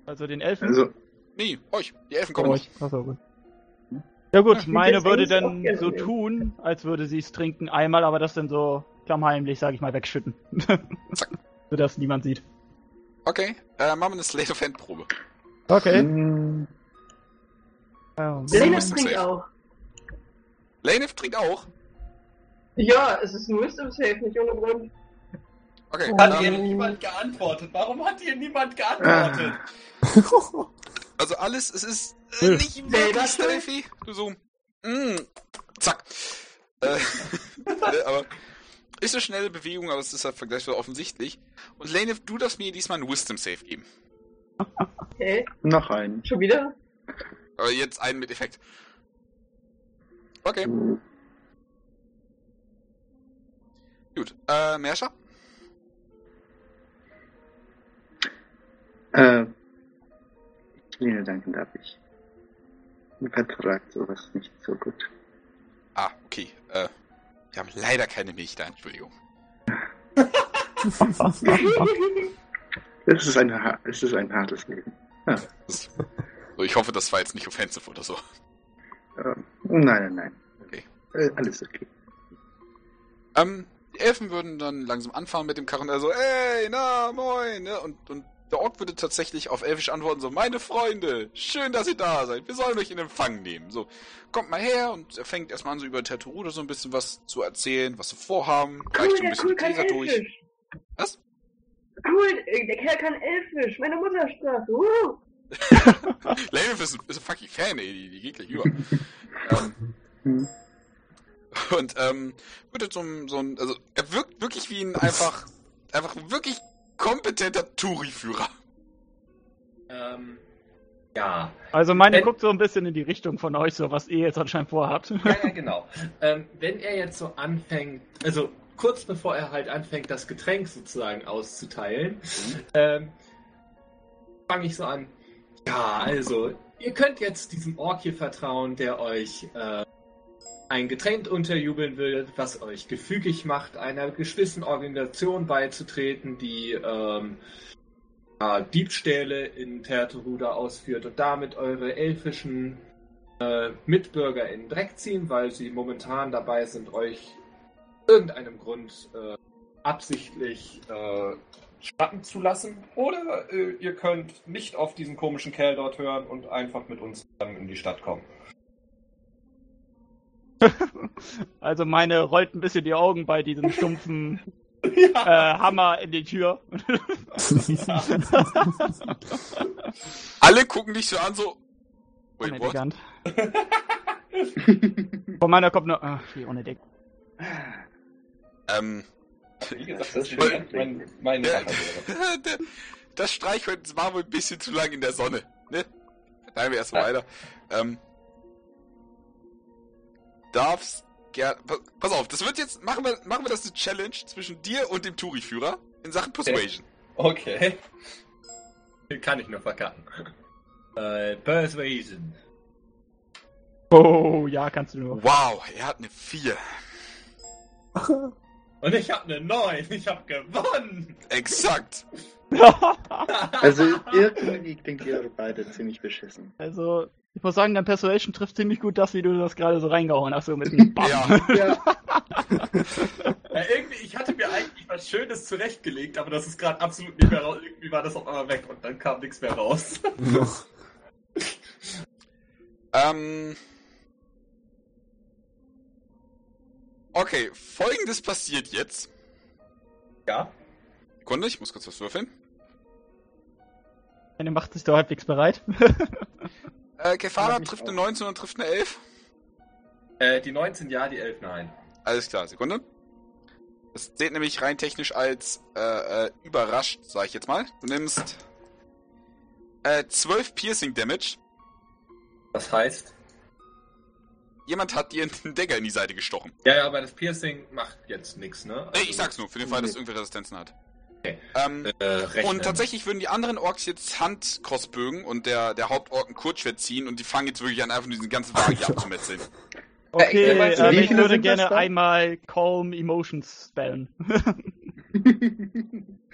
Also den Elfen? also, Nee, euch. Die Elfen kommen euch. Achso, gut. Ja gut, Ich meine würd würde dann so nehmen. tun, als würde sie es trinken einmal, aber das dann so klammheimlich, sag ich mal, wegschütten. Zack. Sodass niemand sieht. Okay, äh, machen wir eine Slate of Hand Probe. Okay. Ähm, Lena Wisdom trinkt Save. auch. Lanev trinkt auch. Ja, es ist ein Wisdom Safe, nicht ohne Grund. Okay, Hat hier ähm, niemand geantwortet? Warum hat hier niemand geantwortet? also alles, es ist äh, Äh. nicht Selber wirklich. Du so, mm, zack. Äh, äh, aber ist eine schnelle Bewegung, aber es ist halt vergleichsweise offensichtlich. Und Lanev, du darfst mir diesmal einen Wisdom Save geben. Okay, noch ein. schon wieder? Aber jetzt einen mit Effekt. Okay, gut. Äh, Merscher? Äh, vielen Dank, darf ich. Mir vertragt sowas nicht so gut. Ah, okay. Äh, wir haben leider keine Milch da, Entschuldigung. Es ist ein, es ist ein hartes Leben. So, ich hoffe, das war jetzt nicht offensive oder so. Ähm, nein, nein, nein. Okay. Äh, alles okay. Ähm, die Elfen würden dann langsam anfangen mit dem Karren, also, ey, na, moin, ne? Und, und der Ork würde tatsächlich auf Elfisch antworten, so, meine Freunde, schön, dass ihr da seid, wir sollen euch in Empfang nehmen. So, kommt mal her und er fängt erstmal an, so über Terturude so ein bisschen was zu erzählen, was sie vorhaben, reicht so ein bisschen die kann Gläser durch. Elfisch. Was? Cool, äh, der Kerl kann Elfisch, meine Muttersprache. Uh. Ist, ein- ist ein fucking Fan, ey, die, die geht gleich über. ähm, Hm. Und ähm, wird jetzt so so ein, also er wirkt wirklich wie ein einfach, einfach wirklich kompetenter Touri-Führer. Ähm, ja. Also meine Wenn- guckt so ein bisschen in die Richtung von euch, so was ihr jetzt anscheinend vorhabt. Ja, ja, genau. ähm, wenn er jetzt so anfängt, also kurz bevor er halt anfängt, das Getränk sozusagen auszuteilen, ähm, fange ich so an. Ja, also, ihr könnt jetzt diesem Ork hier vertrauen, der euch äh, ein Getränk unterjubeln will, was euch gefügig macht, einer gewissen Organisation beizutreten, die ähm, ja, Diebstähle in Terteruda ausführt und damit eure elfischen äh, Mitbürger in den Dreck ziehen, weil sie momentan dabei sind, euch irgendeinem Grund äh, absichtlich äh, schnappen zu lassen. Oder äh, ihr könnt nicht auf diesen komischen Kerl dort hören und einfach mit uns zusammen in die Stadt kommen. Also meine rollt ein bisschen die Augen bei diesem stumpfen ja, äh, Hammer in die Tür. Alle gucken dich so an, so. Wait, what? Unelegant. Von meiner kommt nur, ach, wie unelegant. Ähm, wie gesagt, Das schön. mein, meine der, der, das Streichholz war wohl ein bisschen zu lang in der Sonne, ne? Verteilen wir erstmal weiter. Ähm, darfst gern, pass, auf, das wird jetzt, machen wir, machen wir das eine Challenge zwischen dir und dem Touri-Führer in Sachen Persuasion. Okay. Kann ich nur verkacken. Äh, Persuasion. Oh, ja, kannst du nur. Wow, er hat eine 4. Und ich habe eine 9. Ich habe gewonnen. Exakt. Also irgendwie klingt ihr beide ziemlich beschissen. also, ich muss sagen, dein Persuasion trifft ziemlich gut das, wie du das gerade so reingehauen hast, so mit dem Bam. Ja. Ja, Ja, irgendwie, ich hatte mir eigentlich was Schönes zurechtgelegt, aber das ist gerade absolut nicht mehr raus. Irgendwie war das auf einmal weg und dann kam nichts mehr raus. Ähm. Okay, folgendes passiert jetzt. Ja. Sekunde, ich muss kurz was würfeln. Eine macht sich da halbwegs bereit. Äh, ich trifft eine 19 und trifft eine 11. Äh, die 19 ja, die 11 nein. Alles klar, Sekunde. Das zählt nämlich rein technisch als äh, äh, überrascht, sag ich jetzt mal. Du nimmst äh, 12 Piercing Damage. Das heißt? Jemand hat dir einen Dagger in die Seite gestochen. Ja, ja, aber das Piercing macht jetzt nichts, ne? Nee, ich sag's nur, für den Fall, dass es irgendwie Resistenzen hat. Okay. Ähm, Äh, und tatsächlich würden die anderen Orks jetzt Handcrossbögen und der, der Hauptork ein Kurzschwert ziehen und die fangen jetzt wirklich an, einfach nur diesen ganzen Wagen hier abzumetzeln. Okay, Äh, du, ähm, ich viele würde sind das gerne einmal Calm Emotions spellen.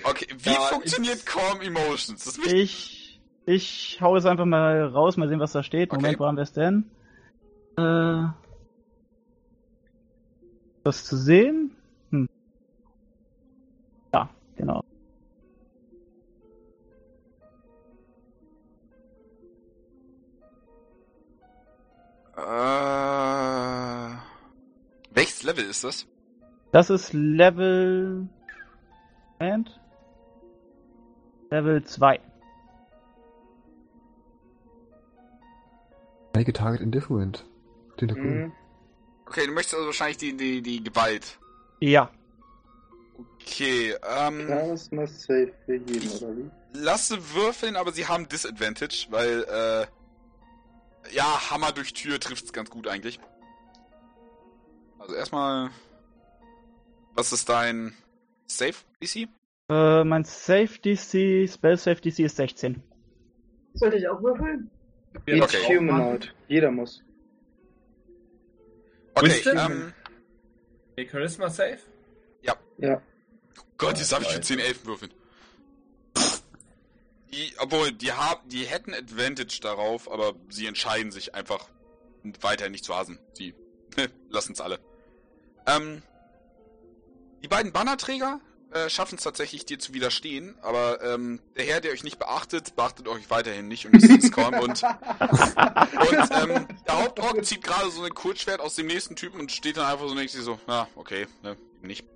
Okay, wie Ja, funktioniert ich- Calm Emotions? Ich, ich hau es einfach mal raus, mal sehen, was da steht. Okay. Moment, wo haben wir es denn? Äh, das zu sehen? Genau. Äh, welches Level ist das? Das ist Level. Moment. Level 2. Make a target indifferent. Cool. Mhm. Okay, du möchtest also wahrscheinlich die, die, die Gewalt. Ja. Okay, ähm, Charisma Save für jeden, oder wie? lasse würfeln, aber sie haben Disadvantage, weil, äh, ja, Hammer durch Tür trifft's ganz gut eigentlich. Also erstmal, was ist dein Safe DC? Äh, mein Safe DC, Spell Safe DC ist 16. Sollte ich auch würfeln? Each Okay. Humanoid. Jeder muss. Okay, Wisdom? ähm, Die Charisma Safe? Ja. Gott, jetzt darf ich für weiß. 10 Elfen würfeln. Die, obwohl, die haben, die hätten Advantage darauf, aber sie entscheiden sich einfach weiter nicht zu hasen. Sie lassen es alle. Ähm, die beiden Bannerträger äh, schaffen es tatsächlich, dir zu widerstehen, aber ähm, der Herr, der euch nicht beachtet, beachtet euch weiterhin nicht und ist kaum und, und ähm, der Hauptorg zieht gerade so ein Kurzschwert aus dem nächsten Typen und steht dann einfach so sich so, ja, okay, ne, nicht.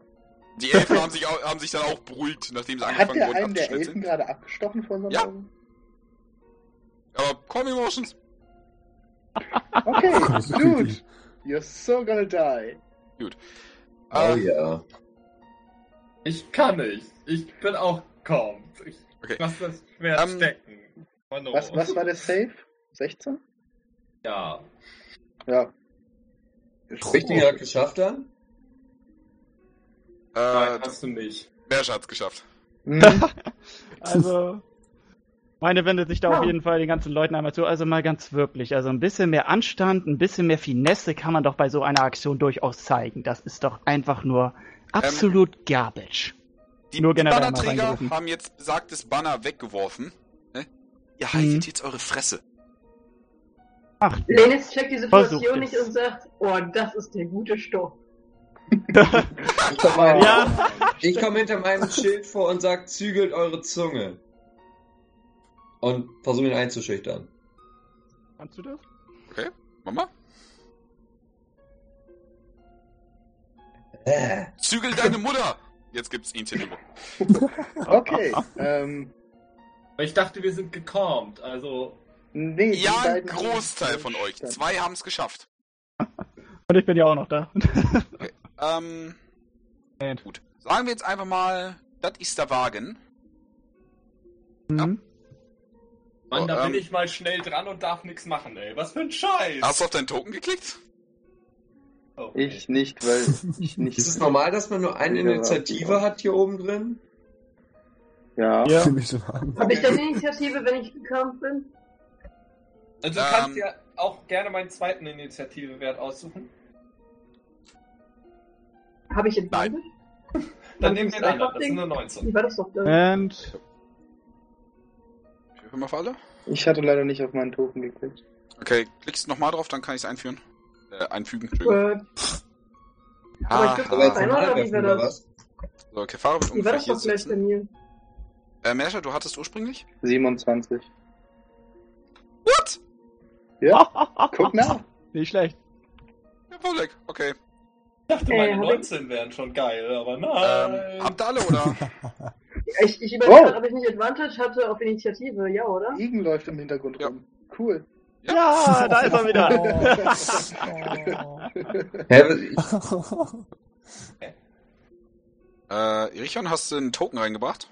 Die Elfen haben sich, auch, haben sich dann auch beruhigt, nachdem sie Hat angefangen der wurden einen der Elfen abzuschnitzen. gerade abgestochen vor seinen Ja. Augen? Aber Calm Emotions. Okay, gut. creepy. You're so gonna die. Oh Äh, ja. Ich kann nicht. Ich bin auch kaum. Ich Okay. lass das Schwert Ähm, stecken. Was, was war der Save? 16? Ja. Ja. Richtiger geschafft dann? Nein, äh, hast du nicht. Berge hat's geschafft. Mhm. Also, meine wendet sich da auf Ja. jeden Fall den ganzen Leuten einmal zu. Also mal ganz wirklich. Also ein bisschen mehr Anstand, ein bisschen mehr Finesse kann man doch bei so einer Aktion durchaus zeigen. Das ist doch einfach nur absolut garbage. Die, Nur die generell mal Bannerträger haben jetzt besagtes Banner weggeworfen. Ne? Ihr haltet Mhm. jetzt eure Fresse. Ach, Lenis checkt die Situation nicht und sagt, oh, das ist der gute Stoff. Ich komme ja. ich komm hinter meinem Schild vor und sag, zügelt eure Zunge. Und versuche ihn einzuschüchtern. Kannst du das? Mama? Äh. Zügel deine Mutter! Jetzt gibt's Initiative. Okay. ähm, Ich dachte, wir sind gecalmt. Also, nee, Ja, ein Großteil haben- von euch. Zwei haben's geschafft. Und ich bin ja auch noch da. Ähm, Moment. gut. Sagen wir jetzt einfach mal, das ist der Wagen. Mhm. Mann, Oh, da ähm, bin ich mal schnell dran und darf nichts machen, ey. Was für ein Scheiß. Hast du auf deinen Token geklickt? Oh, Ich nicht, weil ich nicht. Ist es normal, dass man nur eine Ja, Initiative hat hier oben drin? Ja. Ja. So. Habe ich denn Initiative, wenn ich gekämpft bin? Also du Ähm, kannst ja auch gerne meinen zweiten Initiative-Wert aussuchen. Habe ich Nein. Advantage? Dann nehmen wir den anderen. Das sind nur 19. Wie war das doch? da? Und Ich würfel mal für alle. Ich hatte leider nicht auf meinen Token geklickt. Okay, klickst nochmal drauf, dann kann ich es einführen. Äh, einfügen, Entschuldigung. Äh, aber ich glaub, Aber jetzt Einer normal oder wie oder das? was? So, Kefara wird wie war ungefähr das hier doch gleich bei sitzen. mir? Äh, Mersha, du hattest ursprünglich? 27. What? Ja, guck nach. Nicht schlecht. Ja, Volek, okay. Ich dachte, Äh, meine ich- 19 wären schon geil, aber nein. Ähm, habt ihr alle oder? Ich, ich überlege, Oh. ob ich nicht Advantage hatte auf Initiative, ja, oder? Igen läuft im Hintergrund Ja. rum. Cool. Ja, da ist er wieder. Ich, äh, Irichon, hast du einen Token reingebracht?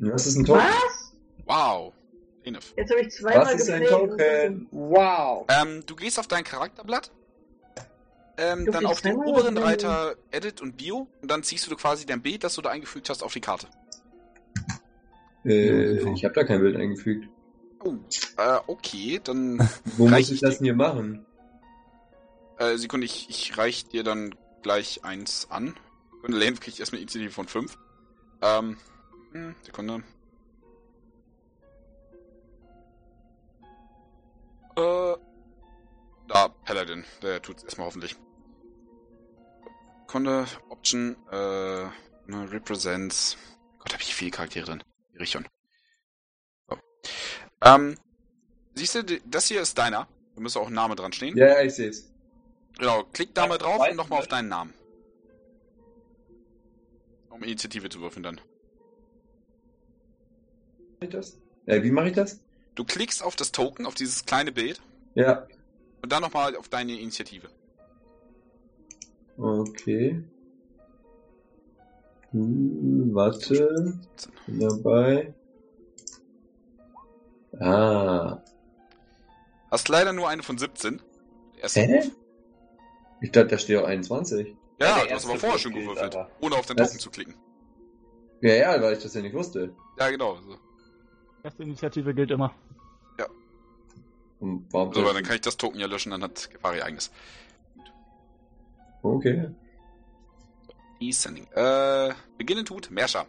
was ist ein Token? Was? Wow. Jetzt habe ich zweimal Was ist ein. Token? Wow. Ähm, du gehst auf dein Charakterblatt, ähm, dann ich auf den oberen Reiter Edit und Bio und dann ziehst du quasi dein Bild, das du da eingefügt hast, auf die Karte. Äh, ich habe da kein Bild eingefügt. Oh, äh, okay, dann, Wo muss ich das denn hier machen? äh, Sekunde, ich, ich reich dir dann gleich eins an. Und Lane kriegt erstmal Initiative von 5. Ähm, hm, Sekunde. Äh, da, Paladin, der tut's erstmal hoffentlich. Sekunde, Option, äh, ne, Represents. Gott, hab ich viele Charaktere drin. Die Richtung. So. Ähm, siehst du, das hier ist deiner. Da müsste auch ein Name dran stehen. Ja, ja, ich sehe es. Genau, klick da Ja, mal drauf und nochmal auf deinen Namen. Um Initiative zu würfeln dann. ich das? Äh, wie mache ich das? Du klickst auf das Token, auf dieses kleine Bild Ja. und dann nochmal auf deine Initiative. Okay. Hm, warte. Bin dabei. Ah. Hast leider nur eine von 17. Der erste Hä? Wurf. Ich dachte, da steht auch 21. Ja, Ja, du hast aber vorher schon gewürfelt, aber. ohne auf den Das- Token zu klicken. Ja, ja, weil ich das ja nicht wusste. Ja, genau. So, Erste Initiative gilt immer. Und warum so aber dann kann ich das Token ja löschen, dann hat Gefari eigenes. Okay. Descending. Äh, beginnen tut Merscher.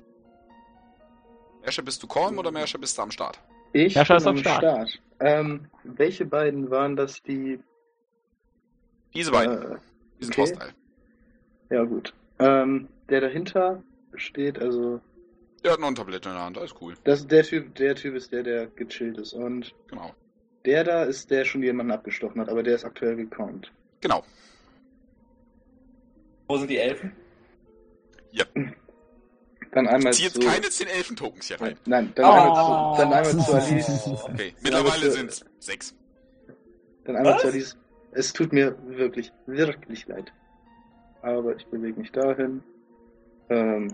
Merscher, bist du Korn oder Merscher bist du am Start? Ich bin ist am Start. Start. Ähm, welche beiden waren das, die... Diese beiden. Äh, Die sind okay. hostile. ja gut. Ähm, der dahinter steht, also... Der hat noch ein Tablett in der Hand, alles cool. Das, der, typ, der Typ ist der, der gechillt ist. Und Genau. der da ist, der schon jemanden abgestochen hat, aber der ist aktuell gekonnt. Genau. Wo sind die Elfen? Dann einmal Zieh jetzt zu... keine 10 Elfen-Tokens hier rein. Nein, dann, Oh. einmal zu, dann einmal zu Alice. Okay, Ja, mittlerweile sind es 6. Dann einmal Was? zu Alice. Es tut mir wirklich, wirklich leid. Aber ich bewege mich dahin. Ähm.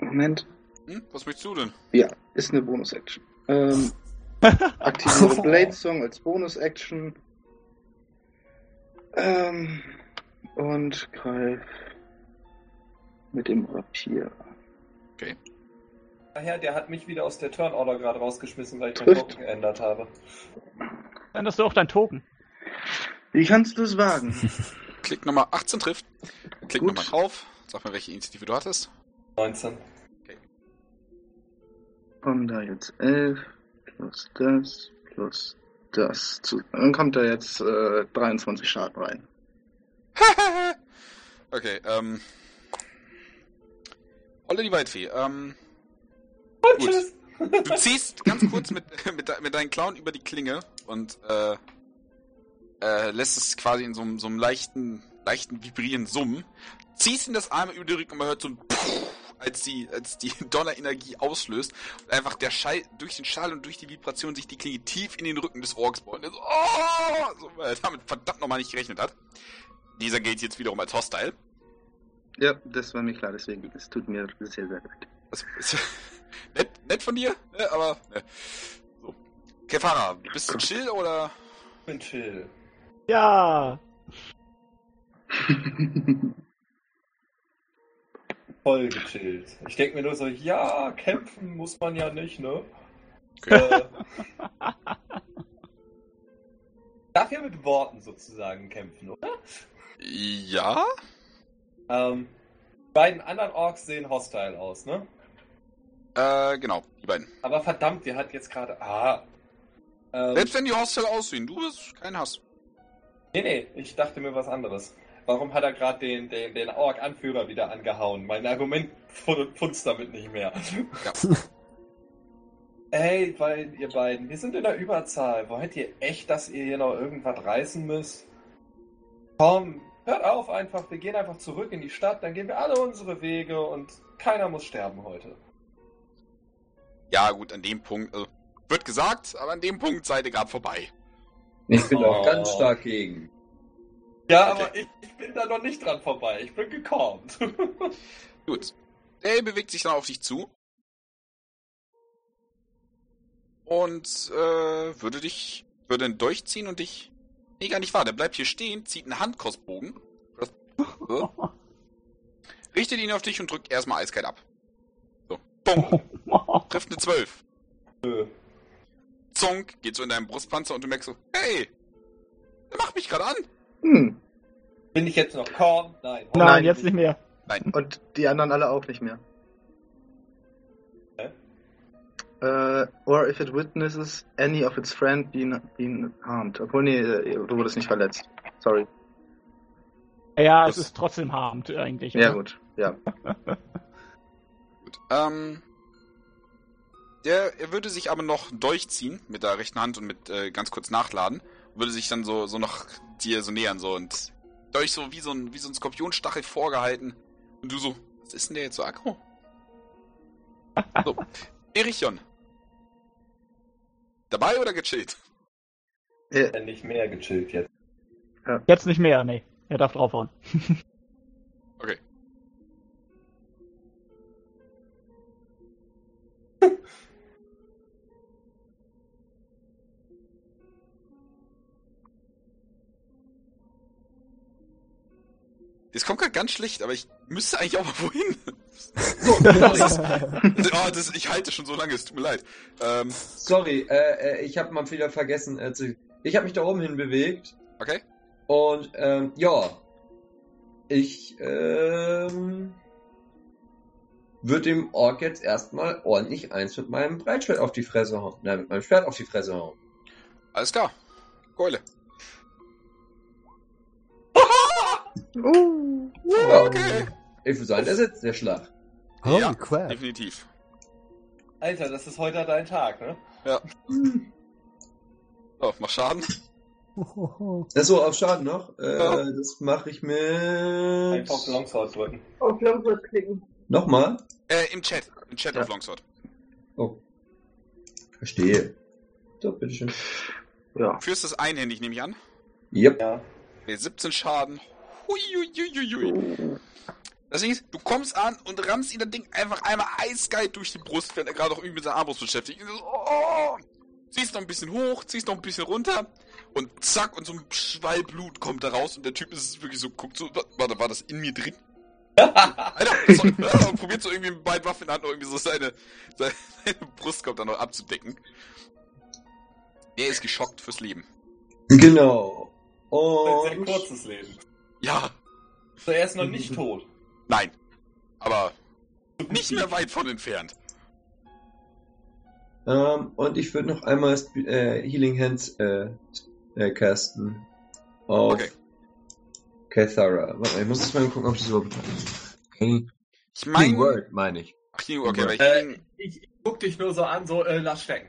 Moment. Hm? Was möchtest du denn? Ja, ist eine Bonus-Action. Ähm, aktiviere Blade Song als Bonus-Action. Ähm, und greif mit dem Rapier. Daher, der hat mich wieder aus der Turnorder gerade rausgeschmissen, weil ich meinen Trifft. Token geändert habe. Dann hast du auch dein Token. Wie kannst du es wagen? Klick Nummer 18 trifft. Klick Gut. nochmal drauf. Sag mal, welche Initiative du hattest. 19. Kommen da jetzt 11 plus das plus das zu. Dann kommt da jetzt äh, 23 Schaden rein. okay, ähm. Olle die Waldfee, ähm. Und Gut. tschüss. Du ziehst ganz kurz mit, mit, de- mit deinen Clown über die Klinge und äh, äh, lässt es quasi in so, einem- so einem leichten, leichten vibrieren Summen. Ziehst ihn das einmal über die Rücken und man hört so ein Puff, als die, als die Donnerenergie auslöst und einfach der Schall, durch den Schall und durch die Vibration sich die Klinge tief in den Rücken des Orks bohrt. So, oh, so, weil er damit verdammt nochmal nicht gerechnet hat. Dieser gilt jetzt wiederum als Hostile. Ja, das war mir klar, deswegen. Es tut mir sehr, sehr leid. Ist nett, nett von dir, ne, aber ne. So. Kefara, bist du chill oder? Ich bin chill. Ja. Voll gechillt. Ich denke mir nur so, ja, kämpfen muss man ja nicht, ne? Okay. Äh, darf ja mit Worten sozusagen kämpfen, oder? Ja? Ähm, die beiden anderen Orks sehen hostile aus, ne? Äh, genau, die beiden. Aber verdammt, wir hatten jetzt gerade. Ah. Ähm, Selbst wenn die Hostel aussehen, du bist kein Hass. nee, nee, ich dachte mir was anderes. Warum hat er gerade den, den, den Ork-Anführer wieder angehauen? Mein Argument fun- funzt damit nicht mehr. Ja. Hey, weil ihr beiden, wir sind in der Überzahl. Wollt ihr echt, dass ihr hier noch irgendwas reißen müsst? Komm, hört auf einfach. Wir gehen einfach zurück in die Stadt, dann gehen wir alle unsere Wege und keiner muss sterben heute. Ja, gut, an dem Punkt, also, wird gesagt, aber an dem Punkt seid ihr gerade vorbei. Ich bin auch Oh. ganz stark gegen. Ja, Okay. aber ich, ich bin da noch nicht dran vorbei. Ich bin gekommt. Gut. Der bewegt sich dann auf dich zu. Und äh, würde dich, würde ihn durchziehen und dich. Nee, gar nicht wahr. Der bleibt hier stehen, zieht einen Handkostbogen. Richtet ihn auf dich und drückt erstmal eiskalt ab. So. Bumm. Trifft eine 12. Nö. Zonk, geht so in deinen Brustpanzer und du merkst so, hey, der macht mich gerade an. Hm. bin ich jetzt noch Korn? Nein. Nein, Nein. jetzt nicht mehr. Und die anderen alle auch nicht mehr. Hä? Äh, or if it witnesses any of its friend being, being harmed. Obwohl, nee, äh, du wurdest nicht verletzt. Sorry. Ja, Das- es ist trotzdem harmt eigentlich. Ja, oder? gut. Ja. Gut. Ähm, der, er würde sich aber noch durchziehen mit der rechten Hand und mit äh, ganz kurz nachladen. Würde sich dann so, so noch dir so nähern so und durch so wie so ein, wie so ein Skorpionstachel vorgehalten. Und du so, was ist denn der jetzt so aggro? so, Erichon. Dabei oder gechillt? Äh, Ja, nicht mehr gechillt jetzt. Jetzt nicht mehr, nee. Er darf draufhauen. Okay. Das kommt gerade ganz schlecht, aber ich müsste eigentlich auch mal wohin. das ist, oh, das, ich halte schon so lange, es tut mir leid. Ähm, Sorry, äh, äh, ich habe mal wieder vergessen. Äh, ich habe mich da oben hin bewegt okay. und ähm, ja, ich ähm, würde dem Ork jetzt erstmal ordentlich eins mit meinem Breitschwert auf die Fresse hauen. Nein, mit meinem Schwert auf die Fresse hauen. Alles klar. Keule. Uh, Ja, Okay. Ich würde sagen, der sitzt der Schlag. Holy Ja, crap. Definitiv. Alter, das ist heute dein Tag, ne? So, mach Schaden. Das so auf Schaden noch. Äh, Ja. Das mache ich mit. Einfach auf Longsword drücken. Auf Longboard klicken. Nochmal. Äh, im Chat. Im Chat Ja. auf Longsword. Oh. Verstehe. So, bitteschön. ja. Führst es einhändig, nehme ich an. Yep. Ja. Okay, 17 Schaden. Huiuiuiui. Das Ding ist, du kommst an und rammst ihm das Ding einfach einmal eiskalt durch die Brust, wenn er gerade auch irgendwie mit seiner Armbrust beschäftigt ist. Oh, ziehst noch ein bisschen hoch, ziehst noch ein bisschen runter und zack, und so ein Schwall Blut kommt da raus und der Typ ist wirklich so, guckt so, wa- warte, war das in mir drin? Alter, so, äh, und probiert so irgendwie mit beiden Waffen in der Hand noch irgendwie so seine, seine, Brust kommt dann noch abzudecken. Er ist geschockt fürs Leben. Genau. Ein sehr Und kurzes Leben. Ja, So, er ist noch nicht tot. nein. Aber nicht mehr weit von entfernt. Ähm, und ich würde noch einmal Sp- äh, Healing Hands äh, äh, casten. Auf Okay. Cathara. Warte mal, ich muss jetzt mal gucken, ob ich das überhaupt Okay. Ich Mein meine. Word, meine ich. Ach, hier, okay, weil ich. Äh, ich, ich guck dich nur so an, so, äh, lass stecken.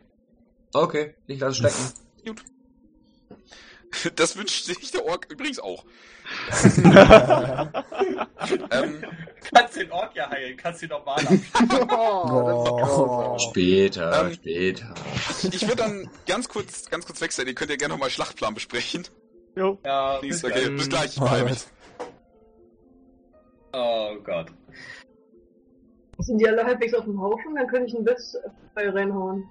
Okay, ich lasse stecken. Das wünscht sich der Ork übrigens auch. ähm, Kannst den Ork ja heilen, kannst ihn normal. Oh, grausam. Später, Ähm, später. ich würde dann ganz kurz, ganz kurz wechseln. Ihr könnt ja gerne nochmal Schlachtplan besprechen. Jo. Ja, Please, bis okay, gleich. bis gleich, ich beeil mich. Oh Gott. Sind die alle halbwegs auf dem Haufen? Dann könnte ich einen Witz bei reinhauen.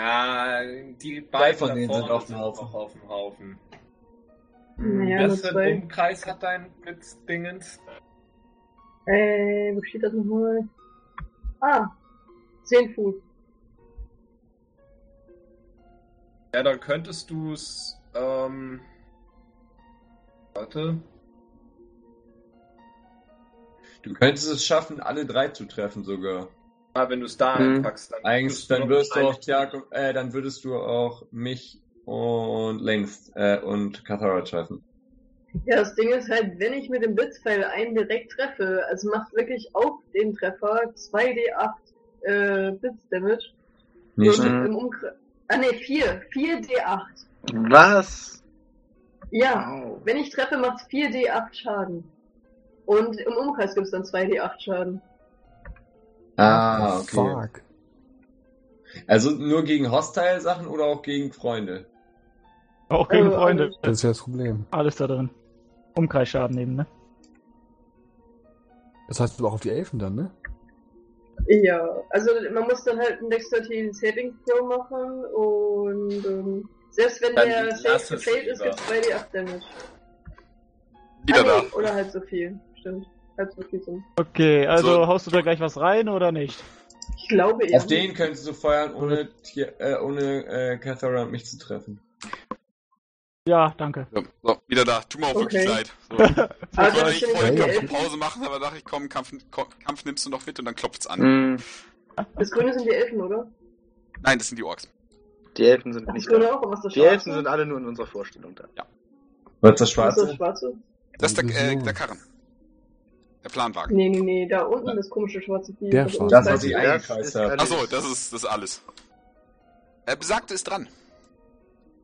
Ja, die beiden von denen sind auf dem Haufen. auf dem Haufen. Naja, für zwei. einen Umkreis hat dein Blitzdingens? Äh, wo steht das nochmal? Ah, 10 Fuß. Ja, dann könntest du es, ähm, warte. Du könntest es schaffen, alle drei zu treffen sogar. Ah, wenn du es da Hm. einpackst, dann Eigentlich, dann wirst du auch Thiago, äh, dann würdest du auch mich und Length äh, und Kathara treffen. Ja, das Ding ist halt, wenn ich mit dem Blitzpfeil einen direkt treffe, also macht wirklich auf den Treffer 2d8 äh, Blitzdamage. Nee, Und stimmt. Mhm. im Umkreis. Ah ne, 4. 4 D8. Was? Ja, Au. wenn ich treffe, macht's 4 D8 Schaden. Und im Umkreis gibt's dann 2 D8 Schaden. Ah, okay. Fuck. Also nur gegen Hostile-Sachen oder auch gegen Freunde? Auch gegen Äh, Freunde. alles. Das ist ja das Problem. Alles da drin. Umkreisschaden nehmen, ne? Das heißt aber auch auf die Elfen dann, ne? Ja, also man muss dann halt ein Dexterity Saving Throw machen und ähm, selbst wenn Dann der Save es gefailt ist, lieber. gibt's 2 D8 Damage. Wieder ah, da. nee, oder halt so viel. Stimmt. Okay, also So. haust du da gleich was rein oder nicht? Ich glaube eher. Auf den könntest du feuern, ohne, Tier, äh, ohne äh, Cathara und mich zu treffen. Ja, danke. So, so, wieder da. Tut mir auch wirklich Okay. leid. So. Aber Ich wollte eigentlich Ja, ja. Elfen. Pause machen, aber dachte ich, komm, Kampf, Kampf nimmst du noch mit und dann klopft's an. Hm, Das Grüne sind die Elfen, oder? Nein, das sind die Orks. die Elfen sind Ach, das nicht Grüne da. auch, Die Schwarze? Elfen sind alle nur in unserer Vorstellung da. Was ist das Was ist das Schwarze? Schwarze? Das ist der, äh, der Karren. Der Planwagen. Nee, nee, nee, da unten das komische schwarze Vieh. Der das Schwarze. Das, was ich ist- eingekreist ist habe. Achso, das ist, das ist alles. Äh, Besagte ist dran.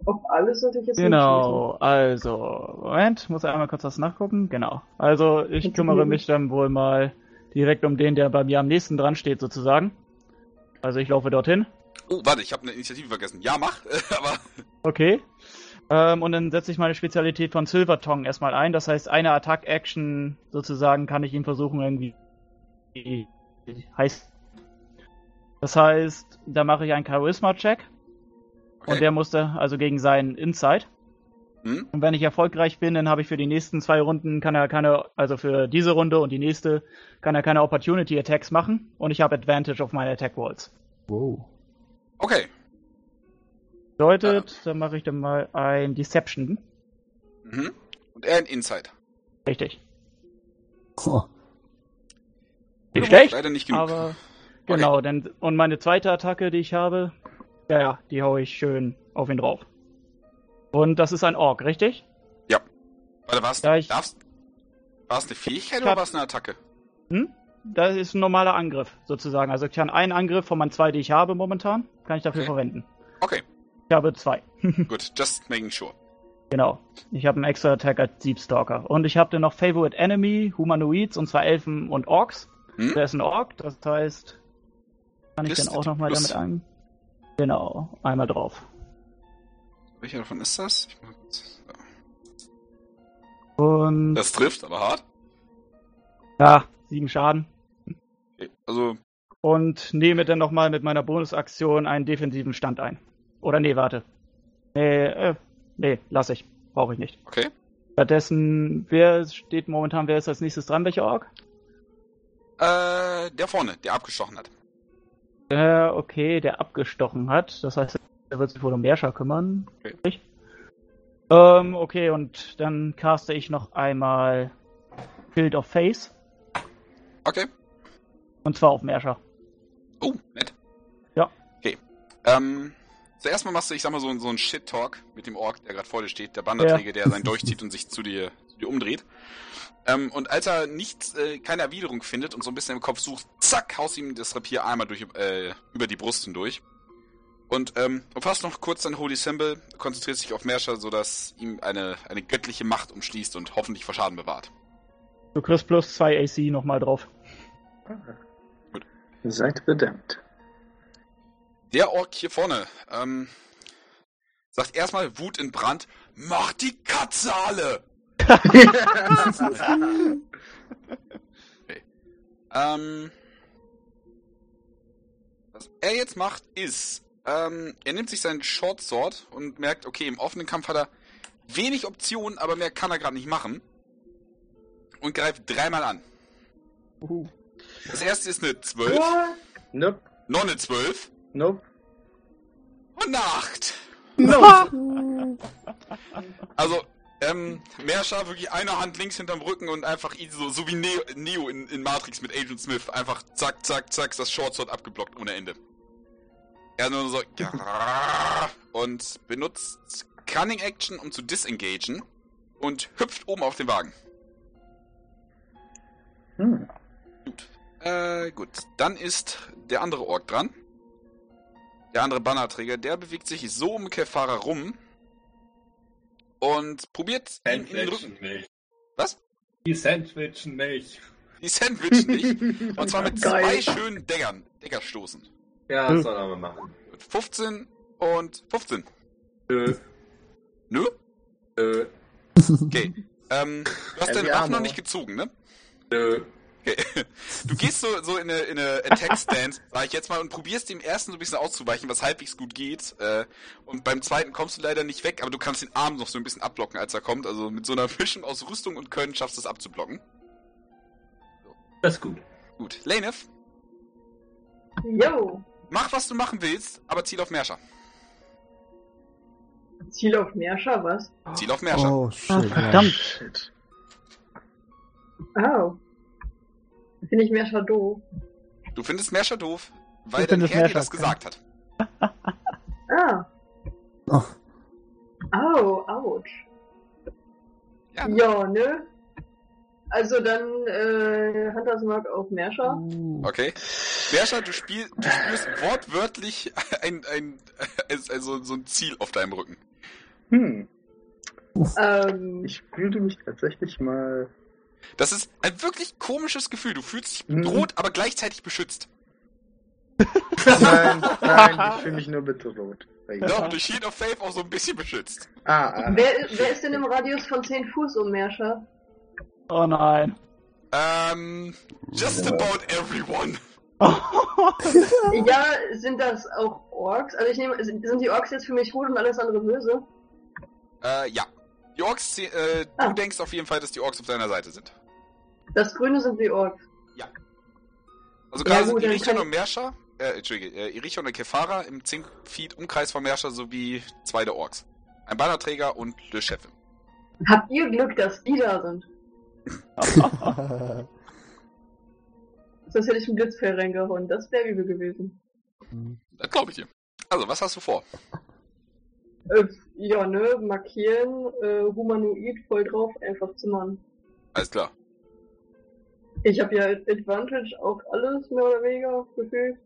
Auf alles sollte ich jetzt Genau, also, Moment, muss einmal kurz was nachgucken. Genau. Also, ich kümmere mich dann wohl mal direkt um den, der bei mir am nächsten dran steht, sozusagen. Also, ich laufe dorthin. Oh, warte, ich habe eine Initiative vergessen. Ja, mach. aber Okay. Ähm, und dann setze ich meine Spezialität von Silver Tongue erstmal ein. Das heißt, eine Attack-Action sozusagen kann ich ihn versuchen irgendwie heißt. Das heißt, da mache ich einen Charisma-Check. okay. Und der musste also gegen seinen Insight. hm? Und wenn ich erfolgreich bin, dann habe ich für die nächsten zwei Runden kann er keine, also für diese Runde und die nächste, kann er keine Opportunity Attacks machen und ich habe Advantage auf meine Attack Rolls. Wow. Okay. Bedeutet, dann mache ich dann mal ein Deception. Mhm. Und er ein Insight. Richtig. Oh, Nicht schlecht, Leider nicht genug. aber genau, denn und meine zweite Attacke, die ich habe, ja, ja, die hau ich schön auf ihn drauf. Und das ist ein Ork, richtig? Warte, war's, Ja, ich- darfst, war es eine Fähigkeit oder war es eine Attacke? Hm? Das ist ein normaler Angriff, sozusagen. Also ich kann einen Angriff von meinen zwei, die ich habe momentan, kann ich dafür Okay. verwenden. Okay, Ich habe zwei. gut. Just making sure. Genau. Ich habe einen extra Attack als Deepstalker. Und ich habe dann noch Favorite Enemy, Humanoids, und zwar Elfen und Orks. Hm? Der ist ein Ork, das heißt, kann ich dann auch nochmal damit an. Genau, einmal drauf. Welcher davon ist das? Ich mach kurz- so. Und Das trifft, aber hart. ja, sieben Schaden. Okay. Also, Und nehme dann nochmal mit meiner Bonusaktion einen defensiven Stand ein. Oder nee, warte. Nee, äh, nee, lass ich. Brauche ich nicht. okay. Stattdessen, wer steht momentan, wer ist als nächstes dran, welcher Ork? Äh, der vorne, der abgestochen hat. Äh, okay, der abgestochen hat. Das heißt, er wird sich wohl um Merscher kümmern. Okay. Ähm, okay, und dann caste ich noch einmal Shield of Face. Okay. Und zwar auf Merscher. Oh, nett. Ja. Okay. Ähm, zuerst mal machst du, ich sag mal, so, so einen Shit-Talk mit dem Ork, der gerade vor dir steht, der Bannerträger, der seinen Dolch zieht und sich zu dir, zu dir umdreht. Ähm, und als er nicht, äh, keine Erwiderung findet und so ein bisschen im Kopf sucht, zack, haust ihm das Rapier einmal durch, äh, über die Brust hindurch. Und ähm, umfasst noch kurz sein Holy Symbol, konzentriert sich auf Merscher, sodass ihm eine, eine göttliche Macht umschließt und hoffentlich vor Schaden bewahrt. Du kriegst plus 2 AC nochmal drauf. Seid bedankt. Der Ork hier vorne, ähm, sagt erstmal Wut in Brand, mach die Katze alle! okay. Ähm, was er jetzt macht, ist, ähm, er nimmt sich seinen Short Sword und merkt, okay, im offenen Kampf hat er wenig Optionen, aber mehr kann er gerade nicht machen. Und greift dreimal an. Das erste ist eine 12, What? nope, noch eine 12 nope. und eine 8. Also, ähm, Merscher wirklich eine Hand links hinterm Rücken und einfach so, so wie Neo, Neo in, in Matrix mit Agent Smith. Einfach zack, zack, zack, das Shortsword abgeblockt ohne Ende. Er nur so und benutzt Cunning Action, um zu disengagen und hüpft oben auf den Wagen. Hm. Gut. Äh, gut. Dann ist der andere Ork dran. Der andere Bannerträger, der bewegt sich so um Kefara rum und probiert ihn in den Rücken. Sandwichen nicht. Was? Die Sandwichen nicht. Die Sandwich nicht. Und zwar mit Geil. zwei schönen Deckern. Decker stoßen. Ja, Hm. soll er mal machen. Mit 15 und 15. Nö, Nö? nö, Okay. Ähm, du hast deine Waffe noch nicht gezogen, ne? nö. Okay. Du gehst so, so in eine, in eine Attack-Stance, sag ich jetzt mal, und probierst dem ersten so ein bisschen auszuweichen, was halbwegs gut geht. Äh, und beim zweiten kommst du leider nicht weg, aber du kannst den Arm noch so ein bisschen abblocken, als er kommt. Also mit so einer Mischung aus Rüstung und Können schaffst du es abzublocken. Das ist gut. Gut. Lanef, Jo, mach was du machen willst, aber ziel auf Merscher. Ziel auf Meerscher, was? Ziel auf Merscher. Oh, shit. verdammt. Shit. Oh. Finde ich Meerscher doof. Du findest Merscher doof, weil findest Herr dir Merscher das gesagt hat. Ah. Oh. Au, ouch. Ja. Ja, ne? Also dann äh, Hunters Mark auf Meerscher. Uh. Okay. Merscher, du, spiel, du spürst wortwörtlich ein, ein, also so ein Ziel auf deinem Rücken. Hm. Ähm, Ich fühlte mich tatsächlich mal. Das ist ein wirklich komisches Gefühl. Du fühlst dich Mhm. bedroht, aber gleichzeitig beschützt. Nein, nein, ich fühle mich nur bedroht. Doch, durch Shield of Faith auch so ein bisschen beschützt. Ah, ah. wer, wer ist denn im Radius von 10 Fuß um Meerscher? Oh nein. Ähm, just about everyone. Ja, sind das auch Orks? Also ich nehme, sind sind die Orks jetzt für mich gut und alles andere böse? Äh, ja. Die Orks, äh, du Ah. denkst auf jeden Fall, dass die Orks auf deiner Seite sind. Das Grüne sind die Orks. Also Ja, gerade sind gut, dann Irichon und Merscher, äh, Entschuldige, äh, Irichon und Kefara im 10 Feet Umkreis von Merscher sowie zwei der Orks. Ein Bannerträger und Le Chef. Habt ihr Glück, dass die da sind? Sonst hätte ich einen Blitzpfeil reingehauen. Das wäre übel gewesen. Das glaube ich dir. Also, was hast du vor? Äh, ja, ne, markieren, äh, humanoid voll drauf, einfach zimmern. Alles klar. Ich habe ja Advantage auf alles, mehr oder weniger, gefühlt.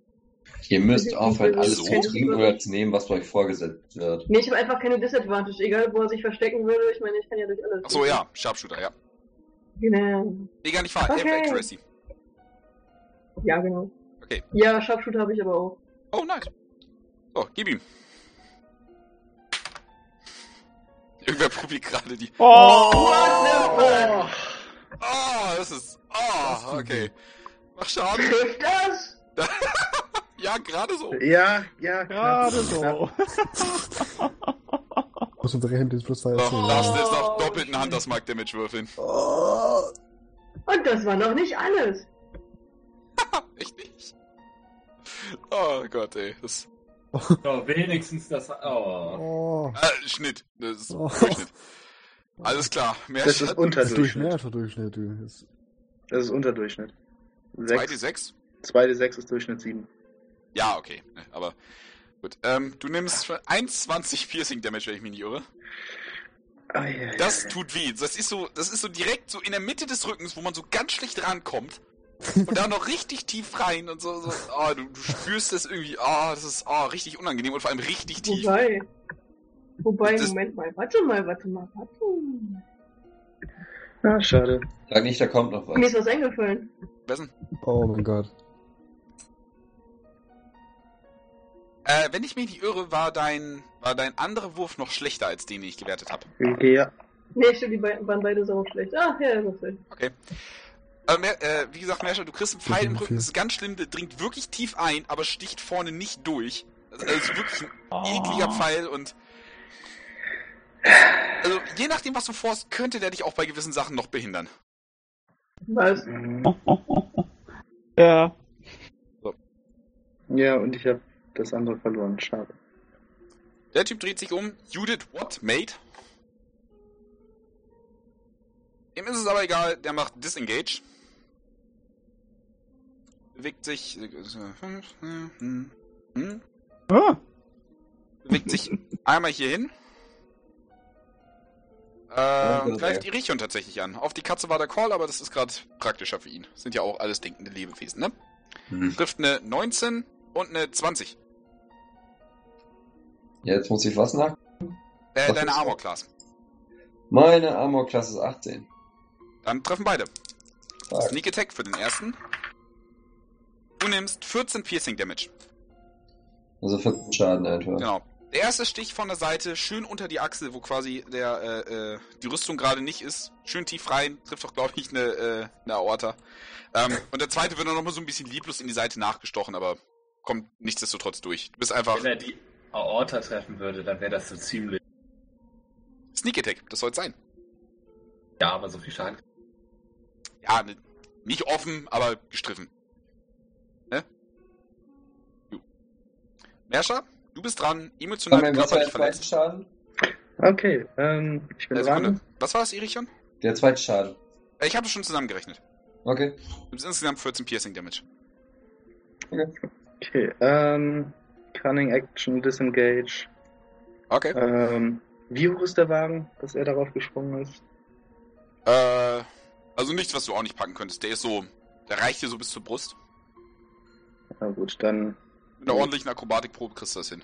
Ihr müsst aufhören, alles So? zu trinken oder zu nehmen, was euch vorgesetzt wird. Nee, ich habe einfach keine Disadvantage, egal wo er sich verstecken würde. Ich meine, ich kann ja durch alles. Achso, ja, Sharpshooter, ja. Genau. Nee, gar nicht wahr. Okay. Accuracy. Ja, genau. Okay. Ja, Sharpshooter habe ich aber auch. Oh, nice. So, gib ihm. Irgendwer probiert gerade die. Oh! Oh, Oh, das ist. Oh, okay. Mach Schaden. Trifft das? Ja, gerade so. ja, ja, Gerade so. Muss unsere Hände plus zwei Doch, erzählen. darfst du jetzt noch doppelten Huntersmark Damage würfeln. Oh. Und das war noch nicht alles. Echt nicht? Oh Gott, ey. Das, So, wenigstens das. Oh. Oh. äh, Schnitt. Das ist Oh. Durchschnitt. Alles klar. Mehr Das ist Schaden. unter- Das ist durch Durchschnitt. Durchschnitt, du. Das ist Unterdurchschnitt. 2d6? 6. 2d6 ist Durchschnitt 7. Ja, okay. Ne, Aber gut. Ähm, du nimmst 1,20 Piercing Damage, wenn ich mich nicht irre. Ja, ja, Das ja. tut weh. Das ist so, das ist so direkt so in der Mitte des Rückens, wo man so ganz schlecht rankommt. Und da noch richtig tief rein und so, so oh, du, du spürst das irgendwie, oh, das ist oh, richtig unangenehm und vor allem richtig tief. Wobei. Wobei, Das- Moment mal, warte mal, warte mal, warte. Ah, schade. Sag nicht, da kommt noch Mir was. ist was eingefallen. Wessen? Oh mein Gott. Äh, wenn ich mich nicht irre, war dein, war dein anderer Wurf noch schlechter als den, den ich gewertet habe. Okay, ja. Nee, stimmt, die beiden waren beide sau schlecht. Ah, ja, das ist Okay. Äh, Mer äh, wie gesagt, Merscher, du kriegst einen Pfeil im Rücken, das ist ganz schlimm, der dringt wirklich tief ein, aber sticht vorne nicht durch. Also, also ist wirklich ein ekliger Pfeil und. Also, je nachdem, was du vorhast, könnte der dich auch bei gewissen Sachen noch behindern. Was? Ja. Ja, und ich habe das andere verloren. Schade. Der Typ dreht sich um. Judith, what, mate? Ihm ist es aber egal, der macht Disengage. Bewegt sich. Hm? Ah. Bewegt sich einmal hier hin. Äh, und greift die Richion tatsächlich an. Auf die Katze war der Call, aber das ist gerade praktischer für ihn. Sind ja auch alles denkende Lebewesen, ne? Hm. Trifft eine 19 und eine 20. Jetzt muss ich was nach? Äh, Was deine Armor-Class. Meine Armor-Klasse ist 18. Dann treffen beide. Sneak Attack für den ersten. Du nimmst 14 Piercing Damage. Also 14 Schaden einfach. Genau. Der erste Stich von der Seite, schön unter die Achsel, wo quasi der, äh, äh, die Rüstung gerade nicht ist. Schön tief rein, trifft auch, glaube ich, eine, äh, eine Aorta. Ähm, und der zweite wird dann noch mal so ein bisschen lieblos in die Seite nachgestochen, aber kommt nichtsdestotrotz durch. Du bist einfach Wenn er die Aorta treffen würde, dann wäre das so ziemlich. Sneak Attack, das soll es sein. Ja, aber so viel Schaden. Ja, nicht offen, aber gestriffen. Ne? Jo. Merscher, du bist dran, emotional Moment, was war der körperlich zweite verletzt. Schaden? Okay, ähm, ich bin Äh, dran. Was war das, Irichon? Der zweite Schaden. Äh, Ich habe schon zusammengerechnet. Okay. Du bist insgesamt 14 Piercing Damage. Okay, ähm, Cunning Action, Disengage. Okay. Ähm, wie hoch ist der Wagen, dass er darauf gesprungen ist? Äh, also nichts, was du auch nicht packen könntest. Der ist so, der reicht dir so bis zur Brust. Na gut, dann, Mit einer ordentlichen Akrobatikprobe kriegst du das hin.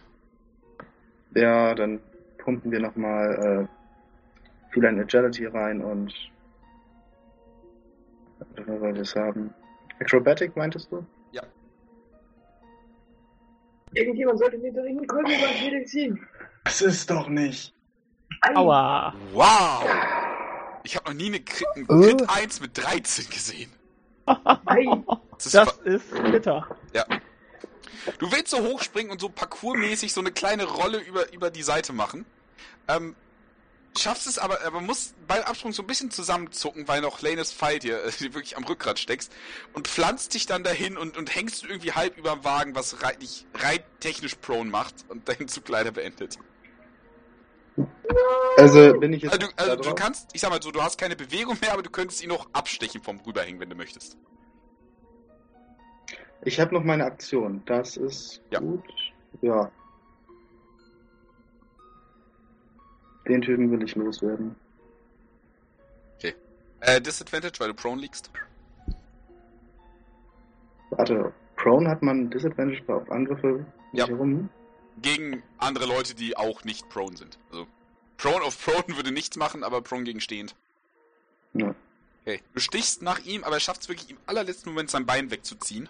ja, dann pumpen wir nochmal äh, viel an Agility rein und was wir das haben. Acrobatic meintest du? Irgendjemand sollte mir dringend Kolben über ziehen. Das ist doch nicht. Aua. Wow! Ich habe noch nie eine Crit, einen Äh? Crit 1 mit 13 gesehen. Ei. Das ist Das ist bitter. Du willst so hochspringen und so parkourmäßig so eine kleine Rolle über, über die Seite machen. Ähm, schaffst es aber, aber musst beim Absprung so ein bisschen zusammenzucken, weil noch Lanes Pfeil dir äh, wirklich am Rückgrat steckst und pflanzt dich dann dahin und, und hängst irgendwie halb über dem Wagen, was rei dich rein technisch prone macht und deinen Zug leider beendet. Also bin ich jetzt. Also, du, also du kannst, ich sag mal so, du hast keine Bewegung mehr, aber du könntest ihn noch abstechen vom Rüberhängen, wenn du möchtest. Ich habe noch meine Aktion. Das ist Ja. gut. Ja. Den Typen will ich loswerden. Äh, Disadvantage, weil du prone liegst. Warte, Prone hat man Disadvantage auf Angriffe Ja. herum? Gegen andere Leute, die auch nicht prone sind. Also, prone auf prone würde nichts machen, aber prone gegen stehend. Ja. Okay. Du stichst nach ihm, aber er schafft es wirklich im allerletzten Moment sein Bein wegzuziehen.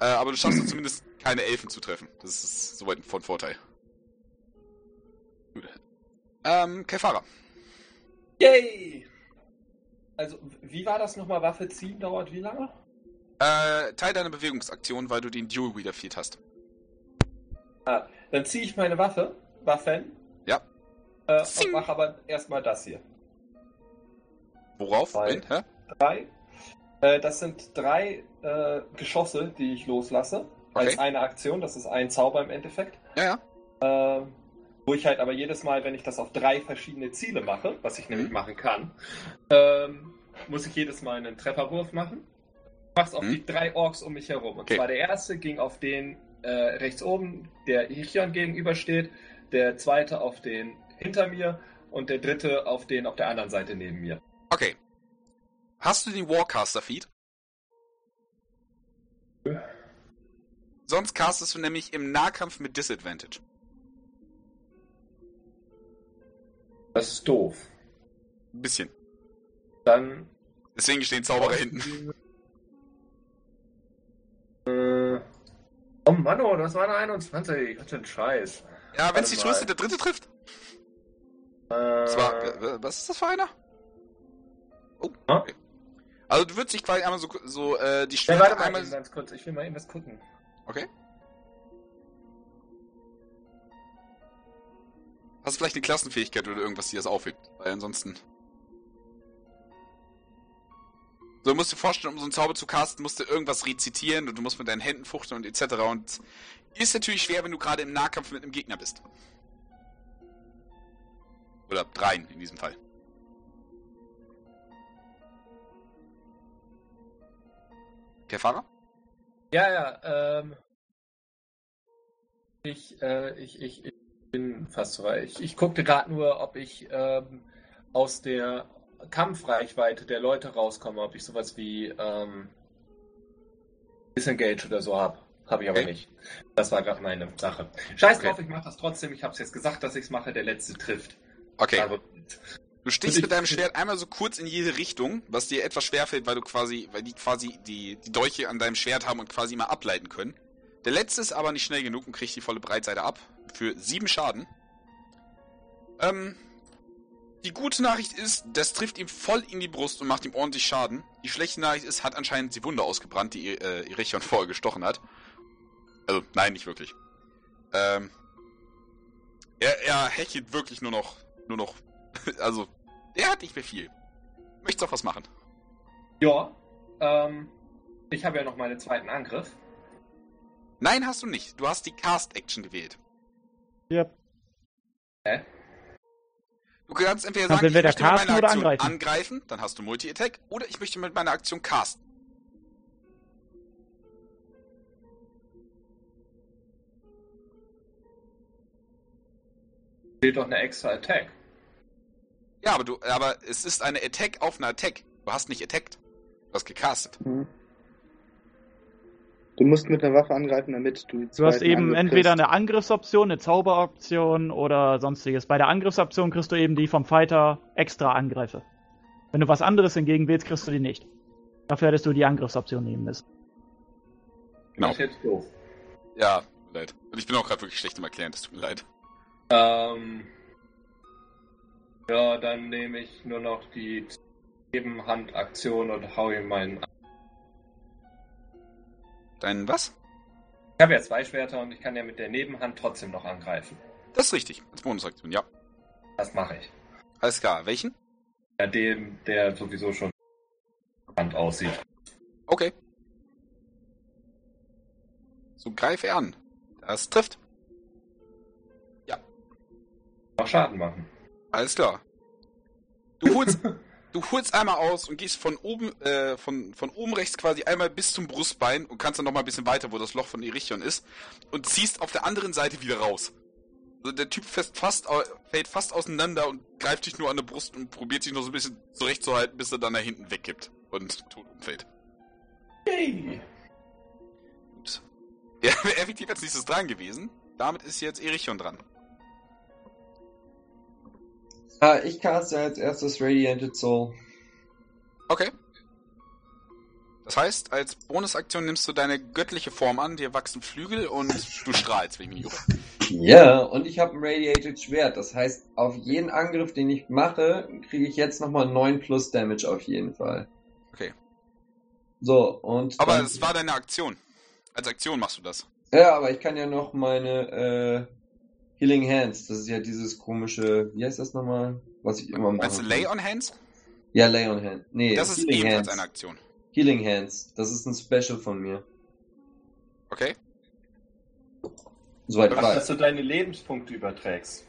Äh, aber du schaffst es zumindest keine Elfen zu treffen. Das ist soweit von Vorteil. Gut. Ähm, Kefara. Yay! Also, wie war das nochmal? Waffe ziehen dauert wie lange? Äh, Teil deiner Bewegungsaktion, weil du den Dual Wheeler Field hast. Ah, dann ziehe ich meine Waffe, Waffen. Ja. Äh, Zing. und mache aber erstmal das hier. Worauf? Zwei. Hä? Drei. Äh, das sind drei äh, Geschosse, die ich loslasse. Als Okay. eine Aktion. Das ist ein Zauber im Endeffekt. Ja, ja. Äh, wo ich halt aber jedes Mal, wenn ich das auf drei verschiedene Ziele mache, was ich nämlich Mhm. machen kann, ähm, muss ich jedes Mal einen Trefferwurf machen. Ich mach's auf Mhm. die drei Orks um mich herum. Und Okay. zwar der erste ging auf den äh, rechts oben, der Irion gegenübersteht, der zweite auf den hinter mir und der dritte auf den auf der anderen Seite neben mir. Okay. Hast du den Warcaster Feed? Sonst castest du nämlich im Nahkampf mit Disadvantage. Das ist doof. Ein bisschen. Dann Deswegen stehen Zauberer hinten. Äh, oh Mann, oh, das war eine 21. Was für ein Scheiß. Ja, wenn es die. Größe der dritte trifft. Äh, war, äh, was ist das für einer? Oh, okay. Also du würdest dich quasi einmal so, so äh, die ja, Schwerter warte mal einmal... eben ganz kurz. Ich will mal eben was gucken. Okay. Hast du vielleicht eine Klassenfähigkeit oder irgendwas, die das aufhebt? Weil ansonsten... So, du musst dir vorstellen, um so einen Zauber zu casten, musst du irgendwas rezitieren und du musst mit deinen Händen fuchteln und etc. Und ist natürlich schwer, wenn du gerade im Nahkampf mit einem Gegner bist. Oder dreien in diesem Fall. Kefara? Ja, ja, ähm. Ich, äh, ich, ich, ich bin fast so weit. Ich, ich guckte gerade nur, ob ich ähm, aus der Kampfreichweite der Leute rauskomme, ob ich sowas wie ähm, Disengage oder so habe. Habe ich aber Okay. nicht. Das war gerade meine Sache. Scheiß Okay. drauf, ich mache das trotzdem. Ich habe es jetzt gesagt, dass ich es mache. Der letzte trifft. Okay. Also, Du stichst mit deinem Schwert einmal so kurz in jede Richtung, was dir etwas schwerfällt, weil du quasi, weil die quasi die, die Dolche an deinem Schwert haben und quasi immer ableiten können. Der letzte ist aber nicht schnell genug und kriegt die volle Breitseite ab. Für sieben Schaden. Ähm, die gute Nachricht ist, das trifft ihm voll in die Brust und macht ihm ordentlich Schaden. Die schlechte Nachricht ist, hat anscheinend die Wunde ausgebrannt, die äh, Irichion vorher gestochen hat. Also, nein, nicht wirklich. Ähm, er, er hechelt wirklich nur noch, nur noch also, der hat nicht mehr viel. Möchtest auch was machen? ja. Ähm, ich habe ja noch meinen zweiten Angriff. Nein, hast du nicht. Du hast die Cast-Action gewählt. Yep. Hä? Du kannst entweder Kannst sagen, ich möchte mit meiner Aktion angreifen. angreifen, dann hast du Multi-Attack, oder ich möchte mit meiner Aktion casten. Fehlt doch eine extra Attack. Ja, aber du, aber es ist eine Attack auf eine Attack. Du hast nicht attacked. Du hast gecastet. Mhm. Du musst mit einer Waffe angreifen, damit du die Du hast eben Angriff entweder kriegst. eine Angriffsoption, eine Zauberoption oder sonstiges. Bei der Angriffsoption kriegst du eben die vom Fighter extra Angriffe. Wenn du was anderes hingegen willst, kriegst du die nicht. Dafür hättest du die Angriffsoption nehmen müssen. Genau. Das ist jetzt doof. Ja, tut mir leid. Und ich bin auch gerade wirklich schlecht im Erklären, das tut mir leid. Ähm, ja, dann nehme ich nur noch die Nebenhandaktion und hau ihm meinen. Dein was? Ich habe ja zwei Schwerter und ich kann ja mit der Nebenhand trotzdem noch angreifen. Das ist richtig. Als Bonusaktion, ja. Das mache ich. Alles klar. Welchen? Ja, dem, der sowieso schon Hand aussieht. Okay. So greife er an. Das trifft. Noch Schaden machen. Alles klar. Du holst, du holst einmal aus und gehst von oben, äh, von, von oben rechts quasi einmal bis zum Brustbein und kannst dann noch mal ein bisschen weiter, wo das Loch von Erichion ist, und ziehst auf der anderen Seite wieder raus. Also der Typ fest fast, fällt fast auseinander und greift dich nur an der Brust und probiert sich noch so ein bisschen zurechtzuhalten, bis er dann da hinten wegkippt und tot umfällt. Yay! Gut. Ja, wäre effektiv als nächstes dran gewesen. Damit ist jetzt Erichion dran. Ah, ich caste als erstes Radianted Soul. Okay. Das heißt, als Bonusaktion nimmst du deine göttliche Form an, dir wachsen Flügel und du strahlst, wenn ich mich nicht irre. Ja, und ich habe ein Radiated Schwert. Das heißt, auf jeden Angriff, den ich mache, kriege ich jetzt nochmal 9 plus Damage auf jeden Fall. Okay. So, und. Aber es war deine Aktion. Als Aktion machst du das. Ja, aber ich kann ja noch meine äh, Healing Hands. Das ist ja dieses komische. Wie heißt das nochmal? Was ich immer mache. Meinst du Lay on Hands? Ja, Lay on Hand. Nee, Das ist Healing ebenfalls Hands. eine Aktion. Healing Hands. Das ist ein Special von mir. Okay? Soweit ich Ach, dass du deine Lebenspunkte überträgst.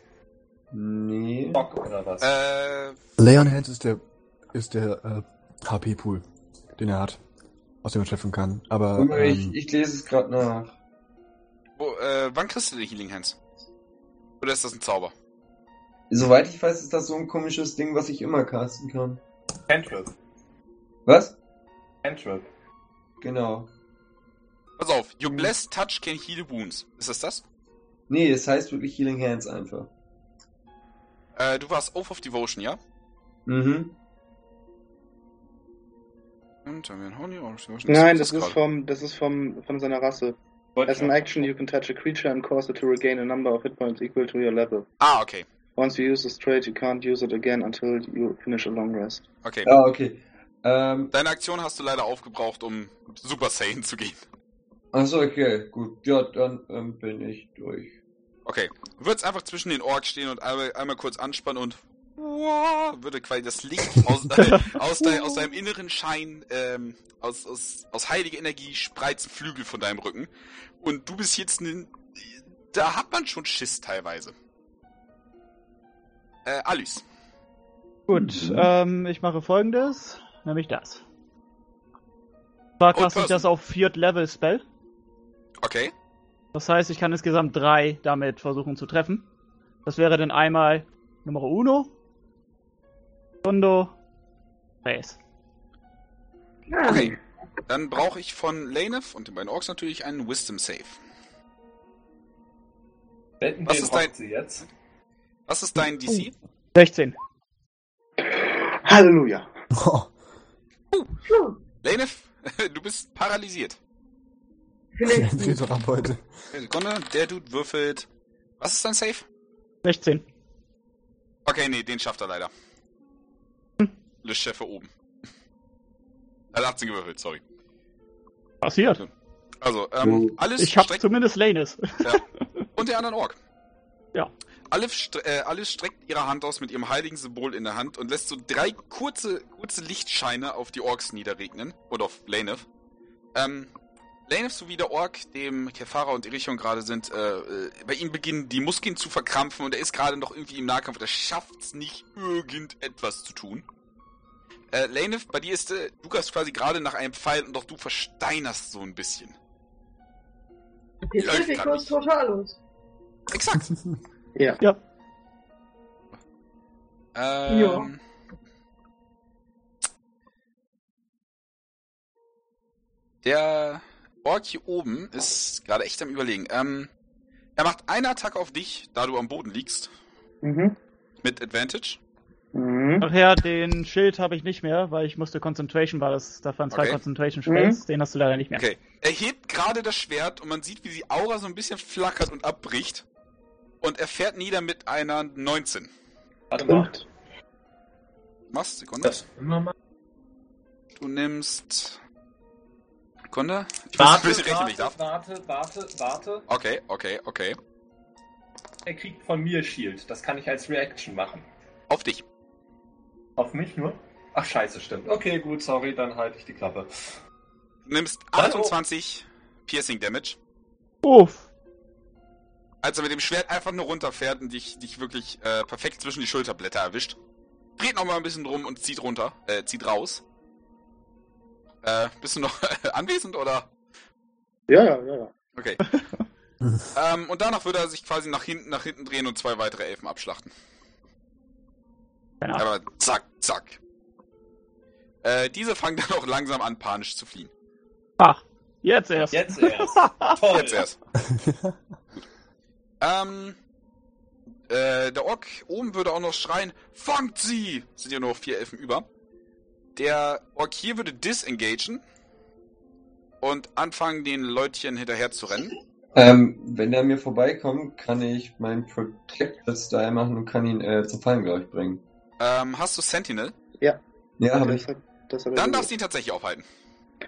Nee. Bock oder was? Äh, Leon Hands ist der, ist der äh, HP-Pool, den er hat, aus dem er schöpfen kann. Aber ich, ähm, ich lese es gerade nach. wo, äh, wann kriegst du die Healing Hands? Oder ist das ein Zauber? Soweit ich weiß, ist das so ein komisches Ding, was ich immer casten kann. Cantrip. Was? Cantrip. Genau. Pass auf, your blessed touch can heal wounds. Ist das das? Nee, es heißt wirklich Healing Hands einfach. Äh, du warst Oath of Devotion, ja? Mhm. Devotion. Nein, das ist vom, das ist vom, von seiner Rasse. As an action, you can touch a creature and cause it to regain a number of hit points equal to your level. Ah, okay. Once you use this trait, you can't use it again until you finish a long rest. Okay. Ah, okay. Ähm, Deine Aktion hast du leider aufgebraucht, um Super Saiyan zu gehen. achso, okay, gut. Ja, dann ähm, bin ich durch. Okay. Du würdest einfach zwischen den Orks stehen und einmal, einmal kurz anspannen und würde quasi das Licht aus, äh, aus, dein, aus deinem inneren Schein, ähm, aus, aus, aus heiliger Energie spreizen Flügel von deinem Rücken. Und du bist jetzt ein, da hat man schon Schiss teilweise. Äh, Alice. Gut, ähm, ich mache folgendes, nämlich das. Zwar kaste ich das auf Viert Level Spell. Okay. Das heißt, ich kann insgesamt drei damit versuchen zu treffen. Das wäre dann einmal Nummer Uno, Tondo, Race. Okay. Dann brauche ich von Lanef und den beiden Orks natürlich einen Wisdom Save. Wetten, Was ist dein- jetzt? Was ist dein DC? 16. Halleluja. Oh, Lanef, du bist paralysiert. vielleicht Sekunde, der Dude würfelt. Was ist dein Save? 16. Okay, nee, den schafft er leider. Le Chef oben. Er hat 18 gewürfelt, sorry. Passiert. Also, ähm, alles Ich hab streckt- zumindest Lanes. und der anderen Ork. Ja. Alif, stre äh, Alif streckt ihre Hand aus mit ihrem heiligen Symbol in der Hand und lässt so drei kurze, kurze Lichtscheine auf die Orks niederregnen. Oder auf Lanef. Ähm, Lanef sowie der Ork, dem Kefara und Irichon gerade sind, äh, äh, bei ihm beginnen die Muskeln zu verkrampfen und er ist gerade noch irgendwie im Nahkampf und er schafft's nicht, irgendetwas zu tun. Äh, Lanef, bei dir ist, äh, du quasi gerade nach einem Pfeil und doch du versteinerst so ein bisschen. Läuft Pacificus nicht. Totalus. Exakt. Ja. Ja. Ähm, Der Ork hier oben ist gerade echt am überlegen. Ähm, er macht eine Attacke auf dich, da du am Boden liegst. Mhm. Mit Advantage. Mhm. Ach ja, den Schild habe ich nicht mehr, weil ich musste Concentration, war das, da waren zwei Okay. Concentration Spells, den hast du leider nicht mehr. Okay. Er hebt gerade das Schwert und man sieht, wie die Aura so ein bisschen flackert und abbricht. Und er fährt nieder mit einer 19. Warte mal. Machst Sekunde. Das immer mal. Du nimmst. Sekunde. Ich muss ein bisschen rechnen, ich darf. warte, warte, warte. Okay, okay, okay. Er kriegt von mir Shield. Das kann ich als Reaction machen. Auf dich. Auf mich nur? Ach scheiße, stimmt. Okay, gut, sorry, dann halte ich die Klappe. Du nimmst Hallo. 28 Piercing Damage. Uff. als er mit dem Schwert einfach nur runterfährt und dich, dich wirklich äh, perfekt zwischen die Schulterblätter erwischt. Dreht noch mal ein bisschen drum und zieht runter, äh, zieht raus. Äh, bist du noch anwesend oder? ja, ja, ja, ja. Okay. ähm, und danach würde er sich quasi nach hinten, nach hinten drehen und zwei weitere Elfen abschlachten. Genau. Aber zack, zack. Äh, diese fangen dann auch langsam an, panisch zu fliehen. Ach, jetzt erst. Jetzt erst. Toll. Jetzt erst. Ähm, äh, der Ork oben würde auch noch schreien, fangt sie! Sind ja nur noch vier Elfen über. Der Ork hier würde disengagen und anfangen, den Leutchen hinterher zu rennen. Ähm, wenn er mir vorbeikommt, kann ich meinen Protected Style machen und kann ihn äh, zum Fallen, glaube ich, bringen. Ähm, hast du Sentinel? Ja, habe ich. Dann darfst du ihn tatsächlich aufhalten.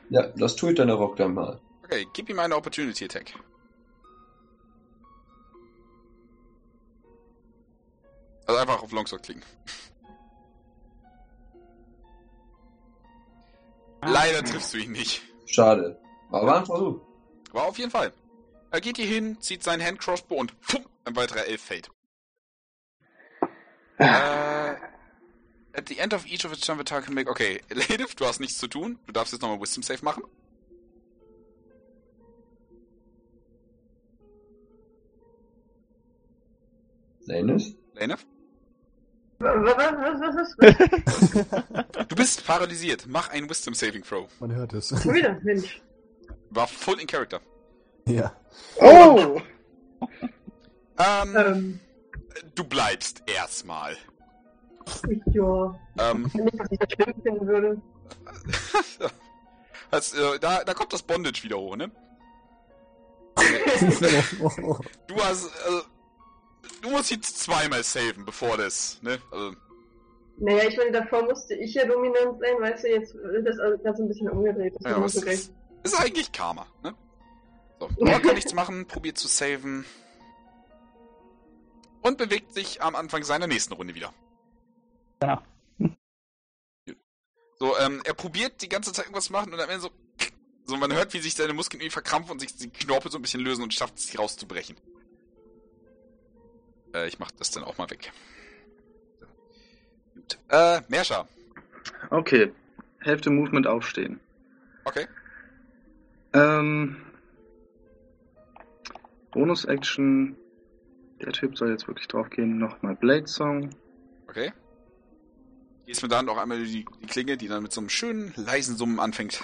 Ja, das tut dann der Rock dann mal. Okay, gib ihm eine Opportunity Attack. Also einfach auf Longsword klicken. Leider triffst du ihn nicht. Schade. Aber war ein Versuch. Aber auf jeden Fall. Er geht hier hin, zieht seinen Handcrossbow und fumm, ein weiterer Elf fällt. Äh, at the end of each of its turn, the target can make... Okay, Ladif, du hast nichts zu tun. Du darfst jetzt nochmal Wisdom Save machen. Was, was? Du bist paralysiert. Mach einen Wisdom Saving Throw. Man hört es. Schon wieder, Mensch. War full in Character. ja. Oh! Ähm, Ähm, du bleibst erstmal. Ja. Ähm, Nicht, dass ich das schlimm finden würde. das, äh, da, da kommt das Bondage wieder hoch, ne? Du hast, also, du musst ihn zweimal saven, bevor das, ne? Also, Naja, ich meine, davor musste ich ja dominant sein, weißt du, jetzt ist das alles ganz ein bisschen umgedreht. Das ja, ist okay. ist, ist eigentlich Karma, ne? So, Noah kann nichts machen, probiert zu saven. Und bewegt sich am Anfang seiner nächsten Runde wieder. Ja. So, ähm, er probiert die ganze Zeit irgendwas zu machen und am Ende so, so, man hört, wie sich seine Muskeln irgendwie verkrampfen und sich die Knorpel so ein bisschen lösen und schafft es, sie rauszubrechen. Äh, ich mach das dann auch mal weg. Gut. Äh, Merscha. Okay. Hälfte Movement aufstehen. Okay. Ähm. Bonus-Action. Der Typ soll jetzt wirklich drauf gehen. Nochmal Blade Song. Okay. Gehst mir dann auch einmal die, die Klinge, die dann mit so einem schönen, leisen Summen anfängt.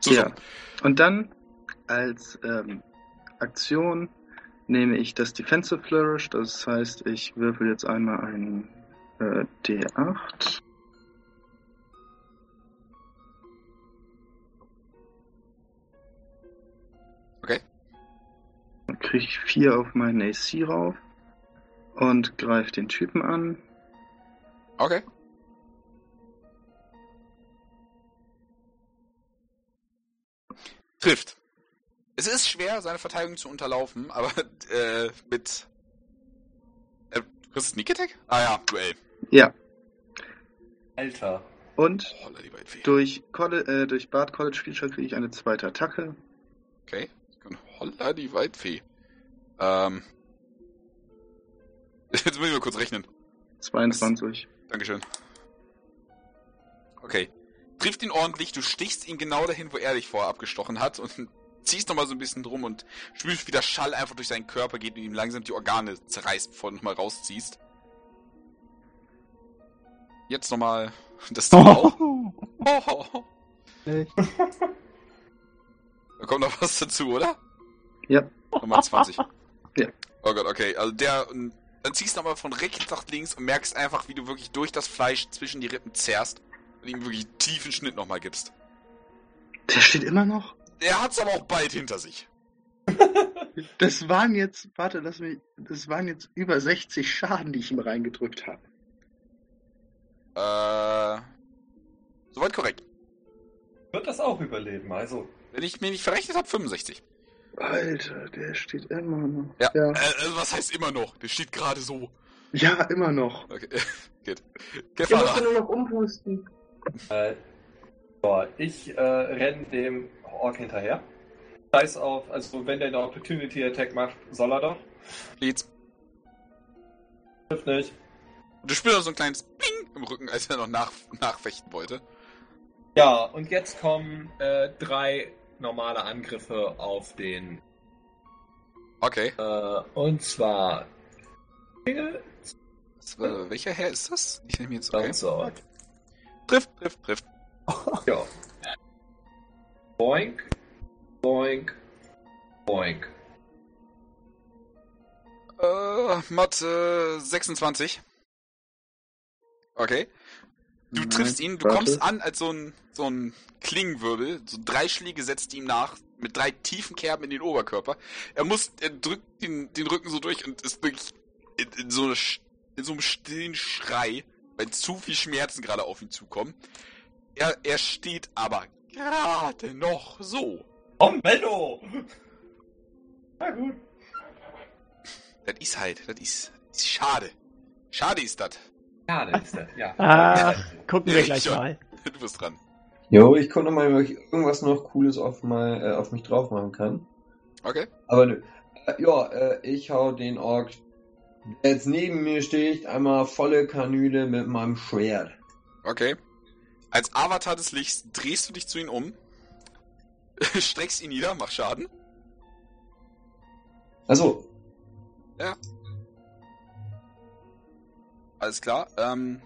So, ja. Und dann als ähm, Aktion nehme ich das Defensive Flourish. Das heißt, ich würfel jetzt einmal einen äh, D8. Okay. Dann kriege ich 4 auf meinen AC rauf und greife den Typen an. Okay. Trifft. Es ist schwer, seine Verteidigung zu unterlaufen, aber äh, mit. Äh, du kriegst Sneak Attack? Ah ja, Duell. Ja. Alter. Und Oh, die beiden Fee. durch, Colle äh, durch Bart College Feature kriege ich eine zweite Attacke. Okay. Holla die Waldfee. Ähm. Jetzt muss ich mal kurz rechnen. 22. Dankeschön. Okay. Trifft ihn ordentlich, du stichst ihn genau dahin, wo er dich vorher abgestochen hat und ziehst nochmal so ein bisschen drum und spürst, wie der Schall einfach durch seinen Körper geht und ihm langsam die Organe zerreißt, bevor du nochmal rausziehst. Jetzt nochmal das Tor auch. Oh, Echt? Da kommt noch was dazu, oder? Ja. Nummer 20. Ja. Oh Gott, okay. Also der, dann ziehst du aber von rechts nach links und merkst einfach, wie du wirklich durch das Fleisch zwischen die Rippen zerrst und ihm wirklich einen tiefen Schnitt nochmal gibst. Der steht immer noch? Er hat's aber auch bald hinter sich. Das waren jetzt, warte, lass mich, das waren jetzt über 60 Schaden, die ich ihm reingedrückt habe. Äh. Soweit korrekt. Wird das auch überleben, also. Wenn ich mir nicht verrechnet habe, 65. Alter, der steht immer noch. Ja. Ja, Äh, also was heißt immer noch? Der steht gerade so. ja immer noch. Okay. Gut. Der musste Gefahrer. nur noch umpusten. Äh, so, ich äh, renne dem Ork hinterher. Scheiß auf, also wenn der eine Opportunity Attack macht, soll er doch. Leads. Trifft nicht. Du spürst noch so ein kleines Ping im Rücken, als er noch nach, nachfechten wollte. Ja, und jetzt kommen äh, drei normale Angriffe auf den. Okay. Äh, und zwar. Was, äh, welcher Herr ist das? Ich nehme jetzt okay. Trifft, trifft, trifft. Ja. Boink, boink, boink. Äh, Mathe 26. Okay. Du Nein, triffst ihn, du warte. kommst an als so ein, so ein Klingenwirbel. So drei Schläge setzt ihm nach, mit drei tiefen Kerben in den Oberkörper. Er muss, er drückt den, den Rücken so durch und ist wirklich in, in, so, eine, in so einem stillen Schrei, weil zu viel Schmerzen gerade auf ihn zukommen. Er, er steht aber gerade noch so. Oh, Menno! Na gut. Das ist halt, das ist, ist schade. Schade ist das. Ja, das ist das, ja. Ach, gucken wir gleich mal. Du bist dran. Jo, ich gucke nochmal, ob ich irgendwas noch Cooles auf, mal, äh, auf mich drauf machen kann. Okay. Aber nö. Äh, ja, äh, ich hau den Ork, der jetzt neben mir steht, einmal volle Kanüle mit meinem Schwert. Okay. Als Avatar des Lichts drehst du dich zu ihm um, streckst ihn nieder, mach Schaden. Also, Alles klar. Ähm,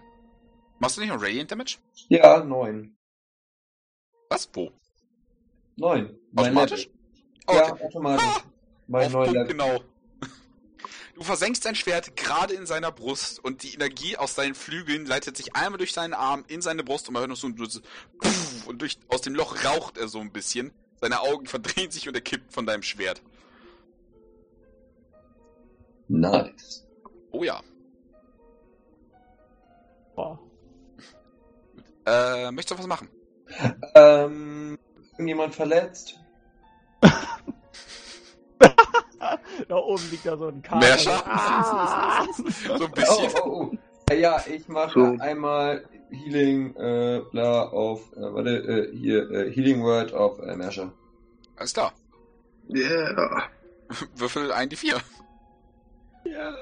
machst du nicht noch Radiant Damage? ja, neun. Was? Wo? Neun. Automatisch? Oh, Ja, okay. automatisch. Ah, Mein neuer Level. genau. Du versenkst dein Schwert gerade in seiner Brust und die Energie aus seinen Flügeln leitet sich einmal durch seinen Arm in seine Brust und man hört noch so ein so Puff, und durch, aus dem Loch raucht er so ein bisschen. Seine Augen verdrehen sich und er kippt von deinem Schwert. Nice. Oh ja. Boah. Äh, möchtest du was machen? Ähm, irgendjemand verletzt? Da oben liegt da so ein Kater. Merscher? Ah. So ein Oh, bisschen. oh, oh. Äh, Ja, ich mache So. einmal Healing, äh, bla, auf, äh, warte, äh, hier, äh, Healing Word auf äh, Merscher. Alles klar. Yeah. Würfel ein die vier. Ja.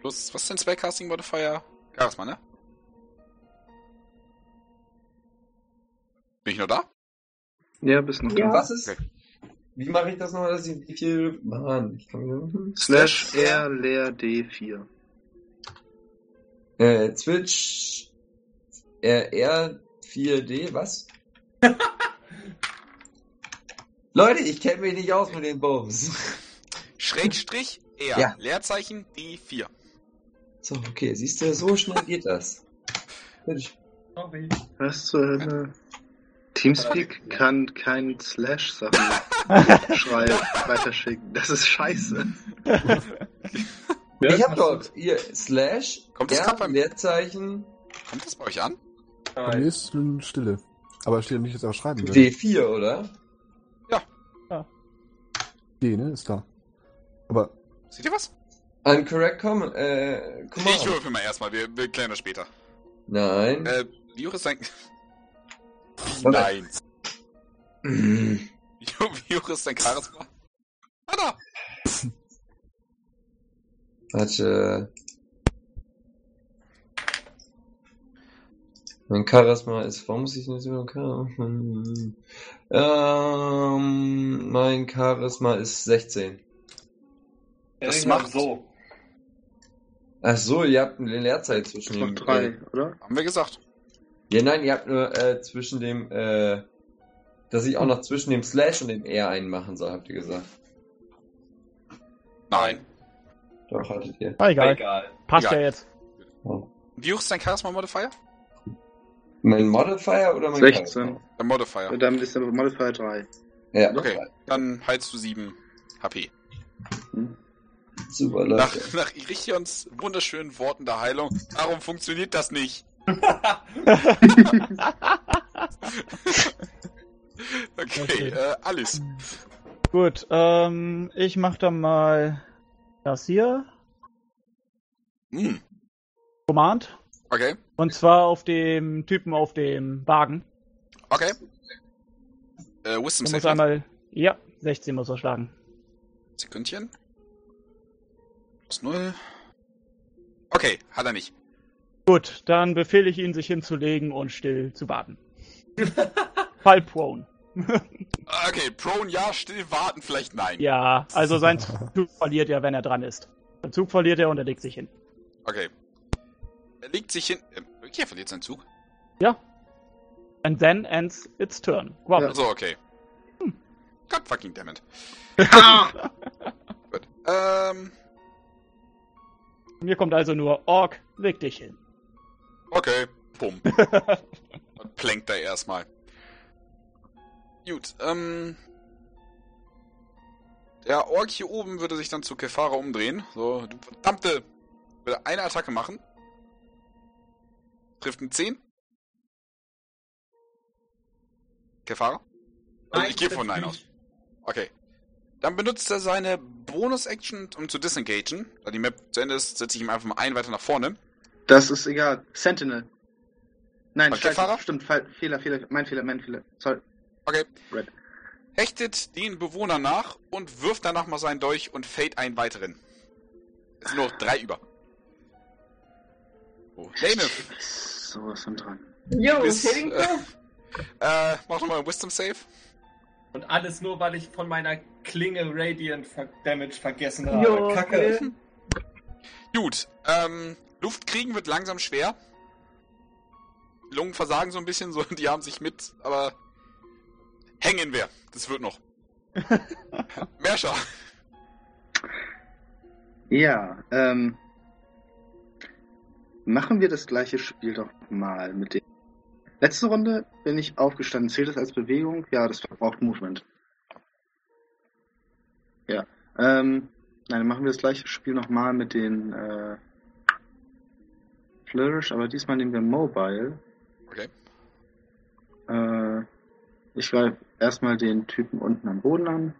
Plus, was ist denn Spellcasting Modifier? Charisma, ne? Bin ich noch da? Ja, bist noch Ja. da. Was ist? Wie mache ich das nochmal, dass ich wie viel. Mann, ich kann Slash R leer D4. Äh, Switch R, R4D, was? Leute, ich kenne mich nicht aus mit den Bums. Schrägstrich R. Ja. Leerzeichen D4. So, okay, siehst du, so schnell geht das. Sorry. Was zur Hölle? Teamspeak kann kein Slash-Sachen schreiben, weiterschicken. Das ist scheiße. Ich hab dort hier Slash, Kommt das R, Leerzeichen, Kommt das bei euch an? Bei mir ist schon Stille. Aber steht nicht, er auch schreiben will. D4, oder? D, ne? Ist da. Aber Seht ihr was? Uncorrect com äh, Ich Command. würfel mal erstmal, wir, wir klären das später. Nein. Äh, wie hoch ist dein... Moment. Nein. Wie, hoch- wie hoch ist dein Charisma? Ah, da! Warte. Mein Charisma ist, warum muss ich nicht so Charisma? Ähm, mein Charisma ist 16. Das macht- so. Ach so, ihr habt eine Leerzeit zwischen dem. drei, oder? Haben wir gesagt. Ja, nein, ihr habt nur äh, zwischen dem, äh, dass ich auch noch zwischen dem Slash und dem R einen machen soll, habt ihr gesagt. Nein. Doch, hattet ihr. Ah, egal. Egal. Passt Egal. ja jetzt. Wie hoch ist dein Charisma-Modifier? Mein Modifier oder mein 16. Charisma? Der Modifier. Damit ist der Modifier 3. Ja, Okay, dann heilst du 7 HP. super, Nach, Leute. nach Irichions wunderschönen Worten der Heilung. Warum funktioniert das nicht? Okay, Okay. äh, Alice. Gut, ähm, ich mach dann mal das hier. Hm, Command. okay, Und zwar auf dem Typen auf dem Wagen. okay. Äh, Wisdom Der muss Save. einmal. Ja, 16 muss er schlagen. Sekündchen. Plus 0. Okay, hat er nicht. Gut, dann befehle ich ihn, sich hinzulegen und still zu warten. Fall prone. Okay, prone ja, still warten vielleicht nein. Ja, also sein Zug verliert er, wenn er dran ist. Sein Zug verliert er und er legt sich hin. Okay. Er legt sich hin. Okay, er verliert seinen Zug. Ja. And then ends its turn. Wow. Also okay. God fucking damn it. Gut. Ähm, Mir kommt also nur Ork, leg dich hin. Okay. Bumm. Und plänkt da erstmal. Gut, ähm. Der Ork hier oben würde sich dann zu Kefara umdrehen. So, du verdammte. Würde eine Attacke machen. Trifft einen 10. Kefara? Also ich gehe von Nein aus. Okay. Dann benutzt er seine Bonus-Action, um zu disengagen. Da die Map zu Ende ist, setze ich ihm einfach mal einen weiter nach vorne. Das ist egal. Sentinel. Nein, Okay, Fahrer? stimmt, Fehler, Fehler, mein Fehler, mein Fehler. Sorry. Okay. Red. Hechtet den Bewohner nach und wirft danach mal seinen Dolch und fällt einen weiteren. Es sind nur noch drei über. Oh, Lane, Ist sowas von dran. Yo, Bis, Saving äh, äh, mach nochmal einen Wisdom Save. Und alles nur, weil ich von meiner Klinge Radiant Damage vergessen Jo, habe. Kacke. okay. Gut, ähm, Luft kriegen wird langsam schwer. Die Lungen versagen so ein bisschen, so, die haben sich mit, aber hängen wir. Das wird noch. Merscher. Ja, ähm. Machen wir das gleiche Spiel doch mal mit dem. Letzte Runde bin ich aufgestanden. Zählt das als Bewegung? Ja, das verbraucht Movement. Ja. Ähm, nein, dann machen wir das gleiche Spiel nochmal mit den äh, Flourish, aber diesmal nehmen wir Mobile. Okay. Äh, ich greife erstmal den Typen unten am Boden an.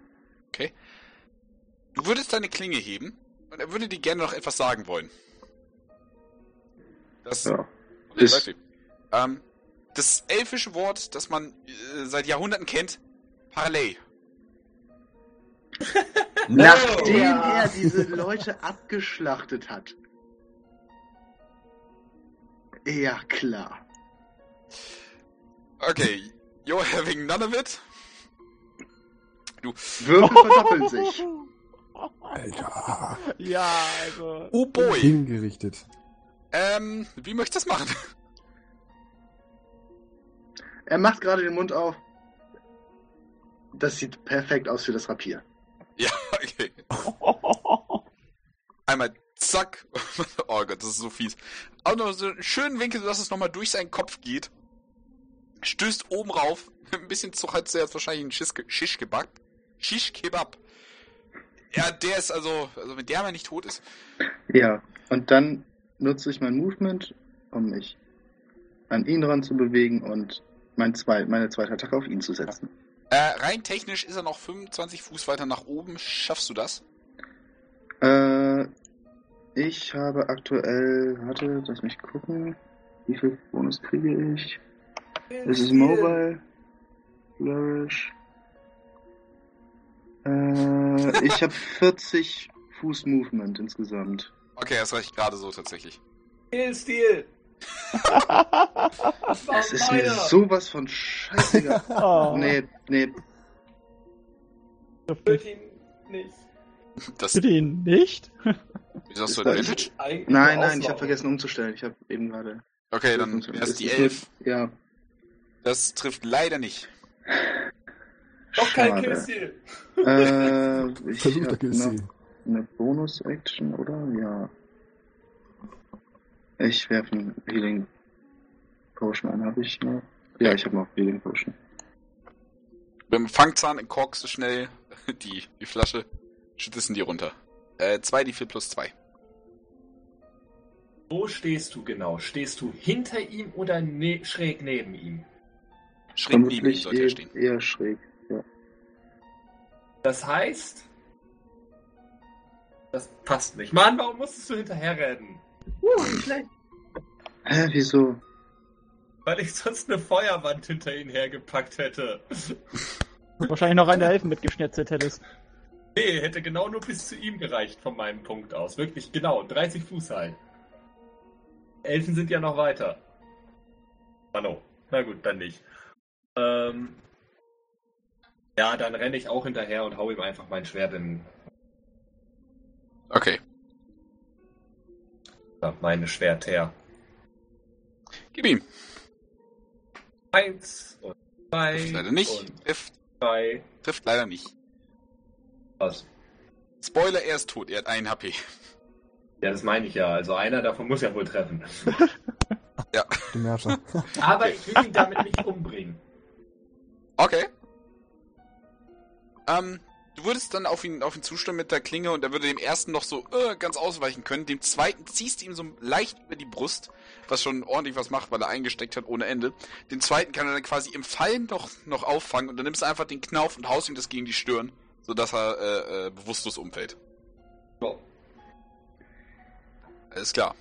Du würdest deine Klinge heben und er würde dir gerne noch etwas sagen wollen. Das Ja. Okay, Ist- weiß ich. ähm, das elfische Wort, das man äh, seit Jahrhunderten kennt, Parley. Nachdem Ja. er diese Leute abgeschlachtet hat. Ja, klar. Okay, you're having none of it. Du, Würfel verdoppeln sich. Alter. Ja, also. oh boy. Hingerichtet. Ähm, wie möchtest du das machen? er macht gerade den Mund auf. Das sieht perfekt aus für das Rapier. Ja, okay. Einmal zack. Oh Gott, das ist so fies. Auch noch so einen schönen Winkel, dass es nochmal durch seinen Kopf geht. Stößt oben rauf. Ein bisschen Zug hat er jetzt wahrscheinlich einen Shish, Shish gebackt. Kebab. Ja, der ist also, also wenn der mal nicht tot ist. Ja, und dann nutze ich mein Movement, um mich an ihn ran zu bewegen und mein zwei, meine zweite Attacke auf ihn zu setzen. Äh, rein technisch ist er noch 25 Fuß weiter nach oben. Schaffst du das? Äh, ich habe aktuell, warte, lass mich gucken. Wie viel Bonus kriege ich? Es ist Mobile. Flourish. Äh, ich habe 40 Fuß Movement insgesamt. Okay, das reicht gerade so tatsächlich. Stil! Das ist mir sowas von scheißegal. Oh, Nee, nee, Töt ihn nicht. Das, Bitte ihn nicht? wieso hast du das- Advantage? Nein, nein, ich habe vergessen umzustellen. Ich habe eben gerade. Okay, dann erst die ist 11. nur- Ja, Das trifft leider nicht. Doch kein. Killstil! Äh, ich Versucht der habe Kill noch eine Bonus-Action, oder? Ja. Ich werfe einen Healing Potion an, habe ich noch? Ja, ich habe noch Healing Potion. Beim Fangzahn entkorkst du schnell die, die Flasche, schüttest ihn dir runter. Äh, 2 die 4 plus 2. Wo stehst du genau? Stehst du hinter ihm oder ne schräg neben ihm? Schräg neben ihm sollte er eher, stehen. eher schräg. Ja. Das heißt, das passt nicht. Mann, warum musstest du hinterher rennen? Uh, schlecht. Hä, wieso? Weil ich sonst eine Feuerwand hinter ihn hergepackt hätte. Wahrscheinlich noch eine Elfen mitgeschnetzelt hättest. Nee, hätte genau nur bis zu ihm gereicht von meinem Punkt aus. Wirklich genau, 30 Fuß halt. Elfen sind ja noch weiter. Ah no. Na gut, dann nicht. Ähm, ja, dann renne ich auch hinterher und hau ihm einfach mein Schwert in Okay, ja, meine Schwert her. gib ihm. Eins und zwei Trifft leider nicht. Trifft, trifft leider nicht. Was? Spoiler, er ist tot. Er hat 1 HP. Ja, das meine ich ja. Also einer davon muss ja wohl treffen. Du Märscher. Aber ich will ihn damit nicht umbringen. Okay. Ähm, du würdest dann auf ihn, auf ihn zustimmen mit der Klinge und er würde dem ersten noch so äh, ganz ausweichen können. Dem zweiten ziehst du ihm so leicht über die Brust, was schon ordentlich was macht, weil er eingesteckt hat ohne Ende. Den zweiten kann er dann quasi im Fallen noch, noch auffangen und dann nimmst du einfach den Knauf und haust ihm das gegen die Stirn, sodass er äh, äh, bewusstlos umfällt. Ja. Alles klar.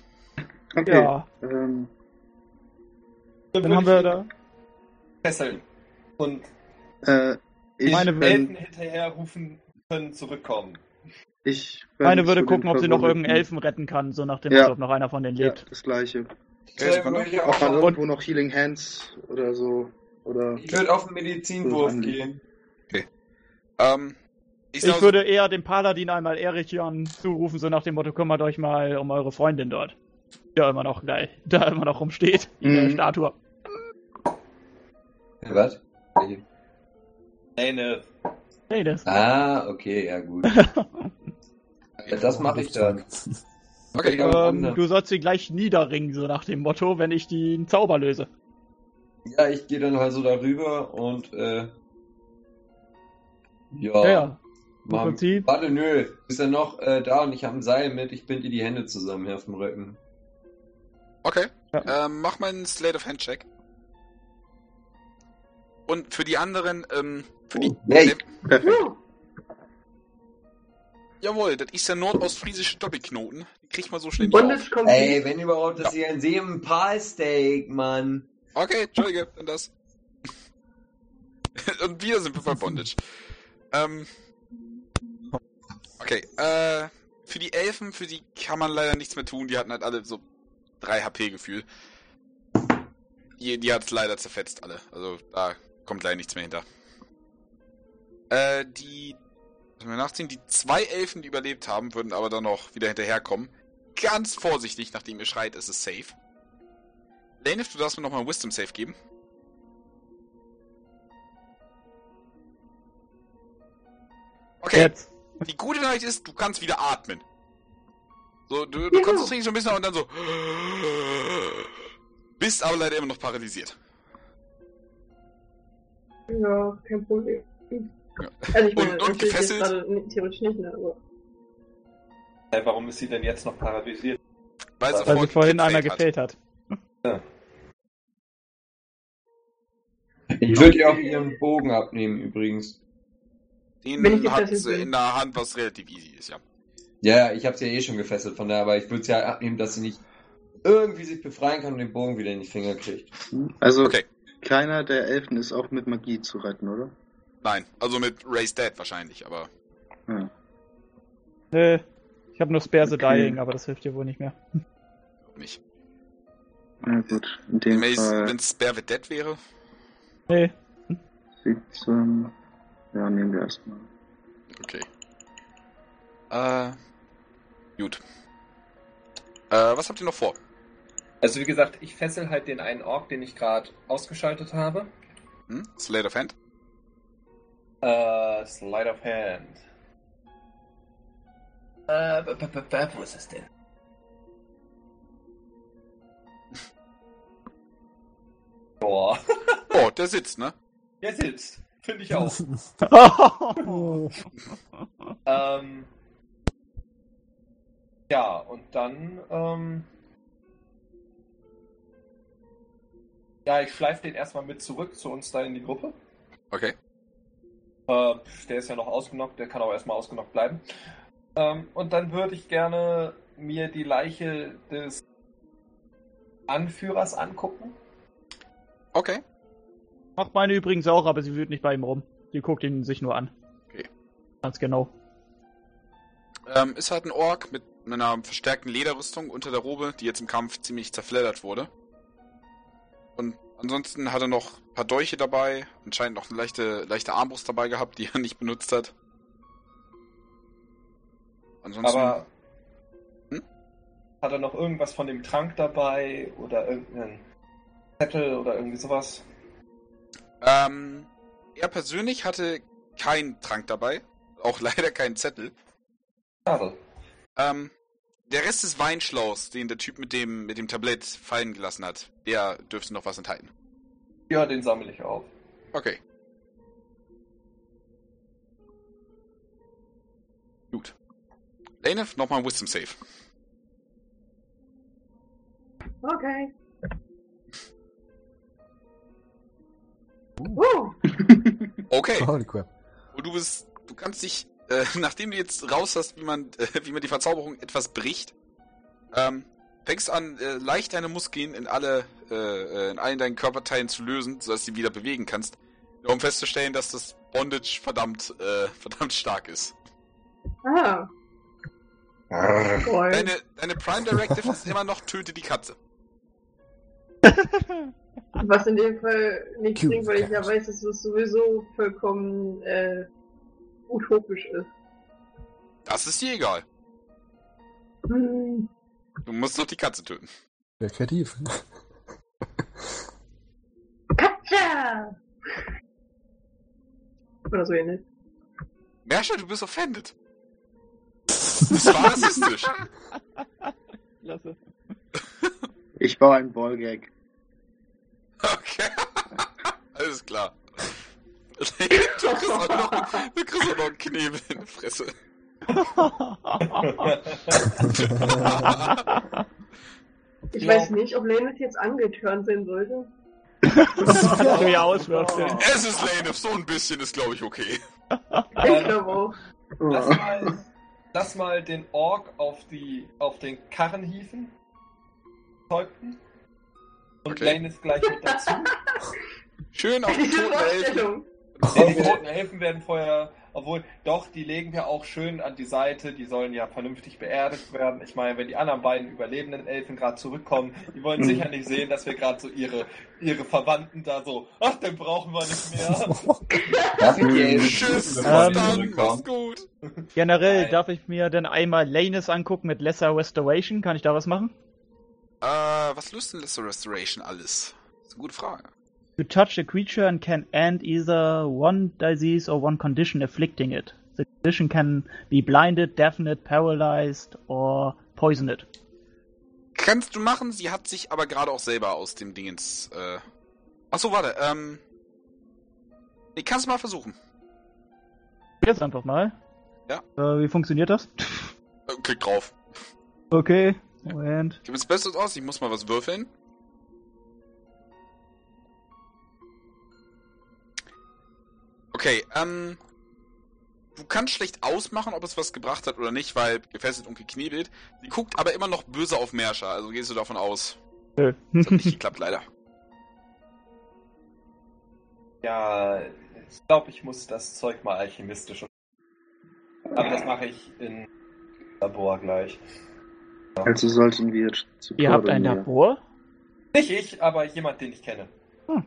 Okay. Ja, Ähm, dann haben wir da. Fesseln. Und äh, ich, Meine Elfen wenn, hinterher rufen können zurückkommen. ich Meine würde den gucken, ob sie noch irgendeinen Elfen retten kann, so nach dem Ja. Ob noch einer von denen Ja, lebt. das gleiche. Okay, Sekunde. ich Ob man auch irgendwo noch Healing Hands oder so. Oder. ich würde auf einen Medizinwurf gehen. Ähm, ich, Ich würde eher dem Paladin einmal Erichion zurufen, so nach dem Motto, kümmert euch mal um eure Freundin dort. Ja, immer noch geil. Da immer noch rumsteht, in der Mhm. Statue. Was? Hey, das. Ah, okay, ja gut. Ja, das mache ich dann. Okay, Ähm, du sollst sie gleich niederringen, so nach dem Motto, wenn ich den Zauber löse. Ja, ich gehe dann halt so darüber und äh. Ja. Ja, ja. Prinzip. Warte, nö. Du bist ja noch äh, da und ich habe ein Seil mit. Ich binde dir die Hände zusammen hier auf dem Rücken. Okay. Ja. Ähm, mach mal einen Slate of Hand Check. Und für die anderen, ähm, für die. Hey. Perfekt. Jawohl, das ist der nordostfriesische Doppelknoten. Die kriegt man so schnell nicht auf. Bondage kommt Ey, wenn überhaupt, das hier ein Seelenpalsteak, Mann. Okay, Entschuldige, dann das. Und wir sind bei Bondage. Ähm. Okay, äh, für die Elfen, für die kann man leider nichts mehr tun. Die hatten halt alle so 3 HP Gefühl. Die, die hat es leider zerfetzt, alle. Also da kommt leider nichts mehr hinter. Äh, die. Müssen wir nachziehen? Die zwei Elfen, die überlebt haben, würden aber dann noch wieder hinterherkommen. Ganz vorsichtig, nachdem ihr schreit, ist es safe. Lane, du darfst mir nochmal ein Wisdom Safe geben. Okay. Jetzt die gute Nachricht ist, du kannst wieder atmen. So, du, du konzentrierst dich so ein bisschen und dann so. Bist aber leider immer noch paralysiert. Ja, kein Problem. Ja. Also ich meine, Und- und gefesselt? theoretisch nicht, ne, aber. Äh, warum ist sie denn jetzt noch paralysiert? Weil sie, Weil Weil sie vorhin hat. gefällt hat. Ich würde ihr auch ihren Bogen abnehmen, übrigens. Den hat in der Hand, was relativ easy ist, ja. Ja, ich habe sie ja eh schon gefesselt, von daher, aber ich würde sie ja abnehmen, dass sie nicht irgendwie sich befreien kann und den Bogen wieder in die Finger kriegt. Also, Okay. keiner der Elfen ist auch mit Magie zu retten, oder? Nein, also mit Raise Dead wahrscheinlich, aber. Ja. Nö. Ich habe nur Spare the Okay. Dying, aber das hilft dir wohl nicht mehr. nicht. Na gut, in dem Fall Wenn es Spare the Dead wäre. Nee. 17. Ja, nehmen wir erstmal. Okay. Äh. Gut. Äh, was habt ihr noch vor? Also wie gesagt, ich fessel halt den einen Ork, den ich gerade ausgeschaltet habe. Hm? Slate of Hand? Äh, Slide of Hand. Äh, b- b- b- b- wo ist es denn? Boah, Oh, der sitzt, ne? der sitzt. Finde ich auch. ähm, ja, und dann, ähm, ja, ich schleife den erstmal mit zurück zu uns da in die Gruppe. Okay. Äh, der ist ja noch ausgenockt, der kann auch erstmal ausgenockt bleiben. Ähm, und dann würde ich gerne mir die Leiche des Anführers angucken. Okay. Macht meine übrigens auch, aber sie wühlt nicht bei ihm rum. Sie guckt ihn sich nur an. Okay. Ganz genau. Ähm, ist halt ein Ork mit einer verstärkten Lederrüstung unter der Robe, die jetzt im Kampf ziemlich zerfleddert wurde. Und ansonsten hat er noch ein paar Dolche dabei, anscheinend noch eine leichte, leichte Armbrust dabei gehabt, die er nicht benutzt hat. Ansonsten. Aber Hm? hat er noch irgendwas von dem Trank dabei oder irgendeinen Zettel oder irgendwie sowas? Ähm, er persönlich hatte keinen Trank dabei, auch leider keinen Zettel. Schade. Ähm, der Rest des Weinschlauchs, den der Typ mit dem, mit dem Tablett fallen gelassen hat, der dürfte noch was enthalten. Ja, den sammle ich auf. Okay. Gut. Lanef, nochmal ein Wisdom Save. Okay. Uh, Okay. Holy crap. Und du bist, du kannst dich, äh, nachdem du jetzt raus hast, wie man, äh, wie man die Verzauberung etwas bricht, ähm, fängst an, äh, leicht deine Muskeln in alle, äh, äh, in allen deinen Körperteilen zu lösen, sodass du sie wieder bewegen kannst, um festzustellen, dass das Bondage verdammt, äh, verdammt stark ist. ah. Deine, deine Prime Directive ist immer noch, töte die Katze. Was in dem Fall nicht Cute bringt, weil ich ja weiß, dass es sowieso vollkommen äh, utopisch ist. Das ist dir egal. Hm. Du musst doch die Katze töten. Sehr kreativ. Katja! Oder so ähnlich. Mersha, du bist offended. Das war rassistisch. Klasse. Ich baue einen Ballgag. Okay. Alles klar. Du kriegst auch noch, du kriegst auch noch einen Knebel in die Fresse. Ich weiß nicht, ob Lennis jetzt angeturnt sein sollte. Es ist Lanef, so ein bisschen ist, glaube ich, okay. Ich glaube auch. Lass mal, lass mal den Ork auf, die, auf den Karren hieven. Zeugten. Und Okay. Lane ist gleich mit dazu. Schön auf die toten Elfen. Ja, die toten Elfen werden vorher, obwohl, doch, die legen wir auch schön an die Seite, die sollen ja vernünftig beerdigt werden. Ich meine, wenn die anderen beiden überlebenden Elfen gerade zurückkommen, die wollen sicher nicht sehen, dass wir gerade so ihre, ihre Verwandten da so, ach, den brauchen wir nicht mehr. Tschüss, dann, mach's gut. Generell Nein. darf ich mir denn einmal Lanus angucken mit Lesser Restoration? Kann ich da was machen? Äh, was löst denn Lesser Restoration alles? Das ist eine gute Frage. You touch a creature and can end either one disease or one condition afflicting it. The condition can be blinded, deafened, paralyzed or poisoned. Kannst du machen, sie hat sich aber gerade auch selber aus dem Dingens. Äh... Achso, warte, ähm. Kannst du mal versuchen. Jetzt einfach mal. Ja. Äh, wie funktioniert das? Äh, Klick drauf. Okay, Moment. Gib es Bestes aus, ich muss mal was würfeln. Okay, ähm. Du kannst schlecht ausmachen, ob es was gebracht hat oder nicht, weil gefesselt und geknebelt. Sie guckt aber immer noch böse auf Merscher, also gehst du davon aus. Nö. Das hat nicht geklappt, leider. Ja, ich glaube, ich muss das Zeug mal alchemistisch. Aber das mache ich im Labor gleich. Also sollten wir zu Ihr habt ein. Labor? Nicht ich, aber jemand, den ich kenne. Hm.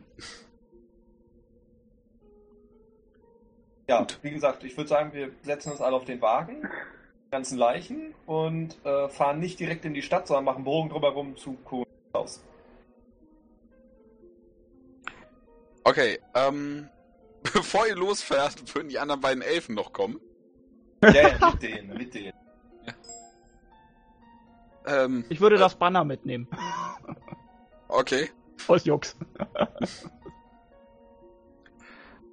Ja, wie gesagt, ich würde sagen, wir setzen uns alle auf den Wagen, die ganzen Leichen und äh, fahren nicht direkt in die Stadt, sondern machen Bogen drumherum zu Kuhns Haus. Okay, ähm. Bevor ihr losfährt, würden die anderen beiden Elfen noch kommen. Ja, ja, mit denen, mit denen. Ähm, Ich würde das Banner mitnehmen. okay. Aus Jux.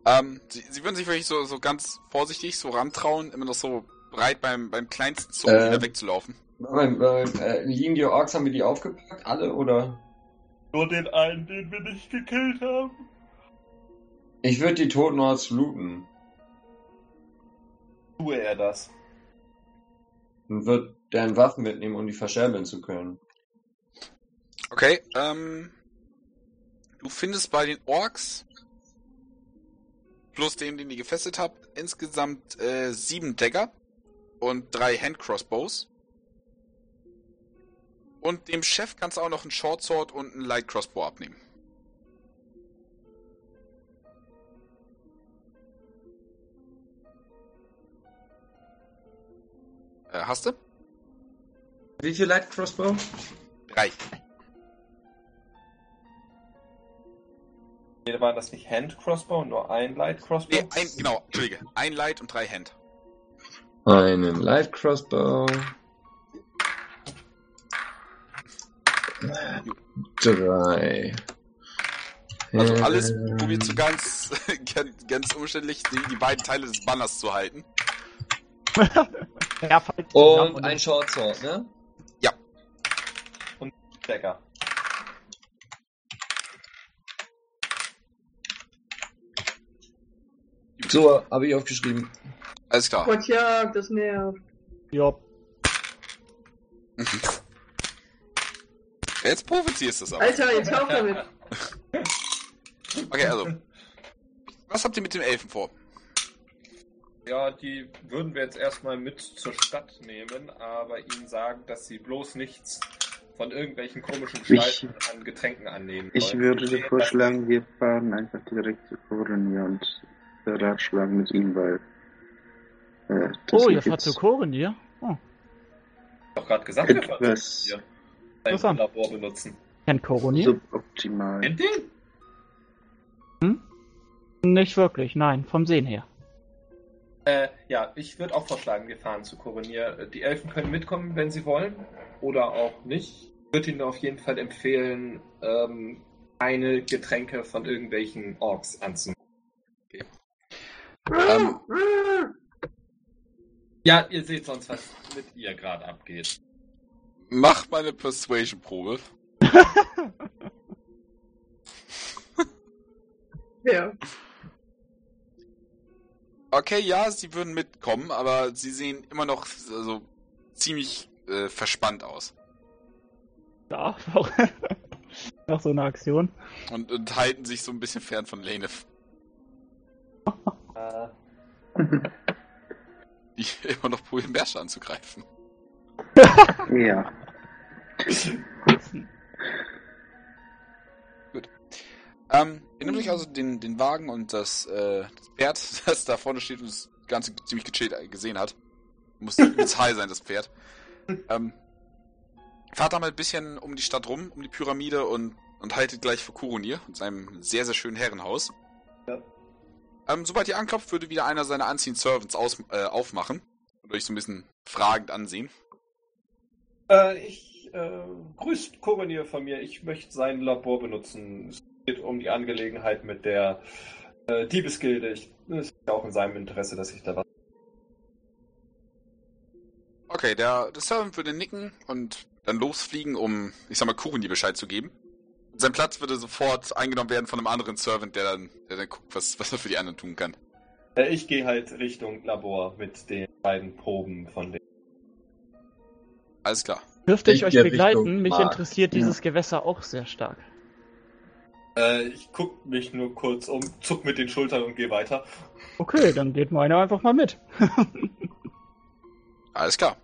Ähm, sie, sie würden sich wirklich so, so ganz vorsichtig so rantrauen, immer noch so breit beim, beim kleinsten Zug Äh. wieder wegzulaufen. Beim, äh, äh, liegen die Orks, haben wir die aufgepackt, alle, oder? Nur den einen, den wir nicht gekillt haben. Ich würde die Toten Orks looten Tue er das. und würde deren Waffen mitnehmen, um die verscherbeln zu können. Okay, ähm. Du findest bei den Orks plus dem, den ihr gefesselt habt, insgesamt äh, sieben Dagger und drei Handcrossbows. Und dem Chef kannst du auch noch einen Short Sword und einen Light Crossbow abnehmen. Äh, hast du? Wie viel Light Crossbow? Drei. War das nicht Hand Crossbow, nur ein Light Crossbow? Nee, ein, genau, Entschuldige. Ein Light und drei Hand. Einen Light Crossbow. Drei. Also Äh, alles probiert so ganz, ganz, ganz umständlich, die, die beiden Teile des Banners zu halten. Ja, falls zusammen Und ein Short Sword, ne? Decker. So, habe ich aufgeschrieben. Alles klar. Gott, ja, das nervt. Ja, Jetzt provozierst du es aber. Alter, jetzt hör damit. Okay, also. Was habt ihr mit dem Elfen vor? Ja, die würden wir jetzt erstmal mit zur Stadt nehmen, aber ihnen sagen, dass sie bloß nichts von irgendwelchen komischen Gestalten an Getränken annehmen Ich würde dir vorschlagen, wir fahren einfach direkt zu Corenia und beratschlagen mit ihm, weil. Äh, Oh, ihr fahrt zu Korenir? Oh, Ich hab doch gerade gesagt, wir fahren etwas hier. Ein Interessant. Labor benutzen. kennt Korenir? suboptimal. Kennt den? Nicht wirklich, nein, vom Sehen her. Äh, ja, ich würde auch vorschlagen, wir fahren zu Koronier. Die Elfen können mitkommen, wenn sie wollen, oder auch nicht. Ich würde ihnen auf jeden Fall empfehlen, ähm, keine Getränke von irgendwelchen Orks anzunehmen. Ähm, Ja, ihr seht sonst, was mit ihr gerade abgeht. mach mal eine Persuasion-Probe. Ja. Okay, ja, sie würden mitkommen, aber sie sehen immer noch also, ziemlich äh, verspannt aus. Ja, auch nach so einer Aktion. Und, und halten sich so ein bisschen fern von Lane, Äh, die immer noch probieren, Bärsche anzugreifen. Ja. Ähm, ihr nehmt euch also den, den Wagen und das, äh, das Pferd, das da vorne steht und das Ganze ziemlich gechillt gesehen hat. Muss übelst high sein, das Pferd. Ähm, fahrt da mal ein bisschen um die Stadt rum, um die Pyramide und, und haltet gleich vor Kurunir und seinem sehr, sehr schönen Herrenhaus. Ja. Ähm, sobald ihr anklopft, würde wieder einer seiner Unseen Servants aus, äh, aufmachen und euch so ein bisschen fragend ansehen. Äh, ich äh, grüßt Koronier von mir. Ich möchte sein Labor benutzen. Es geht um die Angelegenheit mit der äh, Diebesgilde. Ich, es ist ja auch in seinem Interesse, dass ich da was. Okay, der, der Servant würde nicken und dann losfliegen, um, ich sag mal, Kuruni Bescheid zu geben. Sein Platz würde sofort eingenommen werden von einem anderen Servant, der dann, der dann guckt, was, was er für die anderen tun kann. Äh, ich gehe halt Richtung Labor mit den beiden Proben von den. Alles klar. Dürfte ich, Ich euch begleiten? Richtung Mich Markt. interessiert dieses Gewässer auch sehr stark. Äh, ich guck mich nur kurz um, zuck mit den Schultern und gehe weiter. Okay, dann geht meiner einfach mal mit. Alles klar.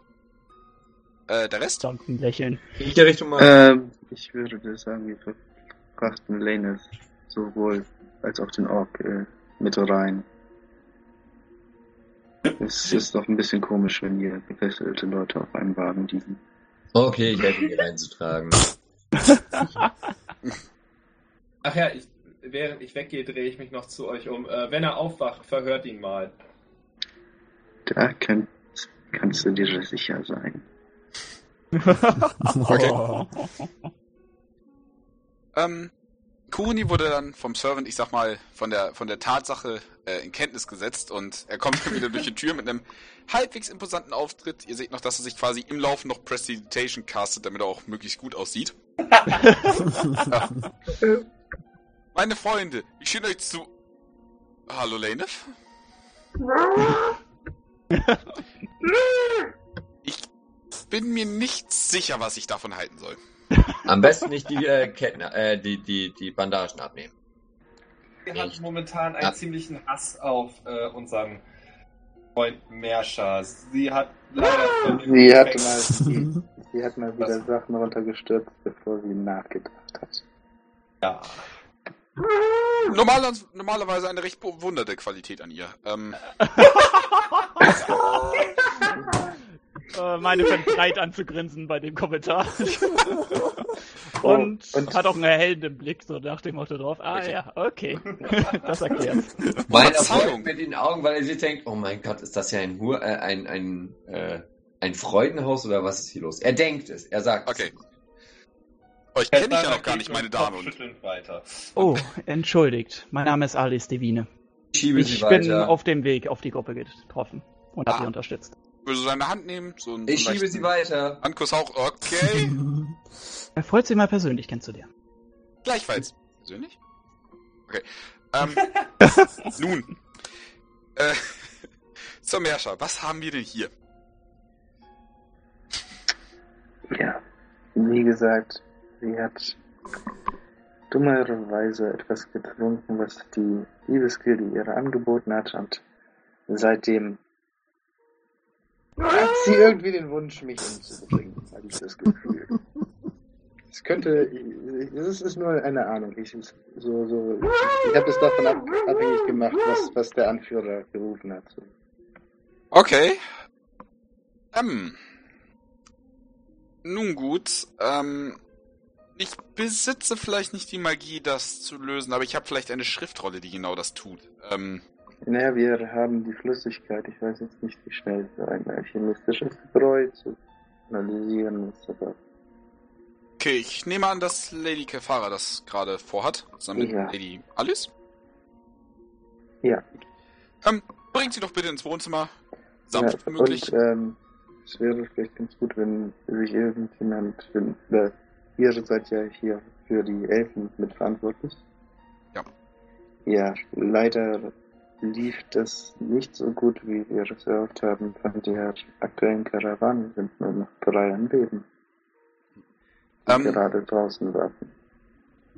Äh, der Rest? Ein Lächeln. Ich der Richtung mal. Ähm, ich würde sagen, wir verfrachten Lanes sowohl als auch den Ork äh, mit rein. Es ist doch ein bisschen komisch, wenn hier gefesselte Leute auf einem Wagen liegen. Okay, ich helfe ihn hier reinzutragen. Ach ja, ich, während ich weggehe, drehe ich mich noch zu euch um. Äh, wenn er aufwacht, verhört ihn mal. Da kann, kannst du dir sicher sein. Okay. Ähm, Kuruni wurde dann vom Servant, ich sag mal, von der, von der Tatsache äh, in Kenntnis gesetzt und er kommt dann wieder durch die Tür mit einem halbwegs imposanten Auftritt. Ihr seht noch, dass er sich quasi im Lauf noch Prestidigitation castet, damit er auch möglichst gut aussieht. ja. Meine Freunde, ich schicke euch zu... Hallo, Lanef? Ich bin mir nicht sicher, was ich davon halten soll. Am besten nicht die äh, Ketten, äh, die, die, die Bandagen abnehmen. Hat Echt? momentan einen Ja. ziemlichen Hass auf äh, unseren Freund Merscha. Sie hat leider Sie hat mal, sie, sie hat mal wieder Was? Sachen runtergestürzt, bevor sie nachgedacht hat. Ja. Normal, normalerweise eine recht bewunderte Qualität an ihr. Ähm, Äh, meine fängt breit an zu grinsen bei dem Kommentar. und, Oh, und- hat auch einen erhellenden Blick, so nach dem Motto drauf. Ah Okay. ja, okay. das erklärt's. Mein Verzeihung. Erfolg mit den Augen, weil er sich denkt, oh mein Gott, ist das ja ein Hur, äh, ein, ein, äh, ein Freudenhaus oder was ist hier los? Er denkt es, er sagt Okay. es. Euch kenne ich ja noch gar nicht, meine Dame. Und weiter. Oh, entschuldigt. Mein Name ist Alice Devine. Ich schiebe sie Ich bin weiter. auf dem Weg auf die Gruppe getroffen und habe Ah. sie unterstützt. würde seine Hand nehmen, so einen, so ich einen schiebe sie weiter. Handkuss auch. Okay. Er freut sich mal persönlich kennenzulernen. Gleichfalls. Persönlich? Okay. Ähm, nun. Äh, zur Merscher, was haben wir denn hier? Ja, wie gesagt, sie hat dummerweise etwas getrunken, was die Liebesgilde ihr angeboten hat und seitdem hat sie irgendwie den Wunsch, mich umzubringen, habe ich das Gefühl. Es könnte, es ist nur eine Ahnung. Ich, so, so, ich habe es davon ab, abhängig gemacht, was, was der Anführer gerufen hat. Okay. Ähm. Nun gut, ähm. Ich besitze vielleicht nicht die Magie, das zu lösen, aber ich habe vielleicht eine Schriftrolle, die genau das tut. Ähm, Naja, wir haben die Flüssigkeit. Ich weiß jetzt nicht, wie schnell so ein alchemistisches Gebräu zu analysieren ist, aber okay, ich nehme an, dass Lady Kefara das gerade vorhat, zusammen mit Ja. Lady Alice. ja. Ähm, bringt sie doch bitte ins Wohnzimmer. Sanft ja möglich. Und ähm, es wäre vielleicht ganz gut, wenn sich irgendjemand, wenn, ihr seid ja hier für die Elfen mitverantwortlich. Ja. Ja, leider lief das nicht so gut, wie wir es erhofft haben. Von der aktuellen Karawane sind nur noch drei am Leben. Die Ähm. gerade draußen warten.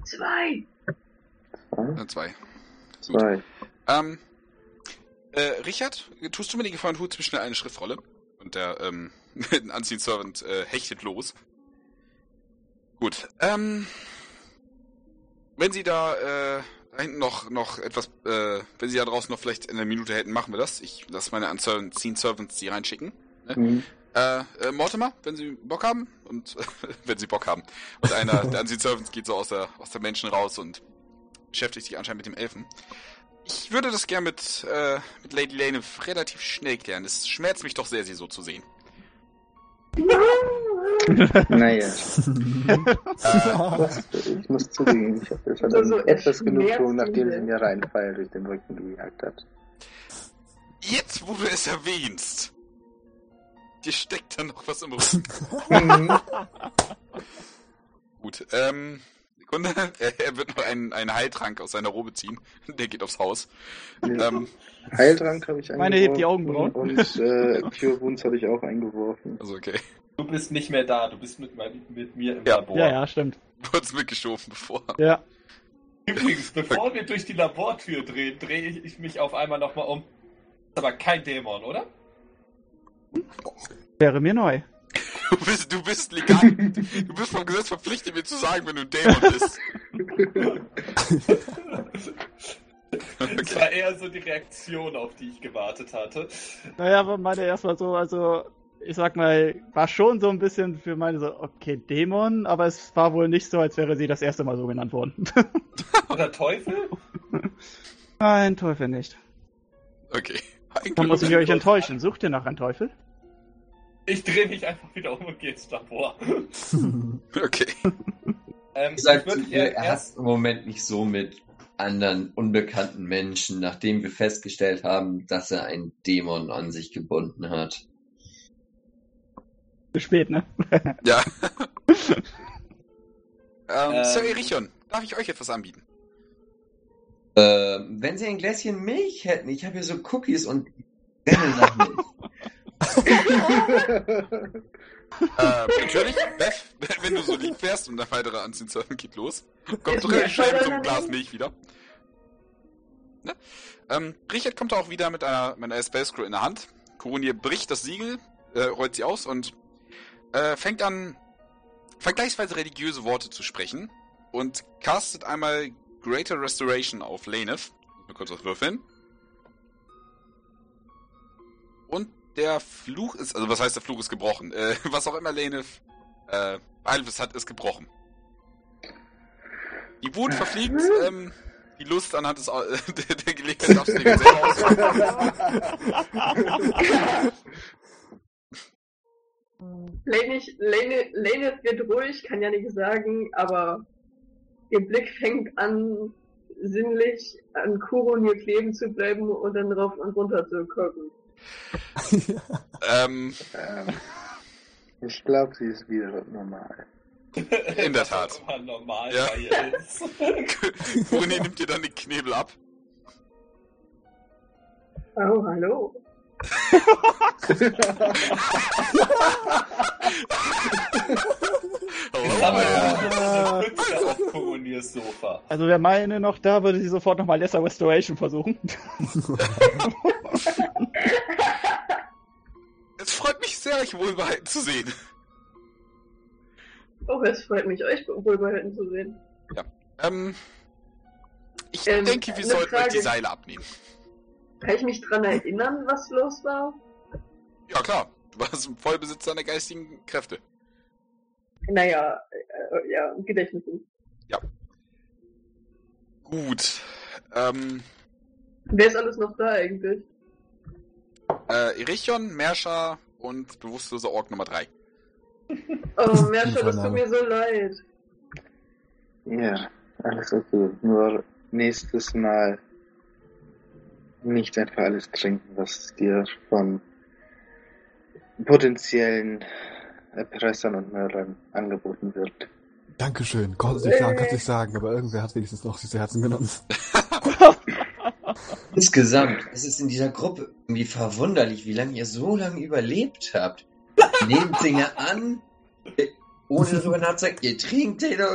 Zwei. Zwei? Zwei. Zwei. Ähm, äh, Richard, tust du mir den Gefallen und holst mir schnell eine Schriftrolle? Und der, ähm, Unseen Servant äh, hechtet los. Gut, ähm, wenn Sie da, äh, da hinten noch, noch etwas, äh, wenn Sie da draußen noch vielleicht eine Minute hätten, machen wir das. Ich lasse meine Unseen Servants die reinschicken. Mhm. Äh, äh, Mortimer, wenn Sie Bock haben und wenn Sie Bock haben. Und einer der Unseen Servants geht so aus der, aus der Menschen raus und beschäftigt sich anscheinend mit dem Elfen. Ich würde das gern mit, äh, mit Lady Lane relativ schnell klären. Es schmerzt mich doch sehr, sie so zu sehen. Naja. Was, ich muss zugeben, ich habe hat Also, etwas genug schmerzt tun, nachdem sie mir Reinfall durch den Rücken gejagt hat. Jetzt, wo du es erwähnst. Dir steckt da noch was im Rücken. Mhm. Gut, ähm, Sekunde. Er, er wird noch einen, einen Heiltrank aus seiner Robe ziehen. Der geht aufs Haus. Ja. Ähm, Heiltrank habe ich eingeworfen. Meine hebt die Augenbrauen. Und äh, Cure Wounds habe ich auch eingeworfen. also okay. Du bist nicht mehr da, du bist mit, mein- mit mir im Ja. Labor. Ja, ja, stimmt. Kurz mitgeschoben, bevor. Ja. Übrigens, bevor wir durch die Labortür drehen, drehe ich mich auf einmal nochmal um. Ist aber kein Dämon, oder? Wäre mir neu. Du bist, du bist legal. Du bist vom Gesetz verpflichtet, mir zu sagen, wenn du ein Dämon bist. Das war eher so die Reaktion, auf die ich gewartet hatte. Naja, aber meine erstmal so, also, ich sag mal, war schon so ein bisschen für meine so, okay, Dämon, aber es war wohl nicht so, als wäre sie das erste Mal so genannt worden. Oder Teufel? Nein, Teufel nicht. Okay. Dann muss ich euch enttäuschen. Sucht ihr nach einem Teufel? Ich drehe mich einfach wieder um und gehe ins Labor. Okay. Ähm, Ich sag zu ihr, er hat im Moment nicht so mit anderen unbekannten Menschen, nachdem wir festgestellt haben, dass er einen Dämon an sich gebunden hat. Zu spät, ne? Ja. ähm, Ähm. Sir Erichon, darf ich euch etwas anbieten? Äh, wenn Sie ein Gläschen Milch hätten, ich habe hier so Cookies und nach Milch. äh, natürlich, Beth, wenn du so lieb wärst und der weitere anziehen soll, geht los. Kommt doch schnell einem Glas. Milch wieder. Ne? Ähm, Richard kommt auch wieder mit einer, mit einer Spell Scroll in der Hand. Koronier bricht das Siegel, äh, rollt sie aus und äh, fängt an, vergleichsweise religiöse Worte zu sprechen und castet einmal Greater Restoration auf Laneth. Mal kurz was würfeln. Und der Fluch ist, also was heißt der Fluch ist gebrochen? Äh, was auch immer Laneth äh, Alvis hat, ist gebrochen. Die Wut verfliegt, ähm, die Lust anhand des, Au- der, der Gelegenheit darfst du dir selber. Lane, Lane, Lane wird ruhig, kann ja nichts sagen, aber ihr Blick fängt an, sinnlich an Kurunir kleben zu bleiben und dann rauf und runter zu gucken. ähm, ähm, ich glaube, sie ist wieder normal. In der Tat. Normal Ja. bei ihr ist. Coroni nimmt dir dann den Knebel ab. Oh, hallo. Hallo. ja Koroniers Sofa. Also wäre meine noch da, würde sie sofort nochmal Lesser Restoration versuchen. Es freut mich sehr, euch wohlbehalten zu sehen. Oh, es freut mich, euch wohlbehalten zu sehen. Ähm, ich Ähm, denke, wir sollten euch die Frage. Seile abnehmen. Kann ich mich dran erinnern, was los war? Ja, klar. Du warst im Vollbesitz deiner geistigen Kräfte. Naja, äh, ja, Gedächtnis. Gut. Ähm, Wer ist alles noch da eigentlich? äh, Erichon, Mersha und bewusstlose Ork Nummer 3. Oh, Merscha, das tut mir so leid. Ja, alles okay. Nur nächstes Mal nicht einfach alles trinken, was dir von potenziellen Erpressern und Mördern angeboten wird. Dankeschön. Konnte nicht sagen, kannst nicht sagen, aber irgendwer hat wenigstens noch zu Herzen genommen. Insgesamt, es ist in dieser Gruppe irgendwie verwunderlich, wie lange ihr so lange überlebt habt. Nehmt Dinge an, ohne darüber nachzudenken. Ihr trinkt Dinge,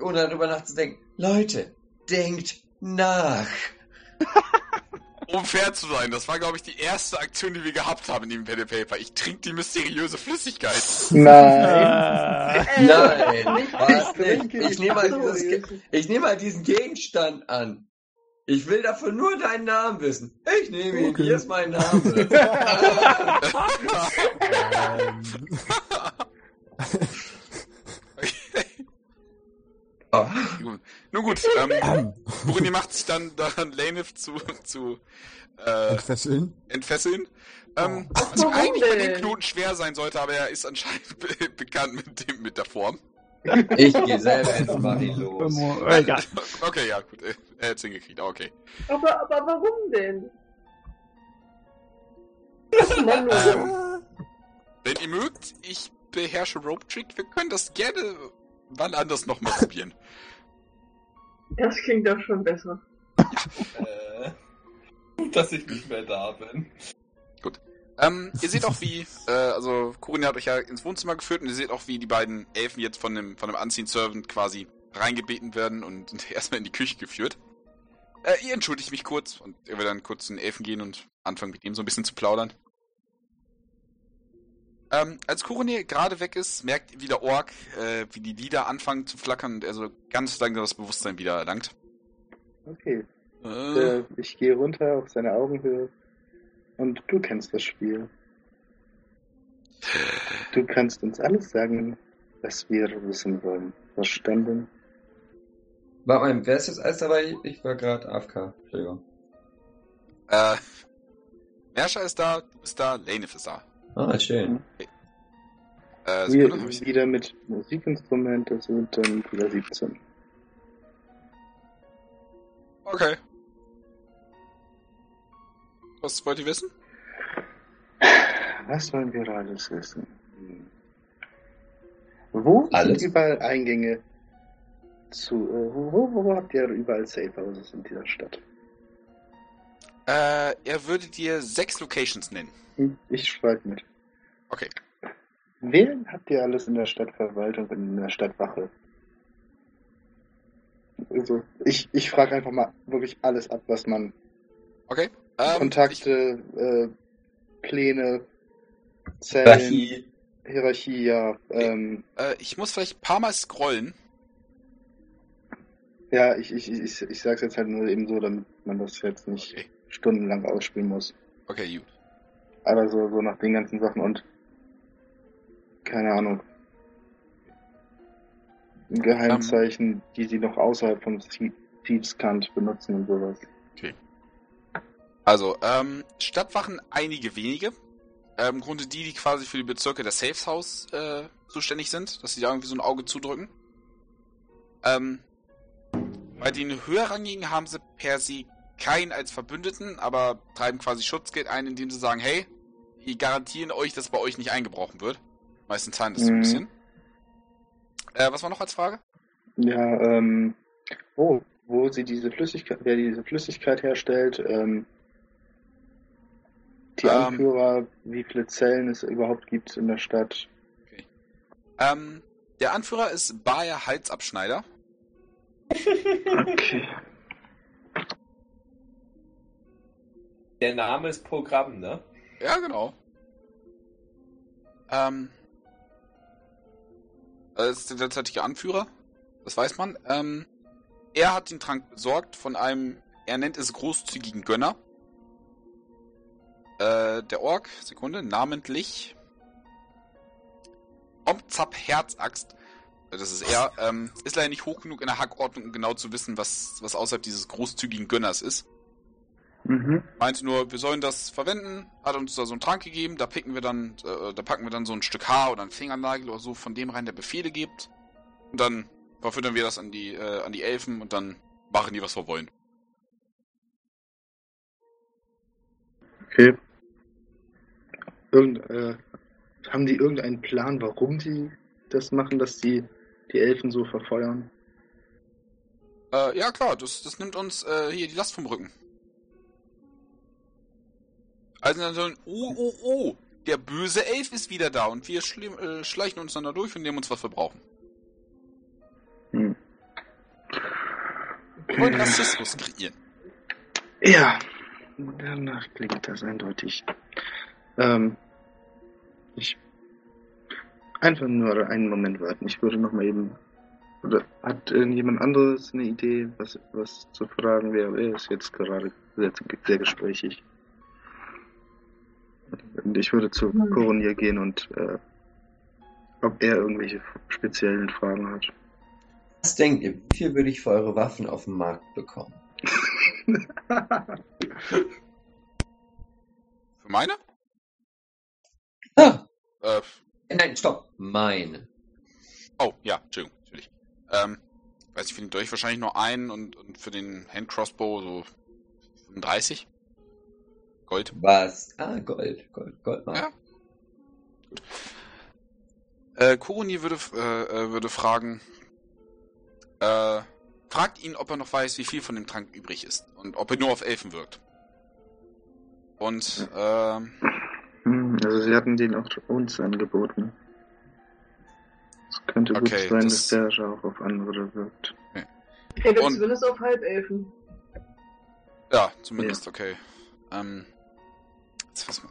ohne darüber nachzudenken. Leute, denkt nach. Um fair zu sein, das war, glaube ich, die erste Aktion, die wir gehabt haben in dem Pen and Paper. Ich trinke die mysteriöse Flüssigkeit. Nein! Äh, Nein, nicht was trinken. nicht. Ich nehme mal, nehme mal diesen Gegenstand an. Ich will dafür nur deinen Namen wissen. Ich nehme ihn, Okay. hier ist mein Name. ähm, Oh. Nun gut, ähm, Kuruni macht sich dann daran, Lanef zu, zu äh, Entfesseln? entfesseln. Ähm, Oh. was ihm Warum eigentlich bei den? Knoten schwer sein sollte, aber er ist anscheinend be bekannt mit, dem, mit der Form. Ich gehe selber ins Barry los. Egal. Okay, ja, gut. äh, Er hat's hingekriegt, okay. Aber, aber warum denn? Ähm, wenn ihr mögt, ich beherrsche Rope Trick. Wir können das gerne wann anders nochmal probieren. Das klingt doch schon besser. Äh, gut, dass ich nicht mehr da bin. Ähm, ihr seht auch wie, äh, also Corinne hat euch ja ins Wohnzimmer geführt und ihr seht auch wie die beiden Elfen jetzt von dem, von dem Unseen Servant quasi reingebeten werden und sind erstmal in die Küche geführt. Äh, ihr entschuldigt mich kurz und ihr werdet dann kurz zu den Elfen gehen und anfangen mit ihm so ein bisschen zu plaudern. Ähm, als Corinne gerade weg ist, merkt ihr wieder Ork, äh, wie die Lieder anfangen zu flackern und er so ganz langsam das Bewusstsein wieder erlangt. Okay, Äh, ich gehe runter auf seine Augenhöhe und du kennst das Spiel. Du kannst uns alles sagen, was wir wissen wollen. Verstanden? War mein, wer ist jetzt alles dabei? Ich war gerade AFK. Entschuldigung. äh, Mersha ist da, du bist da, Lanef ist da. Ah, schön. Äh, Wir wieder mit Musikinstrument, das sind dann wieder 17. Okay. Was wollt ihr wissen? Was wollen wir alles wissen? Hm. Wo Alles? sind überall Eingänge zu, äh, wo, wo, wo habt ihr überall Safe Houses in dieser Stadt? Äh, er würde dir sechs Locations nennen. Ich schreibe mit. Okay. Wen habt ihr alles in der Stadtverwaltung und in der Stadtwache? Also, ich, ich frage einfach mal wirklich alles ab, was man. Okay. Ähm, Kontakte, äh, Pläne, Zellen, Hierarchie. Hierarchie, ja. Ähm, Ich, äh, ich muss vielleicht ein paar Mal scrollen. ja, ich, ich, ich, ich sag's jetzt halt nur eben so, damit man das jetzt nicht Okay. Stundenlang ausspielen muss. Okay, gut. Aber so, so nach den ganzen Sachen und keine Ahnung. Geheimzeichen, die sie noch außerhalb von Thie- Thieves Cant benutzen und sowas. Also, ähm, Stadtwachen einige wenige. Ähm, Im Grunde die, die quasi für die Bezirke der Safe House äh, zuständig sind, dass sie da irgendwie so ein Auge zudrücken. Ähm, bei den höherrangigen haben sie per se keinen als Verbündeten, aber treiben quasi Schutzgeld ein, indem sie sagen, hey, die garantieren euch, dass bei euch nicht eingebrochen wird. Meistens zahlen das so ein Mhm. bisschen. Äh, was war noch als Frage? Ja, ähm, wo, wo sie diese Flüssigkeit, wer diese Flüssigkeit herstellt, ähm, die Ähm. Anführer, wie viele Zellen es überhaupt gibt in der Stadt. Ähm, der Anführer ist Bayer Halsabschneider. Okay. Der Name ist Programm, ne? Ja, genau. Ähm. Das ist der derzeitige Anführer. Das weiß man. Ähm, er hat den Trank besorgt von einem, er nennt es großzügigen Gönner. Äh, der Ork, Sekunde, namentlich. Omzap Herzaxt. Das ist er. Ähm, ist leider nicht hoch genug in der Hackordnung, um genau zu wissen, was, was außerhalb dieses großzügigen Gönners ist Mhm. meinte nur, wir sollen das verwenden, hat uns da so einen Trank gegeben, da picken wir dann, äh, da packen wir dann so ein Stück Haar oder einen Fingernagel oder so von dem rein, der Befehle gibt. Und dann verfüttern wir das an die, äh, an die Elfen und dann machen die, was wir wollen. Okay. Irgend, äh, haben die irgendeinen Plan, warum sie das machen, dass die die Elfen so verfeuern? Äh, ja klar, das, das nimmt uns äh, hier die Last vom Rücken. Also dann so, oh, oh, oh, der böse Elf ist wieder da und wir äh, schleichen uns dann da durch und nehmen uns, was wir brauchen. Hm. Wir wollen Rassismus kreieren. Ja, danach klingt das eindeutig. Ähm, ich einfach nur einen Moment warten. Ich würde noch mal eben. Oder hat irgendjemand anderes eine Idee, was, was zu fragen wäre? Er ist jetzt gerade sehr, sehr gesprächig. Und ich würde zu Hm. Koronier gehen und äh, ob er irgendwelche speziellen Fragen hat. Was denkt ihr, wie viel würde ich für eure Waffen auf dem Markt bekommen? Für meine? Ah, Äh, nein, stopp. Meine. oh, ja, Entschuldigung, natürlich. Ähm, weiß ich, für den Dolch wahrscheinlich nur einen und, und für den Handcrossbow so 35 Gold. Was? Ah, Gold. Gold. Goldmark. Ja. Äh, Koroni würde, f- äh, äh, würde fragen, äh, fragt ihn, ob er noch weiß, wie viel von dem Trank übrig ist und ob er nur auf Elfen wirkt. Und, ähm, Hm, Also sie hatten den auch uns angeboten. Es könnte gut Okay, sein, das- dass der auch auf andere wirkt. Okay, dann Und- zumindest auf Halbelfen. ja, zumindest, okay. Ähm, was,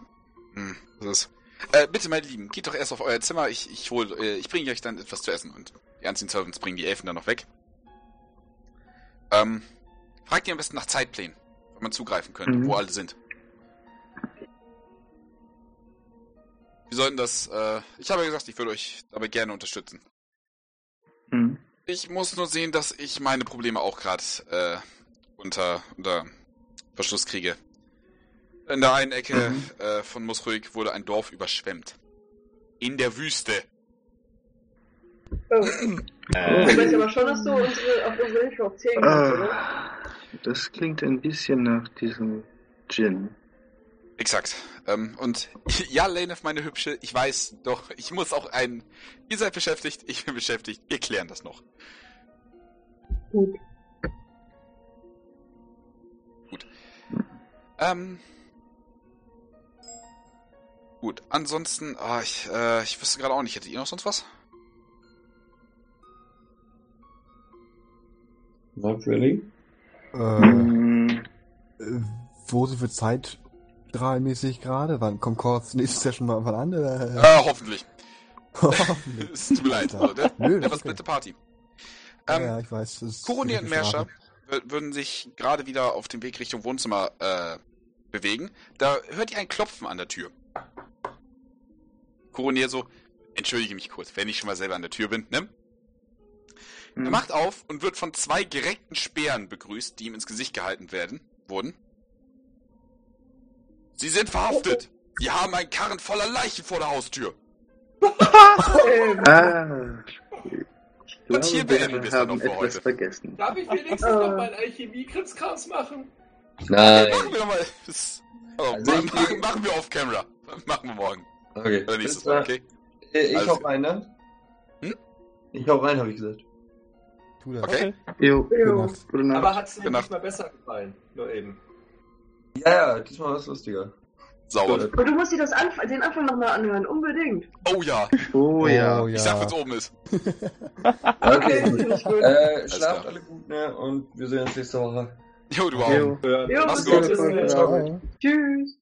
hm, was ist, äh, bitte, meine Lieben, geht doch erst auf euer Zimmer, ich, ich hol, äh, ich bringe euch dann etwas zu essen und die Unseen Servants bringen die Elfen dann noch weg. Ähm, fragt ihr am besten nach Zeitplänen, wenn man zugreifen könnte, Mhm. wo alle sind. Wir sollten das, äh, ich habe ja gesagt, ich würde euch dabei gerne unterstützen. Hm. Ich muss nur sehen, dass ich meine Probleme auch gerade äh, unter, unter Verschluss kriege. In der einen Ecke Mhm. äh, von Musruhig wurde ein Dorf überschwemmt. In der Wüste. Oh. Du weißt aber schon, dass du unsere, auf unsere Hilfe auch zählen kannst, oder? Ah, das klingt ein bisschen nach diesem Gin. Exakt. Ähm, und ja, Lanef, meine Hübsche, ich weiß, doch, ich muss auch ein... Ihr seid beschäftigt, ich bin beschäftigt, wir klären das noch. Gut. Ähm... Gut, ansonsten, ah, ich, äh, ich wüsste gerade auch nicht, hättet ihr noch sonst was? Not really? Äh, äh, wo sind wir Zeit mäßig gerade? Wann kommt Kors nächste Session mal an? Oder? Äh, hoffentlich. Hoffentlich. Es tut mir leid. Also, der, Nö, der ist okay. Party. Ja, Ähm, ja, ich weiß. Das ist Koroni und Merscher würden sich gerade wieder auf dem Weg Richtung Wohnzimmer äh, bewegen. Da hört ihr ein Klopfen an der Tür. Koronier so, entschuldige mich kurz, wenn ich schon mal selber an der Tür bin, ne? Er hm. macht auf und wird von zwei gereckten Speeren begrüßt, die ihm ins Gesicht gehalten werden, wurden. Sie sind verhaftet! Wir haben einen Karren voller Leichen vor der Haustür! Ah, Und hier beenden wir es dann noch für etwas heute. vergessen. Darf ich wenigstens Äh. noch meinen Alchemie-Krimskrams machen? Nein. Machen wir nochmal. Oh, Also machen, machen, wir off camera. Machen wir morgen. Okay. Oder nächstes Mal, okay? Äh, Ich Alles hau rein, ne? Hm? Ich hau rein, habe ich gesagt. Tu das. Okay. Jo, Gute jo. Nacht. gute Nacht. Aber hat es dir nicht mal besser gefallen? Nur eben. Ja, ja, diesmal war es lustiger. Sauber. Und du musst dir das Anf den Anfang nochmal anhören, unbedingt. Oh ja, Oh ja. Oh, ich sag, wenn's oben ist. Okay, gut. Finde ich gut. Äh, schlaft alle gut, ne? Und wir sehen uns nächste Woche. Jo, du auch. Jo. Jo, Mach's gut. Tschüss.